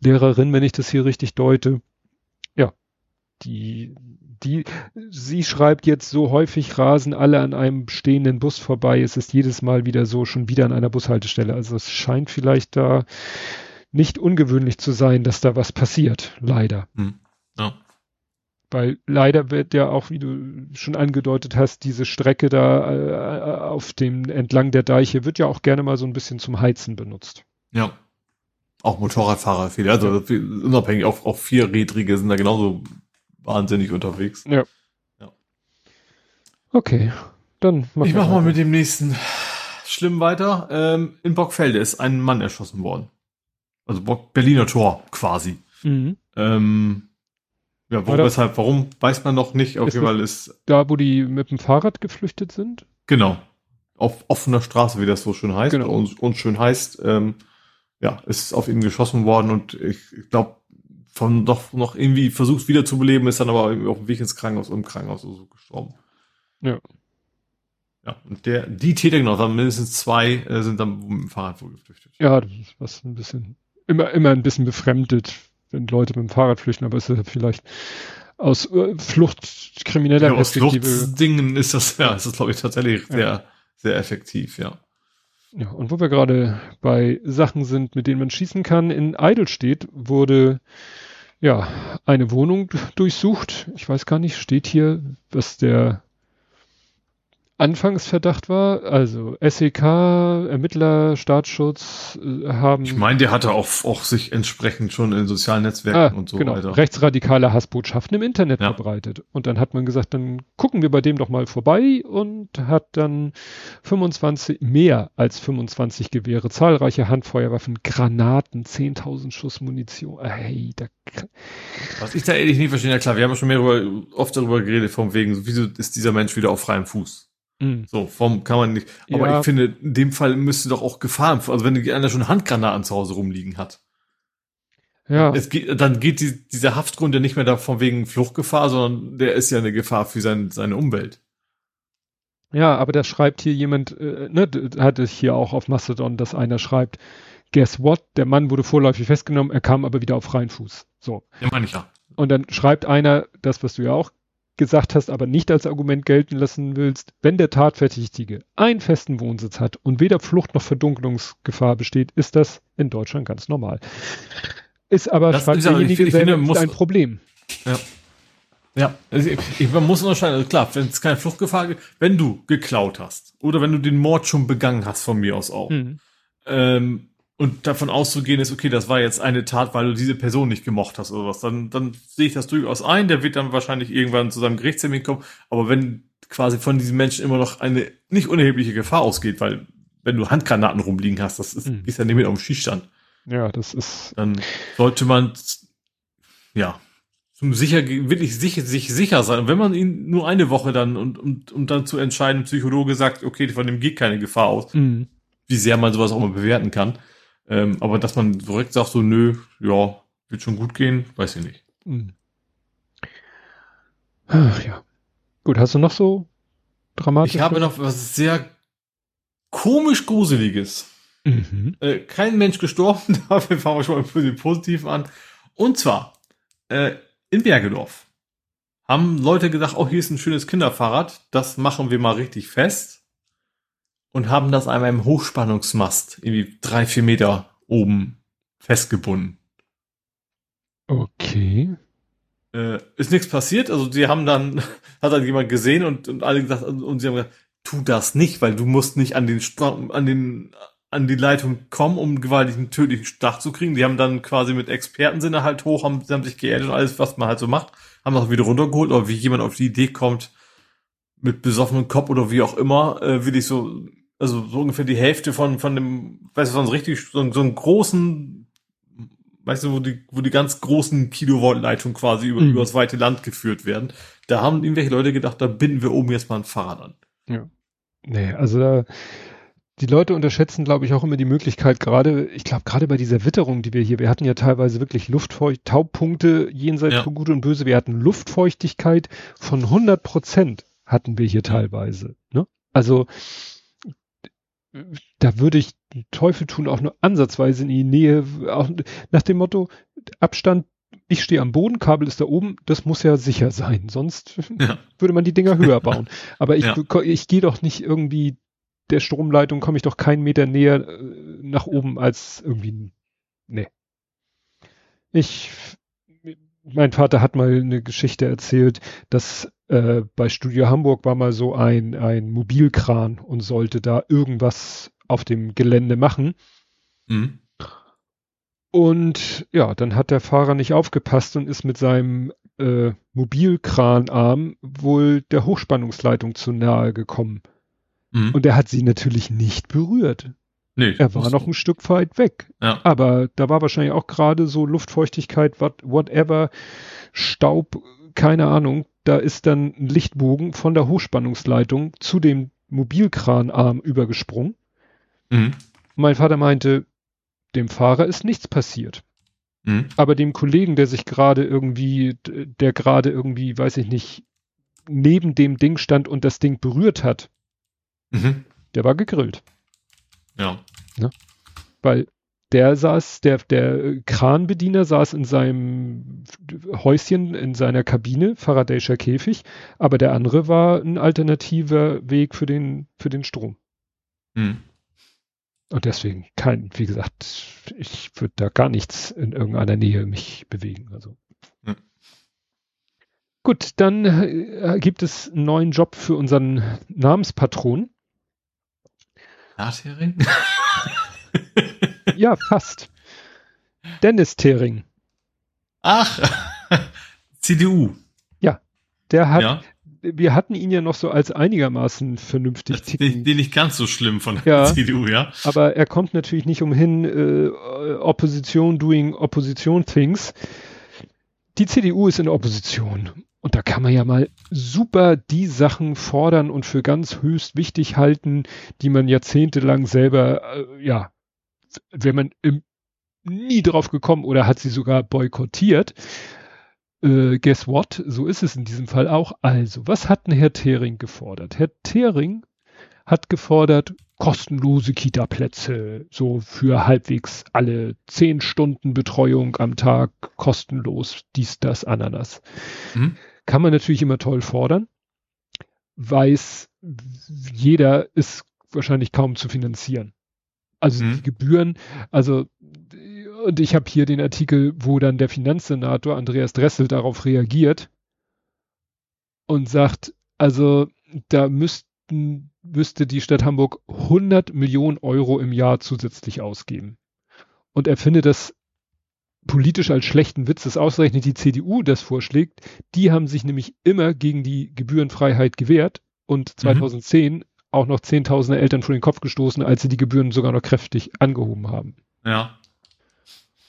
Lehrerin, wenn ich das hier richtig deute. Ja, die, die, sie schreibt jetzt so häufig rasen alle an einem stehenden Bus vorbei. Es ist jedes Mal wieder so, schon wieder an einer Bushaltestelle. Also es scheint vielleicht da nicht ungewöhnlich zu sein, dass da was passiert, leider. Mhm. Weil leider wird ja auch, wie du schon angedeutet hast, diese Strecke da äh, auf dem entlang der Deiche wird ja auch gerne mal so ein bisschen zum Heizen benutzt. Ja. Auch Motorradfahrer viele, also unabhängig, auch, auch Vierrädrige sind da genauso wahnsinnig unterwegs. Ja. ja. Okay, dann mach Ich mach mal mit dem nächsten schlimm weiter. Ähm, in Bockfelde ist ein Mann erschossen worden. Also Bock Berliner Tor quasi. Mhm. Ähm, ja, wo, weshalb, warum, weiß man noch nicht. Auf jeden Fall ist. Da, wo die mit dem Fahrrad geflüchtet sind? Genau. Auf offener Straße, wie das so schön heißt. Genau. Und, und schön heißt, ähm, ja, ist auf ihn geschossen worden und ich, ich glaube, von doch noch irgendwie versucht wiederzubeleben, ist dann aber irgendwie auf dem Weg ins Krankenhaus, im Krankenhaus so gestorben. Ja. Ja, und der, die Täter genau, dann mindestens zwei äh, sind dann mit dem Fahrrad wohl geflüchtet. Ja, das ist was ein bisschen, immer, immer ein bisschen befremdet, wenn Leute mit dem Fahrrad flüchten, aber es ist vielleicht aus äh, Flucht krimineller ja, Perspektive. Aus Fluchtdingen ist das, ja, ist das glaube ich tatsächlich ja. sehr, sehr effektiv, ja. Ja, und wo wir gerade bei Sachen sind, mit denen man schießen kann, in Eidelstedt wurde ja eine Wohnung durchsucht. Ich weiß gar nicht, steht hier, was der Anfangsverdacht war, also SEK, Ermittler, Staatsschutz äh, haben. Ich meine, der hatte auch, auch sich entsprechend schon in sozialen Netzwerken ah, und so genau, weiter. Rechtsradikale Hassbotschaften im Internet ja. verbreitet. Und dann hat man gesagt, dann gucken wir bei dem doch mal vorbei und hat dann 25, mehr als 25 Gewehre, zahlreiche Handfeuerwaffen, Granaten, 10.000 Schuss Munition. Hey, da Was ich da ehrlich nicht verstehe, ja klar, wir haben schon mehrere, oft darüber geredet, von wegen, wieso ist dieser Mensch wieder auf freiem Fuß? Mhm. So, vom kann man nicht. Aber ja. ich finde, in dem Fall müsste doch auch Gefahren, also wenn einer schon Handgranaten zu Hause rumliegen hat. Ja. Es geht, dann geht die, dieser Haftgrund ja nicht mehr davon wegen Fluchtgefahr, sondern der ist ja eine Gefahr für sein, seine Umwelt. Ja, aber da schreibt hier jemand, äh, ne, hatte ich hier auch auf Mastodon, dass einer schreibt, guess what, der Mann wurde vorläufig festgenommen, er kam aber wieder auf freien Fuß. So. Ja, meine ich ja. Und dann schreibt einer, das, was du ja auch gesagt hast, aber nicht als Argument gelten lassen willst, wenn der Tatverdächtige einen festen Wohnsitz hat und weder Flucht noch Verdunkelungsgefahr besteht, ist das in Deutschland ganz normal. Ist aber, das ist aber ich, ich finde, muss, ein Problem. Ja. Ja, also ich, ich, man muss unterscheiden, also klar, wenn es keine Fluchtgefahr gibt, wenn du geklaut hast oder wenn du den Mord schon begangen hast von mir aus auch, mhm. ähm, und davon auszugehen ist, okay, das war jetzt eine Tat, weil du diese Person nicht gemocht hast oder was, dann, dann sehe ich das durchaus ein. Der wird dann wahrscheinlich irgendwann zu seinem Gerichtstermin kommen. Aber wenn quasi von diesen Menschen immer noch eine nicht unerhebliche Gefahr ausgeht, weil wenn du Handgranaten rumliegen hast, das ist, mhm. ist ja nicht mehr auf dem Schießstand. Ja, das ist. Dann sollte man, ja, zum sicher, wirklich sicher, sich sicher sein. Und wenn man ihn nur eine Woche dann und, und, um dann zu entscheiden, Psychologe sagt, okay, von dem geht keine Gefahr aus, mhm. wie sehr man sowas auch mal bewerten kann ähm, aber dass man direkt sagt, so, nö, ja, wird schon gut gehen, weiß ich nicht. Ach ja. Gut, hast du noch so dramatisch? Ich habe noch was sehr komisch Gruseliges. Mhm. Äh, kein Mensch gestorben, *laughs* dafür fangen wir schon mal für den Positiven an. Und zwar, äh, in Bergedorf haben Leute gedacht, oh, hier ist ein schönes Kinderfahrrad, das machen wir mal richtig fest und haben das einmal im Hochspannungsmast, irgendwie drei, vier Meter oben festgebunden. Okay. Äh, ist nichts passiert, also die haben dann, *laughs* hat dann jemand gesehen und, und alle gesagt, und sie haben gesagt, tu das nicht, weil du musst nicht an den Sprung, an den, an die Leitung kommen, um gewaltigen tödlichen Stach zu kriegen. Die haben dann quasi mit Expertensinne halt hoch, haben, haben sich geerdet und alles, was man halt so macht, haben das wieder runtergeholt, oder wie jemand auf die Idee kommt, mit besoffenem Kopf oder wie auch immer, äh, will ich so, also so ungefähr die Hälfte von, von dem, weißt du, so einen richtig, so, so einen großen, weißt du, wo die, wo die ganz großen Kilovolt-Leitungen quasi über, mhm. über das weite Land geführt werden. Da haben irgendwelche Leute gedacht, da binden wir oben jetzt mal ein Fahrrad an. Ja. Nee, also da, die Leute unterschätzen, glaube ich, auch immer die Möglichkeit, gerade, ich glaube, gerade bei dieser Witterung, die wir hier, wir hatten ja teilweise wirklich Luftfeucht, Taubpunkte jenseits ja. von Gut und Böse, wir hatten Luftfeuchtigkeit von 100 Prozent hatten wir hier teilweise. Ne? Also da würde ich Teufel tun, auch nur ansatzweise in die Nähe, auch nach dem Motto, Abstand, ich stehe am Boden, Kabel ist da oben, das muss ja sicher sein, sonst ja. würde man die Dinger höher bauen. Aber ich, ja. ich gehe doch nicht irgendwie der Stromleitung komme ich doch keinen Meter näher äh, nach oben als irgendwie, nee. Ich, mein Vater hat mal eine Geschichte erzählt, dass äh, bei Studio Hamburg war mal so ein, ein Mobilkran und sollte da irgendwas auf dem Gelände machen. Mhm. Und ja, dann hat der Fahrer nicht aufgepasst und ist mit seinem äh, Mobilkranarm wohl der Hochspannungsleitung zu nahe gekommen. Mhm. Und er hat sie natürlich nicht berührt. Nee, er war noch ein Stück weit weg. Ja. Aber da war wahrscheinlich auch gerade so Luftfeuchtigkeit, what, whatever, Staub, keine Ahnung. Da ist dann ein Lichtbogen von der Hochspannungsleitung zu dem Mobilkranarm übergesprungen. Mhm. Mein Vater meinte, dem Fahrer ist nichts passiert. Mhm. Aber dem Kollegen, der sich gerade irgendwie, der gerade irgendwie, weiß ich nicht, neben dem Ding stand und das Ding berührt hat, Mhm. Der war gegrillt. Ja. Ne? Weil der saß, der, der Kranbediener saß in seinem Häuschen, in seiner Kabine, Faraday'scher Käfig, aber der andere war ein alternativer Weg für den, für den Strom. Mhm. Und deswegen kein, wie gesagt, ich würde da gar nichts in irgendeiner Nähe mich bewegen. Also. Mhm. Gut, dann äh, gibt es einen neuen Job für unseren Namenspatron. Nathering? *laughs* ja, fast. Dennis Thering. Ach, *laughs* CDU. Ja, der hat, ja. wir hatten ihn ja noch so als einigermaßen vernünftig ticken. Den nicht ganz so schlimm von der ja, *laughs* CDU, ja. Aber er kommt natürlich nicht umhin, äh, Opposition doing Opposition things. Die CDU ist in der Opposition und da kann man ja mal super die Sachen fordern und für ganz höchst wichtig halten, die man jahrzehntelang selber, äh, ja, wenn man im, nie drauf gekommen oder hat sie sogar boykottiert. Äh, guess what? So ist es in diesem Fall auch. Also, was hat denn Herr Thering gefordert? Herr Thering hat gefordert, kostenlose Kita-Plätze, so für halbwegs alle zehn Stunden Betreuung am Tag, kostenlos, dies, das, Ananas. Mhm. Kann man natürlich immer toll fordern, weiß jeder ist wahrscheinlich kaum zu finanzieren. Also mhm. die Gebühren, also und ich habe hier den Artikel, wo dann der Finanzsenator Andreas Dressel darauf reagiert und sagt, also da müssten müsste die Stadt Hamburg 100 Millionen Euro im Jahr zusätzlich ausgeben. Und er findet das politisch als schlechten Witz, dass ausgerechnet die CDU das vorschlägt. Die haben sich nämlich immer gegen die Gebührenfreiheit gewehrt und 2010 mhm. Auch noch Zehntausende Eltern vor den Kopf gestoßen, als sie die Gebühren sogar noch kräftig angehoben haben. Ja.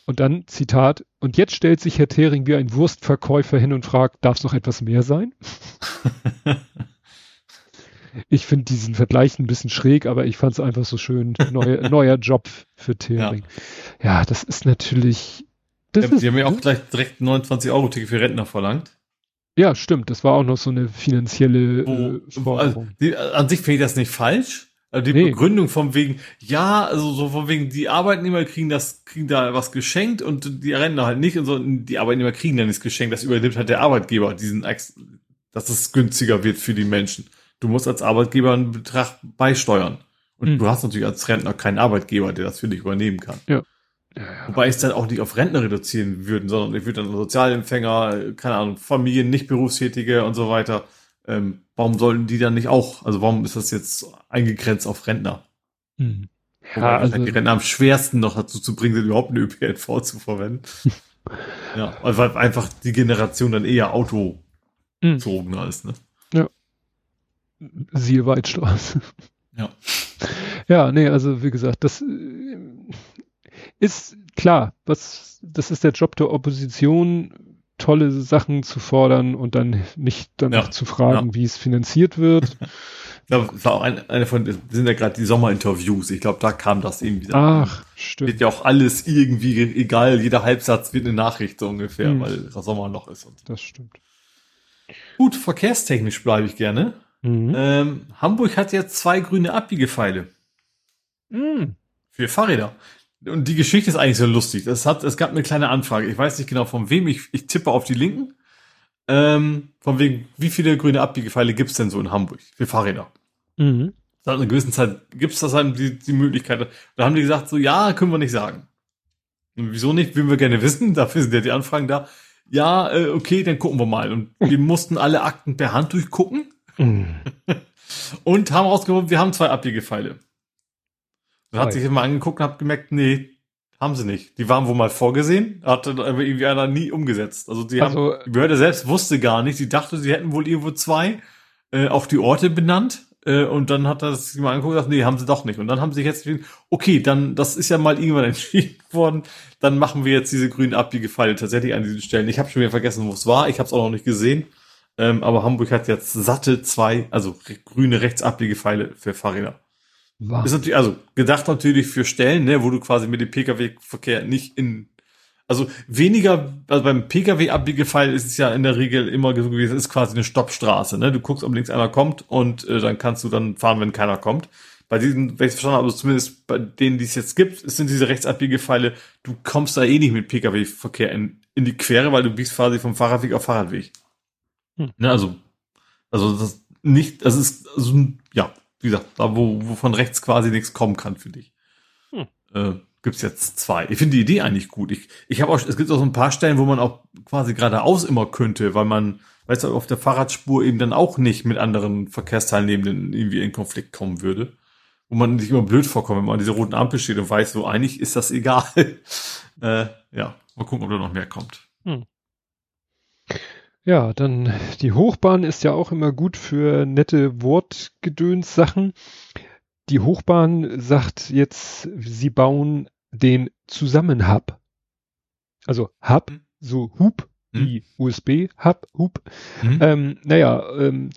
Und dann, Zitat, und jetzt stellt sich Herr Thering wie ein Wurstverkäufer hin und fragt, darf es noch etwas mehr sein? *laughs* ich finde diesen Vergleich ein bisschen schräg, aber ich fand es einfach so schön. Neue, *laughs* neuer Job für Thering. Ja. ja. das ist natürlich. Das ja, ist, haben ja auch gleich direkt 29 Euro Ticket für Rentner verlangt. Ja, stimmt. Das war auch noch so eine finanzielle Wo, äh, Forderung. Also, die, an sich finde ich das nicht falsch, Also die nee. Begründung von wegen, ja, also so von wegen, die Arbeitnehmer kriegen das, kriegen da was geschenkt und die Rentner halt nicht und so, die Arbeitnehmer kriegen dann nichts geschenkt, das übernimmt halt der Arbeitgeber, diesen, dass es günstiger wird für die Menschen. Du musst als Arbeitgeber einen Betrag beisteuern. Und hm. du hast natürlich als Rentner keinen Arbeitgeber, der das für dich übernehmen kann. Ja. Ja, ja. Wobei ich es dann auch nicht auf Rentner reduzieren würden, sondern ich würde dann Sozialempfänger, keine Ahnung, Familien, nicht Berufstätige und so weiter ähm, warum sollten die dann nicht auch, also warum ist das jetzt eingegrenzt auf Rentner? Hm. Ja, also, die Rentner am schwersten noch dazu zu bringen sind, überhaupt eine ÖPNV zu verwenden. *laughs* ja, weil einfach die Generation dann eher Auto bezogener hm. ist, ne? Ja. Siehe Weidstraße. Ja. Ja, nee, also wie gesagt, das äh, ist klar, was, das ist der Job der Opposition, tolle Sachen zu fordern und dann nicht danach ja, zu fragen, ja. wie es finanziert wird. *laughs* Das war auch eine, eine von, sind ja gerade die Sommerinterviews. Ich glaube, da kam das irgendwie. Ach, stimmt. Wird ja auch alles irgendwie egal. Jeder Halbsatz wird eine Nachricht so ungefähr, mhm. weil das Sommer noch ist. das stimmt. Gut, verkehrstechnisch bleibe ich gerne. Mhm. Ähm, Hamburg hat jetzt zwei grüne Abbiegepfeile. Mhm. Für Fahrräder. Und die Geschichte ist eigentlich so lustig. Es hat, es gab eine kleine Anfrage. Ich weiß nicht genau von wem. Ich, ich tippe auf die Linken. Ähm, von wegen, wie viele grüne Abbiegepfeile gibt's denn so in Hamburg für Fahrräder? Mhm. Seit einer gewissen Zeit gibt's das halt die, die Möglichkeit. Da haben die gesagt, so, ja, können wir nicht sagen. Und wieso nicht? Würden wir gerne wissen. *laughs* Dafür sind ja die Anfragen da. Ja, äh, okay, dann gucken wir mal. Und wir *laughs* mussten alle Akten per Hand durchgucken. Mhm. *laughs* und haben rausgefunden, wir haben zwei Abbiegepfeile. Dann hat sich immer angeguckt und hat gemerkt, nee, haben sie nicht. Die waren wohl mal vorgesehen, hat aber irgendwie einer nie umgesetzt. Also die also, haben, die Behörde selbst wusste gar nicht, die dachte, sie hätten wohl irgendwo zwei, äh, auch die Orte benannt. Äh, und dann hat er sich mal angeguckt und gesagt, nee, haben sie doch nicht. Und dann haben sie jetzt, okay, dann, das ist ja mal irgendwann *laughs* entschieden worden, dann machen wir jetzt diese grünen Abbiegepfeile tatsächlich an diesen Stellen. Ich habe schon wieder vergessen, wo es war, ich habe es auch noch nicht gesehen. Ähm, aber Hamburg hat jetzt satte zwei, also grüne Rechtsabbiegepfeile für Fahrräder. Wow. Ist natürlich, also gedacht natürlich für Stellen, ne, wo du quasi mit dem Pkw-Verkehr nicht in, also weniger, also beim Pkw-Abbiegefall ist es ja in der Regel immer so gewesen, ist quasi eine Stoppstraße, ne, du guckst, ob links einer kommt und äh, dann kannst du dann fahren, wenn keiner kommt. Bei diesen, wenn ich es verstanden habe, also zumindest bei denen, die es jetzt gibt, sind diese Rechtsabbiegefalle, du kommst da eh nicht mit Pkw-Verkehr in, in die Quere, weil du biegst quasi vom Fahrradweg auf Fahrradweg. Hm. Ne, also, also das nicht, das ist, also, ja, wie gesagt, da wo, wo von rechts quasi nichts kommen kann für dich. Hm. Äh, gibt's jetzt zwei. Ich finde die Idee eigentlich gut. Ich, ich habe auch, es gibt auch so ein paar Stellen, wo man auch quasi geradeaus immer könnte, weil man, weißt du, auf der Fahrradspur eben dann auch nicht mit anderen Verkehrsteilnehmenden irgendwie in Konflikt kommen würde. Wo man sich immer blöd vorkommt, wenn man an dieser roten Ampel steht und weiß, so eigentlich ist das egal. *laughs* äh, ja, mal gucken, ob da noch mehr kommt. Hm. Ja, dann die Hochbahn ist ja auch immer gut für nette Wortgedöns-Sachen. Die Hochbahn sagt jetzt, sie bauen den Zusammenhub. Also Hub, mhm. so Hub, mhm. wie USB, Hub, Hub. Mhm. Ähm, naja, ähm,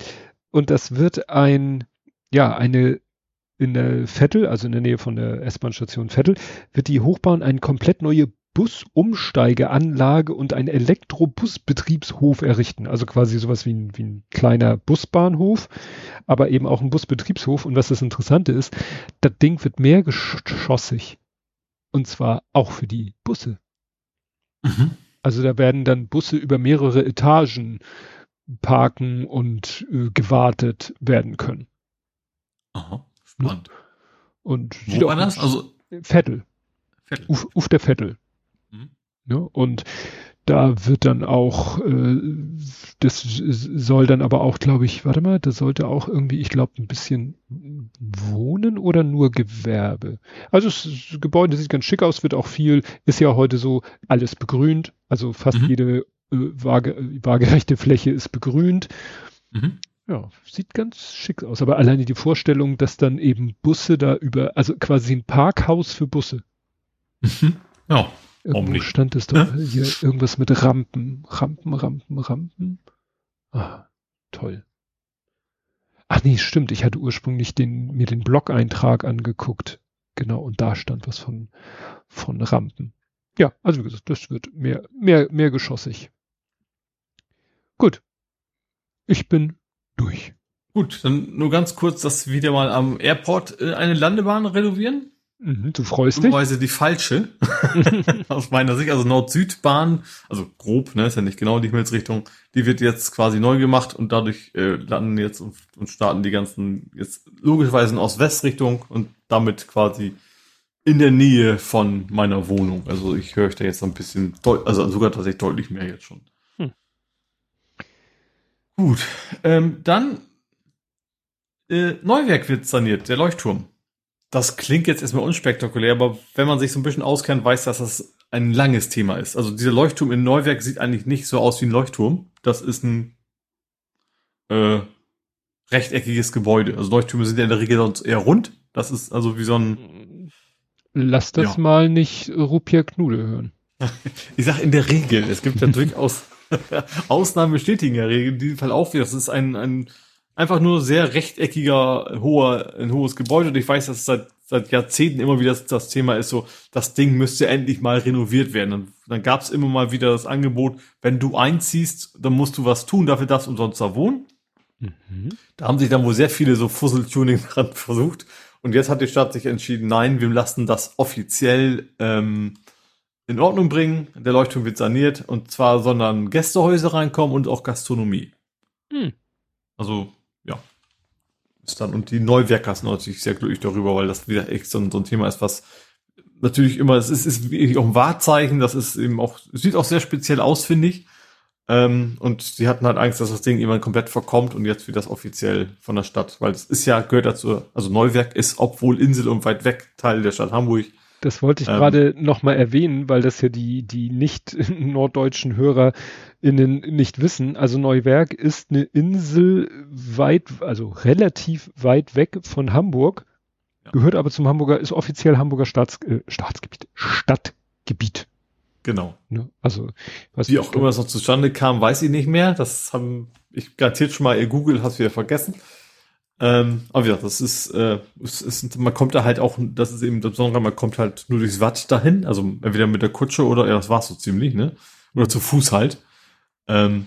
und das wird ein, ja, eine in der Vettel, also in der Nähe von der S-Bahn-Station Vettel, wird die Hochbahn eine komplett neue Busumsteigeanlage und ein Elektrobusbetriebshof errichten. Also quasi sowas wie ein, wie ein kleiner Busbahnhof, aber eben auch ein Busbetriebshof. Und was das Interessante ist, das Ding wird mehrgeschossig. Und zwar auch für die Busse. Mhm. Also da werden dann Busse über mehrere Etagen parken und äh, gewartet werden können. Aha, spannend. Und Wo war das? Also Vettel. Vettel. Uf, Uf der Vettel. Ne? Und da wird dann auch, äh, das soll dann aber auch, glaube ich, warte mal, da sollte auch irgendwie, ich glaube, ein bisschen Wohnen oder nur Gewerbe. Also das, das Gebäude sieht ganz schick aus, wird auch viel, ist ja heute so alles begrünt, also fast mhm. jede äh, Waage, waagerechte Fläche ist begrünt. Mhm. Ja, sieht ganz schick aus. Aber alleine die Vorstellung, dass dann eben Busse da über, also quasi ein Parkhaus für Busse. Mhm. Ja. Irgendwo stand es doch hier irgendwas mit Rampen. Rampen, Rampen, Rampen. Ah, toll. Ach nee, stimmt. Ich hatte ursprünglich den, mir den Blog-Eintrag angeguckt. Genau, und da stand was von, von Rampen. Ja, also wie gesagt, das wird mehr, mehr, mehr geschossig. Gut. Ich bin durch. Gut, dann nur ganz kurz, dass wir wieder mal am Airport äh, eine Landebahn renovieren. Mhm, du freust dich? Weise die falsche. *laughs* Aus meiner Sicht, also Nord-Süd-Bahn, also grob, ne, ist ja nicht genau die Himmelsrichtung, die wird jetzt quasi neu gemacht und dadurch äh, landen jetzt und, und starten die ganzen jetzt logischerweise in Ost-West-Richtung und damit quasi in der Nähe von meiner Wohnung. Also ich höre euch da jetzt ein bisschen, also sogar tatsächlich deutlich mehr jetzt schon. Hm. Gut, ähm, dann äh, Neuwerk wird saniert, der Leuchtturm. Das klingt jetzt erstmal unspektakulär, aber wenn man sich so ein bisschen auskennt, weiß, dass das ein langes Thema ist. Also dieser Leuchtturm in Neuwerk sieht eigentlich nicht so aus wie ein Leuchtturm. Das ist ein äh, rechteckiges Gebäude. Also Leuchttürme sind ja in der Regel sonst eher rund. Das ist also wie so ein. Lass das ja. mal nicht Rupier Knude hören. *laughs* ich sag in der Regel. Es gibt ja *laughs* durchaus *laughs* Ausnahmen bestätigen ja Regeln. In diesem Fall auch wieder. Das ist ein, ein einfach nur sehr rechteckiger, hoher, ein hohes Gebäude. Und ich weiß, dass es seit, seit Jahrzehnten immer wieder das, das Thema ist, so, das Ding müsste endlich mal renoviert werden. Und dann gab es immer mal wieder das Angebot, wenn du einziehst, dann musst du was tun, dafür darfst du umsonst da wohnen. Mhm. Da haben sich dann wohl sehr viele so Fusseltuning *laughs* dran versucht. Und jetzt hat die Stadt sich entschieden, nein, wir lassen das offiziell ähm, in Ordnung bringen. Der Leuchtturm wird saniert und zwar sondern Gästehäuser reinkommen und auch Gastronomie. Mhm. Also ist dann, und die Neuwerker sind natürlich sehr glücklich darüber, weil das wieder echt so ein, so ein Thema ist, was natürlich immer, es ist, ist wirklich auch ein Wahrzeichen, das ist eben auch, sieht auch sehr speziell aus, finde ich. Ähm, und sie hatten halt Angst, dass das Ding irgendwann komplett verkommt und jetzt wird das offiziell von der Stadt, weil es ist ja, gehört dazu, also Neuwerk ist, obwohl Insel und weit weg Teil der Stadt Hamburg. Das wollte ich ähm, gerade nochmal erwähnen, weil das ja die, die nicht *laughs* norddeutschen Hörer innen nicht wissen. Also Neuwerk ist eine Insel weit, also relativ weit weg von Hamburg, ja. gehört aber zum Hamburger, ist offiziell Hamburger Staats, äh, Staatsgebiet, Stadtgebiet. Genau. Ne? Also, was Wie auch immer es noch zustande kam, weiß ich nicht mehr. Das haben ich garantiert schon mal, ihr Google hat wieder vergessen. Ähm, aber ja, das ist, äh, es ist, man kommt da halt auch, das ist eben das Besondere, man kommt halt nur durchs Watt dahin, also entweder mit der Kutsche oder, ja, das war's so ziemlich, ne? Oder zu Fuß halt. Ähm,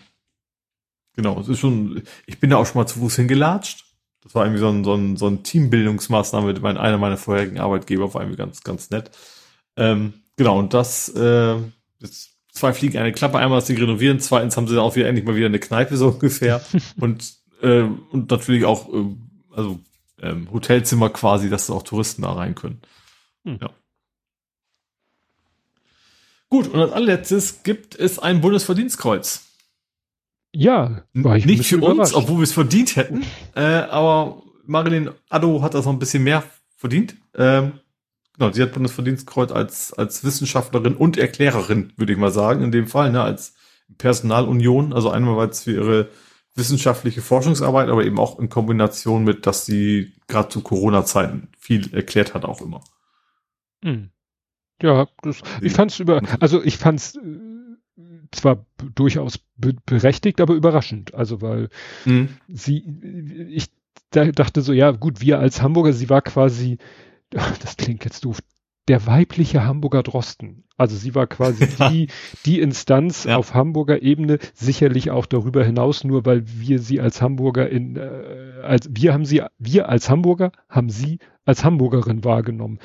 genau, es ist schon, ich bin da auch schon mal zu Fuß hingelatscht. Das war irgendwie so ein, so ein, so ein Teambildungsmaßnahme mit mein, einer meiner vorherigen Arbeitgeber, war irgendwie ganz, ganz nett. Ähm, genau, und das, äh, jetzt zwei Fliegen eine Klappe. Einmal, dass sie renovieren, zweitens haben sie auch wieder endlich mal wieder eine Kneipe so ungefähr. *laughs* und, äh, und natürlich auch, äh, also ähm, Hotelzimmer quasi, dass auch Touristen da rein können. Hm. Ja. Gut, und als allerletztes gibt es ein Bundesverdienstkreuz. Ja, war ich nicht für uns, obwohl wir es verdient hätten, *laughs* äh, aber Marilyn Addo hat das noch ein bisschen mehr verdient. Ähm, genau, sie hat Bundesverdienstkreuz als, als Wissenschaftlerin und Erklärerin, würde ich mal sagen, in dem Fall, ne, als Personalunion, also einmal weil es für ihre wissenschaftliche Forschungsarbeit, aber eben auch in Kombination mit, dass sie gerade zu Corona-Zeiten viel erklärt hat, auch immer. Hm. Ja, das, ich fand's über, *laughs* also ich fand's äh, zwar durchaus be berechtigt, aber überraschend. Also weil mhm. sie, ich dachte so, ja gut, wir als Hamburger, sie war quasi, *laughs* das klingt jetzt doof, der weibliche Hamburger Drosten. Also sie war quasi *laughs* die, die Instanz ja. auf Hamburger Ebene, sicherlich auch darüber hinaus, nur weil wir sie als Hamburger in, äh, als wir haben sie, wir als Hamburger haben sie als Hamburgerin wahrgenommen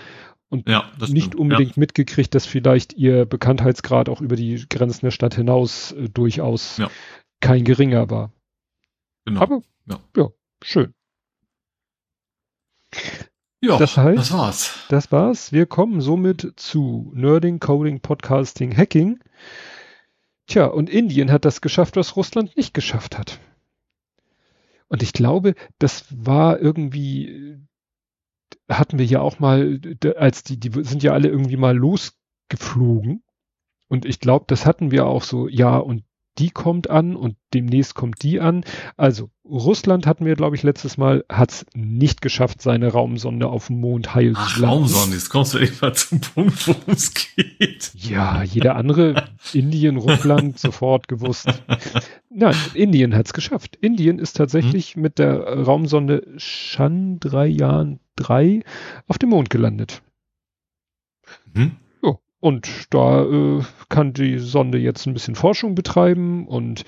und ja, nicht unbedingt ja. mitgekriegt, dass vielleicht ihr Bekanntheitsgrad auch über die Grenzen der Stadt hinaus äh, durchaus ja. kein geringer war. Genau. Aber ja, ja schön. Ja, das, heißt, das war's. Das war's. Wir kommen somit zu Nerding, Coding, Podcasting, Hacking. Tja, und Indien hat das geschafft, was Russland nicht geschafft hat. Und ich glaube, das war irgendwie hatten wir ja auch mal, als die, die sind ja alle irgendwie mal losgeflogen. Und ich glaube, das hatten wir auch so, ja, und die kommt an und demnächst kommt die an. Also Russland hatten wir, glaube ich, letztes Mal, hat es nicht geschafft, seine Raumsonde auf dem Mond heil Ach, zu landen. Raumsonde, jetzt kommst du mal zum Punkt, worum es geht. Ja, jeder andere, Indien, Russland, *laughs* sofort gewusst. Nein, Indien hat es geschafft. Indien ist tatsächlich hm. mit der Raumsonde Chandrayaan 3 auf dem Mond gelandet. Hm. Und da äh, kann die Sonde jetzt ein bisschen Forschung betreiben und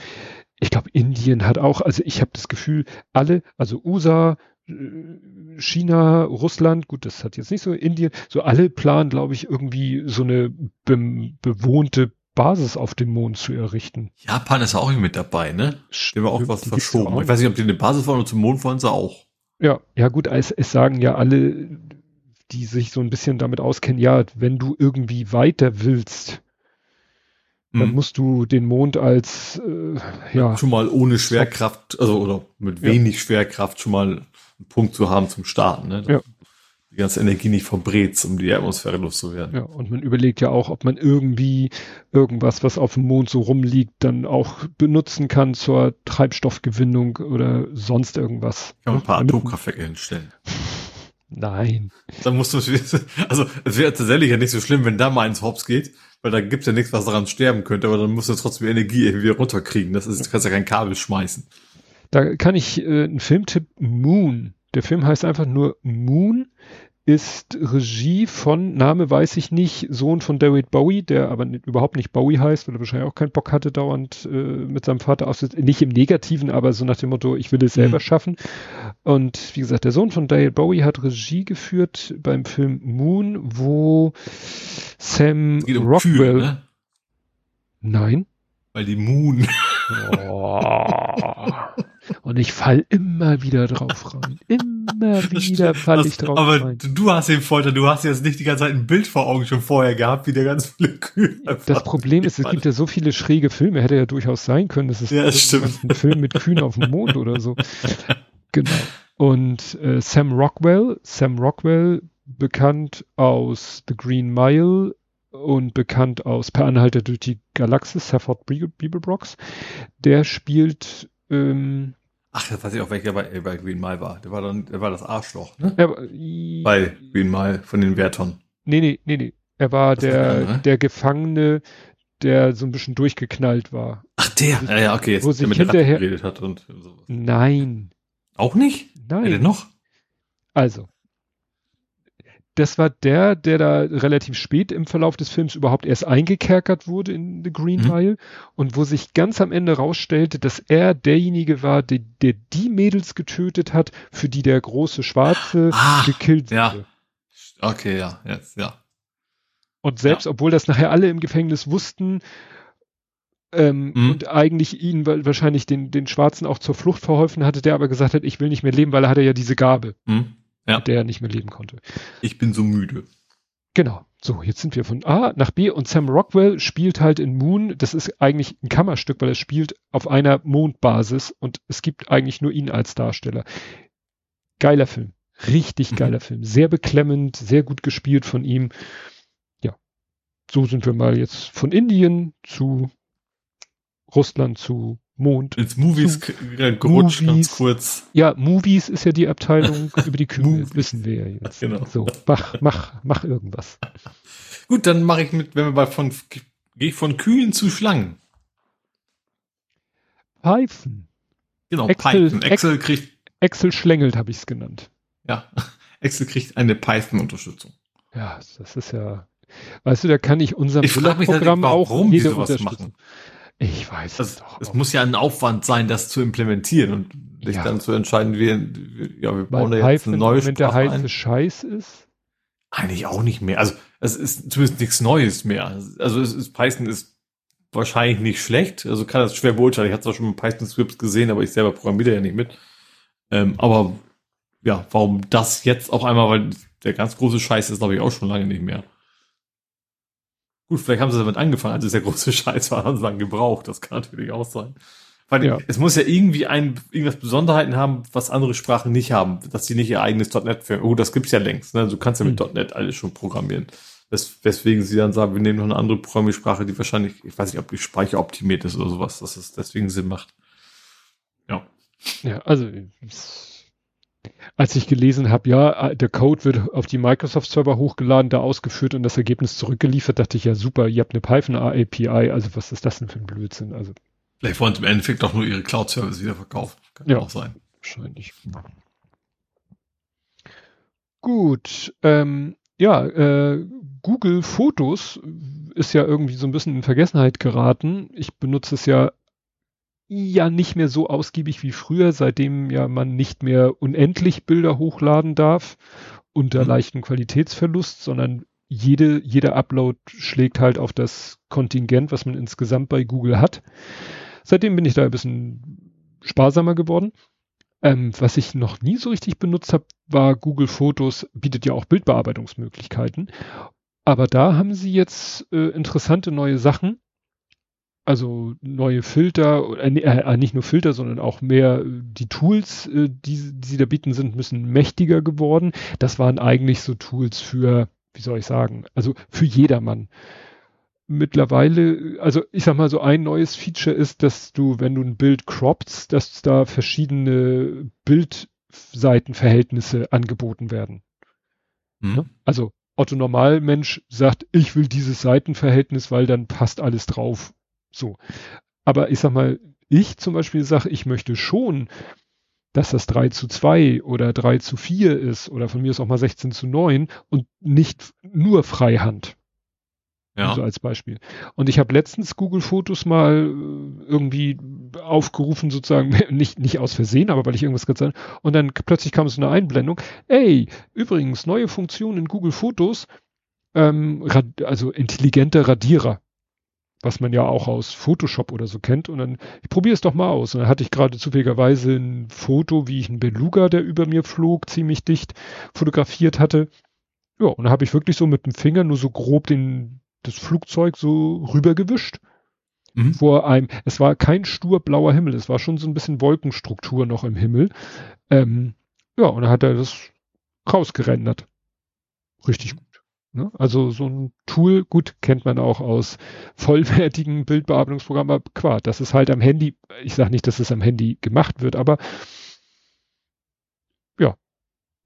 ich glaube, Indien hat auch, also ich habe das Gefühl, alle, also USA, äh, China, Russland, gut, das hat jetzt nicht so Indien, so alle planen, glaube ich, irgendwie so eine be bewohnte Basis auf dem Mond zu errichten. Japan ist auch mit dabei, ne? War auch was verschoben. Auch. Ich weiß nicht, ob die eine Basis wollen oder zum Mond wollen sie auch. Ja, ja gut, es, es sagen ja alle, die sich so ein bisschen damit auskennen, ja, wenn du irgendwie weiter willst, dann mhm. musst du den Mond als äh, ja schon mal ohne Schwerkraft, also oder mit wenig ja. Schwerkraft schon mal einen Punkt zu haben zum Starten, ne? Ja. Die ganze Energie nicht verbrät, um die Atmosphäre loszuwerden. Ja, und man überlegt ja auch, ob man irgendwie irgendwas, was auf dem Mond so rumliegt, dann auch benutzen kann zur Treibstoffgewinnung oder sonst irgendwas. Kann man ein paar Atomkraftwerke hinstellen. *laughs* Nein. Dann musst du, also es wäre tatsächlich ja nicht so schlimm, wenn da mal ins Hops geht, weil da gibt's ja nichts, was daran sterben könnte, aber dann musst du trotzdem Energie irgendwie runterkriegen. Das ist, du kannst ja kein Kabel schmeißen. Da kann ich äh, einen Filmtipp Moon. Der Film heißt einfach nur Moon ist Regie von, Name weiß ich nicht, Sohn von David Bowie, der aber nicht, überhaupt nicht Bowie heißt, weil er wahrscheinlich auch keinen Bock hatte, dauernd äh, mit seinem Vater aus, nicht im Negativen, aber so nach dem Motto, ich will es selber mhm. schaffen. Und wie gesagt, der Sohn von David Bowie hat Regie geführt beim Film Moon, wo Sam um Rockwell. Kühe, ne? Nein. Weil die Moon. Oh. Und ich fall immer wieder drauf rein. Immer *laughs* wieder fall ich drauf aber rein. Aber du hast den Folter, du hast jetzt nicht die ganze Zeit ein Bild vor Augen schon vorher gehabt, wie der ganz viele Kühe. Das Problem ist, es gibt ja so viele schräge Filme, hätte ja durchaus sein können, das ist ja, das ein Film mit Kühen auf dem Mond oder so. *laughs* Genau. Und äh, Sam Rockwell, Sam Rockwell, bekannt aus The Green Mile und bekannt aus Per Anhalter durch die Galaxis, Safford Bibelbrox, der spielt ähm, Ach, das weiß ich auch, welcher bei, bei Green Mile war. Der war dann, der war das Arschloch, ne? Er, bei Green Mile von den Wärtern. Nee, nee, nee, nee. Er war das der, der, ne? der Gefangene, der so ein bisschen durchgeknallt war. Ach, der? Sich, ja, ja, okay. Jetzt, wo sich hinterher geredet hat und sowas. Nein. Auch nicht? Nein. Wer denn noch? Also, das war der, der da relativ spät im Verlauf des Films überhaupt erst eingekerkert wurde in The Green mhm. Mile und wo sich ganz am Ende rausstellte, dass er derjenige war, der, der die Mädels getötet hat, für die der große Schwarze ah, gekillt wurde. Ja. Okay, ja, jetzt, ja. Und selbst, ja. obwohl das nachher alle im Gefängnis wussten, ähm, mhm. und eigentlich ihn wahrscheinlich den, den Schwarzen auch zur Flucht verholfen hatte, der aber gesagt hat, ich will nicht mehr leben, weil er hatte ja diese Gabe. Mhm ja. mit der er nicht mehr leben konnte. Ich bin so müde. Genau. So, jetzt sind wir von A nach B und Sam Rockwell spielt halt in Moon. Das ist eigentlich ein Kammerstück, weil er spielt auf einer Mondbasis und es gibt eigentlich nur ihn als Darsteller. Geiler Film. Richtig mhm. geiler mhm. Film. Sehr beklemmend, sehr gut gespielt von ihm. Ja. So sind wir mal jetzt von Indien zu Russland zu Mond. Ins Movies gerutscht, Movies. ganz kurz. Ja, Movies ist ja die Abteilung *laughs* über die Kühe, wissen wir ja jetzt. Genau. So, mach, mach, mach irgendwas. Gut, dann mache ich mit, wenn wir bei von, gehe ich von Kühen zu Schlangen. Pfeifen. Genau, Excel, Python. Excel kriegt. Excel schlängelt, habe ich es genannt. Ja, *laughs* Excel kriegt eine Python-Unterstützung. Ja, das ist ja, weißt du, da kann ich unserem ich Programm auch warum jede sowas machen. Ich weiß das, es doch. Es muss ja ein Aufwand sein, das zu implementieren und sich ja. dann zu entscheiden, wie, ja, wir bauen da jetzt eine neue Wenn der heiße Scheiß ist? Eigentlich auch nicht mehr. Also es ist zumindest nichts Neues mehr. Also es ist, Python ist wahrscheinlich nicht schlecht. Also kann das schwer beurteilen. Ich hatte zwar schon mal Python-Scripts gesehen, aber ich selber programmiere ja nicht mit. Ähm, aber ja, warum das jetzt auf einmal, weil der ganz große Scheiß ist, glaube ich, auch schon lange nicht mehr. Gut, vielleicht haben sie damit angefangen, als es der große *laughs* Scheiß war, haben sie dann gebraucht. Das kann natürlich auch sein. Weil ja. es muss ja irgendwie ein, irgendwas Besonderheiten haben, was andere Sprachen nicht haben, dass sie nicht ihr eigenes .NET für, oh, das gibt's ja längst, ne? Du kannst ja mit hm. .NET alles schon programmieren. Das, weswegen sie dann sagen, wir nehmen noch eine andere Programmiersprache, die wahrscheinlich, ich weiß nicht, ob die speicheroptimiert ist oder sowas, dass es deswegen Sinn macht. Ja. Ja, also, als ich gelesen habe, ja, äh, der Code wird auf die Microsoft-Server hochgeladen, da ausgeführt und das Ergebnis zurückgeliefert, dachte ich ja super, ihr habt eine Python API, also was ist das denn für ein Blödsinn? Also vielleicht wollen sie im Endeffekt doch nur ihre Cloud-Service wieder verkaufen. Kann ja auch sein. Wahrscheinlich. Gut, ähm, ja, äh, Google Fotos ist ja irgendwie so ein bisschen in Vergessenheit geraten. Ich benutze es ja ja nicht mehr so ausgiebig wie früher, seitdem ja man nicht mehr unendlich Bilder hochladen darf unter mhm. leichten Qualitätsverlust, sondern jede, jeder Upload schlägt halt auf das Kontingent, was man insgesamt bei Google hat. Seitdem bin ich da ein bisschen sparsamer geworden. Ähm, was ich noch nie so richtig benutzt habe, war Google Fotos, bietet ja auch Bildbearbeitungsmöglichkeiten. Aber da haben sie jetzt äh, interessante neue Sachen. Also neue Filter, äh, äh, nicht nur Filter, sondern auch mehr äh, die Tools, äh, die, die sie da bieten, sind ein bisschen mächtiger geworden. Das waren eigentlich so Tools für, wie soll ich sagen, also für jedermann mittlerweile, also ich sag mal so ein neues Feature ist, dass du, wenn du ein Bild croppst, dass da verschiedene Bildseitenverhältnisse angeboten werden. Mhm. Also Otto Normalmensch sagt, ich will dieses Seitenverhältnis, weil dann passt alles drauf. So. Aber ich sag mal, ich zum Beispiel sage, ich möchte schon, dass das 3 zu 2 oder 3 zu 4 ist oder von mir ist auch mal 16 zu 9 und nicht nur Freihand. Ja. So als Beispiel. Und ich habe letztens Google Fotos mal äh, irgendwie aufgerufen, sozusagen, *laughs* nicht, nicht aus Versehen, aber weil ich irgendwas gesagt habe. Und dann plötzlich kam so eine Einblendung. Ey, übrigens, neue Funktion in Google Fotos, ähm, also intelligente Radierer. Was man ja auch aus Photoshop oder so kennt. Und dann, ich probiere es doch mal aus. Und dann hatte ich gerade zufälligerweise ein Foto, wie ich einen Beluga, der über mir flog, ziemlich dicht fotografiert hatte. Ja, und dann habe ich wirklich so mit dem Finger nur so grob den, das Flugzeug so rübergewischt. Mhm. Vor einem, es war kein stur blauer Himmel, es war schon so ein bisschen Wolkenstruktur noch im Himmel. Ähm, ja, und dann hat er das rausgerendert. Richtig? Also so ein Tool, gut, kennt man auch aus vollwertigen *laughs* Bildbearbeitungsprogrammen, aber klar, das ist halt am Handy, ich sage nicht, dass es am Handy gemacht wird, aber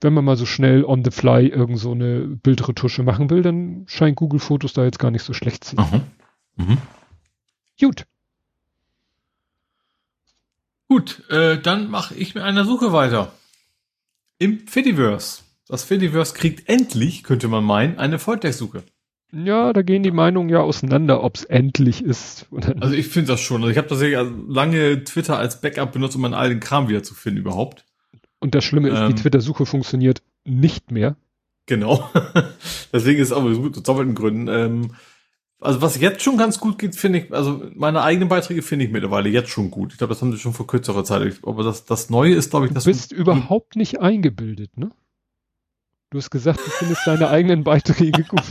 wenn man mal so schnell on the fly irgend so eine Bildretusche machen will, dann scheint Google Fotos da jetzt gar nicht so schlecht zu sein. Mhm. Gut. Gut, äh, dann mache ich mit einer Suche weiter. Im Fediverse. Das Fediverse kriegt endlich, könnte man meinen, eine Volltextsuche. Ja, da gehen die Meinungen ja auseinander, ob es endlich ist. *laughs* also ich finde das schon. Also ich habe tatsächlich lange Twitter als Backup benutzt, um meinen alten Kram wieder zu finden überhaupt. Und das Schlimme ist, ähm, die Twitter-Suche funktioniert nicht mehr. Genau. *laughs* Deswegen ist es aber gut, aus doppelten Gründen. Ähm, also was jetzt schon ganz gut geht, finde ich, also meine eigenen Beiträge finde ich mittlerweile jetzt schon gut. Ich glaube, das haben sie schon vor kürzerer Zeit. Aber das, das Neue ist, glaube ich, dass du bist du, überhaupt nicht eingebildet, ne? Du hast gesagt, du findest deine eigenen Beiträge gut.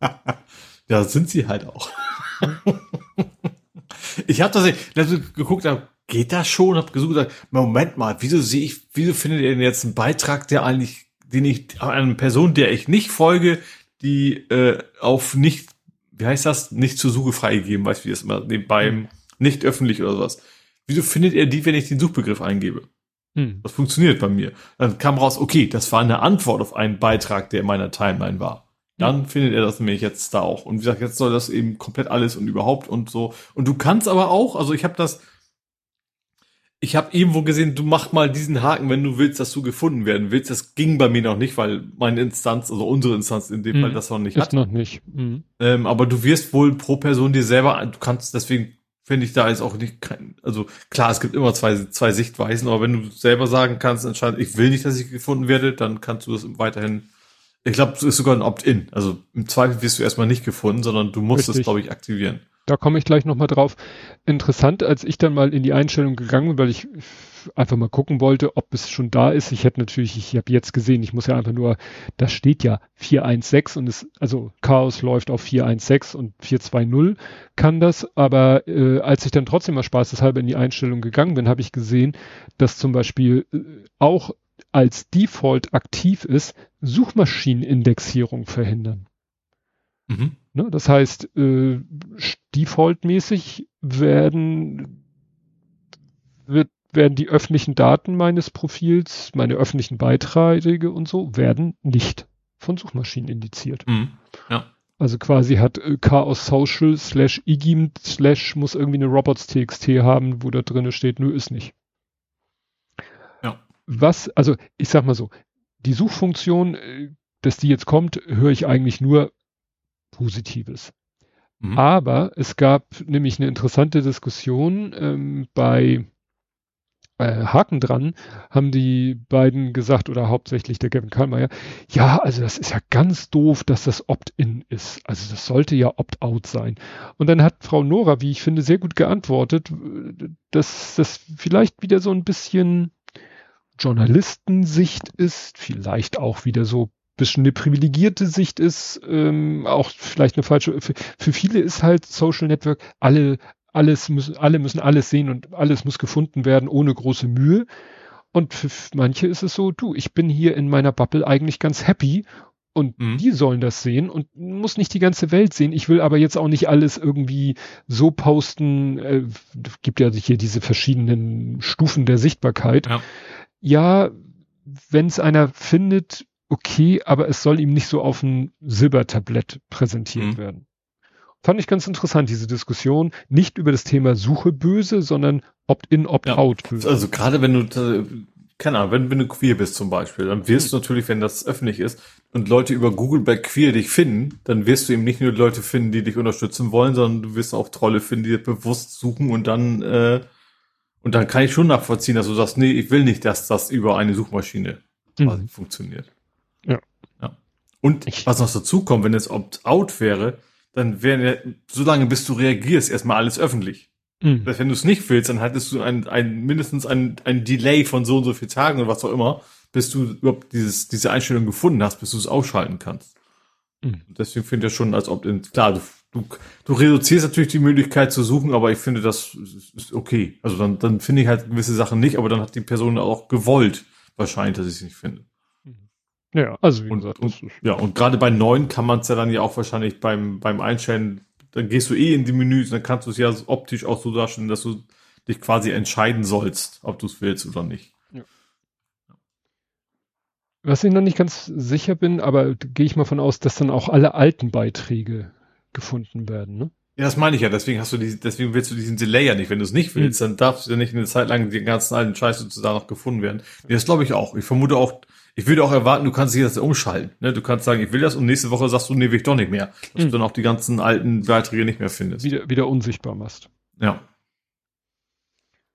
*laughs* ja, sind sie halt auch. ich habe tatsächlich geguckt, geht das schon? Hab gesucht, gesagt, Moment mal, wieso sehe ich, wieso findet ihr denn jetzt einen Beitrag, der eigentlich, den ich, eine Person, der ich nicht folge, die äh, auf nicht, wie heißt das, nicht zur Suche freigegeben, weißt du, wie das immer, beim hm. nicht öffentlich oder sowas. Wieso findet ihr die, wenn ich den Suchbegriff eingebe? Hm. Das funktioniert bei mir. Dann kam raus, okay, das war eine Antwort auf einen Beitrag, der in meiner Timeline war. Dann hm. findet er das nämlich jetzt da auch. Und wie gesagt, jetzt soll das eben komplett alles und überhaupt und so. Und du kannst aber auch, also ich habe das, ich habe irgendwo gesehen, du mach mal diesen Haken, wenn du willst, dass du gefunden werden willst. Das ging bei mir noch nicht, weil meine Instanz, also unsere Instanz in dem mhm. Fall, das noch nicht Ist hat. noch nicht. Mhm. Ähm, aber du wirst wohl pro Person dir selber, du kannst, deswegen finde ich da jetzt auch nicht, kein, also klar, es gibt immer zwei, zwei Sichtweisen, aber wenn du selber sagen kannst, entscheiden, ich will nicht, dass ich gefunden werde, dann kannst du das weiterhin, ich glaube, es ist sogar ein Opt-in. Also im Zweifel wirst du erstmal nicht gefunden, sondern du musst Richtig. es, glaube ich, aktivieren. Da komme ich gleich nochmal drauf. Interessant, als ich dann mal in die Einstellung gegangen bin, weil ich einfach mal gucken wollte, ob es schon da ist. Ich hätte natürlich, ich habe jetzt gesehen, ich muss ja einfach nur, da steht ja 416 und es, also Chaos läuft auf 416 und 420 kann das, aber äh, als ich dann trotzdem mal spaßeshalber in die Einstellung gegangen bin, habe ich gesehen, dass zum Beispiel äh, auch als Default aktiv ist, Suchmaschinenindexierung verhindern. Mhm. Ne? Das heißt, äh, defaultmäßig werden, wird, werden die öffentlichen Daten meines Profils, meine öffentlichen Beiträge und so, werden nicht von Suchmaschinen indiziert. Mhm. Ja. Also quasi hat äh, Chaos Social slash igim slash muss irgendwie eine robots.txt haben, wo da drinne steht, nö, ist nicht. Ja. Was, also ich sag mal so, die Suchfunktion, äh, dass die jetzt kommt, höre ich eigentlich nur Positives. Mhm. Aber es gab nämlich eine interessante Diskussion ähm, bei äh, Haken dran, haben die beiden gesagt, oder hauptsächlich der Kevin Kallmeier, ja, also das ist ja ganz doof, dass das Opt-in ist. Also das sollte ja Opt-out sein. Und dann hat Frau Nora, wie ich finde, sehr gut geantwortet, dass das vielleicht wieder so ein bisschen Journalistensicht ist, vielleicht auch wieder so bisschen eine privilegierte Sicht ist, ähm, auch vielleicht eine falsche, für, für viele ist halt Social Network, alle, alles müssen, alle müssen alles sehen und alles muss gefunden werden ohne große Mühe. Und für manche ist es so, du, ich bin hier in meiner Bubble eigentlich ganz happy und mhm. die sollen das sehen und muss nicht die ganze Welt sehen. Ich will aber jetzt auch nicht alles irgendwie so posten. Äh, gibt ja hier diese verschiedenen Stufen der Sichtbarkeit. Ja, ja wenn es einer findet, okay, aber es soll ihm nicht so auf ein Silbertablett präsentiert mhm. werden. Fand ich ganz interessant, diese Diskussion. Nicht über das Thema Suche böse, sondern Opt-in, Opt-out ja. böse. Also gerade wenn du, äh, keine Ahnung, wenn, wenn du queer bist zum Beispiel, dann wirst mhm. du natürlich, wenn das öffentlich ist und Leute über Google bei queer dich finden, dann wirst du eben nicht nur Leute finden, die dich unterstützen wollen, sondern du wirst auch Trolle finden, die bewusst suchen und dann, äh, und dann kann ich schon nachvollziehen, dass du sagst, nee, ich will nicht, dass das über eine Suchmaschine mhm. funktioniert. Ja. ja. Und was noch dazu kommt, wenn es Opt-out wäre, dann wäre ja, solange bis du reagierst, erstmal alles öffentlich. Mhm. Das, wenn du es nicht willst, dann hattest du ein, ein mindestens ein, ein Delay von so und so vielen Tagen oder was auch immer, bis du überhaupt dieses, diese Einstellung gefunden hast, bis du es ausschalten kannst. Mhm. Deswegen finde ich das schon, als ob, in, klar, du, du, du reduzierst natürlich die Möglichkeit zu suchen, aber ich finde, das ist okay. Also dann, dann finde ich halt gewisse Sachen nicht, aber dann hat die Person auch gewollt, wahrscheinlich, dass ich es nicht finde. Ja, also wie und, gesagt. Und, ja, und gerade bei neun kann man es ja dann ja auch wahrscheinlich beim, beim Einstellen, dann gehst du eh in die Menüs, dann kannst du es ja optisch auch so darstellen, dass du dich quasi entscheiden sollst, ob du es willst oder nicht. Ja. Was ich noch nicht ganz sicher bin, aber gehe ich mal von aus, dass dann auch alle alten Beiträge gefunden werden, ne? Ja, das meine ich ja. Deswegen hast du die, deswegen willst du diesen Delay ja nicht. Wenn du es nicht willst, mhm. dann darfst du ja nicht eine Zeit lang den ganzen alten Scheiß sozusagen noch gefunden werden. Nee, das glaube ich auch. Ich vermute auch, ich würde auch erwarten, du kannst dich das umschalten. Ne? Du kannst sagen, ich will das und nächste Woche sagst du, nee, will ich doch nicht mehr. Dass mhm. du dann auch die ganzen alten Beiträge nicht mehr findest. Wieder, wieder unsichtbar machst. Ja.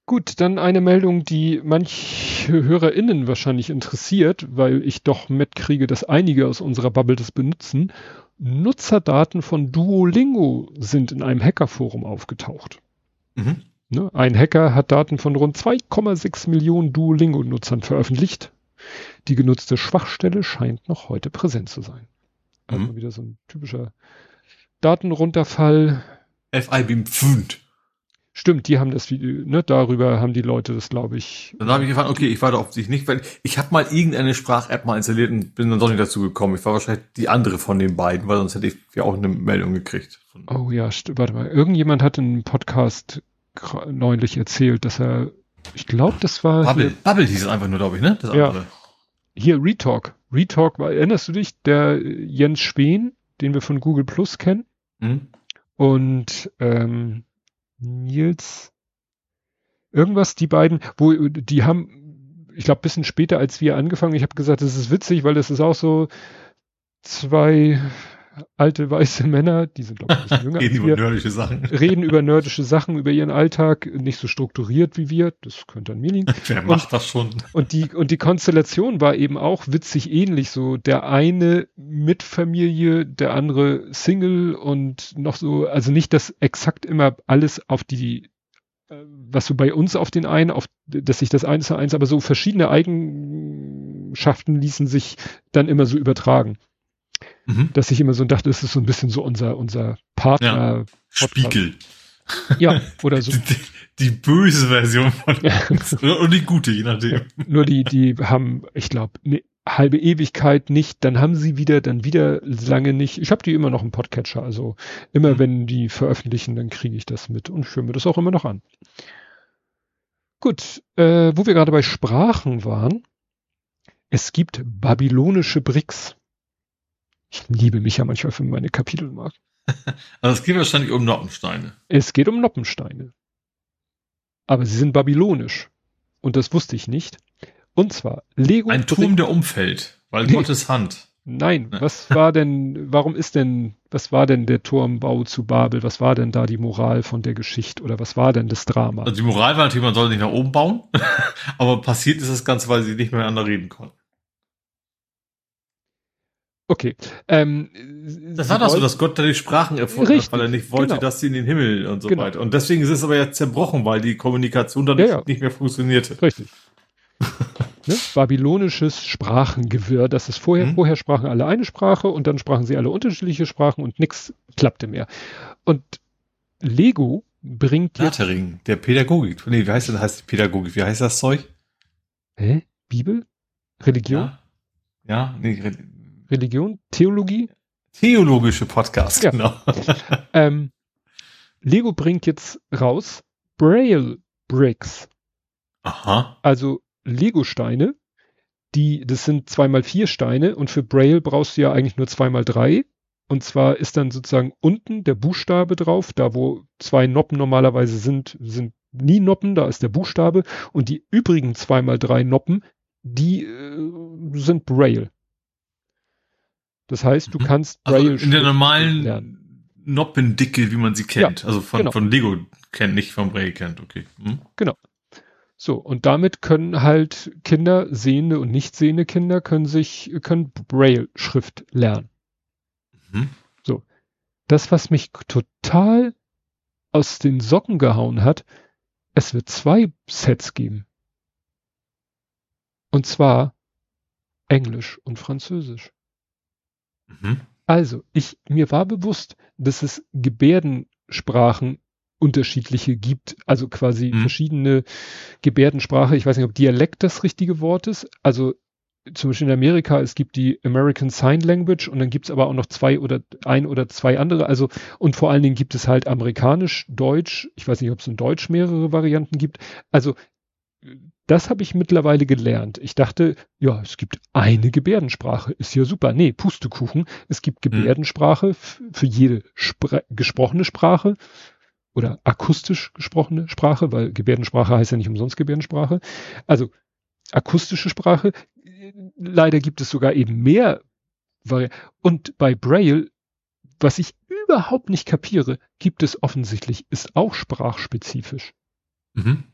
Gut, dann eine Meldung, die manche HörerInnen wahrscheinlich interessiert, weil ich doch mitkriege, dass einige aus unserer Bubble das benutzen. Nutzerdaten von Duolingo sind in einem Hackerforum aufgetaucht. Mhm. Ne, ein Hacker hat Daten von rund 2,6 Millionen Duolingo-Nutzern veröffentlicht. Die genutzte Schwachstelle scheint noch heute präsent zu sein. Also mhm. wieder so ein typischer Datenrunterfall. FIB Pfund. Stimmt, die haben das Video, ne, darüber haben die Leute das, glaube ich. Dann habe ich gefragt, okay, ich warte auf sich nicht, weil ich habe mal irgendeine Sprach-App mal installiert und bin dann doch nicht dazu gekommen. Ich war wahrscheinlich die andere von den beiden, weil sonst hätte ich ja auch eine Meldung gekriegt. Oh ja, warte mal. Irgendjemand hat in einem Podcast neulich erzählt, dass er, ich glaube, das war. Bubble, Bubble hieß es einfach nur, glaube ich, ne? Das ja. Hier, Retalk. Retalk, erinnerst du dich? Der Jens Spehn, den wir von Google Plus kennen. Mhm. Und ähm, Nils, irgendwas, die beiden, wo die haben, ich glaube, bisschen später als wir angefangen, ich habe gesagt, das ist witzig, weil das ist auch so zwei alte weiße Männer, die sind glaube ich ein bisschen *laughs* jünger. reden über nerdische Sachen. Reden über nerdische Sachen, über ihren Alltag, nicht so strukturiert wie wir. Das könnte an mir liegen. *laughs* Wer macht das schon? Und die, und die Konstellation war eben auch witzig ähnlich. So der eine mit Familie, der andere Single und noch so, also nicht, dass exakt immer alles auf die äh, was so bei uns auf den einen, auf, dass sich das eins zu eins, aber so verschiedene Eigenschaften ließen sich dann immer so übertragen. Mhm. Dass ich immer so dachte, das ist so ein bisschen so unser, unser Partner. Ja. Spiegel. Ja, oder *laughs* so. Die, die böse Version von uns. Und die gute, je nachdem. Nur die, die haben, ich glaube, eine halbe Ewigkeit nicht, dann haben sie wieder, dann wieder lange nicht. Ich habe die immer noch im Podcatcher, also immer mhm. wenn die veröffentlichen, dann kriege ich das mit und mir das auch immer noch an. Gut, äh, wo wir gerade bei Sprachen waren, es gibt babylonische Bricks. Ich liebe mich ja manchmal für meine Kapitelmarken. *laughs* also es geht wahrscheinlich um Noppensteine. Es geht um Noppensteine. Aber sie sind babylonisch. Und das wusste ich nicht. Und zwar Lego. Ein Turm, der umfällt, weil nee. Gottes Hand. Nein, was war *laughs* denn, warum ist denn was war denn der Turmbau zu Babel? Was war denn da die Moral von der Geschichte oder was war denn das Drama? Also die Moral war natürlich, man soll nicht nach oben bauen, *laughs* aber passiert ist das Ganze, weil sie nicht mehr miteinander reden konnten. Okay. Ähm, das war doch so, dass Gott da die Sprachen erfunden hat, weil er nicht wollte, genau. dass sie in den Himmel und so genau. weiter. Und deswegen ist es aber ja zerbrochen, weil die Kommunikation dann ja, nicht, ja. nicht mehr funktionierte. Richtig. *laughs* ne? Babylonisches Sprachengewirr. Das ist vorher, mhm. vorher sprachen alle eine Sprache und dann sprachen sie alle unterschiedliche Sprachen und nichts klappte mehr. Und Lego bringt Lettering, der Pädagogik. Nee, wie heißt das? Heißt Pädagogik? Wie heißt das Zeug? Hä? Bibel? Religion? Ja, ja nee, Religion, Theologie. Theologische Podcast, ja. genau. *laughs* ähm, Lego bringt jetzt raus Braille Bricks. Aha. Also Lego-Steine, die, das sind zweimal vier Steine und für Braille brauchst du ja eigentlich nur zweimal drei. Und zwar ist dann sozusagen unten der Buchstabe drauf, da wo zwei Noppen normalerweise sind, sind nie Noppen, da ist der Buchstabe und die übrigen zweimal drei Noppen, die äh, sind Braille. Das heißt, du mhm. kannst Braille also in der normalen lernen. Noppendicke, wie man sie kennt. Ja, also von, genau. von Lego kennt, nicht von Braille kennt, okay. Hm? Genau. So, und damit können halt Kinder, sehende und nicht sehende Kinder, können sich, können Braille-Schrift lernen. Mhm. So. Das, was mich total aus den Socken gehauen hat, es wird zwei Sets geben. Und zwar Englisch und Französisch. Mhm. Also, ich, mir war bewusst, dass es Gebärdensprachen unterschiedliche gibt, also quasi mhm. verschiedene Gebärdensprache. Ich weiß nicht, ob Dialekt das richtige Wort ist. Also zum Beispiel in Amerika, es gibt die American Sign Language und dann gibt es aber auch noch zwei oder ein oder zwei andere. Also und vor allen Dingen gibt es halt amerikanisch, Deutsch. Ich weiß nicht, ob es in Deutsch mehrere Varianten gibt. Also das habe ich mittlerweile gelernt. Ich dachte, ja, es gibt eine Gebärdensprache, ist ja super. Nee, Pustekuchen. Es gibt hm. Gebärdensprache für jede Spre gesprochene Sprache oder akustisch gesprochene Sprache, weil Gebärdensprache heißt ja nicht umsonst Gebärdensprache. Also akustische Sprache. Leider gibt es sogar eben mehr. Und bei Braille, was ich überhaupt nicht kapiere, gibt es offensichtlich, ist auch sprachspezifisch. Mhm.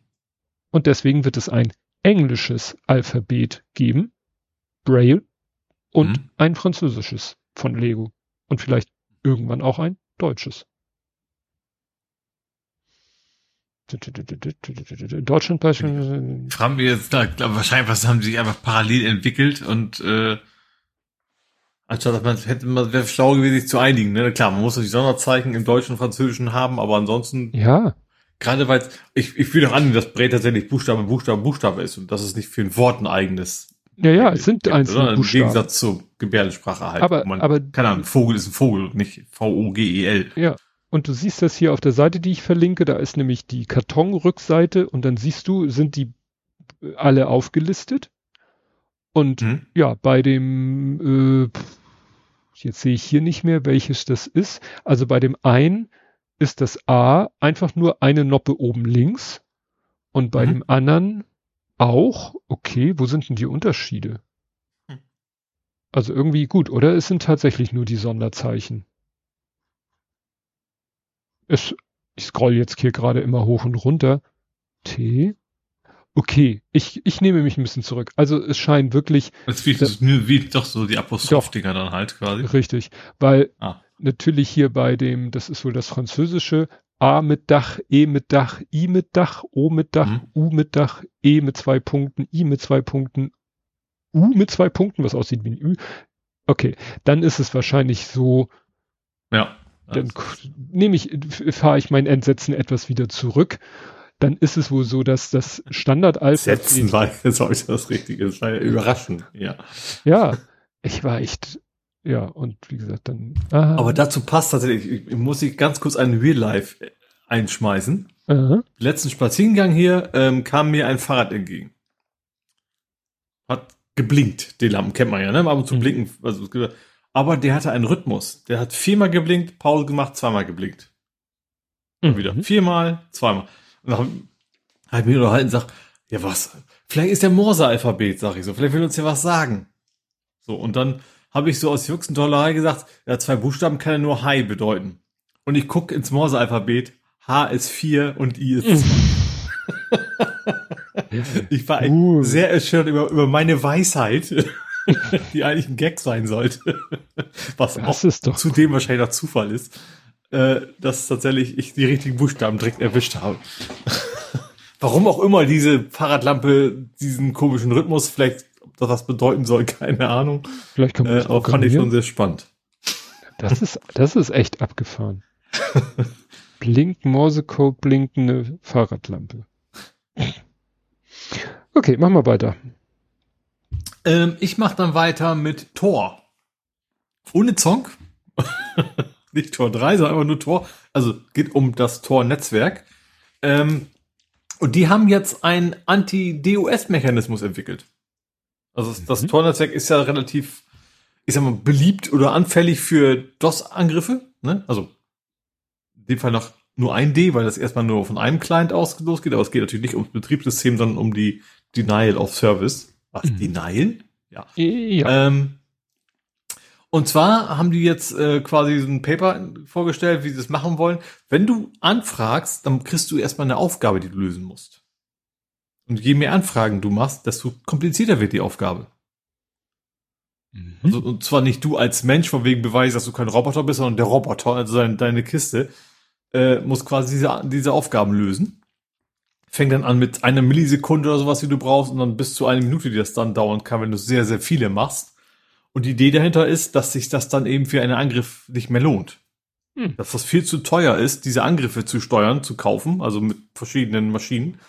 Und deswegen wird es ein englisches Alphabet geben, Braille, und mhm. ein französisches von Lego. Und vielleicht irgendwann auch ein deutsches. Deutschland beispielsweise. Fragen wir jetzt da, glaub, wahrscheinlich, was haben sie sich einfach parallel entwickelt und äh, anstatt man hätte man wäre schlau gewesen, sich zu einigen. Ne? Klar, man muss die Sonderzeichen im Deutschen und Französischen haben, aber ansonsten. Ja. Gerade weil ich, ich fühle auch an, dass Brett tatsächlich Buchstabe, Buchstabe, Buchstabe ist und dass es nicht für ein Wort ein eigenes. Ja, ja, es sind einzelne Buchstaben. Im Gegensatz zur Gebärdensprache halt. Aber, man, aber, keine Ahnung, Vogel ist ein Vogel, nicht V-O-G-E-L. Ja. Und du siehst das hier auf der Seite, die ich verlinke, da ist nämlich die Kartonrückseite und dann siehst du, sind die alle aufgelistet. Und hm. ja, bei dem, äh, jetzt sehe ich hier nicht mehr, welches das ist. Also bei dem einen ist das A einfach nur eine Noppe oben links und bei mhm. dem anderen auch. Okay, wo sind denn die Unterschiede? Hm. Also irgendwie gut, oder? Es sind tatsächlich nur die Sonderzeichen. Es, ich scroll jetzt hier gerade immer hoch und runter. T. Okay, ich, ich nehme mich ein bisschen zurück. Also es scheint wirklich. Es wie, wie doch so die Apostroph-Dinger dann halt quasi. Richtig, weil ah natürlich hier bei dem, das ist wohl das Französische, A mit Dach, E mit Dach, I mit Dach, O mit Dach, mhm. U mit Dach, E mit zwei Punkten, I mit zwei Punkten, U mit zwei Punkten, was aussieht wie ein Ü. Okay, dann ist es wahrscheinlich so. Ja. Dann nehme ich, fahre ich mein Entsetzen etwas wieder zurück. Dann ist es wohl so, dass das Standardalphabet. Setzen war jetzt heute das Richtige. Das war ja überraschend, ja. Ja, ich war echt ja, und wie gesagt, dann. Aha. Aber dazu passt tatsächlich, ich, muss ich ganz kurz einen Real Life einschmeißen. Aha. Letzten Spaziergang hier ähm, kam mir ein Fahrrad entgegen. Hat geblinkt, die Lampen kennt man ja, ne? Aber zu mhm. blinken, also, aber der hatte einen Rhythmus. Der hat viermal geblinkt, Pause gemacht, zweimal geblinkt. Und mhm. wieder viermal, zweimal. Und dann habe ich mich unterhalten und sag, ja was, vielleicht ist der Morse-Alphabet, sag ich so, vielleicht will uns ja was sagen. So, und dann habe ich so aus Juxentollerei gesagt, ja, zwei Buchstaben kann ja nur Hi bedeuten. Und ich gucke ins Morse-Alphabet, H ist 4 und I ist 2. *laughs* ich war uh. sehr erschüttert über, über meine Weisheit, *laughs* die eigentlich ein Gag sein sollte. Was das auch zudem wahrscheinlich noch Zufall ist, äh, dass tatsächlich ich die richtigen Buchstaben direkt erwischt habe. *laughs* Warum auch immer diese Fahrradlampe diesen komischen Rhythmus, vielleicht das was bedeuten soll, *laughs* keine Ahnung. Vielleicht kann man äh, aber fand ich schon sehr spannend. Das ist, das ist echt abgefahren. *laughs* Blink, Morsecode, blinkende Fahrradlampe. Okay, machen wir weiter. Ähm, ich mache dann weiter mit Tor. Ohne Zonk. *laughs* Nicht Tor 3, sondern einfach nur Tor. Also geht um das Tor-Netzwerk. Ähm, und die haben jetzt einen Anti-DOS-Mechanismus entwickelt. Also das, mhm. Tor-Netzwerk ist ja relativ, ich sag mal, beliebt oder anfällig für DOS-Angriffe. Ne? Also in dem Fall noch nur ein D, weil das erstmal nur von einem Client aus losgeht, aber es geht natürlich nicht ums Betriebssystem, sondern um die Denial of Service. Was? Mhm. Denial? Ja. ja. Ähm, und zwar haben die jetzt äh, quasi so ein Paper vorgestellt, wie sie das machen wollen. Wenn du anfragst, dann kriegst du erstmal eine Aufgabe, die du lösen musst. Und je mehr Anfragen du machst, desto komplizierter wird die Aufgabe. Mhm. Also, und zwar nicht du als Mensch, von wegen Beweis, dass du kein Roboter bist, sondern der Roboter, also deine, deine Kiste, äh, muss quasi diese, diese Aufgaben lösen. Fängt dann an mit einer Millisekunde oder sowas, wie du brauchst, und dann bis zu einer Minute, die das dann dauern kann, wenn du sehr, sehr viele machst. Und die Idee dahinter ist, dass sich das dann eben für einen Angriff nicht mehr lohnt. Hm. Dass das viel zu teuer ist, diese Angriffe zu steuern, zu kaufen, also mit verschiedenen Maschinen.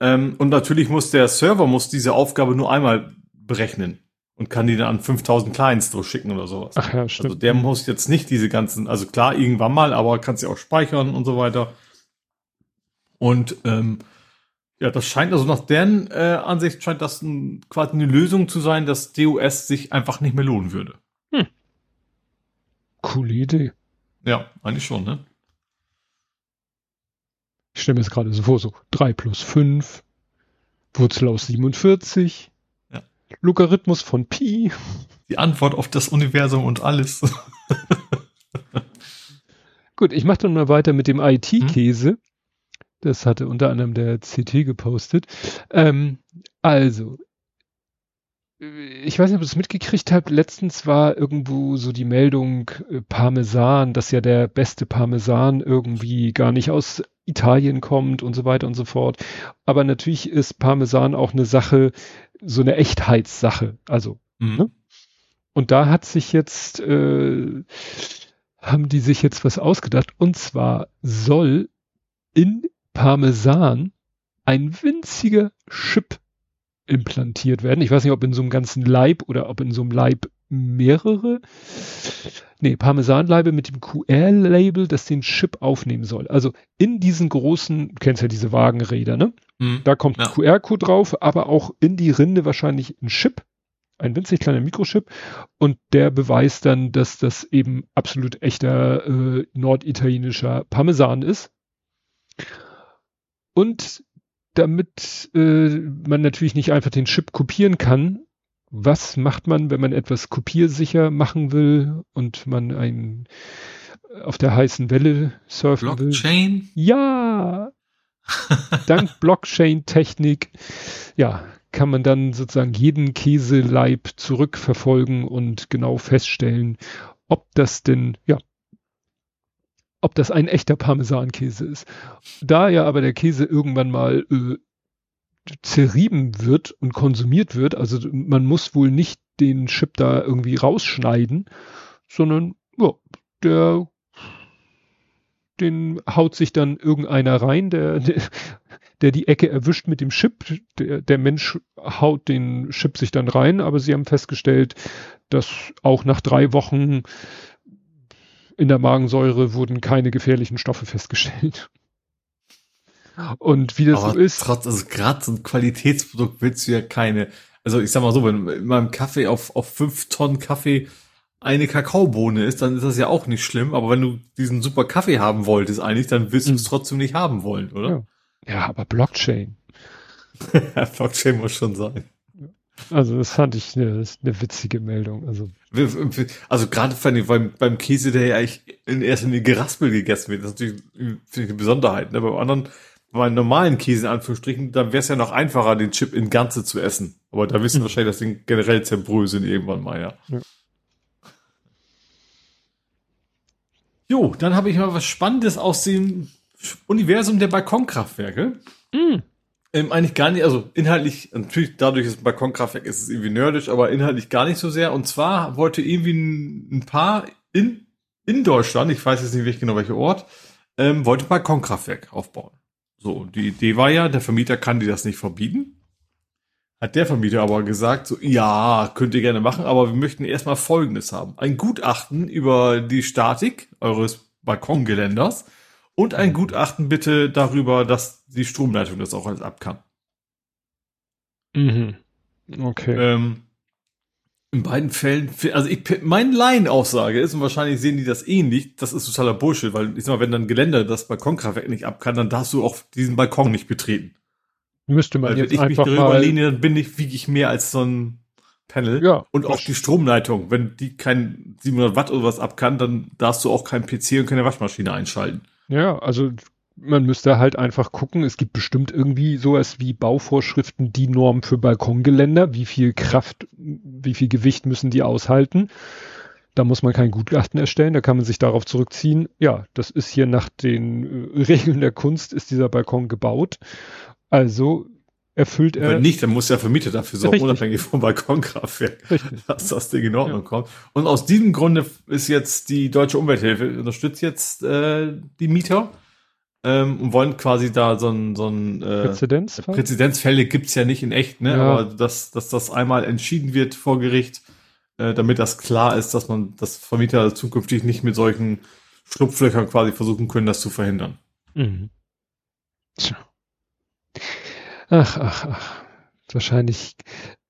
Ähm, und natürlich muss der Server muss diese Aufgabe nur einmal berechnen und kann die dann an 5000 Clients durchschicken oder sowas. Ach ja, stimmt. Also der muss jetzt nicht diese ganzen, also klar, irgendwann mal, aber kann sie auch speichern und so weiter. Und ähm, ja, das scheint also nach deren äh, Ansicht scheint das ein, quasi eine Lösung zu sein, dass DOS sich einfach nicht mehr lohnen würde. Hm. Coole Idee. Ja, eigentlich schon, ne? Ich stelle mir jetzt gerade so vor, so 3 plus 5, Wurzel aus 47, ja. Logarithmus von Pi. Die Antwort auf das Universum und alles. *laughs* Gut, ich mache dann mal weiter mit dem IT-Käse. Hm? Das hatte unter anderem der CT gepostet. Ähm, also, ich weiß nicht, ob ihr es mitgekriegt habt. Letztens war irgendwo so die Meldung äh, Parmesan, dass ja der beste Parmesan irgendwie gar nicht aus Italien kommt und so weiter und so fort. Aber natürlich ist Parmesan auch eine Sache, so eine Echtheitssache. Also, mhm. ne? Und da hat sich jetzt, äh, haben die sich jetzt was ausgedacht. Und zwar soll in Parmesan ein winziger Chip implantiert werden. Ich weiß nicht, ob in so einem ganzen Leib oder ob in so einem Leib mehrere. Nee, Parmesanleibe mit dem QR-Label, das den Chip aufnehmen soll. Also in diesen großen, du kennst ja diese Wagenräder, ne? Mhm, da kommt ja. QR-Code drauf, aber auch in die Rinde wahrscheinlich ein Chip, ein winzig kleiner Mikrochip und der beweist dann, dass das eben absolut echter äh, norditalienischer Parmesan ist. Und damit äh, man natürlich nicht einfach den Chip kopieren kann, was macht man, wenn man etwas kopiersicher machen will und man ein auf der heißen Welle surfen Blockchain? will? Blockchain? Ja! *laughs* Dank Blockchain-Technik, ja, kann man dann sozusagen jeden Käseleib zurückverfolgen und genau feststellen, ob das denn, ja, ob das ein echter Parmesankäse ist. Da ja aber der Käse irgendwann mal äh, zerrieben wird und konsumiert wird, also man muss wohl nicht den Chip da irgendwie rausschneiden, sondern ja, der den haut sich dann irgendeiner rein, der, der, die Ecke erwischt mit dem Chip. Der, der Mensch haut den Chip sich dann rein, aber sie haben festgestellt, dass auch nach drei Wochen in der Magensäure wurden keine gefährlichen Stoffe festgestellt. Und wie das Aber so ist. Trotz, also gerade so ein Qualitätsprodukt willst du ja keine, also ich sag mal so, wenn in meinem Kaffee auf, auf fünf Tonnen Kaffee eine Kakaobohne ist, dann ist das ja auch nicht schlimm. Aber wenn du diesen super Kaffee haben wolltest eigentlich, dann wirst du es mhm. trotzdem nicht haben wollen, oder? Ja, ja aber Blockchain. *laughs* Blockchain muss schon sein. Also das fand ich eine, eine witzige Meldung. Also, also gerade ich beim, beim Käse, der ja eigentlich in erster Linie geraspelt gegessen wird, das ist natürlich ich, eine Besonderheit. Ne? Beim anderen, bei normalen Käse in Anführungsstrichen, da wäre es ja noch einfacher, den Chip in Ganze zu essen. Aber da wissen mhm. *laughs* wahrscheinlich, dass die generell zerbröseln irgendwann mal, ja. ja. Jo, dann habe ich mal was Spannendes aus dem Universum der Balkonkraftwerke. Mhm. Ähm, eigentlich gar nicht, also inhaltlich, natürlich dadurch ist Balkonkraftwerk, ist es irgendwie nerdisch, aber inhaltlich gar nicht so sehr. Und zwar wollte irgendwie ein, ein Paar in, in Deutschland, ich weiß jetzt nicht genau welcher Ort, ähm, wollte Balkonkraftwerk aufbauen. So, die Idee war ja, der Vermieter kann dir das nicht verbieten. Hat der Vermieter aber gesagt, so, ja, könnt ihr gerne machen, aber wir möchten erstmal Folgendes haben. Ein Gutachten über die Statik eures Balkongeländers und ein Gutachten bitte darüber, dass die Stromleitung das auch alles ab kann. Mhm. Okay. Ähm, in beiden Fällen, also ich, meine Laienaussage ist, und wahrscheinlich sehen die das ähnlich, das ist totaler Bullshit, weil ich sag mal, wenn dann Geländer das Balkonkraftwerk nicht ab kann, dann darfst du auch diesen Balkon nicht betreten. Müsste man weil jetzt wenn ich einfach mich darüber lehne, dann bin ich, wiege ich mehr als so ein Panel. Ja. Und auch die Stromleitung, wenn die kein 700 Watt oder was ab kann, dann darfst du auch kein PC und keine Waschmaschine einschalten. Ja, also man müsste halt einfach gucken, es gibt bestimmt irgendwie sowas wie Bauvorschriften, die Norm für Balkongeländer, wie viel Kraft, wie viel Gewicht müssen die aushalten. Da muss man kein Gutachten erstellen, da kann man sich darauf zurückziehen. Ja, das ist hier nach den äh, *laughs* Regeln der Kunst ist dieser Balkon gebaut. Also erfüllt er. Wenn nicht, dann muss der Vermieter dafür sorgen, unabhängig vom Balkonkraftwerk, Richtig. dass das Ding in Ordnung ja. kommt. Und aus diesem Grunde ist jetzt die Deutsche Umwelthilfe unterstützt jetzt äh, die Mieter ähm, und wollen quasi da so ein, so ein äh, Präzedenzfall? Präzedenzfälle gibt's ja nicht in echt, ne? Ja. Aber dass, dass das einmal entschieden wird vor Gericht, äh, damit das klar ist, dass man, dass Vermieter zukünftig nicht mit solchen Schlupflöchern quasi versuchen können, das zu verhindern. Mhm. Tja. Ach, ach, ach. Wahrscheinlich.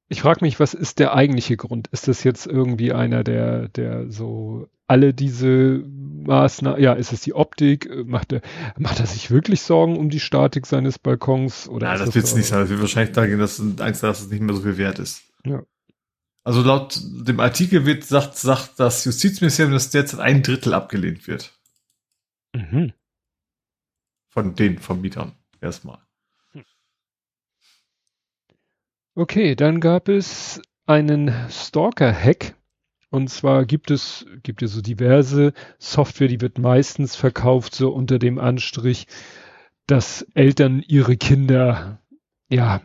Ich frage mich, was ist der eigentliche Grund? Ist das jetzt irgendwie einer, der, der so alle diese Maßnahmen, ja, ist es die Optik? Macht er, macht er sich wirklich Sorgen um die Statik seines Balkons? Oder ja, das wird es nicht sein. Das wird wahrscheinlich dahin, dass eins, dass es nicht mehr so viel wert ist. Ja. Also laut dem Artikel wird sagt, sagt das Justizministerium, dass derzeit ein Drittel abgelehnt wird. Mhm. Von den Vermietern erstmal. Okay, dann gab es einen Stalker-Hack. Und zwar gibt es, gibt es so diverse Software, die wird meistens verkauft, so unter dem Anstrich, dass Eltern ihre Kinder, ja,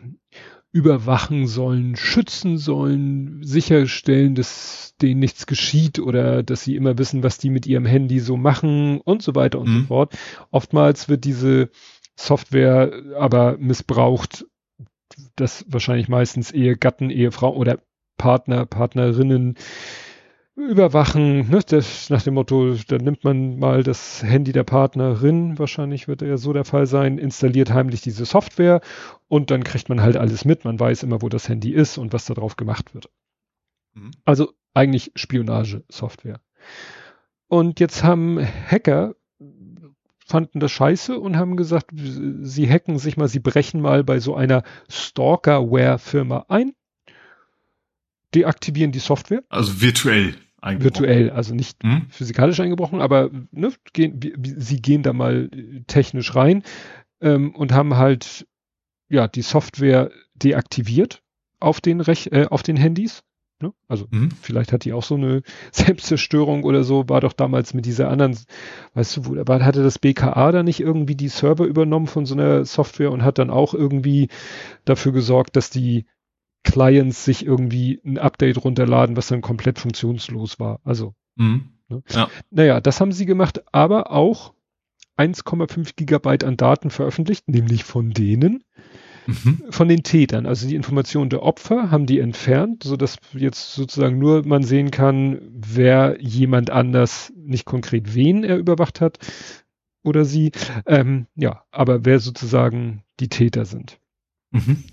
überwachen sollen, schützen sollen, sicherstellen, dass denen nichts geschieht oder dass sie immer wissen, was die mit ihrem Handy so machen und so weiter und mhm. so fort. Oftmals wird diese Software aber missbraucht, das wahrscheinlich meistens Ehegatten, Ehefrau oder Partner, Partnerinnen überwachen, ne, das, nach dem Motto, da nimmt man mal das Handy der Partnerin, wahrscheinlich wird ja so der Fall sein, installiert heimlich diese Software und dann kriegt man halt alles mit, man weiß immer, wo das Handy ist und was da drauf gemacht wird. Mhm. Also eigentlich Spionage-Software. Und jetzt haben Hacker fanden das scheiße und haben gesagt, sie hacken sich mal, sie brechen mal bei so einer Stalkerware-Firma ein, deaktivieren die Software. Also virtuell. Virtuell, also nicht hm? physikalisch eingebrochen, aber ne, gehen, sie gehen da mal technisch rein ähm, und haben halt ja die Software deaktiviert auf den Rech äh, auf den Handys Ne? Also mhm. vielleicht hat die auch so eine *laughs* Selbstzerstörung oder so, war doch damals mit dieser anderen, weißt du, wo, aber hatte das BKA da nicht irgendwie die Server übernommen von so einer Software und hat dann auch irgendwie dafür gesorgt, dass die Clients sich irgendwie ein Update runterladen, was dann komplett funktionslos war. Also, mhm. ne? ja. naja, das haben sie gemacht, aber auch 1,5 Gigabyte an Daten veröffentlicht, nämlich von denen, mhm. von den Tätern. Also die Informationen der Opfer haben die entfernt, so dass jetzt sozusagen nur man sehen kann, wer jemand anders, nicht konkret wen er überwacht hat oder sie, ähm, ja, aber wer sozusagen die Täter sind. Mhm.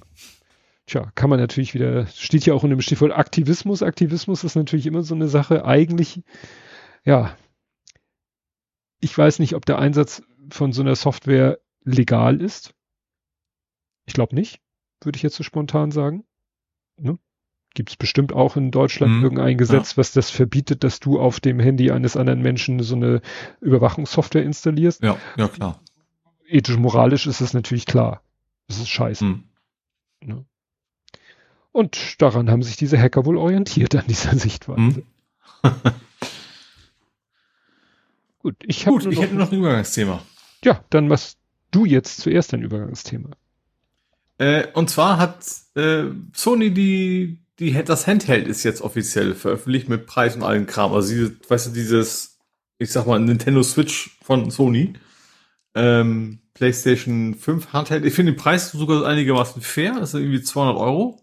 Tja, kann man natürlich wieder, steht ja auch in dem Stichwort Aktivismus. Aktivismus ist natürlich immer so eine Sache, eigentlich, ja, ich weiß nicht, ob der Einsatz von so einer Software legal ist. Ich glaube nicht, würde ich jetzt so spontan sagen. Ne? Gibt es bestimmt auch in Deutschland mhm. irgendein Gesetz, ja. was das verbietet, dass du auf dem Handy eines anderen Menschen so eine Überwachungssoftware installierst? Ja, ja klar. Ethisch, moralisch ist es natürlich klar. Das ist scheiße. Mhm. Ne? Und daran haben sich diese Hacker wohl orientiert an dieser Sichtweise. Mhm. *laughs* Gut, ich habe ich hätte noch ein Übergangsthema. Ja, dann machst du jetzt zuerst ein Übergangsthema. Äh, und zwar hat äh, Sony die, die, das Handheld ist jetzt offiziell veröffentlicht mit Preis und allen Kram. Also, diese, weißt du, dieses, ich sag mal, Nintendo Switch von Sony. Ähm, PlayStation 5 Handheld. Ich finde den Preis sogar einigermaßen fair. Das ist irgendwie 200 Euro.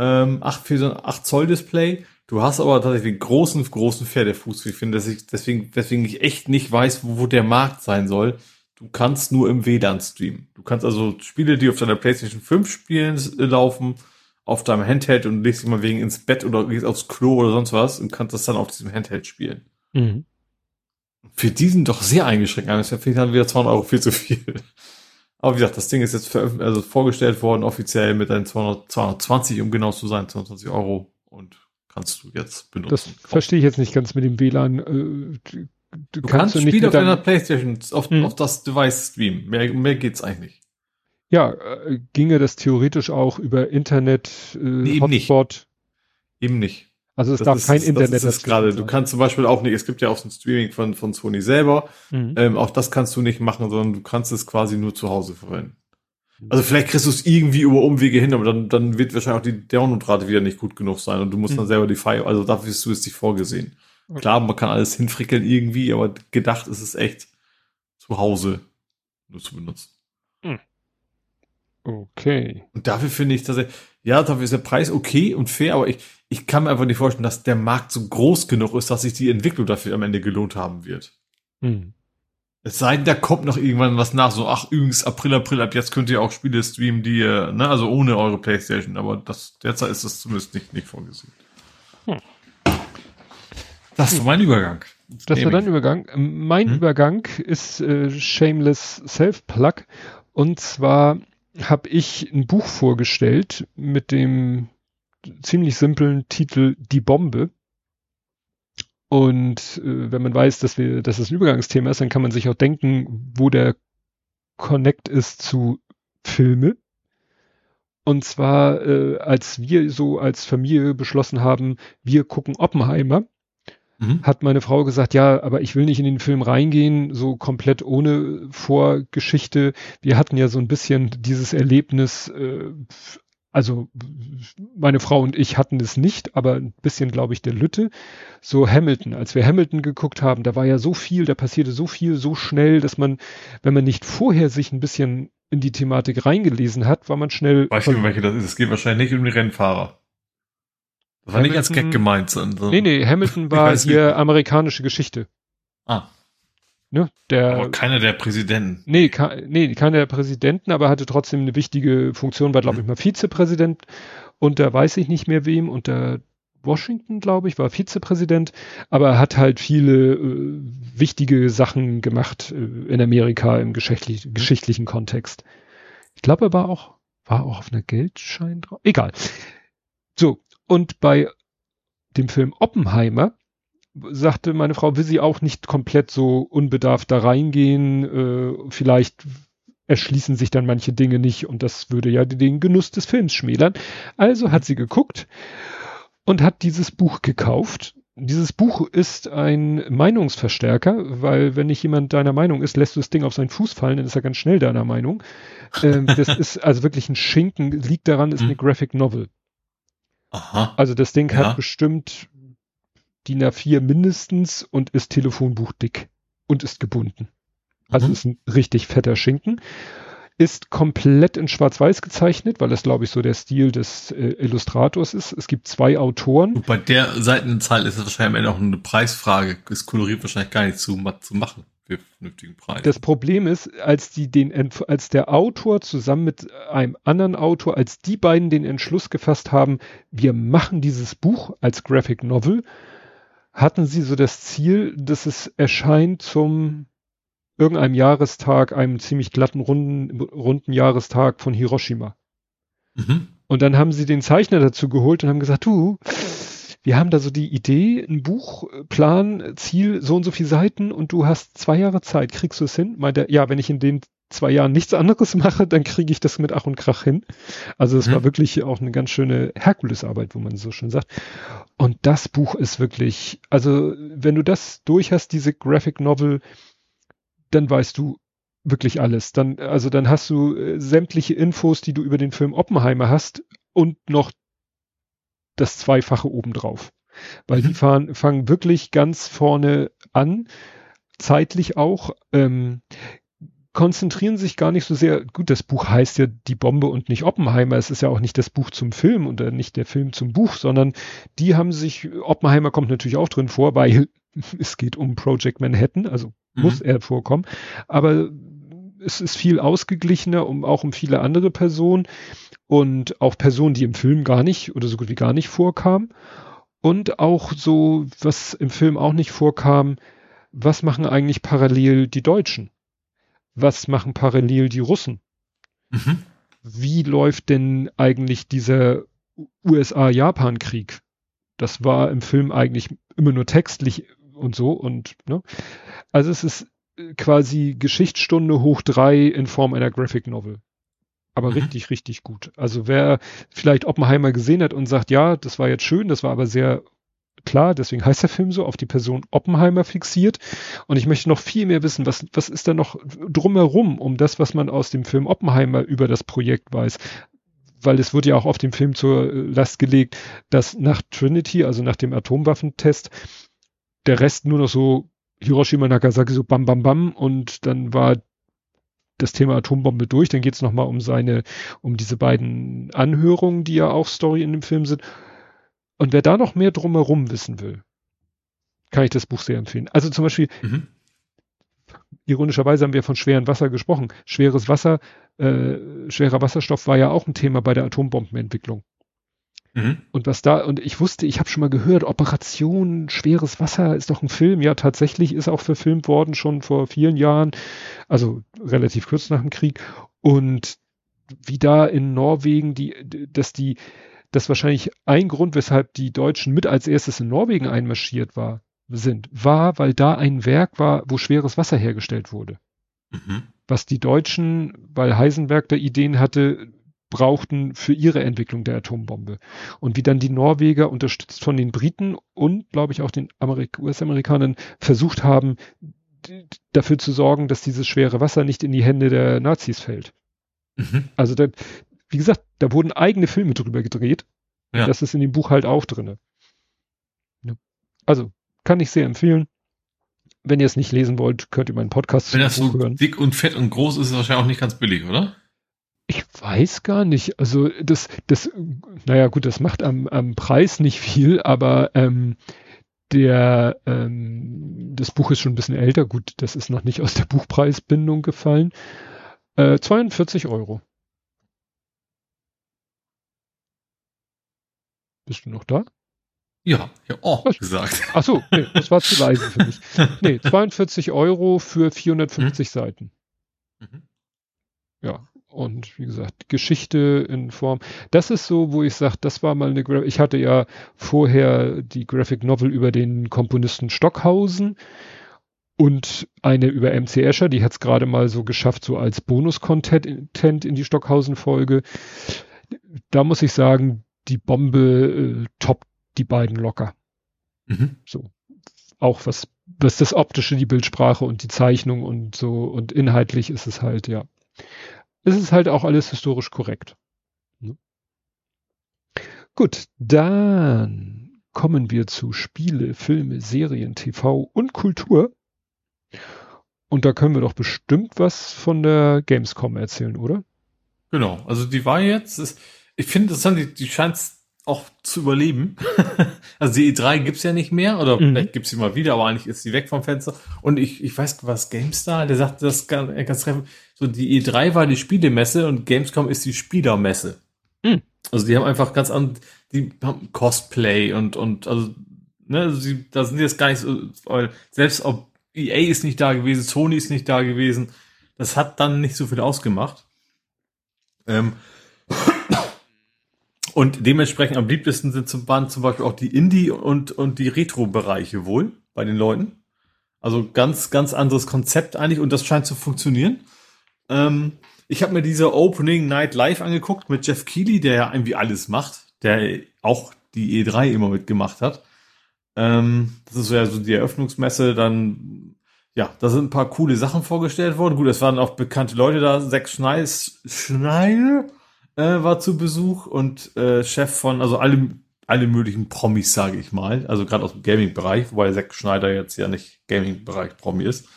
Ähm, 8, für so ein 8 Zoll Display. Du hast aber tatsächlich einen großen, großen Pferdefuß. Ich finde, dass ich, deswegen, deswegen ich echt nicht weiß, wo, wo der Markt sein soll. Du kannst nur im WLAN streamen. Du kannst also Spiele, die auf deiner PlayStation 5 spielen, äh, laufen, auf deinem Handheld und legst dich mal wegen ins Bett oder gehst aufs Klo oder sonst was und kannst das dann auf diesem Handheld spielen. Mhm. Für diesen doch sehr eingeschränkt. Das finde ich dann wieder 200 Euro viel zu viel. Aber wie gesagt, das Ding ist jetzt also vorgestellt worden, offiziell mit einem 200, 220, um genau zu sein, 220 Euro und kannst du jetzt benutzen. Das verstehe ich jetzt nicht ganz mit dem WLAN. Äh, du, du kannst, kannst Spiele auf deiner Playstation auf, hm. auf, das Device streamen. Mehr, mehr geht's eigentlich nicht. Ja, äh, ginge das theoretisch auch über Internet, äh, nee, eben Hotspot? Nicht. Eben nicht. Also es das darf ist, kein Internet. Das ist gerade. Du kannst zum Beispiel auch nicht. Es gibt ja auch so ein Streaming von von Sony selber. Mhm. Ähm, auch das kannst du nicht machen, sondern du kannst es quasi nur zu Hause verwenden. Also vielleicht kriegst du es irgendwie über Umwege hin, aber dann, dann wird wahrscheinlich auch die Downloadrate wieder nicht gut genug sein und du musst mhm. dann selber die File, also dafür ist du es nicht vorgesehen. Okay. Klar, man kann alles hinfrickeln irgendwie, aber gedacht ist es echt zu Hause nur zu benutzen. Hm. Okay. Und dafür finde ich, dass er, ja, dafür ist der Preis okay und fair, aber ich, ich kann mir einfach nicht vorstellen, dass der Markt so groß genug ist, dass sich die Entwicklung dafür am Ende gelohnt haben wird. Hm. Es sei denn, da kommt noch irgendwann was nach, so, ach, übrigens, April, April, ab jetzt könnt ihr auch Spiele streamen, die, ne, also ohne eure Playstation, aber das, derzeit ist das zumindest nicht, nicht vorgesehen. Hm. Das war mein Übergang. Das war dein Übergang. Mein hm? Übergang ist äh, Shameless Self-Plug. Und zwar habe ich ein Buch vorgestellt mit dem ziemlich simplen Titel Die Bombe. Und äh, wenn man weiß, dass wir, dass es ein Übergangsthema ist, dann kann man sich auch denken, wo der Connect ist zu Filme. Und zwar, äh, als wir so als Familie beschlossen haben, wir gucken Oppenheimer, mhm. hat meine Frau gesagt, ja, aber ich will nicht in den Film reingehen, so komplett ohne Vorgeschichte. Wir hatten ja so ein bisschen dieses Erlebnis, äh, also meine Frau und ich hatten es nicht, aber ein bisschen, glaube ich, der Lütte. So Hamilton, als wir Hamilton geguckt haben, da war ja so viel, da passierte so viel, so schnell, dass man, wenn man nicht vorher sich ein bisschen in die Thematik reingelesen hat, war man schnell. Weißt du, welche das ist? Es geht wahrscheinlich nicht um die Rennfahrer. War Hamilton, nicht als Gag gemeint. Sondern nee, nee, Hamilton *laughs* war hier amerikanische Geschichte. Ah. Ne, der, aber keiner der Präsidenten. Nee, ke nee, keiner der Präsidenten, aber hatte trotzdem eine wichtige Funktion, war, glaube ich, mal Vizepräsident und da weiß ich nicht mehr wem, unter Washington, glaube ich, war Vizepräsident, aber er hat halt viele äh, wichtige Sachen gemacht äh, in Amerika im geschichtlich, geschichtlichen Kontext. Ich glaube, er war auch, war auch auf einer Geldschein drauf. Egal. So, und bei dem Film Oppenheimer sagte meine Frau, will sie auch nicht komplett so unbedarft da reingehen. Äh, vielleicht erschließen sich dann manche Dinge nicht und das würde ja den Genuss des Films schmälern. Also hat sie geguckt und hat dieses Buch gekauft. Dieses Buch ist ein Meinungsverstärker, weil wenn nicht jemand deiner Meinung ist, lässt du das Ding auf seinen Fuß fallen, dann ist er ganz schnell deiner Meinung. Ähm, das *laughs* ist also wirklich ein Schinken, liegt daran, ist eine mhm. Graphic Novel. Aha. Also das Ding ja. hat bestimmt DIN A4 mindestens und ist Telefonbuch dick und ist gebunden. Also mhm. ist ein richtig fetter Schinken. Ist komplett in Schwarz-Weiß gezeichnet, weil das, glaube ich, so der Stil des äh, Illustrators ist. Es gibt zwei Autoren. Und bei der Seitenzahl ist es wahrscheinlich auch eine Preisfrage. Ist koloriert wahrscheinlich gar nicht zu, zu machen vernünftigen Preis. Das Problem ist, als die den, als der Autor zusammen mit einem anderen Autor, als die beiden den Entschluss gefasst haben, wir machen dieses Buch als Graphic Novel, hatten sie so das Ziel, dass es erscheint zum irgendeinem Jahrestag, einem ziemlich glatten, runden, runden Jahrestag von Hiroshima. Mhm. Und dann haben sie den Zeichner dazu geholt und haben gesagt, du, wir haben da so die Idee, ein Buchplan, Ziel, so und so viele Seiten und du hast zwei Jahre Zeit, kriegst du es hin? Meint er, ja, wenn ich in den zwei Jahren nichts anderes *laughs* mache, dann kriege ich das mit Ach und Krach hin. Also es mhm. war wirklich auch eine ganz schöne Herkulesarbeit, wo man so schön sagt. Und das Buch ist wirklich, also wenn du das durch hast, diese Graphic Novel, dann weißt du wirklich alles. Dann, also dann hast du äh, sämtliche Infos, die du über den Film Oppenheimer hast und noch das Zweifache obendrauf. Weil mhm. die fahren, fangen wirklich ganz vorne an, zeitlich auch, ähm, konzentrieren sich gar nicht so sehr, gut, das Buch heißt ja Die Bombe und nicht Oppenheimer, es ist ja auch nicht das Buch zum Film oder nicht der Film zum Buch, sondern die haben sich, Oppenheimer kommt natürlich auch drin vor, weil *laughs* es geht um Project Manhattan, also mhm. muss er vorkommen, aber es ist viel ausgeglichener, um auch um viele andere Personen und auch Personen, die im Film gar nicht oder so gut wie gar nicht vorkamen. Und auch so, was im Film auch nicht vorkam, was machen eigentlich parallel die Deutschen? Was machen parallel die Russen? Mhm. Wie läuft denn eigentlich dieser USA-Japan-Krieg? Das war im Film eigentlich immer nur textlich und so und ne? Also es ist quasi Geschichtsstunde hoch drei in Form einer Graphic Novel. Aber mhm. richtig, richtig gut. Also wer vielleicht Oppenheimer gesehen hat und sagt, ja, das war jetzt schön, das war aber sehr klar, deswegen heißt der Film so, auf die Person Oppenheimer fixiert. Und ich möchte noch viel mehr wissen, was, was ist da noch drumherum, um das, was man aus dem Film Oppenheimer über das Projekt weiß. Weil es wurde ja auch auf dem Film zur Last gelegt, dass nach Trinity, also nach dem Atomwaffentest, der Rest nur noch so Hiroshima, Nagasaki so bam, bam, bam und dann war das Thema Atombombe durch. Dann geht es nochmal um seine, um diese beiden Anhörungen, die ja auch Story in dem Film sind. Und wer da noch mehr drumherum wissen will, kann ich das Buch sehr empfehlen. Also zum Beispiel, mhm. ironischerweise haben wir von schwerem Wasser gesprochen. Schweres Wasser, äh, schwerer Wasserstoff war ja auch ein Thema bei der Atombombenentwicklung. Mhm. Und was da, und ich wusste, ich habe schon mal gehört, Operation Schweres Wasser ist doch ein Film. Ja, tatsächlich ist auch verfilmt worden, schon vor vielen Jahren, also relativ kurz nach dem Krieg. Und wie da in Norwegen, die, dass die, das wahrscheinlich ein Grund, weshalb die Deutschen mit als erstes in Norwegen einmarschiert war, sind, war, weil da ein Werk war, wo schweres Wasser hergestellt wurde. Mhm. Was die Deutschen, weil Heisenberg da Ideen hatte, brauchten für ihre Entwicklung der Atombombe. Und wie dann die Norweger unterstützt von den Briten und, glaube ich, auch den US-Amerikanern versucht haben, dafür zu sorgen, dass dieses schwere Wasser nicht in die Hände der Nazis fällt. Mhm. Also da, wie gesagt, da wurden eigene Filme drüber gedreht. Ja. Das ist in dem Buch halt auch drinne. Also kann ich sehr empfehlen. Wenn ihr es nicht lesen wollt, könnt ihr meinen Podcast Wenn das so hören. dick und fett und groß ist, ist es wahrscheinlich auch nicht ganz billig, oder? Ich weiß gar nicht. Also das, das, naja gut, das macht am, am Preis nicht viel, aber ähm, der, ähm, das Buch ist schon ein bisschen älter. Gut, das ist noch nicht aus der Buchpreisbindung gefallen. Äh, 42 Euro. Bist du noch da? Ja, ja, oh, Was? gesagt. *laughs* Ach so, nee, das war zu leise für mich. Nee, 42 Euro für 450 mhm. Seiten. Mhm. Ja, und wie gesagt, Geschichte in Form. Das ist so, wo ich sage, das war mal eine, Gra ich hatte ja vorher die Graphic Novel über den Komponisten Stockhausen und eine über MC Escher, die hat es gerade mal so geschafft, so als Bonus-Content in die Stockhausen-Folge. Da muss ich sagen, die Bombe äh, toppt die beiden locker. Mhm. So. Auch was, was das Optische, die Bildsprache und die Zeichnung und so und inhaltlich ist es halt, ja ist es halt auch alles historisch korrekt. Ne? Gut, dann kommen wir zu Spiele, Filme, Serien, TV und Kultur. Und da können wir doch bestimmt was von der Gamescom erzählen, oder? Genau, also die war jetzt, ich finde die, die scheint auch zu überleben. *laughs* also die E3 gibt's ja nicht mehr, oder mhm. vielleicht gibt's sie mal wieder, aber eigentlich ist sie weg vom Fenster. Und ich, ich weiß, was GameStar, der sagt das ganz, ganz treffend, so die E3 war die Spielemesse und Gamescom ist die Spielermesse. Mhm. Also die haben einfach ganz an, die haben Cosplay und, und, also, ne, also die, da sind jetzt gar nicht so, selbst ob EA ist nicht da gewesen, Sony ist nicht da gewesen, das hat dann nicht so viel ausgemacht. Ähm, Und dementsprechend am beliebtesten sind zum Band zum Beispiel auch die Indie- und, und die Retro-Bereiche wohl bei den Leuten. Also ganz, ganz anderes Konzept eigentlich und das scheint zu funktionieren. Ähm, ich habe mir diese Opening Night Live angeguckt mit Jeff Keighley, der ja irgendwie alles macht, der auch die E3 immer mitgemacht hat. Ähm, das ist ja so die Eröffnungsmesse, dann ja, da sind ein paar coole Sachen vorgestellt worden. Gut, es waren auch bekannte Leute da. Zack Schneis, Schneider äh, war zu Besuch und äh, Chef von, also alle, alle möglichen Promis, sage ich mal. Also gerade aus dem Gaming-Bereich, wobei Zack Schneider jetzt ja nicht Gaming-Bereich Promi ist.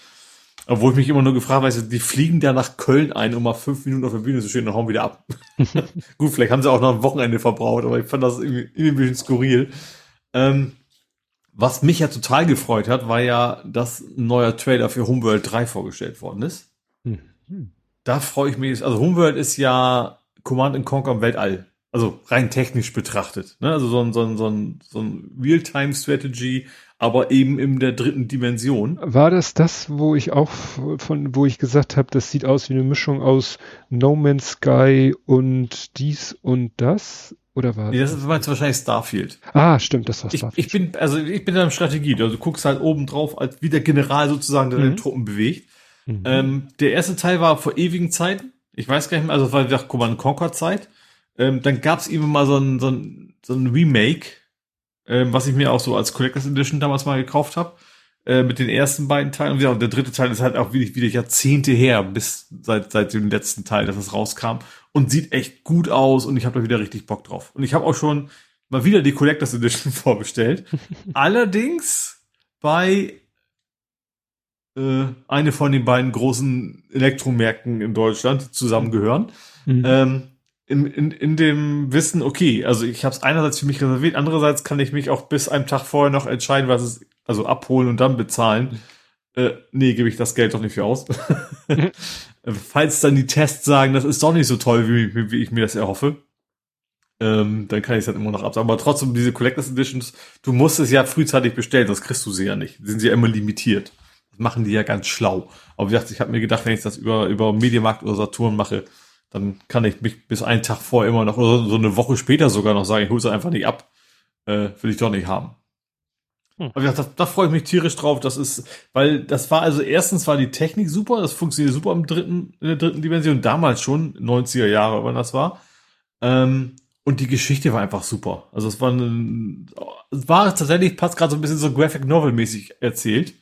Obwohl ich mich immer nur gefragt habe, die fliegen da nach Köln ein, um mal fünf Minuten auf der Bühne zu stehen und hauen wieder ab. *laughs* Gut, vielleicht haben sie auch noch ein Wochenende verbraucht, aber ich fand das irgendwie, irgendwie ein bisschen skurril. Ähm, was mich ja total gefreut hat, war ja, dass ein neuer Trailer für Homeworld 3 vorgestellt worden ist. Mhm. Da freue ich mich. Also Homeworld ist ja Command Conquer im Weltall. Also rein technisch betrachtet. Ne? Also so ein, so ein, so ein, so ein Real-Time-Strategy, aber eben in der dritten Dimension. War das das, wo ich auch von, wo ich gesagt habe, das sieht aus wie eine Mischung aus No Man's Sky und dies und das? Oder war nee, das ist meinst wahrscheinlich Starfield. Ah, stimmt, das war Starfield. Ich, ich bin, also ich bin da in Strategie. Also du guckst halt oben drauf, als wie der General sozusagen mhm. deine Truppen bewegt. Mhm. Ähm, der erste Teil war vor ewigen Zeiten. Ich weiß gar nicht mehr, also es war wieder Command Conquer Zeit. Ähm, dann gab es eben mal so ein, so ein, so ein Remake, ähm, was ich mir auch so als Collectors Edition damals mal gekauft habe. Äh, mit den ersten beiden Teilen. Und ja, und der dritte Teil ist halt auch wieder, wieder Jahrzehnte her, bis seit, seit dem letzten Teil, dass es rauskam. Und sieht echt gut aus und ich habe da wieder richtig Bock drauf. Und ich habe auch schon mal wieder die Collectors Edition *laughs* vorbestellt. *laughs* Allerdings bei äh, eine von den beiden großen Elektromärkten in Deutschland zusammengehören. Mhm. Ähm, in, in, in dem Wissen, okay, also ich habe es einerseits für mich reserviert, andererseits kann ich mich auch bis einem Tag vorher noch entscheiden, was es, also abholen und dann bezahlen. Äh, nee, gebe ich das Geld doch nicht für aus. Mhm. *laughs* Falls dann die Tests sagen, das ist doch nicht so toll, wie, wie ich mir das erhoffe, ähm, dann kann ich es halt immer noch absagen. Aber trotzdem, diese Collectors Editions, du musst es ja frühzeitig bestellen, sonst kriegst du sie ja nicht. Sind sie ja immer limitiert. Das machen die ja ganz schlau. Aber wie gesagt, ich habe mir gedacht, wenn ich das über, über Mediamarkt oder Saturn mache, dann kann ich mich bis einen Tag vorher immer noch, oder so eine Woche später sogar noch sagen, ich hole es einfach nicht ab. Äh, will ich doch nicht haben. Hm. Aber da, da freue ich mich tierisch drauf. Das ist, weil das war also erstens war die Technik super, das funktioniert super im dritten, in der dritten Dimension, damals schon, 90er Jahre, wann das war. Ähm, und die Geschichte war einfach super. Also es war, ein, es war tatsächlich, passt gerade so ein bisschen so Graphic Novel mäßig erzählt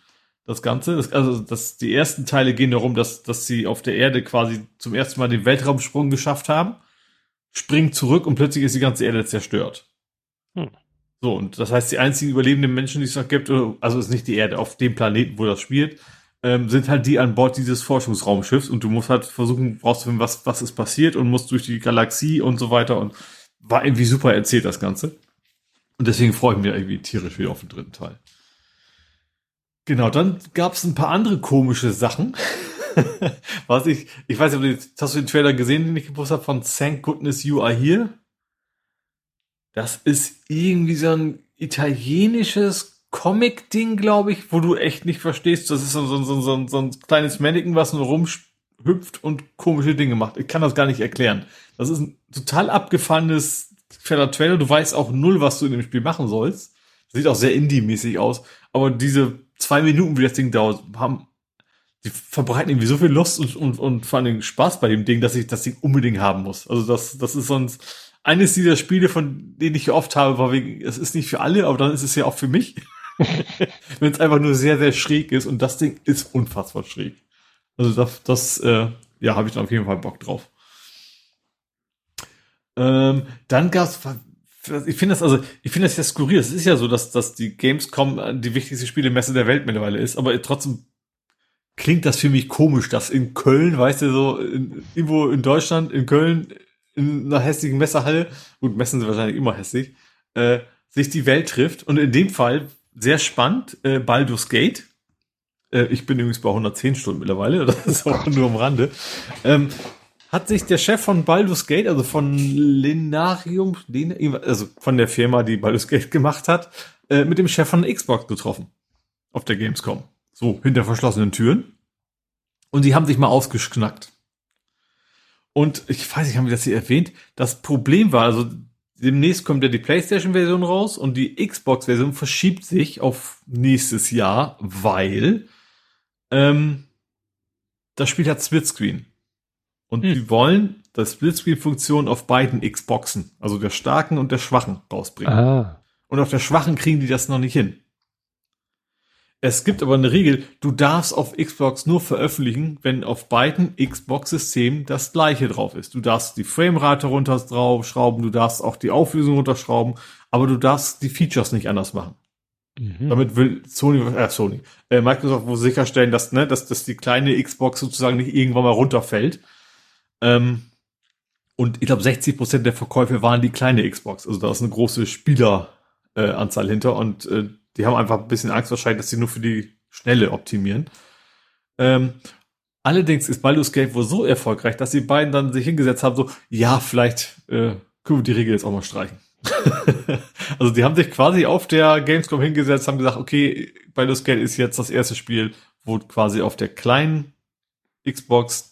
das Ganze. Das, also das, die ersten Teile gehen darum, dass, dass sie auf der Erde quasi zum ersten Mal den Weltraumsprung geschafft haben, springen zurück und plötzlich ist die ganze Erde zerstört. Hm. So, und das heißt, die einzigen überlebenden Menschen, die es noch gibt, also ist nicht die Erde, auf dem Planeten, wo das spielt, ähm, sind halt die an Bord dieses Forschungsraumschiffs und du musst halt versuchen, rauszufinden, was, was ist passiert und musst durch die Galaxie und so weiter und war irgendwie super erzählt, das Ganze. Und deswegen freue ich mich irgendwie tierisch wieder auf den dritten Teil. Genau, dann gab es ein paar andere komische Sachen. *laughs* Was ich, ich weiß nicht, hast du den Trailer gesehen, den ich gepostet habe von Thank Goodness You Are Here? Das ist irgendwie so ein italienisches Comic-Ding, glaube ich, wo du echt nicht verstehst. Das ist so, so, so, so, so ein kleines Mannequin, was nur rumhüpft und komische Dinge macht. Ich kann das gar nicht erklären. Das ist ein total abgefahrenes Trailer. Du weißt auch null, was du in dem Spiel machen sollst. Sieht auch sehr indie-mäßig aus. Aber diese zwei Minuten, wie das Ding dauert, haben, die verbreiten irgendwie so viel Lust und, und, und vor allem Spaß bei dem Ding, dass ich das Ding unbedingt haben muss. Also das, das ist sonst eines dieser Spiele, von denen ich oft habe, war wegen, es ist nicht für alle, aber dann ist es ja auch für mich. *laughs* Wenn es einfach nur sehr, sehr schräg ist und das Ding ist unfassbar schräg. Also das, das äh, ja, habe ich dann auf jeden Fall Bock drauf. Ähm, dann gab's, ich finde das also, ich finde das ja skurril. Es ist ja so, dass, dass die Gamescom die wichtigste Spielemesse der Welt mittlerweile ist, aber trotzdem klingt das für mich komisch, dass in Köln, weißt du, so in, irgendwo in Deutschland, in Köln, in einer hässlichen Messerhalle, gut, Messen sind wahrscheinlich immer hässlich, äh, sich die Welt trifft. Und in dem Fall sehr spannend, äh, Baldur's Gate. Äh, ich bin übrigens bei 110 Stunden mittlerweile, *laughs* das ist auch nur am Rande. Ähm, hat sich der Chef von Baldur's Gate, also von Linarium, also von der Firma, die Baldur's Gate gemacht hat, äh, mit dem Chef von Xbox getroffen. Auf der Gamescom. So, hinter verschlossenen Türen. Und die haben sich mal ausgeschnackt. Und ich weiß nicht, haben wir das hier erwähnt? Das Problem war, also demnächst kommt ja die PlayStation-Version raus und die Xbox-Version verschiebt sich auf nächstes Jahr, weil ähm, das Spiel hat Splitscreen. Und hm. die wollen das Splitscreen-Funktion auf beiden Xboxen, also der starken und der schwachen, rausbringen. Ah. Und auf der schwachen kriegen die das noch nicht hin. Es gibt aber eine Regel, du darfst auf Xbox nur veröffentlichen, wenn auf beiden Xbox-Systemen das gleiche drauf ist. Du darfst die Framerate runterschrauben, du darfst auch die Auflösung runterschrauben, aber du darfst die Features nicht anders machen. Mhm. Damit will Sony, äh, Sony, äh, Microsoft wohl sicherstellen, dass, ne, dass, dass die kleine Xbox sozusagen nicht irgendwann mal runterfällt. Ähm, und ich glaube, 60 Prozent der Verkäufe waren die kleine Xbox. Also da ist eine große Spieleranzahl äh, hinter und äh, die haben einfach ein bisschen Angst wahrscheinlich, dass sie nur für die Schnelle optimieren. Ähm, allerdings ist Baldur's Gate wohl so erfolgreich, dass die beiden dann sich hingesetzt haben, so, ja, vielleicht äh, können wir die Regel jetzt auch mal streichen. *laughs* also die haben sich quasi auf der Gamescom hingesetzt, haben gesagt, okay, Baldur's Gate ist jetzt das erste Spiel, wo quasi auf der kleinen Xbox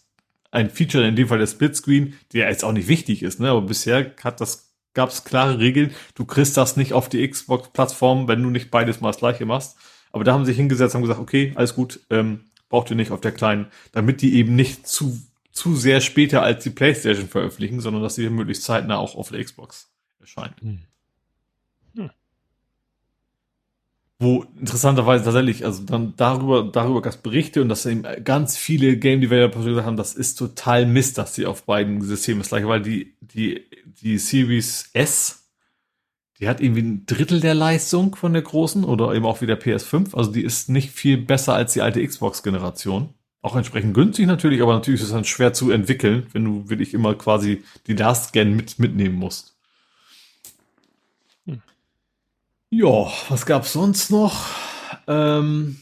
ein Feature, in dem Fall der Splitscreen, der jetzt auch nicht wichtig ist, ne, aber bisher hat das gab es klare Regeln. Du kriegst das nicht auf die Xbox-Plattform, wenn du nicht beides mal das gleiche machst. Aber da haben sie sich hingesetzt und gesagt, okay, alles gut, ähm, braucht ihr nicht auf der kleinen, damit die eben nicht zu, zu sehr später als die PlayStation veröffentlichen, sondern dass sie möglichst zeitnah auch auf der Xbox erscheint. Hm. Hm. Wo interessanterweise tatsächlich, also dann darüber, darüber gab es Berichte und dass eben ganz viele Game Developer gesagt haben, das ist total Mist, dass sie auf beiden Systemen das gleiche, weil die, die die Series S, die hat irgendwie ein Drittel der Leistung von der großen oder eben auch wie der PS5. Also die ist nicht viel besser als die alte Xbox-Generation. Auch entsprechend günstig natürlich, aber natürlich ist es dann schwer zu entwickeln, wenn du wirklich immer quasi die Last Gen mit mitnehmen musst. Hm. Ja, was gab's sonst noch? Ähm,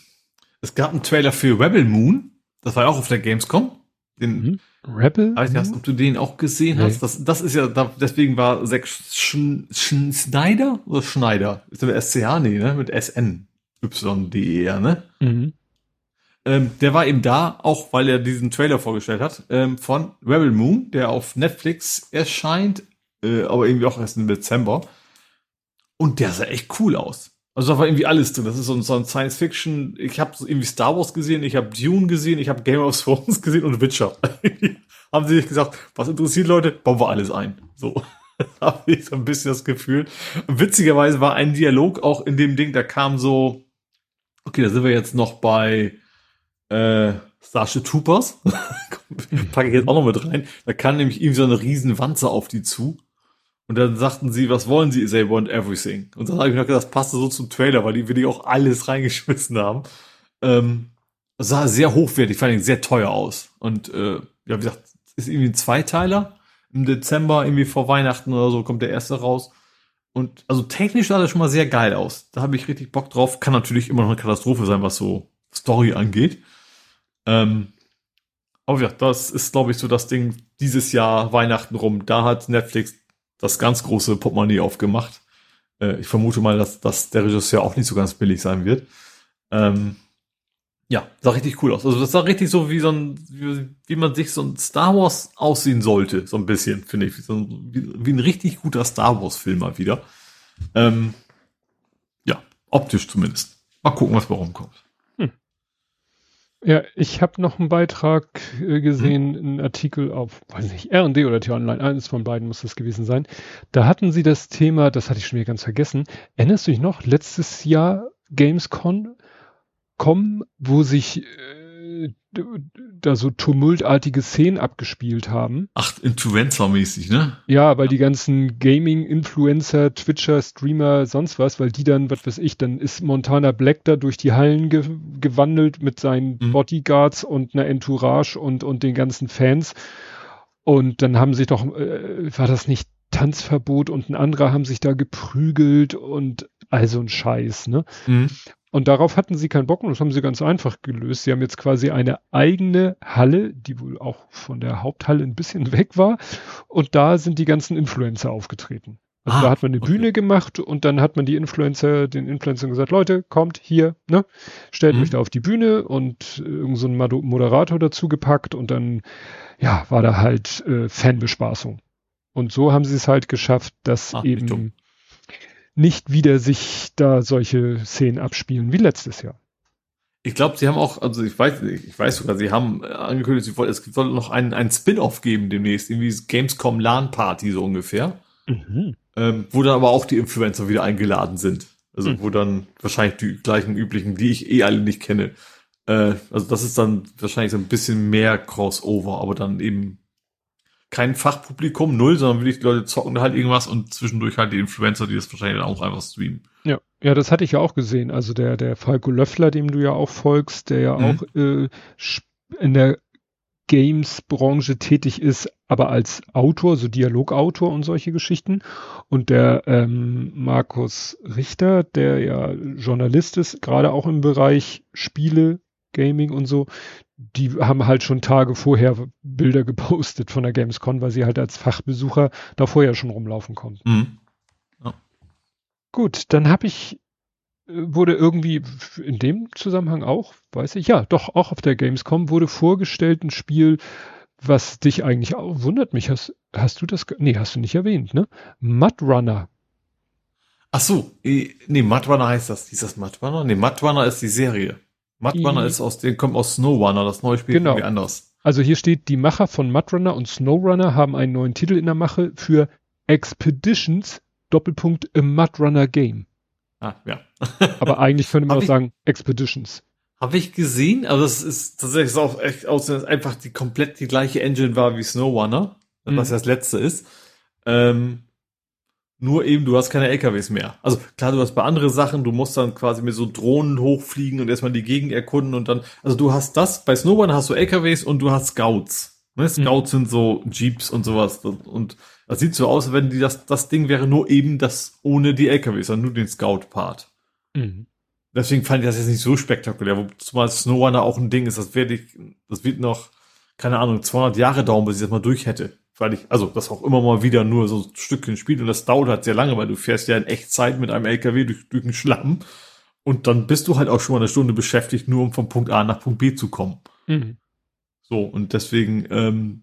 es gab einen Trailer für Rebel Moon. Das war ja auch auf der Gamescom. Den mhm. Rebel? Weiß nicht, ob du den auch gesehen nee. hast. Das, das ist ja, deswegen war Zack Sch Sch Schneider oder Schneider? Ist der SCH? Nee, ne? Mit SN. Y-D-E-R, ne? Mhm. Ähm, der war eben da, auch weil er diesen Trailer vorgestellt hat, ähm, von Rebel Moon, der auf Netflix erscheint, äh, aber irgendwie auch erst im Dezember. Und der sah echt cool aus. Also da war irgendwie alles drin. Das ist so ein, so ein Science Fiction. Ich habe irgendwie Star Wars gesehen, ich habe Dune gesehen, ich habe Game of Thrones *laughs* gesehen und Witcher. *laughs* haben sie sich gesagt, was interessiert Leute, bauen wir alles ein. So *laughs* habe ich so ein bisschen das Gefühl. Und witzigerweise war ein Dialog auch in dem Ding, da kam so, okay, da sind wir jetzt noch bei äh, Starship Troopers. Packe ich jetzt auch noch mit rein. Da kam nämlich irgendwie so eine riesen Wanze auf die zu. Und dann sagten sie, was wollen sie? They want everything. Und dann habe ich mir gedacht, das passte so zum Trailer, weil die wirklich auch alles reingeschmissen haben. Ähm, sah sehr hochwertig, vor allem sehr teuer aus. Und äh, ja, wie gesagt, ist irgendwie ein Zweiteiler. Im Dezember, irgendwie vor Weihnachten oder so, kommt der erste raus. Und also technisch sah das schon mal sehr geil aus. Da habe ich richtig Bock drauf. Kann natürlich immer noch eine Katastrophe sein, was so Story angeht. Ähm, aber ja, das ist, glaube ich, so das Ding dieses Jahr, Weihnachten rum. Da hat Netflix das ganz große Portemonnaie aufgemacht. Äh, ich vermute mal, dass, dass der Regisseur auch nicht so ganz billig sein wird. Ähm, ja, sah richtig cool aus. Also das sah richtig so wie so ein, wie, wie man sich so ein Star Wars aussehen sollte, so ein bisschen, finde ich. So ein, wie, wie, ein richtig guter Star Wars-Film mal wieder. Ähm, ja, optisch zumindest. Mal gucken, was bei rumkommt. Ja, ich habe noch einen Beitrag äh, gesehen, hm. einen Artikel auf, weiß nicht, R&D oder T-Online, eines von beiden muss das gewesen sein. Da hatten sie das Thema, das hatte ich schon wieder ganz vergessen. Erinnerst du dich noch, letztes Jahr Gamescom, wo sich äh, da so tumultartige Szenen abgespielt haben. Ach, Influencer-mäßig, ne? Ja, weil die ganzen Gaming-Influencer, Twitcher, Streamer, sonst was, weil die dann, was weiß ich, dann ist Montana Black da durch die Hallen ge gewandelt mit seinen mhm. Bodyguards und einer Entourage und, und den ganzen Fans. Und dann haben sich doch, äh, war das nicht Tanzverbot und ein anderer haben sich da geprügelt und also ein Scheiß, ne? Mhm. Und darauf hatten sie keinen Bock und das haben sie ganz einfach gelöst. Sie haben jetzt quasi eine eigene Halle, die wohl auch von der Haupthalle ein bisschen *laughs* weg war. Und da sind die ganzen Influencer aufgetreten. Also ah, da hat man eine okay. Bühne gemacht und dann hat man die Influencer, den Influencern gesagt, Leute, kommt hier, ne, stellt mhm. euch da auf die Bühne und irgend so Moderator dazu gepackt und dann, ja, war da halt äh, Fanbespaßung. Und so haben sie es halt geschafft, dass Ach, eben nicht wieder sich da solche Szenen abspielen wie letztes Jahr. Ich glaube, sie haben auch, also ich weiß, ich weiß sogar, sie haben angekündigt, sie wollen, es soll noch einen, einen Spin-off geben demnächst, irgendwie Gamescom LAN Party so ungefähr. Mhm. Ähm, wo dann aber auch die Influencer wieder eingeladen sind. Also mhm. wo dann wahrscheinlich die gleichen üblichen, die ich eh alle nicht kenne. Äh, also das ist dann wahrscheinlich so ein bisschen mehr Crossover, aber dann eben kein Fachpublikum, null, sondern wirklich die Leute zocken halt irgendwas und zwischendurch halt die Influencer, die das wahrscheinlich auch einfach streamen. Ja, ja, das hatte ich ja auch gesehen. Also der, der Falco Löffler, dem du ja auch folgst, der ja mhm. auch äh, in der Games-Branche tätig ist, aber als Autor, so Dialogautor und solche Geschichten. Und der ähm, Markus Richter, der ja Journalist ist, gerade auch im Bereich Spiele, Gaming und so, die haben halt schon Tage vorher Bilder gepostet von der Gamescom, weil sie halt als Fachbesucher da vorher schon rumlaufen konnten. Mhm. Ja. Gut, dann habe ich wurde irgendwie in dem Zusammenhang auch, weiß ich, ja, doch, auch auf der Gamescom wurde vorgestellt ein Spiel, was dich eigentlich auch wundert mich. Hast, hast du das, nee, hast du nicht erwähnt, ne? Mud Runner. Ach so, nee, Mud Runner heißt das. Ist das Mud Runner? Nee, Mud Runner ist die Serie. Mud Runner ist aus, den kommt aus Snow Runner, das neue Spiel genau. irgendwie anders. Also hier steht, die Macher von Mud Runner und Snow Runner haben einen neuen Titel in der Mache für Expeditions Doppelpunkt im Mud Runner Game. Ah, ja. *laughs* Aber eigentlich könnte man auch sagen Expeditions. Habe ich gesehen, aber das ist tatsächlich auch echt aus, dass einfach die komplett die gleiche Engine war wie SnowRunner, mhm. was ja das letzte ist. Ähm, nur eben, du hast keine LKWs mehr. Also klar, du hast bei anderen Sachen, du musst dann quasi mit so Drohnen hochfliegen und erstmal die Gegend erkunden und dann, also du hast das, bei SnowRunner hast du LKWs und du hast Scouts. Ne? Mhm. Scouts mhm. sind so Jeeps und sowas und das sieht so aus, wenn die das, das Ding wäre nur eben das ohne die LKWs, sondern nur den Scout-Part. Mhm. Deswegen fand ich das jetzt nicht so spektakulär, wo zumal SnowRunner auch ein Ding ist, das werde ich, das wird noch, keine Ahnung, 200 Jahre dauern, bis ich das mal durch hätte. Weil ich, also, das auch immer mal wieder nur so ein Stückchen spielt und das dauert halt sehr lange, weil du fährst ja in Echtzeit mit einem LKW durch, durch den Schlamm und dann bist du halt auch schon mal eine Stunde beschäftigt, nur um von Punkt A nach Punkt B zu kommen. Mhm. So, und deswegen, ähm,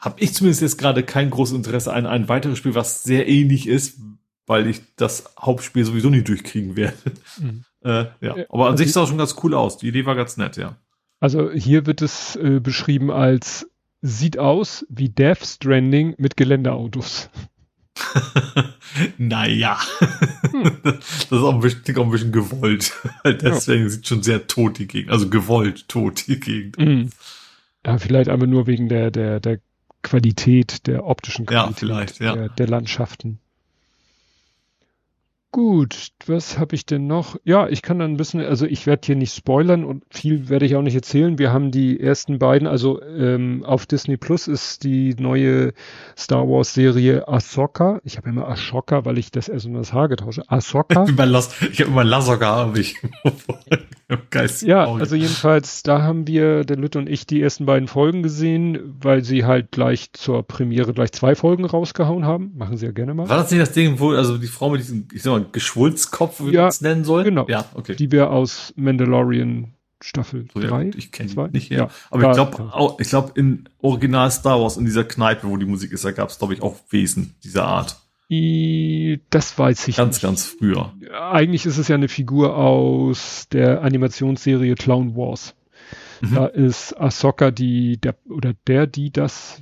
habe ich zumindest jetzt gerade kein großes Interesse an ein weiteres Spiel, was sehr ähnlich ist, weil ich das Hauptspiel sowieso nicht durchkriegen werde. Mhm. *laughs* Äh, ja, aber an also sich sah es schon ganz cool aus. Die Idee war ganz nett, ja. Also hier wird es äh, beschrieben als sieht aus wie Death Stranding mit Geländeautos. *laughs* naja, hm. *laughs* das ist auch ein bisschen, auch ein bisschen gewollt. *laughs* Deswegen ja. sieht schon sehr tot die Gegend, also gewollt tot die Gegend. Mhm. Ja, vielleicht aber nur wegen der, der, der Qualität, der optischen Qualität ja, ja. Der, der Landschaften. Gut, was habe ich denn noch? Ja, ich kann dann ein bisschen, also ich werde hier nicht spoilern und viel werde ich auch nicht erzählen. Wir haben die ersten beiden, also ähm, auf Disney Plus ist die neue Star Wars Serie Ahsoka. Ich habe immer Ashoka, weil ich das erst um das Haar getausche. Ahsoka. ich habe immer Lasoka, habe ich. *laughs* *laughs* ja, also jedenfalls, da haben wir, der Lütte und ich, die ersten beiden Folgen gesehen, weil sie halt gleich zur Premiere gleich zwei Folgen rausgehauen haben. Machen sie ja gerne mal. War das nicht das Ding, wo, also die Frau mit diesem, ich sag mal, Geschwulzkopf, wie ja, man es nennen soll? Genau. Ja, okay. Die wir aus Mandalorian Staffel 3. Ja, ich kenne nicht, ja. ja. Aber da, ich glaube, ich glaube, in Original Star Wars, in dieser Kneipe, wo die Musik ist, da gab es, glaube ich, auch Wesen dieser Art. Das weiß ich ganz, nicht. Ganz, ganz früher. Eigentlich ist es ja eine Figur aus der Animationsserie Clown Wars. Mhm. Da ist Ahsoka die, der, oder der, die das,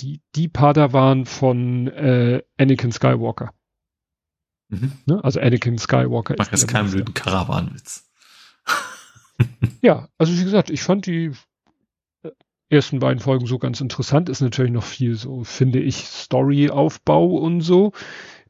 die, die Padawan von äh, Anakin Skywalker. Mhm. Ne? Also Anakin Skywalker. Mach jetzt keinen blöden Karawanwitz. ja, also wie gesagt, ich fand die ersten beiden Folgen so ganz interessant. Ist natürlich noch viel so, finde ich, Storyaufbau und so.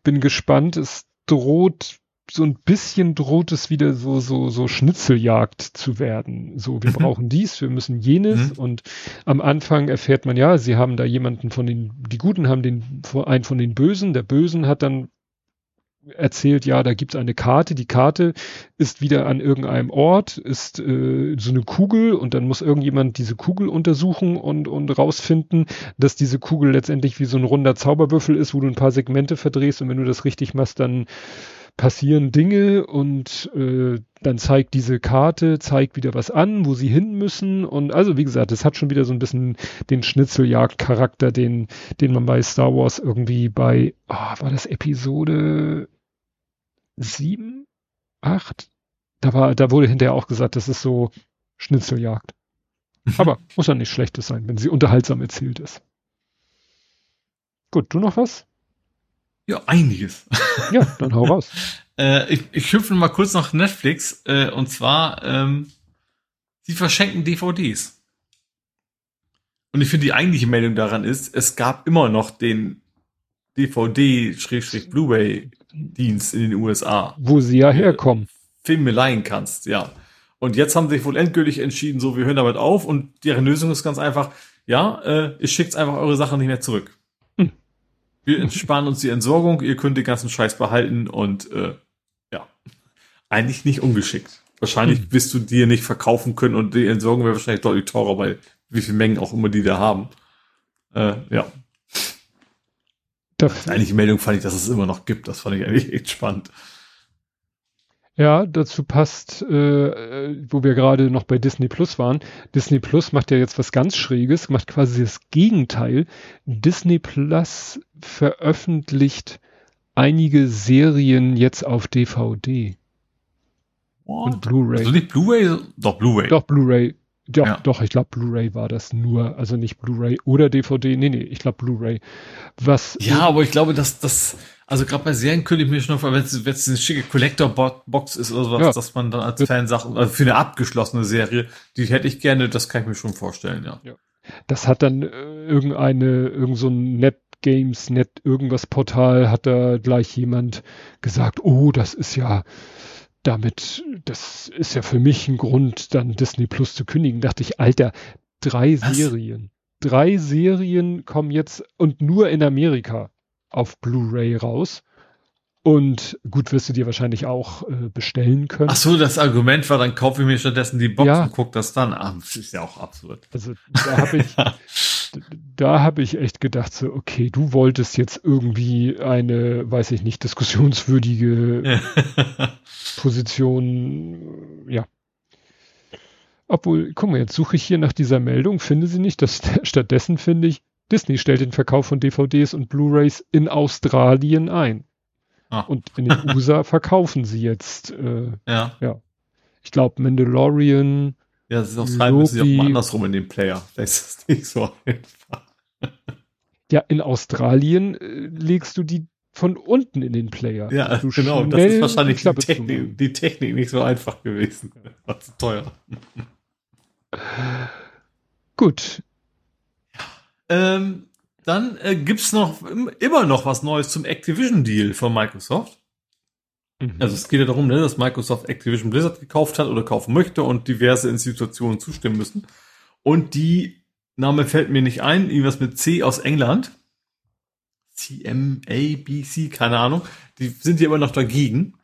Bin gespannt. Es droht so ein bisschen droht es wieder so, so, so Schnitzeljagd zu werden. So, wir mhm. brauchen dies, wir müssen jenes. Mhm. Und am Anfang erfährt man ja, sie haben da jemanden von den, die Guten haben den, einen von den Bösen. Der Bösen hat dann erzählt, ja, da gibt es eine Karte. Die Karte ist wieder an irgendeinem Ort, ist äh, so eine Kugel und dann muss irgendjemand diese Kugel untersuchen und, und rausfinden, dass diese Kugel letztendlich wie so ein runder Zauberwürfel ist, wo du ein paar Segmente verdrehst und wenn du das richtig machst, dann passieren Dinge und äh, dann zeigt diese Karte, zeigt wieder was an, wo sie hin müssen. Und also, wie gesagt, es hat schon wieder so ein bisschen den Schnitzeljagd-Charakter, den, den man bei Star Wars irgendwie bei, oh, war das Episode sieben, acht? Da war, da wurde hinterher auch gesagt, das ist so Schnitzeljagd. Aber muss ja nicht Schlechtes sein, wenn sie unterhaltsam erzählt ist. Gut, du noch was? Ja, einiges. *laughs* Ja, dann hau raus. *laughs* äh, ich, ich hüpfe mal kurz nach Netflix äh, und zwar, ähm, sie verschenken DVDs. Und ich finde, die eigentliche Meldung daran ist, es gab immer noch den DVD-Blu-ray-Dienst in den USA. Wo sie ja herkommen. Filme leihen kannst, ja. Und jetzt haben sie sich wohl endgültig entschieden, so, wir hören damit auf und deren Lösung ist ganz einfach, ja, äh, ihr schickt einfach eure Sachen nicht mehr zurück. Wir entsparen uns die Entsorgung, ihr könnt den ganzen Scheiß behalten und äh, ja, eigentlich nicht ungeschickt. Wahrscheinlich hm. wirst du dir nicht verkaufen können und die Entsorgung wäre wahrscheinlich deutlich teurer, weil wie viel Mengen auch immer die da haben. Äh, ja. Das eigentliche Meldung fand ich, dass es immer noch gibt. Das fand ich eigentlich echt spannend. Ja, dazu passt, äh, wo wir gerade noch bei Disney Plus waren. Disney Plus macht ja jetzt was ganz Schräges, macht quasi das Gegenteil. Disney Plus veröffentlicht einige Serien jetzt auf DVD. What? Und Blu-ray. Also nicht Blu-ray, doch Blu-ray. Doch Blu-ray. Doch, ja. doch, ich glaube Blu-ray war das nur, also nicht Blu-ray oder DVD. Nee, nee, ich glaube Blu-ray. Was. Ja, aber ich glaube, dass das also gerade bei Serien könnte ich mir schon noch, wenn es eine schicke Collector-Box ist oder sowas, ja. dass man dann als Fan sagt, also für eine abgeschlossene Serie, die hätte ich gerne, das kann ich mir schon vorstellen, ja. ja. Das hat dann äh, irgendeine, irgend so ein Netgames, Net irgendwas Portal, hat da gleich jemand gesagt, oh, das ist ja, damit, das ist ja für mich ein Grund, dann Disney Plus zu kündigen. Dachte ich, Alter, drei Was? Serien. Drei Serien kommen jetzt und nur in Amerika auf Blu-ray raus. Und gut, wirst du dir wahrscheinlich auch äh, bestellen können. Ach so, das Argument war, dann kaufe ich mir stattdessen die Box ja. und guck das dann an. Das ist ja auch absurd. Also da habe ich, *laughs* da habe ich echt gedacht so, okay, du wolltest jetzt irgendwie eine, weiß ich nicht, diskussionswürdige *laughs* Position, ja. Obwohl, guck mal, jetzt suche ich hier nach dieser Meldung, finde sie nicht. Das, *laughs* stattdessen finde ich, Disney stellt den Verkauf von DVDs und Blu-rays in Australien ein. Ah. Und in den USA *laughs* verkaufen sie jetzt. Äh, ja. ja. Ich glaube, Mandalorian. Ja, das ist ist ja auch mal andersrum in den Player. Das ist nicht so einfach. Ja, in Australien äh, legst du die von unten in den Player. Ja, also genau. Das ist wahrscheinlich die Technik, die Technik nicht so einfach gewesen. War zu teuer. Gut, ähm, dann äh, gibt's noch immer noch was Neues zum Activision-Deal von Microsoft. Mhm. Also es geht ja darum, ne, dass Microsoft Activision Blizzard gekauft hat oder kaufen möchte und diverse Institutionen zustimmen müssen. Und die Name fällt mir nicht ein, irgendwas mit C aus England. CMABC, keine Ahnung. Die sind ja immer noch dagegen.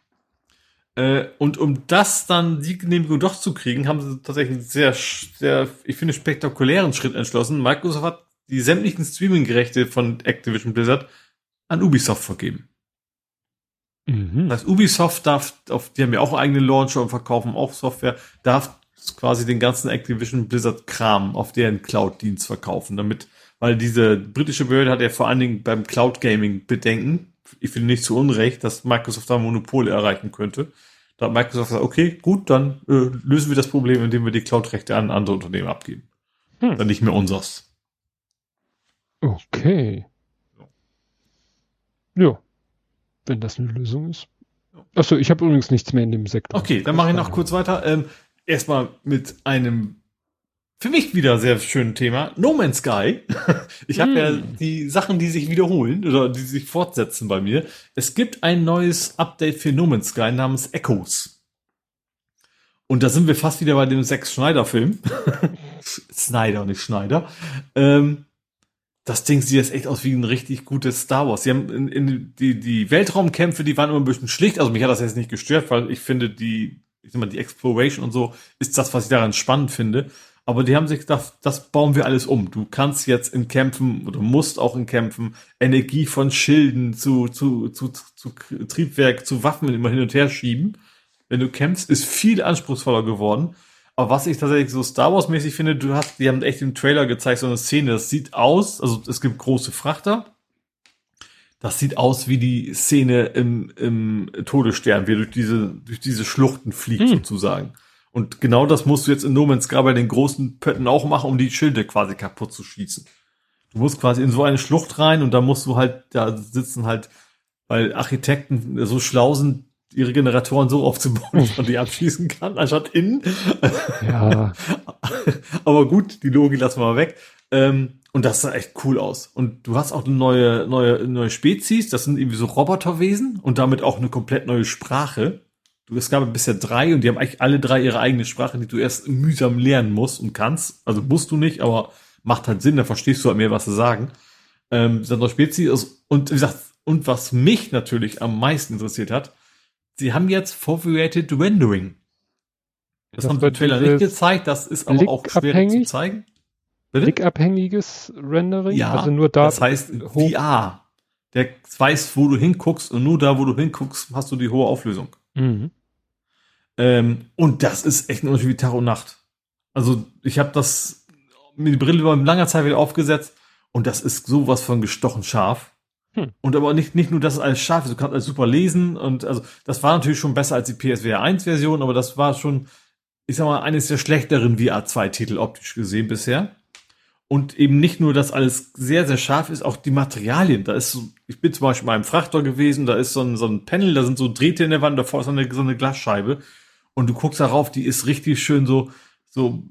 Äh, und um das dann die Genehmigung doch zu kriegen, haben sie tatsächlich einen sehr, sehr, ich finde, spektakulären Schritt entschlossen. Microsoft hat die sämtlichen Streaming-Gerechte von Activision Blizzard an Ubisoft vergeben. Mhm. Das heißt, Ubisoft darf, auf, die haben ja auch eigene Launcher und verkaufen auch Software, darf quasi den ganzen Activision Blizzard Kram auf deren Cloud-Dienst verkaufen, damit, weil diese britische Behörde hat ja vor allen Dingen beim Cloud Gaming Bedenken. Ich finde nicht zu Unrecht, dass Microsoft da Monopole erreichen könnte. Da hat Microsoft gesagt, okay, gut, dann äh, lösen wir das Problem, indem wir die Cloud-Rechte an andere Unternehmen abgeben. Hm. Dann nicht mehr unseres. Okay. Ja. Wenn das eine Lösung ist. Achso, ich habe übrigens nichts mehr in dem Sektor. Okay, dann mache ich noch kurz weiter. Ähm, erstmal mit einem für mich wieder sehr schönen Thema. No Man's Sky. *laughs* Ich habe mm. ja hm. die Sachen, die sich wiederholen oder die sich fortsetzen bei mir. Es gibt ein neues Update für No Man's Sky namens Echoes. Und da sind wir fast wieder bei dem Sex Schneider Film. *laughs* Snyder, nicht Schneider. Ähm, das Ding sieht jetzt echt aus wie ein richtig gutes Star Wars. Sie haben in, in die, die Weltraumkämpfe, die waren immer ein bisschen schlicht. Also mich hat das jetzt nicht gestört, weil ich finde, die, ich sag mal, die Exploration und so ist das, was ich daran spannend finde. Aber die haben sich gedacht, das bauen wir alles um. Du kannst jetzt in Kämpfen oder musst auch in Kämpfen Energie von Schilden zu, zu, zu, zu Triebwerk, zu Waffen immer hin und her schieben. Wenn du kämpfst, ist viel anspruchsvoller geworden. Aber was ich tatsächlich so Star Wars mäßig finde, du hast, die haben echt im Trailer gezeigt, so eine Szene, das sieht aus, also es gibt große Frachter. Das sieht aus wie die Szene im, im Todesstern, wie er durch diese, durch diese Schluchten fliegt, hm. sozusagen. Und genau das musst du jetzt in No Man's Sky bei den großen Pötten auch machen, um die Schilde quasi kaputt zu schießen. Du musst quasi in so eine Schlucht rein und da musst du halt, da sitzen halt, weil Architekten so schlau sind, ihre Generatoren so aufzubauen, dass *laughs* man die abschießen kann, anstatt innen. Ja. *laughs* Aber gut, die Logik lassen wir mal weg. Ähm, und das sah echt cool aus. Und du hast auch eine neue, neue, neue Spezies, das sind irgendwie so Roboterwesen und damit auch eine komplett neue Sprache. Du, es gab bisher drei und die haben eigentlich alle drei ihre eigene Sprache, die du erst mühsam lernen musst und kannst. Also musst du nicht, aber macht halt Sinn, da verstehst du halt mehr, was sie sagen. Ähm, sind noch Spezies und wie gesagt, und was mich natürlich am meisten interessiert hat, sie haben jetzt Foveated Rendering. Das, das haben sie im Trailer nicht gezeigt, das ist aber auch schwer zu zeigen. Blickabhängiges Rendering? Ja, also nur da das heißt VR. Der weiß, wo du hinguckst und nur da, wo du hinguckst, hast du die hohe Auflösung. Mhm. Ähm, und das ist echt ein Unterschied wie Tag und Nacht. Also ich habe das mit die Brille über langer Zeit wieder aufgesetzt und das ist sowas von gestochen scharf. Hm. Und aber nicht, nicht nur, dass es alles scharf ist, du kannst alles super lesen und also das war natürlich schon besser als die PSVR 1 Version, aber das war schon, ich sag mal, eines der schlechteren VR 2 Titel optisch gesehen bisher. Und eben nicht nur, dass alles sehr, sehr scharf ist, auch die Materialien. Da ist so, ich bin zum Beispiel mal im Frachter gewesen, da ist so ein, so ein Panel, da sind so Drähte in der Wand, davor ist so eine, so eine Glasscheibe. Und du guckst darauf, die ist richtig schön so, so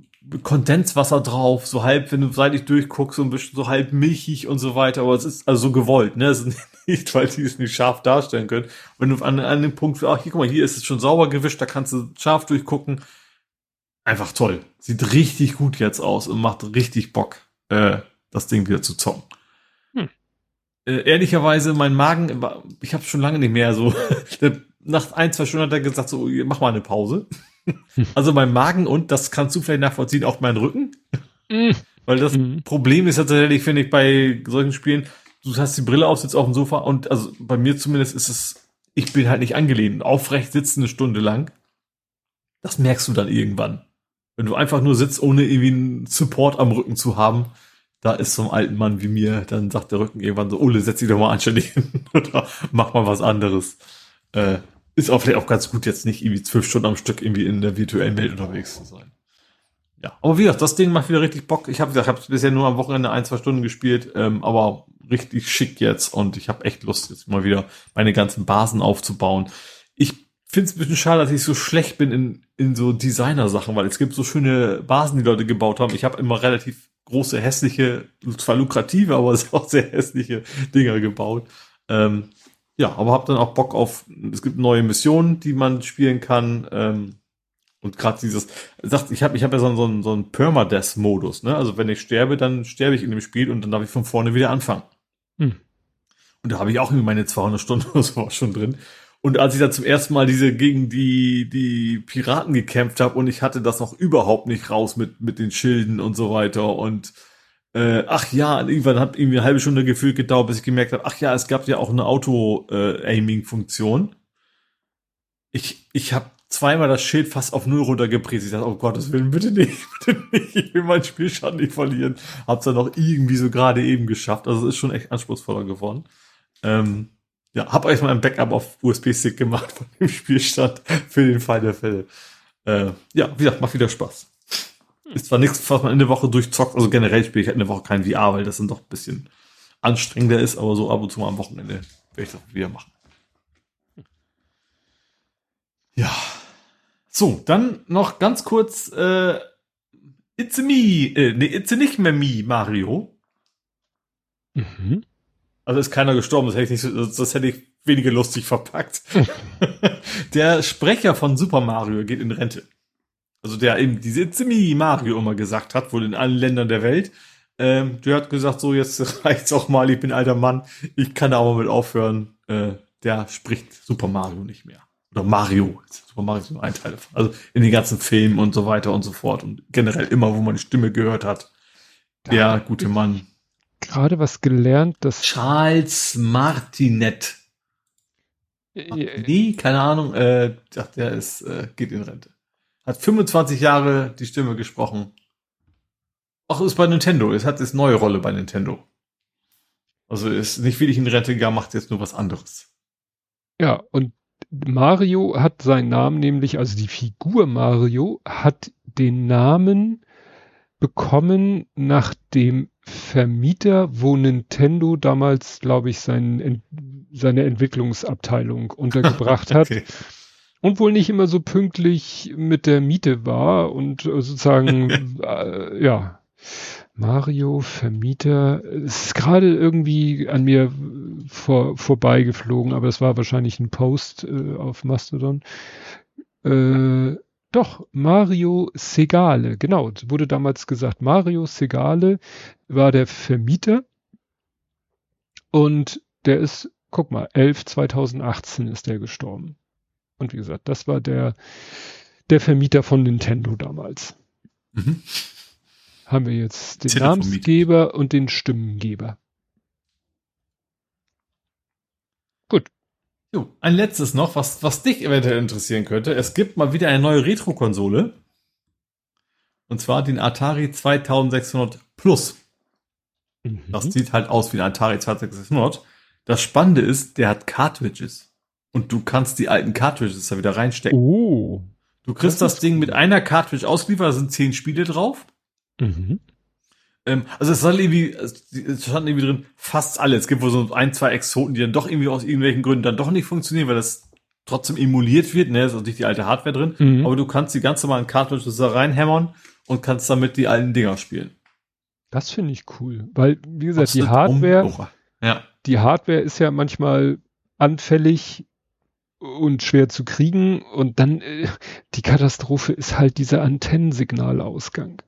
Kondenswasser drauf, so halb, wenn du seitlich durchguckst, so ein bisschen so halb milchig und so weiter, aber es ist also so gewollt, ne? Es ist *laughs* nicht, weil die es nicht scharf darstellen können. Wenn du an, an dem Punkt, ach, hier, guck mal, hier ist es schon sauber gewischt, da kannst du scharf durchgucken. Einfach toll. Sieht richtig gut jetzt aus und macht richtig Bock äh, das Ding wieder zu zocken. Hm. Äh, ehrlicherweise, mein Magen, ich habe schon lange nicht mehr so. *laughs* nach ein, zwei Stunden hat er gesagt, so, mach mal eine Pause. *laughs* also mein Magen und, das kannst du vielleicht nachvollziehen, auch mein Rücken. Hm. Weil das mhm. Problem ist tatsächlich, finde ich, bei solchen Spielen, du hast die Brille auf, sitzt auf dem Sofa und also bei mir zumindest ist es, ich bin halt nicht angelehnt. Aufrecht sitzen eine Stunde lang. Das merkst du dann irgendwann. Wenn du einfach nur sitzt, ohne irgendwie einen Support am Rücken zu haben, da ist so ein alten Mann wie mir, dann sagt der Rücken irgendwann so, Ole, setz dich doch mal anständig hin *laughs* oder mach mal was anderes. Äh, ist auch vielleicht auch ganz gut, jetzt nicht irgendwie zwölf Stunden am Stück irgendwie in der virtuellen Welt unterwegs zu sein. Ja, aber wie gesagt, das Ding macht wieder richtig Bock. Ich habe habe bisher nur am Wochenende ein, zwei Stunden gespielt, ähm, aber richtig schick jetzt und ich habe echt Lust, jetzt mal wieder meine ganzen Basen aufzubauen. Ich finde es ein bisschen schade, dass ich so schlecht bin in, in so Designer-Sachen, weil es gibt so schöne Basen, die Leute gebaut haben. Ich habe immer relativ große, hässliche, zwar lukrative, aber auch *laughs* sehr hässliche Dinger gebaut. Ähm, ja, aber habe dann auch Bock auf, es gibt neue Missionen, die man spielen kann. Ähm, und gerade dieses, sagt, ich habe ich hab ja so, so, so einen Permadeath-Modus, ne? Also wenn ich sterbe, dann sterbe ich in dem Spiel und dann darf ich von vorne wieder anfangen. Hm. Und da habe ich auch irgendwie meine 200 Stunden *laughs* oder so schon drin. Und als ich dann zum ersten Mal diese gegen die, die Piraten gekämpft habe und ich hatte das noch überhaupt nicht raus mit, mit den Schilden und so weiter und äh, ach ja, irgendwann hat irgendwie eine halbe Stunde gefühlt gedauert, bis ich gemerkt habe, ach ja, es gab ja auch eine Auto-Aiming-Funktion. ich ich habe zweimal das Schild fast auf Null runtergepriesen. Ich dachte, oh Gottes Willen, bitte nicht, *laughs* bitte nicht, ich will meinen Spielstand nicht verlieren. Hab's dann auch irgendwie so gerade eben geschafft. Also es ist schon echt anspruchsvoller geworden. Ähm, ja, hab euch mal ein Backup auf USB-Stick gemacht von dem *laughs* Spielstand für den Fall der Fälle. Äh, ja, wie gesagt, macht wieder Spaß. Ist zwar nichts, was man in der Woche durchzockt, also generell spiele ich halt in der Woche kein VR, weil das dann doch ein bisschen anstrengender ist, aber so ab und zu mal am Wochenende werde ich das wieder machen. Ja. So, dann noch ganz kurz äh, It's a me, äh, nee, It's nicht mehr me, Mario. Mhm. Also ist keiner gestorben, das hätte ich, nicht, das hätte ich weniger lustig verpackt. *laughs* der Sprecher von Super Mario geht in Rente. Also der eben diese Zimmi Mario immer gesagt hat, wohl in allen Ländern der Welt. Ähm, der hat gesagt, so jetzt *laughs* reicht's auch mal, ich bin alter Mann, ich kann da auch mal mit aufhören. Äh, der spricht Super Mario nicht mehr. oder Mario, Super Mario ist nur ein Teil davon. Also in den ganzen Filmen und so weiter und so fort und generell immer, wo man die Stimme gehört hat. Der gute Mann. Gerade was gelernt, dass Charles Martinet. Nee, keine Ahnung, äh, der ist, äh, geht in Rente. Hat 25 Jahre die Stimme gesprochen. Ach, ist bei Nintendo. Es hat jetzt neue Rolle bei Nintendo. Also ist nicht wirklich in Rente gegangen, macht jetzt nur was anderes. Ja, und Mario hat seinen Namen nämlich, also die Figur Mario hat den Namen bekommen nach dem Vermieter, wo Nintendo damals, glaube ich, sein, seine Entwicklungsabteilung *laughs* untergebracht hat. Und wohl nicht immer so pünktlich mit der Miete war und sozusagen, *laughs* äh, ja, Mario, Vermieter, es ist gerade irgendwie an mir vor, vorbeigeflogen, aber es war wahrscheinlich ein Post äh, auf Mastodon. Äh, doch, Mario Segale, genau, wurde damals gesagt. Mario Segale war der Vermieter und der ist, guck mal, 11 2018 ist der gestorben. Und wie gesagt, das war der, der Vermieter von Nintendo damals. Mhm haben wir jetzt den Namensgeber und den Stimmengeber. Gut. Jo, ein letztes noch, was, was dich eventuell interessieren könnte. Es gibt mal wieder eine neue Retro-Konsole. Und zwar den Atari 2600 Plus. Mhm. Das sieht halt aus wie ein Atari 2600. Das Spannende ist, der hat Cartridges. Und du kannst die alten Cartridges da wieder reinstecken. Oh. Du kriegst das, das Ding mit einer Cartridge ausgeliefert, da sind zehn Spiele drauf. Mhm. Ähm, also es soll irgendwie, es stand irgendwie drin, fast alle. Es gibt wohl so ein, zwei Exoten, die dann doch irgendwie aus irgendwelchen Gründen dann doch nicht funktionieren, weil das trotzdem emuliert wird, ne, ist also nicht die alte Hardware drin, mhm. aber du kannst die ganz normalen Cartridges da reinhämmern und kannst damit die alten Dinger spielen. Das finde ich cool, weil, wie gesagt, die Hardware, ja. die Hardware ist ja manchmal anfällig und schwer zu kriegen und dann äh, die Katastrophe ist halt dieser Antennensignalausgang.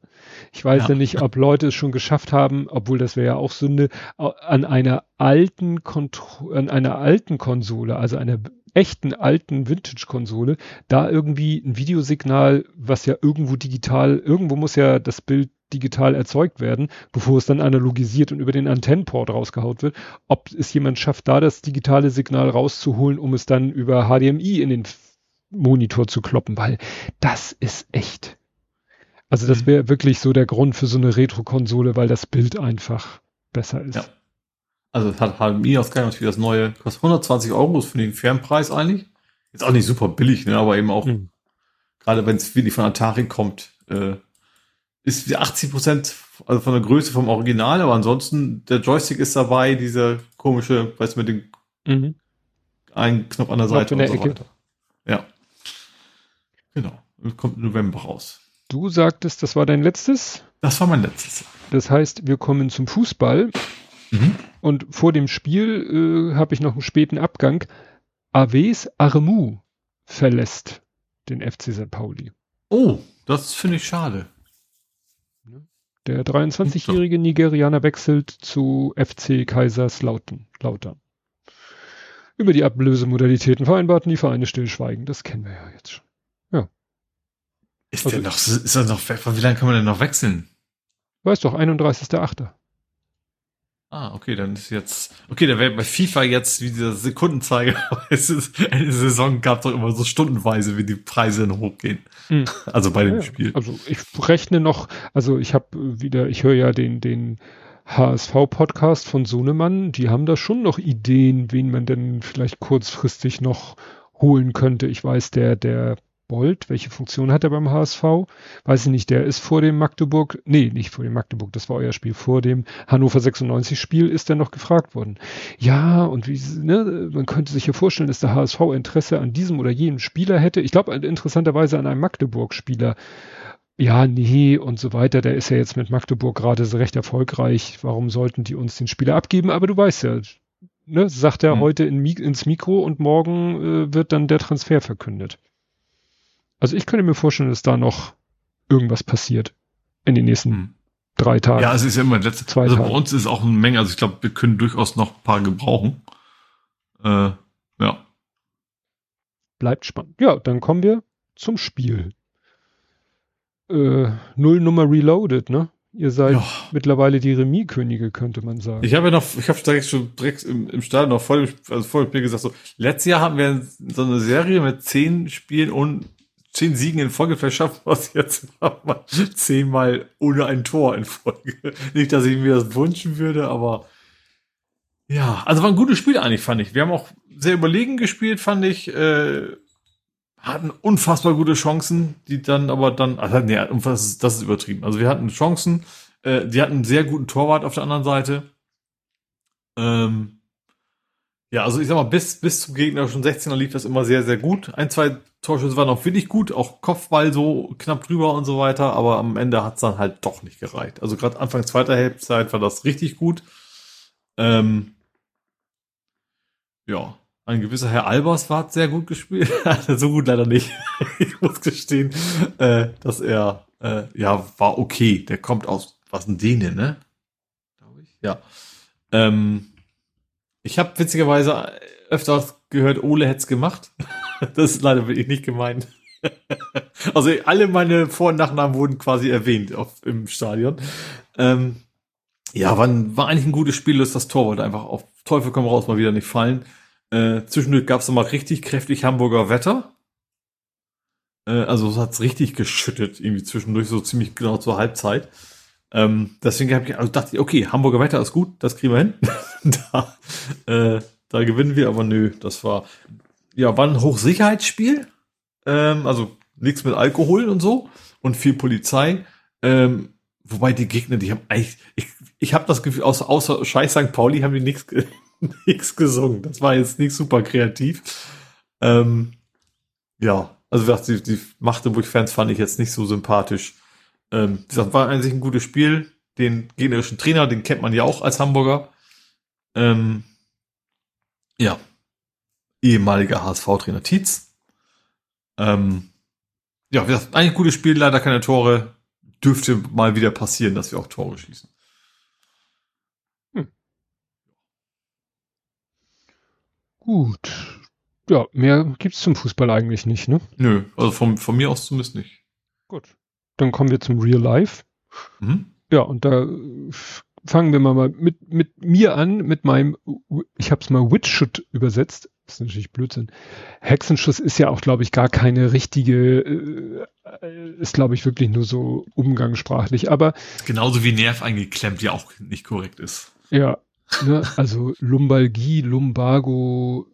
Ich weiß ja. ja, nicht, ob Leute es schon geschafft haben, obwohl das wäre ja auch Sünde, an einer alten Kontro an einer alten Konsole, also einer echten alten Vintage-Konsole, da irgendwie ein Videosignal, was ja irgendwo digital, irgendwo muss ja das Bild digital erzeugt werden, bevor es dann analogisiert und über den Antennenport rausgehaut wird, ob es jemand schafft, da das digitale Signal rauszuholen, um es dann über HDMI in den Monitor zu kloppen, weil das ist echt also das mhm. wäre wirklich so der Grund für so eine Retro-Konsole, weil das Bild einfach besser ist. Ja. Also es hat HDMI-Ausgang natürlich das neue, kostet 120 Euro, ist für den Fernpreis eigentlich. Ist auch nicht super billig, ne, aber eben auch, mhm. gerade wenn es wirklich von Atari kommt, äh, ist 80 Prozent, also von der Größe vom Original, aber ansonsten, der Joystick ist dabei, dieser komische, weißt du, mit dem mhm. einen Knopf an der Seite und so Ecke. weiter. Ja. Genau. Kommt im November raus. Du sagtest, das war dein letztes? Das war mein letztes. Das heißt, wir kommen zum Fußball. Mhm. Und vor dem Spiel äh, habe ich noch einen späten Abgang. Aves Armu verlässt den FC St. Pauli. Oh, das finde ich schade. Der 23-jährige Nigerianer wechselt zu FC Kaiserslautern. Über die Ablösemodalitäten vereinbarten die Vereine stillschweigen. Das kennen wir ja jetzt schon. Ist also, der noch, ist er noch, wie lange kann man denn noch wechseln? Weiß doch, 31.8. Ah, okay, dann ist jetzt, okay, da wäre bei FIFA jetzt wie dieser Sekundenzeiger, *laughs* es ist, eine Saison gab doch immer so stundenweise, wie die Preise dann hochgehen. Mhm. Also bei dem ja, Spiel. Also ich rechne noch, also ich habe wieder, ich höre ja den, den HSV-Podcast von Sohnemann, die haben da schon noch Ideen, wen man denn vielleicht kurzfristig noch holen könnte. Ich weiß, der, der Bolt, welche Funktion hat er beim HSV? Weiß ich nicht, der ist vor dem Magdeburg, nee, nicht vor dem Magdeburg, das war euer Spiel, vor dem Hannover 96 Spiel ist er noch gefragt worden. Ja, und wie, ne, man könnte sich ja vorstellen, dass der HSV Interesse an diesem oder jenem Spieler hätte. Ich glaube interessanterweise an einem Magdeburg-Spieler. Ja, nee, und so weiter. Der ist ja jetzt mit Magdeburg gerade so recht erfolgreich. Warum sollten die uns den Spieler abgeben? Aber du weißt ja, ne, sagt er mhm. heute in, ins Mikro und morgen äh, wird dann der Transfer verkündet. Also ich könnte mir vorstellen, dass da noch irgendwas passiert in den nächsten hm. drei Tagen. Ja, es ist ja immer letzte. Zwei also Tage. bei uns ist auch eine Menge. Also ich glaube, wir können durchaus noch ein paar gebrauchen. Äh, ja. bleibt spannend. Ja, dann kommen wir zum Spiel. Äh, Null Nummer Reloaded, ne? Ihr seid ja. mittlerweile die Remis-Könige, könnte man sagen. Ich habe ja noch, ich habe direkt schon direkt im, im Stadion noch vor dem, also vor dem Spiel gesagt, so, letztes Jahr haben wir so eine Serie mit zehn Spielen und zehn Siegen in Folge verschafft, was jetzt mal zehnmal ohne ein Tor in Folge. *laughs* Nicht, dass ich mir das wünschen würde, aber ja, also war ein gutes Spiel eigentlich, fand ich. Wir haben auch sehr überlegen gespielt, fand ich. Äh, hatten unfassbar gute Chancen, die dann aber dann, also nee, das ist, das ist übertrieben. Also wir hatten Chancen, äh, die hatten einen sehr guten Torwart auf der anderen Seite. Ähm, ja, also ich sag mal, bis, bis zum Gegner schon 16er lief das immer sehr, sehr gut. Ein, zwei Torschüsse waren auch wirklich gut, auch Kopfball so knapp drüber und so weiter, aber am Ende hat's dann halt doch nicht gereicht. Also gerade Anfang zweiter Halbzeit war das richtig gut. Ähm, ja, ein gewisser Herr Albers war sehr gut gespielt. *laughs* so gut leider nicht. *laughs* ich muss gestehen, äh, dass er, äh, ja, war okay. Der kommt aus, was ein Däne, ne? Glaube ich. Ja. Ähm, ich habe witzigerweise öfters gehört, Ole hätt's gemacht. *laughs* das ist leider wirklich nicht gemeint. *laughs* also alle meine Vor- und Nachnamen wurden quasi erwähnt auf, im Stadion. Ähm, ja, war, war eigentlich ein gutes Spiel, ist das Tor wollte einfach auf Teufel komm raus mal wieder nicht fallen. Äh, zwischendurch gab es mal richtig kräftig Hamburger Wetter. Äh, also es hat's richtig geschüttet, irgendwie zwischendurch, so ziemlich genau zur Halbzeit. Ähm, deswegen ich, also dachte ich, okay, Hamburger Wetter ist gut, das kriegen wir hin. *laughs* da, äh, da gewinnen wir, aber nö, das war, ja, war ein Hochsicherheitsspiel. Ähm, also nichts mit Alkohol und so und viel Polizei. Ähm, wobei die Gegner, die haben eigentlich, ich, ich habe das Gefühl, außer, außer Scheiß St. Pauli haben die nichts *laughs* nichts gesungen. Das war jetzt nicht super kreativ. Ähm, ja, also die, die Magdeburg-Fans fand ich jetzt nicht so sympathisch. Ähm, das war eigentlich ein gutes Spiel. Den gegnerischen Trainer, den kennt man ja auch als Hamburger. Ähm, ja, ehemaliger HSV-Trainer Tietz. Ähm, ja, eigentlich ein gutes Spiel, leider keine Tore. Dürfte mal wieder passieren, dass wir auch Tore schießen. Gut. Ja, mehr gibt's zum Fußball eigentlich nicht, ne? Nö, also von, von mir aus zumindest nicht. Gut. Dann kommen wir zum Real Life. Mhm. Ja, und da fangen wir mal mit, mit mir an, mit meinem, ich habe es mal Witchshot übersetzt. Das ist natürlich Blödsinn. Hexenschuss ist ja auch, glaube ich, gar keine richtige, äh, ist, glaube ich, wirklich nur so umgangssprachlich. Aber genauso wie Nerv eingeklemmt ja auch nicht korrekt ist. Ja, Ne? Also Lumbalgie, Lumbago,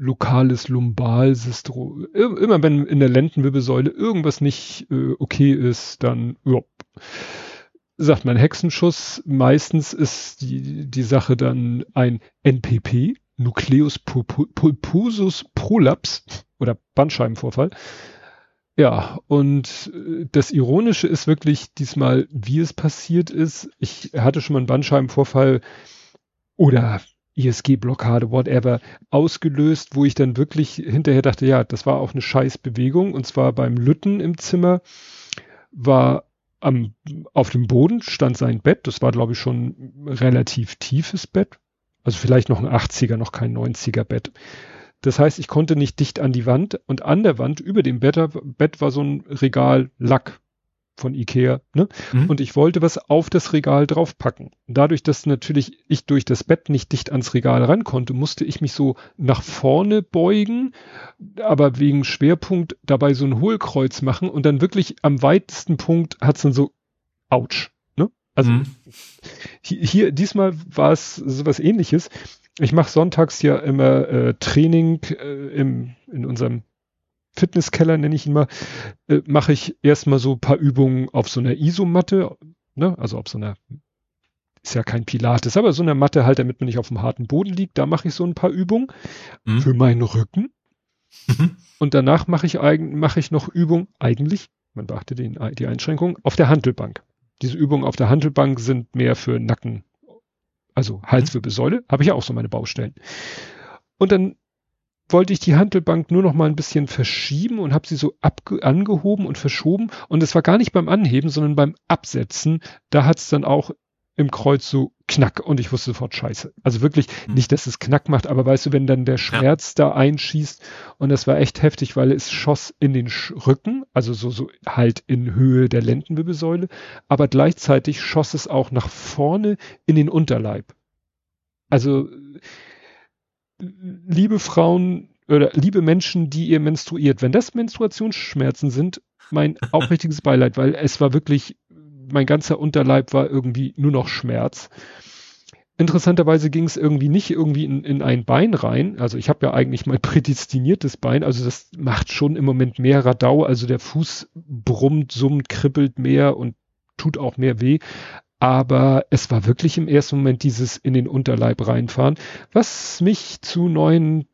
lokales Lumbalsystrom. Immer wenn in der Lendenwirbelsäule irgendwas nicht äh, okay ist, dann ja, sagt man Hexenschuss. Meistens ist die, die Sache dann ein NPP, Nucleus pulposus prolaps oder Bandscheibenvorfall. Ja, und äh, das Ironische ist wirklich diesmal, wie es passiert ist. Ich hatte schon mal einen Bandscheibenvorfall, oder ISG-Blockade, whatever, ausgelöst, wo ich dann wirklich hinterher dachte, ja, das war auch eine scheiß Bewegung. Und zwar beim Lütten im Zimmer war am, auf dem Boden stand sein Bett. Das war, glaube ich, schon relativ tiefes Bett. Also vielleicht noch ein 80er, noch kein 90er Bett. Das heißt, ich konnte nicht dicht an die Wand und an der Wand über dem Bett, Bett war so ein Regal Lack von Ikea, ne? Mhm. Und ich wollte was auf das Regal draufpacken. Dadurch, dass natürlich ich durch das Bett nicht dicht ans Regal ran konnte, musste ich mich so nach vorne beugen, aber wegen Schwerpunkt dabei so ein Hohlkreuz machen und dann wirklich am weitesten Punkt hat's dann so, ouch, ne? Also mhm. hier, hier, diesmal war es sowas ähnliches. Ich mache sonntags ja immer äh, Training äh, im, in unserem Fitnesskeller nenne ich ihn mal, äh, mache ich erstmal so paar Übungen auf so einer Isomatte, ne, also auf so einer, ist ja kein Pilates, aber so einer Matte halt, damit man nicht auf dem harten Boden liegt, da mache ich so ein paar Übungen mhm. für meinen Rücken. Mhm. Und danach mache ich eigen, mache ich noch Übungen, eigentlich, man beachte den, die Einschränkung, auf der Handelbank. Diese Übungen auf der Handelbank sind mehr für Nacken, also Halswirbelsäule, mhm. habe ich ja auch so meine Baustellen. Und dann wollte ich die Handelbank nur noch mal ein bisschen verschieben und habe sie so angehoben und verschoben. Und es war gar nicht beim Anheben, sondern beim Absetzen. Da hat es dann auch im Kreuz so knack und ich wusste sofort scheiße. Also wirklich mhm. nicht, dass es knack macht, aber weißt du, wenn dann der Schmerz ja. da einschießt und das war echt heftig, weil es schoss in den Rücken, also so, so halt in Höhe der Lendenwirbelsäule, aber gleichzeitig schoss es auch nach vorne in den Unterleib. Also, liebe Frauen oder liebe Menschen, die ihr menstruiert, wenn das Menstruationsschmerzen sind, mein *laughs* aufrichtiges Beileid, weil es war wirklich mein ganzer Unterleib war irgendwie nur noch Schmerz. Interessanterweise ging es irgendwie nicht irgendwie in, in ein Bein rein. Also ich habe ja eigentlich mein *laughs* prädestiniertes Bein. Also das macht schon im Moment mehr Radau. Also der Fuß brummt, summt, kribbelt mehr und tut auch mehr weh. Aber es war wirklich im ersten Moment dieses in den Unterleib reinfahren, was mich zu neuen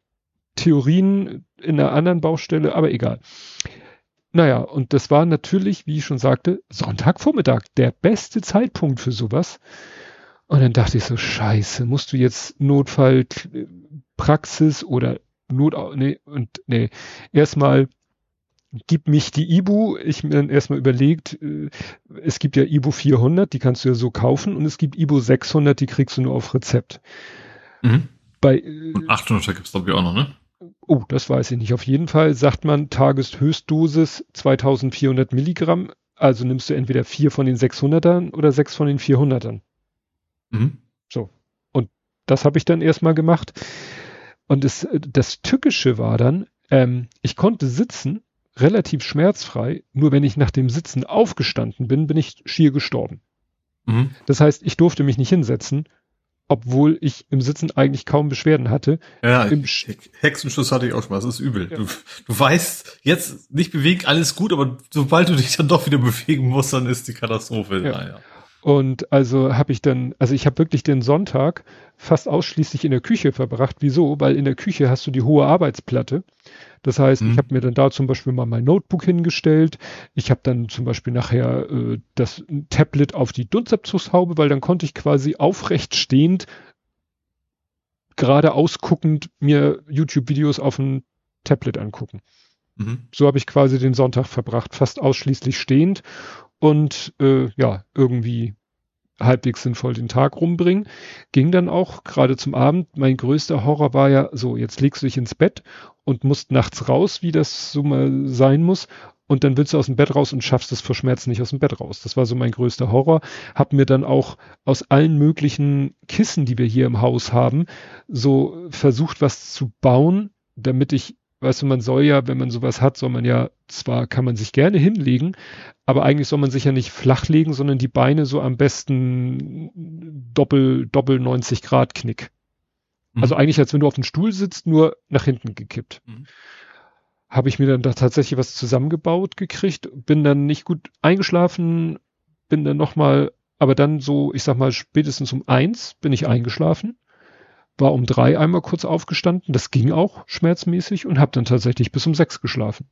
Theorien in einer anderen Baustelle, aber egal. Naja, und das war natürlich, wie ich schon sagte, Sonntagvormittag, der beste Zeitpunkt für sowas. Und dann dachte ich so, scheiße, musst du jetzt Notfallpraxis oder Not, nee, und nee, erstmal gib mich die Ibu. Ich mir dann erstmal überlegt, äh, es gibt ja Ibu 400, die kannst du ja so kaufen und es gibt Ibu 600, die kriegst du nur auf Rezept. Mhm. Bei, und 800 gibt es glaube ich auch noch, ne? Oh, das weiß ich nicht. Auf jeden Fall sagt man Tageshöchstdosis 2400 Milligramm. Also nimmst du entweder vier von den 600ern oder sechs von den 400ern. Mhm. So. Und das habe ich dann erstmal gemacht. Und das, das Tückische war dann, ähm, ich konnte sitzen, relativ schmerzfrei. Nur wenn ich nach dem Sitzen aufgestanden bin, bin ich schier gestorben. Mhm. Das heißt, ich durfte mich nicht hinsetzen obwohl ich im Sitzen eigentlich kaum Beschwerden hatte. Ja, Im Hexenschuss hatte ich auch schon mal, das ist übel. Ja. Du, du weißt, jetzt nicht bewegt, alles gut, aber sobald du dich dann doch wieder *laughs* bewegen musst, dann ist die Katastrophe. Ja. Und also habe ich dann, also ich habe wirklich den Sonntag fast ausschließlich in der Küche verbracht. Wieso? Weil in der Küche hast du die hohe Arbeitsplatte. Das heißt, mhm. ich habe mir dann da zum Beispiel mal mein Notebook hingestellt. Ich habe dann zum Beispiel nachher äh, das Tablet auf die Dunstabzugshaube, weil dann konnte ich quasi aufrecht stehend, gerade ausguckend mir YouTube-Videos auf dem Tablet angucken. Mhm. So habe ich quasi den Sonntag verbracht, fast ausschließlich stehend und äh, ja, irgendwie halbwegs sinnvoll den Tag rumbringen. Ging dann auch gerade zum Abend. Mein größter Horror war ja so, jetzt legst du dich ins Bett und musst nachts raus, wie das so mal sein muss. Und dann willst du aus dem Bett raus und schaffst es vor Schmerzen nicht aus dem Bett raus. Das war so mein größter Horror. Hab mir dann auch aus allen möglichen Kissen, die wir hier im Haus haben, so versucht, was zu bauen, damit ich weißt du, man soll ja, wenn man sowas hat, soll man ja, zwar kann man sich gerne hinlegen, aber eigentlich soll man sich ja nicht flach legen, sondern die Beine so am besten doppel, doppel 90 Grad Knick. Mhm. Also eigentlich, als wenn du auf dem Stuhl sitzt, nur nach hinten gekippt. Mhm. Habe ich mir dann da tatsächlich was zusammengebaut gekriegt, bin dann nicht gut eingeschlafen, bin dann nochmal, aber dann so, ich sag mal, spätestens um eins bin ich eingeschlafen war um drei einmal kurz aufgestanden, das ging auch schmerzmäßig und habe dann tatsächlich bis um sechs geschlafen.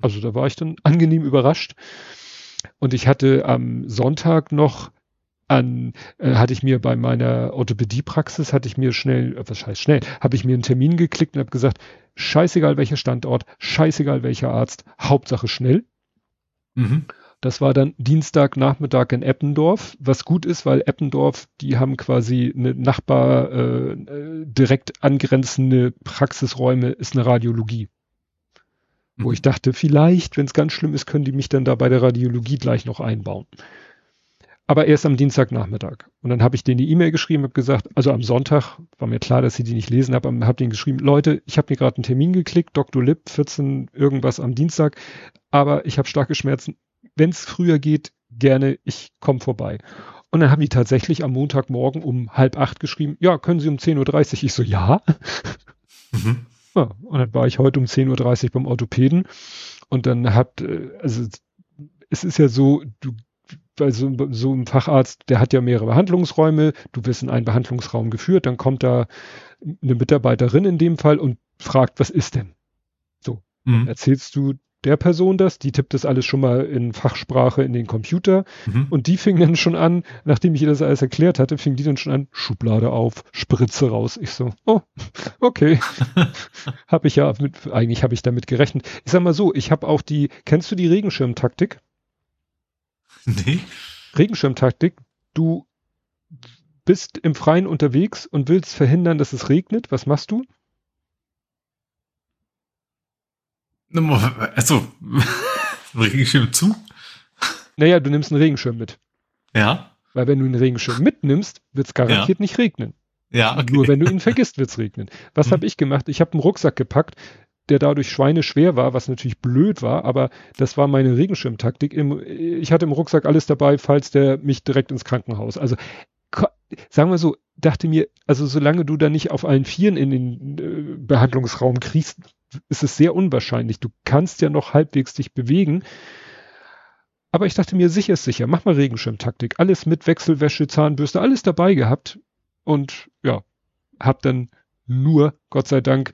Also da war ich dann angenehm überrascht. Und ich hatte am Sonntag noch an, äh, hatte ich mir bei meiner Orthopädiepraxis, hatte ich mir schnell, äh, was heißt schnell, habe ich mir einen Termin geklickt und habe gesagt, scheißegal welcher Standort, scheißegal welcher Arzt, Hauptsache schnell. Mhm. Das war dann Dienstagnachmittag in Eppendorf, was gut ist, weil Eppendorf, die haben quasi eine Nachbar äh, direkt angrenzende Praxisräume, ist eine Radiologie. Mhm. Wo ich dachte, vielleicht, wenn es ganz schlimm ist, können die mich dann da bei der Radiologie gleich noch einbauen. Aber erst am Dienstagnachmittag. Und dann habe ich denen die E-Mail geschrieben, habe gesagt, also am Sonntag, war mir klar, dass sie die nicht lesen, habe hab denen geschrieben, Leute, ich habe mir gerade einen Termin geklickt, Dr. Lipp, 14 irgendwas am Dienstag, aber ich habe starke Schmerzen, wenn es früher geht, gerne, ich komme vorbei. Und dann haben die tatsächlich am Montagmorgen um halb acht geschrieben, ja, können Sie um 10.30 Uhr? Ich so, ja. Mhm. ja. Und dann war ich heute um 10.30 Uhr beim Orthopäden und dann hat, äh, also es ist ja so, du bei so, so einem Facharzt, der hat ja mehrere Behandlungsräume, du wirst in einen Behandlungsraum geführt, dann kommt da eine Mitarbeiterin in dem Fall und fragt, was ist denn? So, mhm. erzählst du der Person das, die tippt das alles schon mal in Fachsprache in den Computer mhm. und die fing dann schon an, nachdem ich ihr das alles erklärt hatte, fing die dann schon an, Schublade auf, Spritze raus. Ich so, oh, okay. *laughs* habe ich ja mit, eigentlich habe ich damit gerechnet. Ich sag mal so, ich habe auch die, kennst du die Regenschirmtaktik? Nee. Regenschirmtaktik, du bist im Freien unterwegs und willst verhindern, dass es regnet. Was machst du? Also, *laughs* Regenschirm zu? Naja, du nimmst einen Regenschirm mit. Ja. Weil wenn du einen Regenschirm mitnimmst, wird es garantiert ja. nicht regnen. Ja, okay. Nur wenn du ihn vergisst, wird es regnen. Was hm. habe ich gemacht? Ich habe einen Rucksack gepackt, der dadurch schweineschwer war, was natürlich blöd war, aber das war meine Regenschirmtaktik. ich hatte im Rucksack alles dabei, falls der mich direkt ins Krankenhaus. Also sagen wir so, dachte mir, also solange du da nicht auf allen Vieren in den äh, Behandlungsraum kriegst, ist es sehr unwahrscheinlich. Du kannst ja noch halbwegs dich bewegen. Aber ich dachte mir, sicher ist sicher. Mach mal Regenschirmtaktik. Alles mit Wechselwäsche, Zahnbürste, alles dabei gehabt. Und ja, hab dann nur, Gott sei Dank,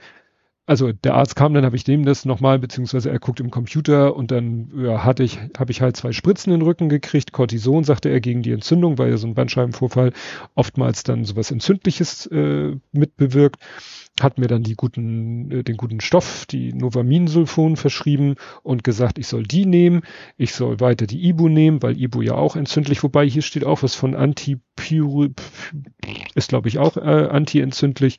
also der Arzt kam, dann habe ich dem das nochmal, beziehungsweise er guckt im Computer und dann ja, hatte ich, habe ich halt zwei Spritzen in den Rücken gekriegt, Cortison, sagte er, gegen die Entzündung, weil ja so ein Bandscheibenvorfall oftmals dann sowas Entzündliches äh, mitbewirkt hat mir dann die guten, äh, den guten Stoff, die Novaminsulfon verschrieben und gesagt, ich soll die nehmen, ich soll weiter die Ibu nehmen, weil Ibu ja auch entzündlich, wobei hier steht auch was von Antipyru, ist glaube ich auch äh, antientzündlich.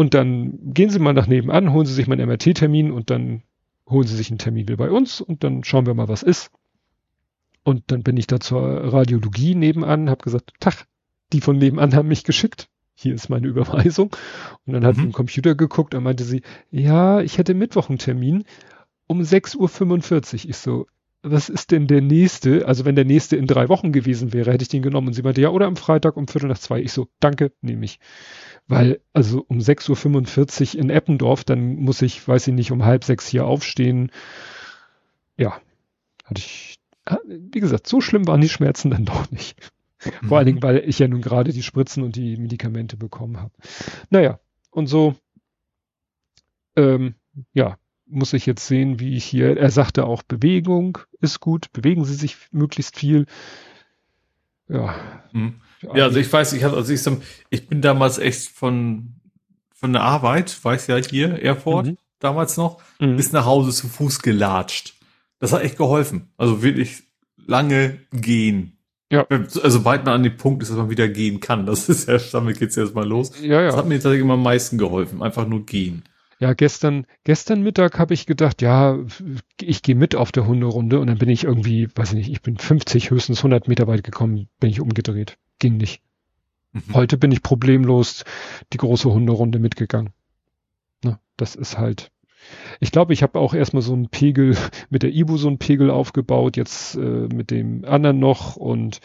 Und dann gehen Sie mal nach nebenan, holen Sie sich mal einen MRT-Termin und dann holen Sie sich einen Termin bei uns und dann schauen wir mal, was ist. Und dann bin ich da zur Radiologie nebenan, habe gesagt, Tag, die von nebenan haben mich geschickt hier ist meine Überweisung. Und dann hat mhm. sie im Computer geguckt und meinte sie, ja, ich hätte Mittwoch einen Termin um 6.45 Uhr. Ich so, was ist denn der nächste? Also wenn der nächste in drei Wochen gewesen wäre, hätte ich den genommen. Und sie meinte, ja, oder am Freitag um Viertel nach zwei. Ich so, danke, nehme ich. Weil, also um 6.45 Uhr in Eppendorf, dann muss ich, weiß ich nicht, um halb sechs hier aufstehen. Ja, hatte ich, wie gesagt, so schlimm waren die Schmerzen dann doch nicht. Vor allen Dingen, mhm. weil ich ja nun gerade die Spritzen und die Medikamente bekommen habe. Naja, und so, ähm, ja, muss ich jetzt sehen, wie ich hier, er sagte auch, Bewegung ist gut, bewegen Sie sich möglichst viel. Ja. Mhm. Ja, also ich weiß, ich hatte, also ich, ich bin damals echt von, von der Arbeit, weiß ja hier, Erfurt, mhm. damals noch, mhm. bis nach Hause zu Fuß gelatscht. Das hat echt geholfen. Also wirklich lange gehen. Ja. Also sobald man an dem Punkt ist, dass man wieder gehen kann. Das ist ja, damit geht's erstmal los. Ja, ja. Das hat mir tatsächlich immer am meisten geholfen. Einfach nur gehen. Ja, gestern, gestern Mittag habe ich gedacht, ja, ich gehe mit auf der Hunderunde und dann bin ich irgendwie, weiß ich nicht, ich bin 50, höchstens 100 Meter weit gekommen, bin ich umgedreht. Ging nicht. Mhm. Heute bin ich problemlos die große Hunderunde mitgegangen. Na, das ist halt, ich glaube, ich habe auch erstmal so einen Pegel *laughs* mit der Ibu so einen Pegel aufgebaut, jetzt äh, mit dem anderen noch. Und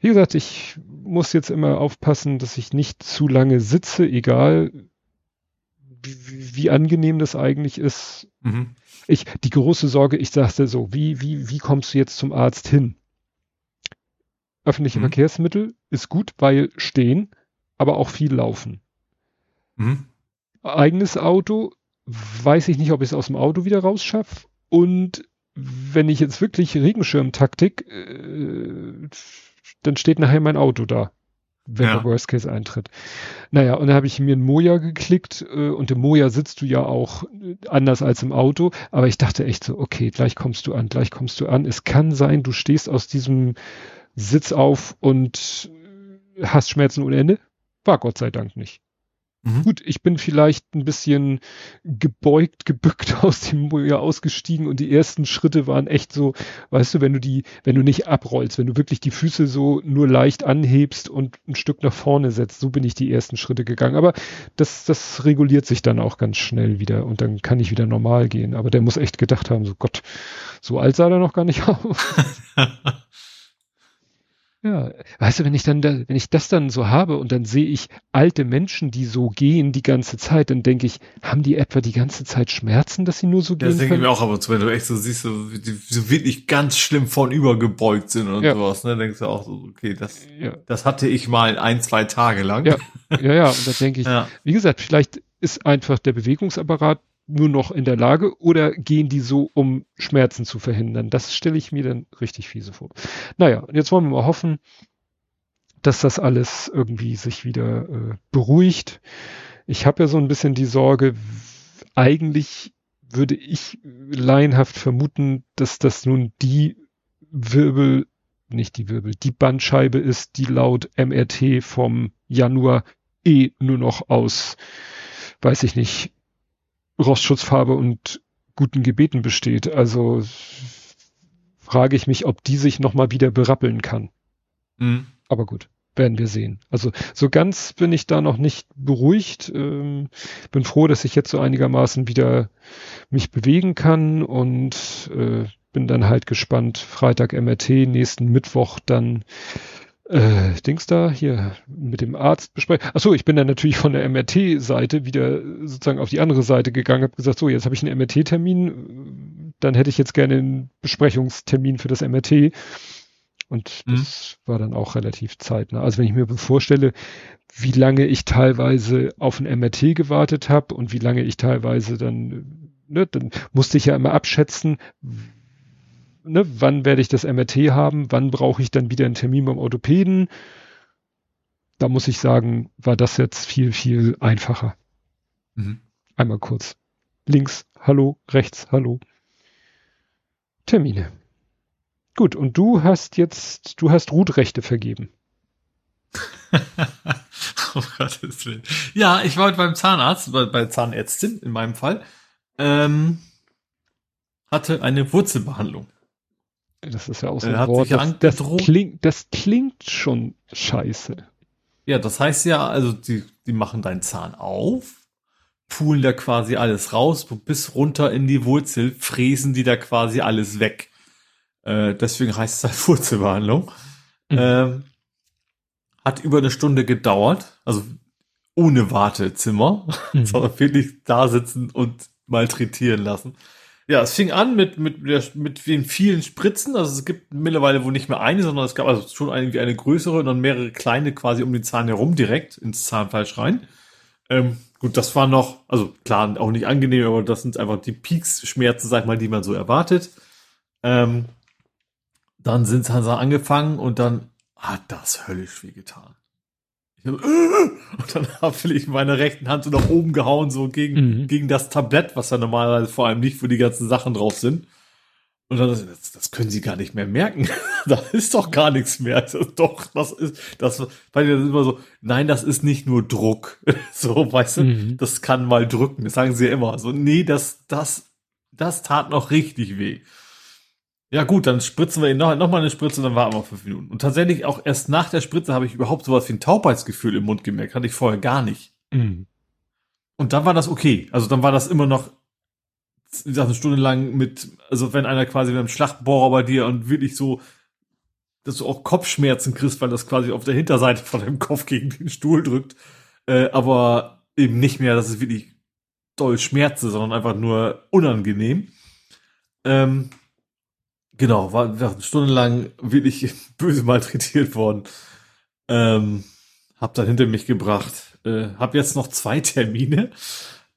wie gesagt, ich muss jetzt immer aufpassen, dass ich nicht zu lange sitze, egal wie, wie angenehm das eigentlich ist. Mhm. Ich, die große Sorge, ich sagte so, wie, wie, wie kommst du jetzt zum Arzt hin? Öffentliche mhm. Verkehrsmittel ist gut, weil stehen, aber auch viel laufen. Mhm. Eigenes Auto weiß ich nicht, ob ich es aus dem Auto wieder rausschaffe. Und wenn ich jetzt wirklich Regenschirmtaktik, äh, dann steht nachher mein Auto da, wenn ja. der Worst Case eintritt. Naja, und dann habe ich mir ein Moja geklickt äh, und im Moja sitzt du ja auch anders als im Auto. Aber ich dachte echt so, okay, gleich kommst du an, gleich kommst du an. Es kann sein, du stehst aus diesem Sitz auf und hast Schmerzen ohne Ende. War Gott sei Dank nicht. Mhm. Gut, ich bin vielleicht ein bisschen gebeugt, *laughs* gebückt aus dem Moja ausgestiegen und die ersten Schritte waren echt so, weißt du, wenn du die, wenn du nicht abrollst, wenn du wirklich die Füße so nur leicht anhebst und ein Stück nach vorne setzt, so bin ich die ersten Schritte gegangen. Aber das, das reguliert sich dann auch ganz schnell wieder und dann kann ich wieder normal gehen. Aber der muss echt gedacht haben, so Gott, so alt sah er noch gar nicht *laughs* aus. *laughs* Ja, weißt du, wenn ich dann, da, wenn ich das dann so habe und dann sehe ich alte Menschen, die so gehen die ganze Zeit, dann denke ich, haben die etwa die ganze Zeit Schmerzen, dass sie nur so gehen? Ja, das denke ich mir auch aber zu, wenn du echt so siehst, so, die, so wirklich ganz schlimm vornüber gebeugt sind und ja. sowas, ne, denkst du auch so, okay, das, ja. das hatte ich mal ein, zwei Tage lang. Ja, ja, ja und da *laughs* denke ich, ja. wie gesagt, vielleicht ist einfach der Bewegungsapparat nur noch in der Lage oder gehen die so, um Schmerzen zu verhindern? Das stelle ich mir dann richtig fiese vor. Naja, jetzt wollen wir mal hoffen, dass das alles irgendwie sich wieder äh, beruhigt. Ich habe ja so ein bisschen die Sorge, eigentlich würde ich laienhaft vermuten, dass das nun die Wirbel nicht die Wirbel. Die Bandscheibe ist, die laut MRT vom Januar eh nur noch aus, weiß ich nicht, Rostschutzfarbe und guten Gebeten besteht. Also frage ich mich, ob die sich nochmal wieder berappeln kann. Mhm. Aber gut, werden wir sehen. Also so ganz bin ich da noch nicht beruhigt. Ähm, bin froh, dass ich jetzt so einigermaßen wieder mich bewegen kann und äh, bin dann halt gespannt. Freitag MRT, nächsten Mittwoch dann äh, Dings da hier mit dem Arzt besprechen. Achso, ich bin dann natürlich von der MRT-Seite wieder sozusagen auf die andere Seite gegangen, habe gesagt, so, jetzt habe ich einen MRT-Termin, dann hätte ich jetzt gerne einen Besprechungstermin für das MRT. Und mhm. das war dann auch relativ zeitnah. Also wenn ich mir vorstelle, wie lange ich teilweise auf ein MRT gewartet habe und wie lange ich teilweise dann, ne, dann musste ich ja immer abschätzen, ne, wann werde ich das MRT haben, wann brauche ich dann wieder einen Termin beim Orthopäden. Da muss ich sagen, war das jetzt viel, viel einfacher. Mhm. Einmal kurz. Links, hallo, rechts, hallo. Termine. Gut, und du hast jetzt, du hast Rootrechte vergeben. oh *laughs* Gottes Willen. Ja, ich war heute beim Zahnarzt, bei, bei Zahnärztin in meinem Fall, ähm, hatte eine Wurzelbehandlung. Das ist ja auch so ein Wort, das, das, klingt, das klingt schon scheiße. Ja, das heißt ja, also die, die machen deinen Zahn auf, pulen da quasi alles raus, bis runter in die Wurzel, fräsen die da quasi alles weg. Äh, deswegen heißt es halt *laughs* Wurzelbehandlung. Mhm. Ähm, hat über eine Stunde gedauert, also ohne Wartezimmer, *laughs* mhm. sondern wirklich da sitzen und malträtieren lassen. Ja, es fing an mit, mit, mit den vielen Spritzen. Also es gibt mittlerweile wohl nicht mehr eine, sondern es gab also schon irgendwie eine größere und dann mehrere kleine quasi um den Zahn herum direkt ins Zahnfleisch rein. Ähm, gut, das war noch, also klar, auch nicht angenehm, aber das sind einfach die Peaks-Schmerzen, sag ich mal, die man so erwartet. Ähm, dann sind sie angefangen und dann hat das höllisch weh getan. *laughs* Und dann habe ich meine rechten Hand so nach oben gehauen, so gegen, mhm. gegen das Tablett, was ja normalerweise vor allem nicht, wo die ganzen Sachen drauf sind. Und dann, das, das können sie gar nicht mehr merken. *laughs* da ist doch gar nichts mehr. Das, doch, das ist, das, weil das ist immer so, nein, das ist nicht nur Druck. *laughs* so, weißt du, mhm. das kann mal drücken. Das sagen sie ja immer. So, nee, das, das, das tat noch richtig weh. Ja gut, dann spritzen wir ihn noch, noch mal eine Spritze und dann warten wir fünf Minuten. Und tatsächlich auch erst nach der Spritze habe ich überhaupt sowas wie ein Taubheitsgefühl im Mund gemerkt. Hatte ich vorher gar nicht. Mhm. Und dann war das okay. Also dann war das immer noch eine Stunde lang mit, also wenn einer quasi mit einem Schlachtbohrer bei dir und wirklich so, dass du auch Kopfschmerzen kriegst, weil das quasi auf der Hinterseite von deinem Kopf gegen den Stuhl drückt. Äh, aber eben nicht mehr, dass es wirklich doll schmerze, sondern einfach nur unangenehm. Ähm, Genau, war, stundenlang wirklich *laughs* böse malträtiert worden. Ähm, hab dann hinter mich gebracht. Äh, hab jetzt noch zwei Termine.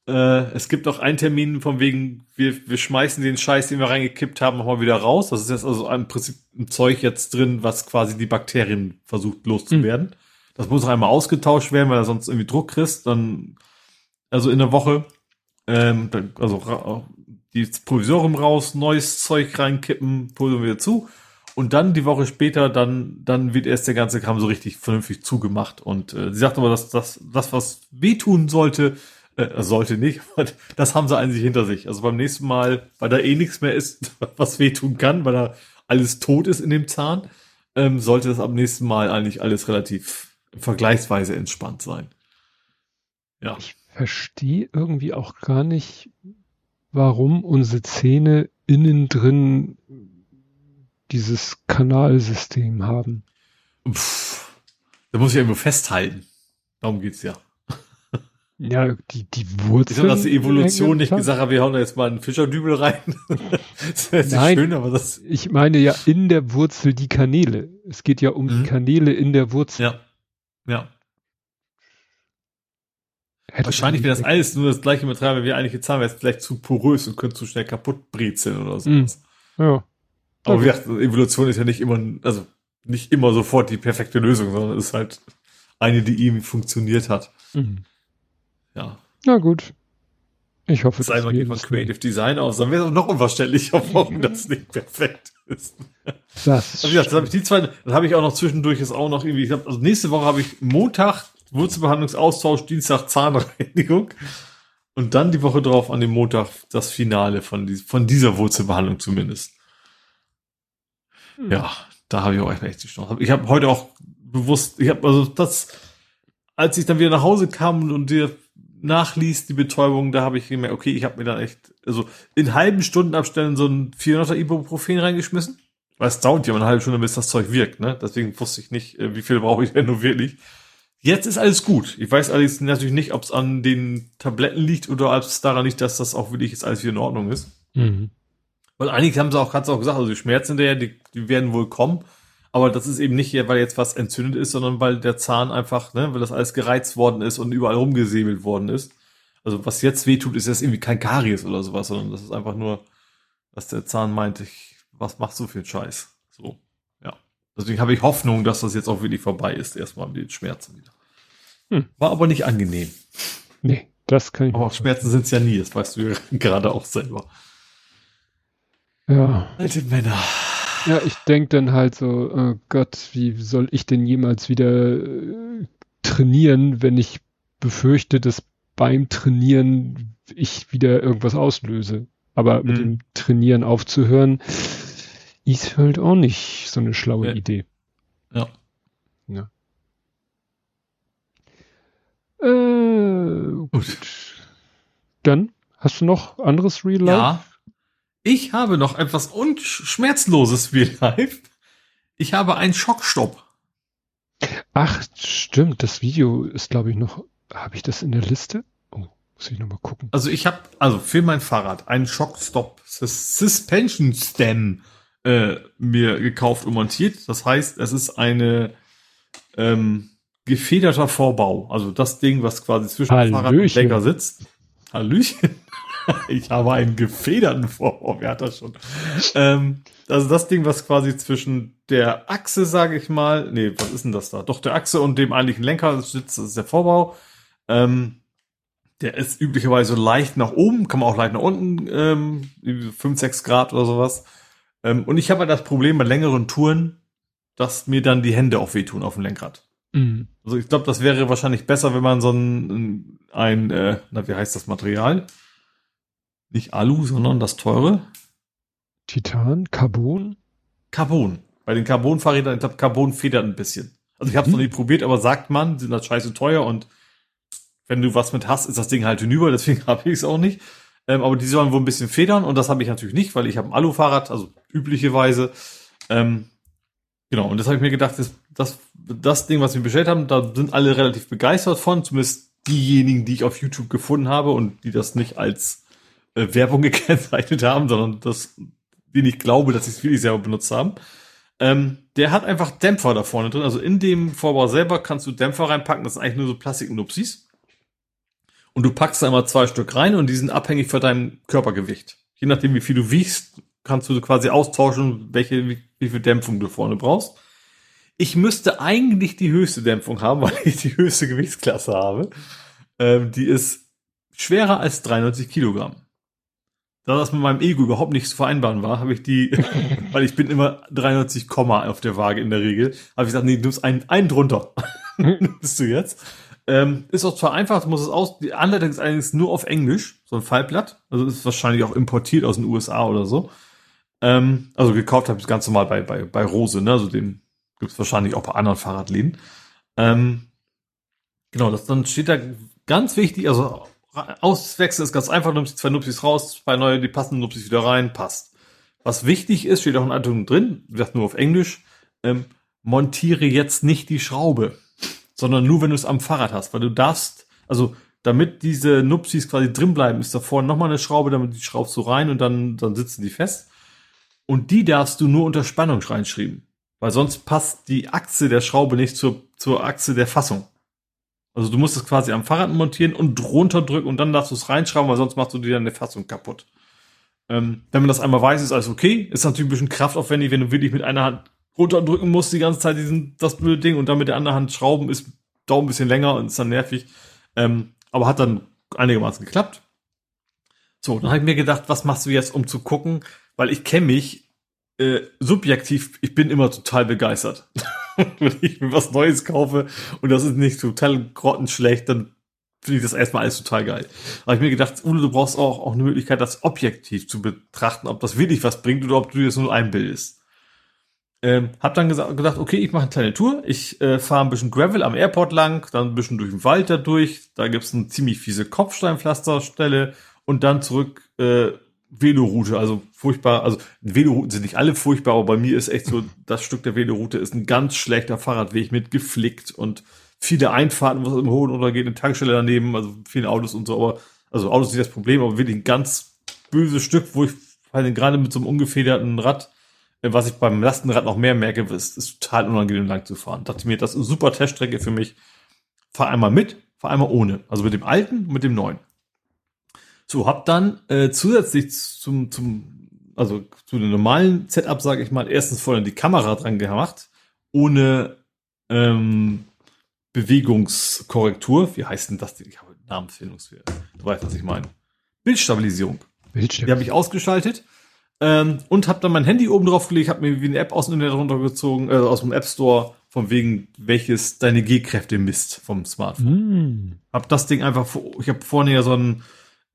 Äh, es gibt auch einen Termin von wegen, wir, wir schmeißen den Scheiß, den wir reingekippt haben, nochmal wieder raus. Das ist jetzt also im Prinzip ein Zeug jetzt drin, was quasi die Bakterien versucht loszuwerden. Mhm. Das muss noch einmal ausgetauscht werden, weil er sonst irgendwie Druck kriegst. Dann, also in der Woche, ähm, also die Provisorium raus, neues Zeug reinkippen, pulvern wieder zu. Und dann die Woche später, dann, dann wird erst der ganze Kram so richtig vernünftig zugemacht. Und äh, sie sagt aber, dass das, das, was wehtun sollte, äh, sollte nicht, *laughs* das haben sie eigentlich hinter sich. Also beim nächsten Mal, weil da eh nichts mehr ist, *laughs* was wehtun kann, weil da alles tot ist in dem Zahn, ähm, sollte das am nächsten Mal eigentlich alles relativ vergleichsweise entspannt sein. Ja. Ich verstehe irgendwie auch gar nicht, warum unsere Zähne innen drin dieses Kanalsystem haben. Pff, da muss ich irgendwo festhalten. Darum geht's ja. Ja, die, die Wurzeln. Ich habe das Evolution nicht gesagt, aber wir hauen da jetzt mal einen Fischerdübel rein. *laughs* das wäre Nein, schön, aber das. Ich meine ja in der Wurzel die Kanäle. Es geht ja um mhm. die Kanäle in der Wurzel. Ja. Ja. Hätte Wahrscheinlich wäre das alles nur das gleiche Material, wenn wir eigentlich jetzt haben, wäre es vielleicht zu porös und könnte zu schnell kaputt brezeln oder so. Mm. Ja. Aber wie gesagt, Evolution ist ja nicht immer, also nicht immer sofort die perfekte Lösung, sondern ist halt eine, die ihm funktioniert hat. Mhm. Ja. Na gut. Ich hoffe, das einmal geht von Creative Design aus, dann wäre es noch unverständlicher, *laughs* warum das nicht perfekt. Das, also, das habe ich die zwei, das habe ich auch noch zwischendurch jetzt auch noch irgendwie. Ich hab, also nächste Woche habe ich Montag Wurzelbehandlungsaustausch, Dienstag Zahnreinigung und dann die Woche drauf an dem Montag das Finale von, die, von dieser Wurzelbehandlung zumindest. Hm. Ja, da habe ich auch echt die Chance. Ich habe heute auch bewusst, ich habe also das, als ich dann wieder nach Hause kam und dir nachliest, die Betäubung, da habe ich gemerkt, okay, ich habe mir dann echt, also in halben Stundenabständen so ein 400er Ibuprofen reingeschmissen. Weil es dauert ja eine halbe Stunde, bis das Zeug wirkt, ne? Deswegen wusste ich nicht, äh, wie viel brauche ich denn nur wirklich. Jetzt ist alles gut. Ich weiß allerdings natürlich nicht, ob es an den Tabletten liegt oder ob es daran liegt, dass das auch wirklich jetzt alles wieder in Ordnung ist. Mhm. Weil eigentlich haben sie auch, du auch gesagt, also die Schmerzen der, die, die werden wohl kommen. Aber das ist eben nicht, weil jetzt was entzündet ist, sondern weil der Zahn einfach, ne, weil das alles gereizt worden ist und überall rumgesäbelt worden ist. Also was jetzt wehtut, ist jetzt irgendwie kein Karies oder sowas, sondern das ist einfach nur, dass der Zahn meint, ich, was machst du für einen Scheiß? So, ja. Deswegen habe ich Hoffnung, dass das jetzt auch wirklich vorbei ist, erstmal mit den Schmerzen wieder. Hm. War aber nicht angenehm. Nee, das kann ich Aber Schmerzen sind es ja nie, das weißt du ja *laughs* gerade auch selber. Ja. Alte Männer. Ja, ich denke dann halt so, oh Gott, wie soll ich denn jemals wieder äh, trainieren, wenn ich befürchte, dass beim Trainieren ich wieder irgendwas auslöse. Aber mhm. mit dem Trainieren aufzuhören, ist halt auch nicht so eine schlaue ja. Idee. Ja. Ja. Äh, gut. Dann hast du noch anderes Real Life? Ja. Ich habe noch etwas unschmerzloses Real Life. Ich habe einen Schockstopp. Ach, stimmt. Das Video ist, glaube ich, noch. Habe ich das in der Liste? Oh, muss ich nochmal gucken. Also ich habe, also für mein Fahrrad einen Schockstop Suspension Stem äh, mir gekauft und montiert. Das heißt, es ist eine ähm, gefederter Vorbau. Also das Ding, was quasi zwischen Hallöchen. Fahrrad und Lenker sitzt. Hallöchen. *laughs* ich habe einen gefederten Vorbau, wer hat das schon? ähm, also das Ding, was quasi zwischen der Achse, sage ich mal, nee, was ist denn das da? Doch, der Achse und dem eigentlichen Lenker sitzt, das ist der Vorbau. Ähm, der ist üblicherweise leicht nach oben, kann man auch leicht nach unten, ähm, 5, 6 Grad oder sowas. Ähm, und ich habe halt das Problem bei längeren Touren, dass mir dann die Hände auch wehtun auf dem Lenkrad. Mhm. Also ich glaube, das wäre wahrscheinlich besser, wenn man so ein, ein äh, na, wie heißt das Material? Nicht Alu, sondern das teure. Titan, Carbon? Carbon. Bei den Carbon-Fahrrädern, ich glaube, Carbon federt ein bisschen. Also ich habe es mhm. noch nie probiert, aber sagt man, sind das scheiße teuer und wenn du was mit hast, ist das Ding halt hinüber, deswegen *laughs* habe ich es auch nicht. Ähm, aber die sollen wohl ein bisschen federn und das habe ich natürlich nicht, weil ich habe ein Alu-Fahrrad, also üblicherweise. Ähm, genau, und das habe ich mir gedacht, das, das, das Ding, was wir bestellt haben, da sind alle relativ begeistert von, zumindest diejenigen, die ich auf YouTube gefunden habe und die das nicht als äh, Werbung *laughs* gekennzeichnet haben, sondern das, den ich glaube, dass sie es wirklich selber benutzt haben. Ähm, der hat einfach Dämpfer da vorne drin. Also in dem Vorbau selber kannst du Dämpfer reinpacken. Das sind eigentlich nur so Plastiknupsis. Und du packst da immer zwei Stück rein und die sind abhängig von deinem Körpergewicht. Je nachdem, wie viel du wiegst, kannst du quasi austauschen, welche, wie, wie viel Dämpfung du vorne brauchst. Ich müsste eigentlich die höchste Dämpfung haben, *laughs* weil ich die höchste Gewichtsklasse habe. Ähm, die ist schwerer als 93 Kilogramm da das mit meinem Ego überhaupt nicht zu vereinbaren war, habe ich die, *laughs* weil ich bin immer 93, auf der Waage in der Regel, habe ich gesagt, nee, du nimmst einen, einen drunter. *laughs* Bist du jetzt? Ähm, ist auch zwar einfach, muss es aus, die Anleitung ist allerdings nur auf Englisch, so ein Fallblatt. Also ist wahrscheinlich auch importiert aus den USA oder so. Ähm, also gekauft habe ich ganz normal bei, bei, bei Rose, ne? Also den gibt es wahrscheinlich auch bei anderen Fahrradläden. Ähm, genau, das dann steht da ganz wichtig, also Auswechseln ist ganz einfach, nimmst zwei Nupsis raus, zwei neue, die passenden Nupsis wieder rein, passt. Was wichtig ist, steht auch in Anleitung drin, wird nur auf Englisch, ähm, montiere jetzt nicht die Schraube, sondern nur, wenn du es am Fahrrad hast, weil du darfst, also damit diese Nupsis quasi drin bleiben, ist da vorne nochmal eine Schraube, damit die schraubst du rein und dann, dann sitzen die fest. Und die darfst du nur unter Spannung reinschreiben, weil sonst passt die Achse der Schraube nicht zur, zur Achse der Fassung. Also du musst es quasi am Fahrrad montieren und drunter drücken und dann darfst du es reinschrauben, weil sonst machst du dir dann eine Fassung kaputt. Ähm, wenn man das einmal weiß, ist alles okay. Ist natürlich ein bisschen kraftaufwendig, wenn du wirklich mit einer Hand runterdrücken musst die ganze Zeit diesen, das blöde Ding und dann mit der anderen Hand schrauben, ist dauert ein bisschen länger und ist dann nervig. Ähm, aber hat dann einigermaßen geklappt. So, dann habe ich mir gedacht, was machst du jetzt, um zu gucken, weil ich kenne mich äh, subjektiv, ich bin immer total begeistert. *laughs* Wenn ich mir was Neues kaufe und das ist nicht total grottenschlecht, dann finde ich das erstmal alles total geil. Aber ich mir gedacht, Udo, du brauchst auch, auch eine Möglichkeit, das objektiv zu betrachten, ob das wirklich was bringt oder ob du dir das nur einbildest. Ähm, hab dann gesagt, gedacht, okay, ich mache eine kleine Tour. Ich äh, fahre ein bisschen Gravel am Airport lang, dann ein bisschen durch den Wald da durch. Da gibt's eine ziemlich fiese Kopfsteinpflasterstelle und dann zurück äh, Veloroute. Also furchtbar, also Velorouten sind nicht alle furchtbar, aber bei mir ist echt so, das Stück der Veloroute ist ein ganz schlechter Fahrradweg mit geflickt und viele Einfahrten, was im Hohen untergeht, eine Tankstelle daneben, also viele Autos und so, aber, also Autos nicht das Problem, aber wirklich ein ganz böses Stück, wo ich halt gerade mit so einem ungefederten Rad, äh, was ich beim Lastenrad noch mehr merke, ist, ist total unangenehm lang zu fahren. Dachte mir, das ist eine super Teststrecke für mich. Fahr einmal mit, fahr einmal ohne. Also mit dem alten, mit dem neuen. So, hab dann äh, zusätzlich zum, zum, also zu dem normalen Setup, sage ich mal, erstens vorne die Kamera dran gemacht, ohne ähm, Bewegungskorrektur. Wie heißt denn das? Ich habe Namensfindungsfehler. Du weißt, was ich meine. Bildstabilisierung. Bildstabilisierung. Die habe ich ausgeschaltet ähm, und habe dann mein Handy oben drauf gelegt, habe mir wie eine App aus dem Internet runtergezogen, äh, aus dem App Store, von wegen welches deine G-Kräfte misst vom Smartphone. Mm. Hab das Ding einfach, ich habe vorne ja so ein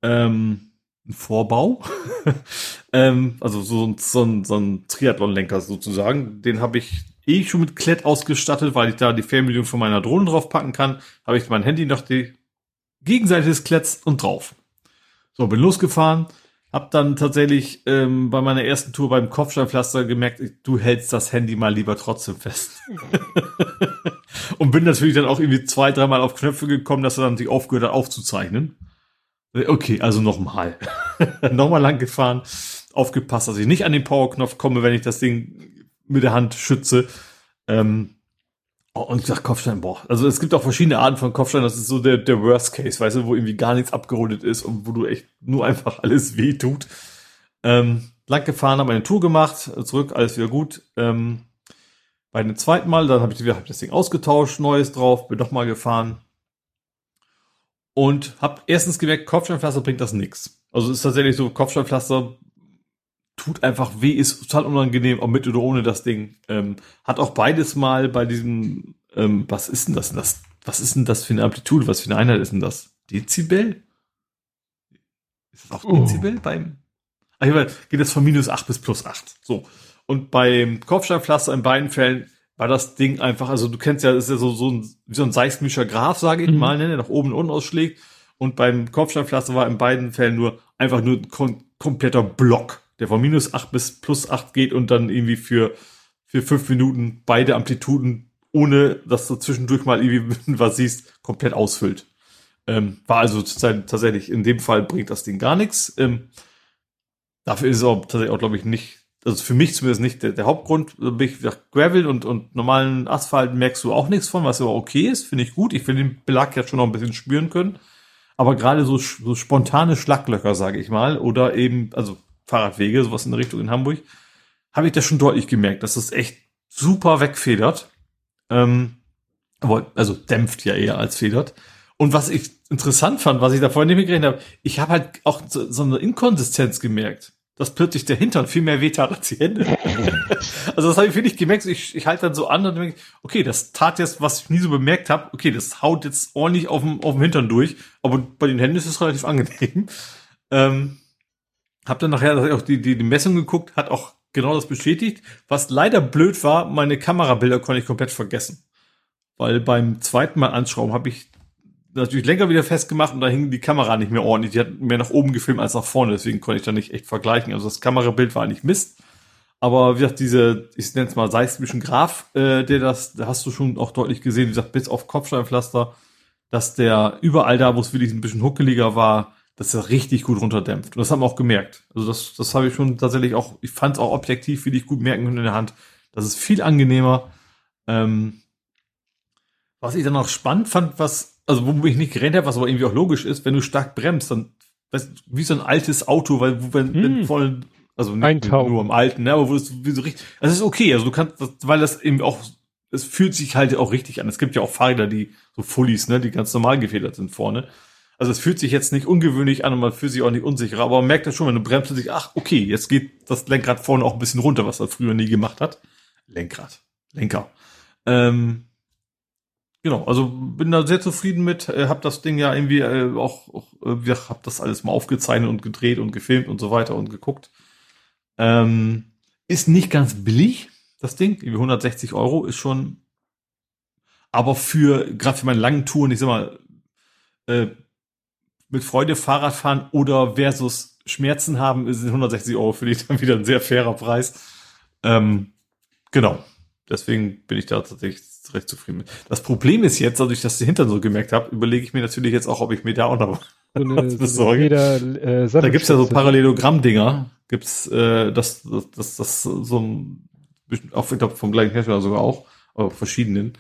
ähm, ein Vorbau, *laughs* ähm, also so, so, ein, so ein Triathlon-Lenker sozusagen. Den habe ich eh schon mit Klett ausgestattet, weil ich da die Fernbedienung von meiner Drohne drauf packen kann. Habe ich mein Handy noch die Gegenseite des Kletts und drauf. So, bin losgefahren, hab dann tatsächlich ähm, bei meiner ersten Tour beim Kopfsteinpflaster gemerkt, du hältst das Handy mal lieber trotzdem fest. *laughs* und bin natürlich dann auch irgendwie zwei, dreimal auf Knöpfe gekommen, dass er dann die aufgehört hat aufzuzeichnen. Okay, also nochmal. *laughs* nochmal lang gefahren, aufgepasst, dass ich nicht an den Powerknopf komme, wenn ich das Ding mit der Hand schütze. Ähm, oh, und ich sag Kopfstein, boah. Also es gibt auch verschiedene Arten von Kopfstein, das ist so der, der Worst Case, weißt du, wo irgendwie gar nichts abgerundet ist und wo du echt nur einfach *laughs* alles weh tut. Ähm, lang gefahren, habe eine Tour gemacht, zurück, alles wieder gut. Ähm, bei dem zweiten Mal, dann habe ich, hab das Ding ausgetauscht, Neues drauf, bin nochmal gefahren und habe erstens gemerkt, Kopfsteinpflaster bringt das nix. Also es ist tatsächlich so, Kopfsteinpflaster tut einfach weh, ist total unangenehm, ob mit oder ohne das Ding. Ähm, hat auch beides mal bei diesem, ähm, was ist denn das, das? Was ist denn das für eine Amplitude? Was für eine Einheit ist denn das? Dezibel? Ist das auch oh. Dezibel beim? Ach, geht das von minus 8 bis plus 8. So. Und beim Kopfsteinpflaster in beiden Fällen war das Ding einfach, also du kennst ja, das ist ja so, so ein, wie so ein seismischer Graph, sage ich mhm. mal, ne, der nach oben und unten ausschlägt. Und beim Kopfsteinpflaster war in beiden Fällen nur einfach nur ein kom kompletter Block, der von minus acht bis plus acht geht und dann irgendwie für, für fünf Minuten beide Amplituden, ohne dass du zwischendurch mal irgendwie *laughs* was siehst, komplett ausfüllt. Ähm, war also tatsächlich, in dem Fall bringt das Ding gar nichts. Ähm, dafür ist es auch tatsächlich auch, glaube ich, nicht also für mich zumindest nicht der, der Hauptgrund. Bin ich gesagt, Gravel und, und normalen Asphalt merkst du auch nichts von, was aber okay ist, finde ich gut. Ich will den Belag ja schon noch ein bisschen spüren können. Aber gerade so, so spontane Schlaglöcher, sage ich mal, oder eben, also Fahrradwege, sowas in Richtung in Hamburg, habe ich das schon deutlich gemerkt, dass das echt super wegfedert. Ähm, also dämpft ja eher als federt. Und was ich interessant fand, was ich da vorhin nicht mitgerechnet habe, ich habe halt auch so, so eine Inkonsistenz gemerkt dass plötzlich der Hintern viel mehr wehtat als die Hände. *laughs* also das habe ich wirklich gemerkt. Ich, ich halte dann so an und denke, okay, das tat jetzt, was ich nie so bemerkt habe. Okay, das haut jetzt ordentlich auf dem, auf dem Hintern durch. Aber bei den Händen ist es relativ angenehm. *laughs* Ähm, hab dann nachher auch die, die, die Messung geguckt, hat auch genau das bestätigt. Was leider blöd war, meine Kamerabilder konnte ich komplett vergessen. Weil beim zweiten Mal anschrauben habe ich natürlich länger wieder festgemacht und da hing die Kamera nicht mehr ordentlich. Die hat mehr nach oben gefilmt als nach vorne, deswegen konnte ich da nicht echt vergleichen. Also das Kamerabild war eigentlich Mist. Aber wie gesagt, diese, ich nenne es mal seismischen Graph, äh, der das, da hast du schon auch deutlich gesehen, wie gesagt, bis auf Kopfsteinpflaster, dass der überall da, wo es wirklich ein bisschen huckeliger war, dass er richtig gut runterdämpft. Und das haben wir auch gemerkt. Also das, das habe ich schon tatsächlich auch, ich fand es auch objektiv, wie ich gut merken können in der Hand. Das ist viel angenehmer. Ähm, was ich dann auch spannend fand, was also wo ich nicht gerennt habe, was aber irgendwie auch logisch ist, wenn du stark bremst, dann weißt, wie so ein altes Auto, weil wenn, hm. wenn voll, also nicht nur im alten, ne, aber wo es wie so richtig, also es ist okay, also du kannst, weil das eben auch, es fühlt sich halt auch richtig an. Es gibt ja auch Fahrräder, die so Fullies, ne, die ganz normal gefedert sind vorne. Also es fühlt sich jetzt nicht ungewöhnlich an und man fühlt sich auch nicht unsicher, aber man merkt dann schon, wenn du bremst, sich, ach, okay, jetzt geht das Lenkrad vorne auch ein bisschen runter, was er früher nie gemacht hat. Lenkrad. Lenker. Ähm, genau, also bin da sehr zufrieden mit, äh, hab das Ding ja irgendwie äh, auch, auch äh, hab das alles mal aufgezeichnet und gedreht und gefilmt und so weiter und geguckt. Ähm, ist nicht ganz billig, das Ding. Irgendwie 160 Euro ist schon, aber für, gerade für meine langen Touren, ich sag mal, äh, mit Freude Fahrrad fahren oder versus Schmerzen haben, ist 160 Euro für dich *laughs* dann wieder ein sehr fairer Preis. Ähm, genau. Deswegen bin ich da tatsächlich recht zufrieden mit. Das Problem ist jetzt, dadurch, dass ich Hintern so gemerkt habe, überlege ich mir natürlich jetzt auch, ob ich mir da auch noch so eine, besorge. Äh, da gibt's ja so Parallelogramm-Dinger. Gibt's äh, das, das, das, das so ein auch ich glaube vom gleichen Hersteller sogar auch, aber verschiedenen.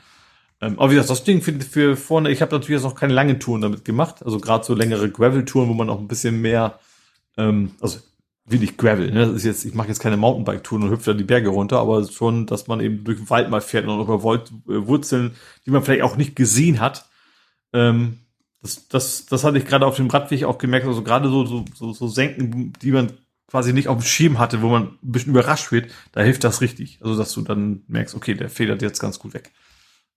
Ähm, aber wie gesagt, das Ding für, für vorne, ich habe natürlich jetzt noch keine langen Touren damit gemacht, also gerade so längere Gravel-Touren, wo man auch ein bisschen mehr, ähm, also wenig Gravel, ne? Das ist jetzt, ich mache jetzt keine Mountainbike-Touren und hüpfe da die Berge runter, aber schon, dass man eben durch den Wald mal fährt und über äh, Wurzeln, die man vielleicht auch nicht gesehen hat. Ähm, das, das, das hatte ich gerade auf dem Radweg auch gemerkt, also gerade so, so, so, so Senken, die man quasi nicht auf dem Schirm hatte, wo man ein bisschen überrascht wird, da hilft das richtig. Also, dass du dann merkst, okay, der federt jetzt ganz gut weg.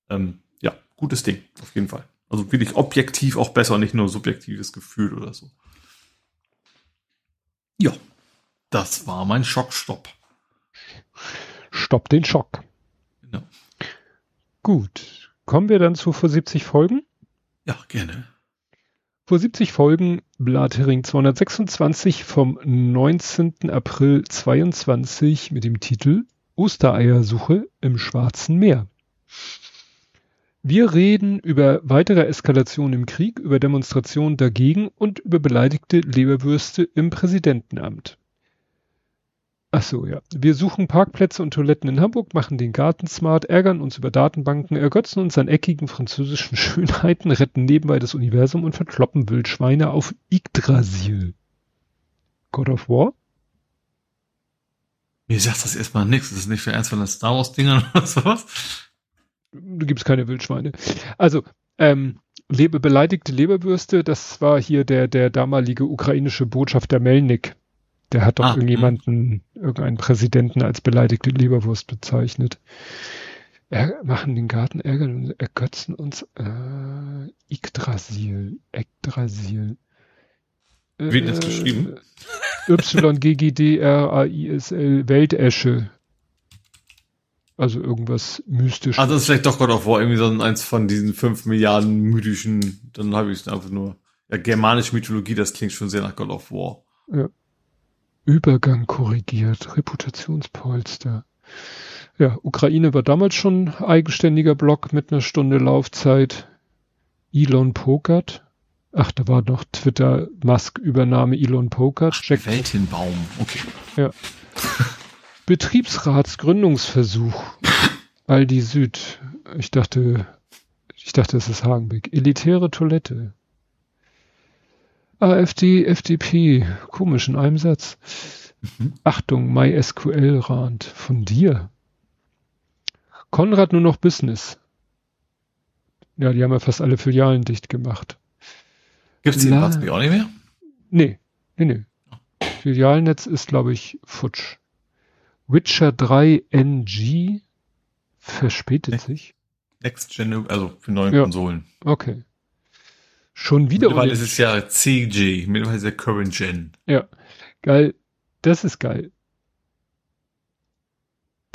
Ähm, ja, gutes Ding, auf jeden Fall. Also wirklich objektiv auch besser, nicht nur subjektives Gefühl oder so. Ja, das war mein Schockstopp. Stopp den Schock. Genau. Gut. Kommen wir dann zu vor 70 Folgen? Ja, gerne. Vor 70 Folgen Blathering 226 vom 19. April 22 mit dem Titel Ostereiersuche im Schwarzen Meer. Wir reden über weitere Eskalation im Krieg, über Demonstrationen dagegen und über beleidigte Leberwürste im Präsidentenamt. Ach so, ja. Wir suchen Parkplätze und Toiletten in Hamburg, machen den Garten smart, ärgern uns über Datenbanken, ergötzen uns an eckigen französischen *laughs* Schönheiten, retten nebenbei das Universum und verkloppen Wildschweine auf Yggdrasil. God of War? Mir sagt das erstmal nichts. Das ist nicht für eins von den Star Wars Dingern *laughs* oder sowas. Du gibst keine Wildschweine. Also, ähm, Lebe, beleidigte Leberwürste, das war hier der, der damalige ukrainische Botschafter Melnik der hat doch ah, irgendjemanden, mh. irgendeinen Präsidenten als beleidigte Leberwurst bezeichnet. Er, machen den Garten ärgern und ergötzen uns äh, Yggdrasil. Yggdrasil. Wie äh, das geschrieben? Y-G-G-D-R-A-I-S-L Weltesche. Also irgendwas mystisches. Also das ist vielleicht doch God of War, irgendwie so eins von diesen fünf Milliarden mythischen, dann habe ich es einfach nur. Ja, germanische Mythologie, das klingt schon sehr nach God of War. Ja. Übergang korrigiert, Reputationspolster. Ja, Ukraine war damals schon eigenständiger Block mit einer Stunde Laufzeit. Elon Pokert. Ach, da war noch Twitter Musk Übernahme Elon Pokert. Ach, Weltenbaum, okay. Ja. *laughs* Betriebsratsgründungsversuch. Aldi Süd. Ich dachte, ich dachte, es ist Hagenbeck. Elitäre Toilette. AfD, FDP, komisch in einem Satz. Mhm. Achtung, MySQL-Rand von dir. Konrad nur noch Business. Ja, die haben ja fast alle Filialen dicht gemacht. Gibt es die La auch nicht mehr? Nee, nee, nee. Filialnetz ist, glaube ich, futsch. Witcher 3 NG verspätet Next, sich. Next Gen, also für neue ja. Konsolen. Okay. Schon wieder. Mittlerweile ist es ja CG, mittlerweile ist ja Current Gen. Ja, geil. Das ist geil.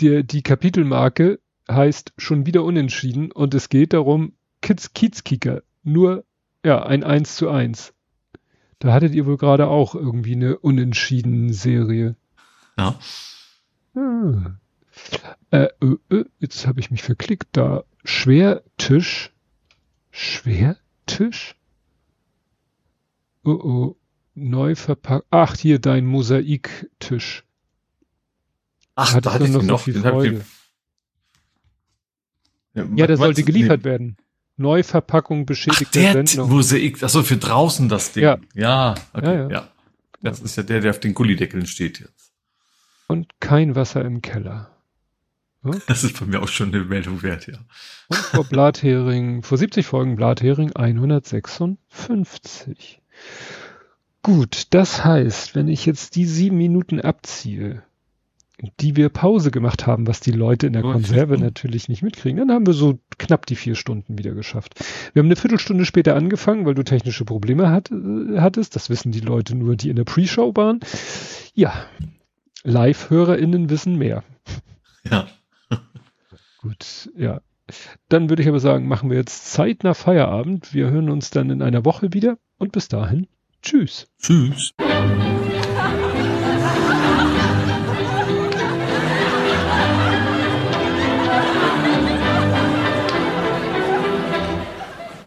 Die, die Kapitelmarke heißt schon wieder unentschieden und es geht darum, Kids Kiezkicker. Nur, ja, ein 1 zu 1. Da hattet ihr wohl gerade auch irgendwie eine unentschieden Serie. Ja. Ah. Äh, äh, äh, jetzt habe ich mich verklickt. Da Schwertisch. Schwertisch? Oh oh. Neu verpackt. Ach, hier dein Mosaiktisch. Ach, da hatte ich noch, noch den Freude. Ja, ja, der sollte geliefert nee. werden. Neuverpackung beschädigt Ach, der Sendung. Mosaik, achso, für draußen das Ding. Ja. Ja, okay, ja, ja. Das ist ja der, der auf den Gullideckeln steht jetzt. Und kein Wasser im Keller. Ja? *laughs* Das ist bei mir auch schon eine Meldung wert, ja. Und vor Blathering, vor 70 Folgen Blathering 156. Gut, das heißt, wenn ich jetzt die sieben Minuten abziehe, die wir Pause gemacht haben, was die Leute in der oh, Konserve natürlich nicht mitkriegen, dann haben wir so knapp die vier Stunden wieder geschafft. Wir haben eine Viertelstunde später angefangen, weil du technische Probleme hat, äh, hattest. Das wissen die Leute nur, die in der Pre-Show waren. Ja, Live-HörerInnen wissen mehr. Ja. Gut, ja. Dann würde ich aber sagen, machen wir jetzt Zeit nach Feierabend. Wir hören uns dann in einer Woche wieder und bis dahin, tschüss. Tschüss.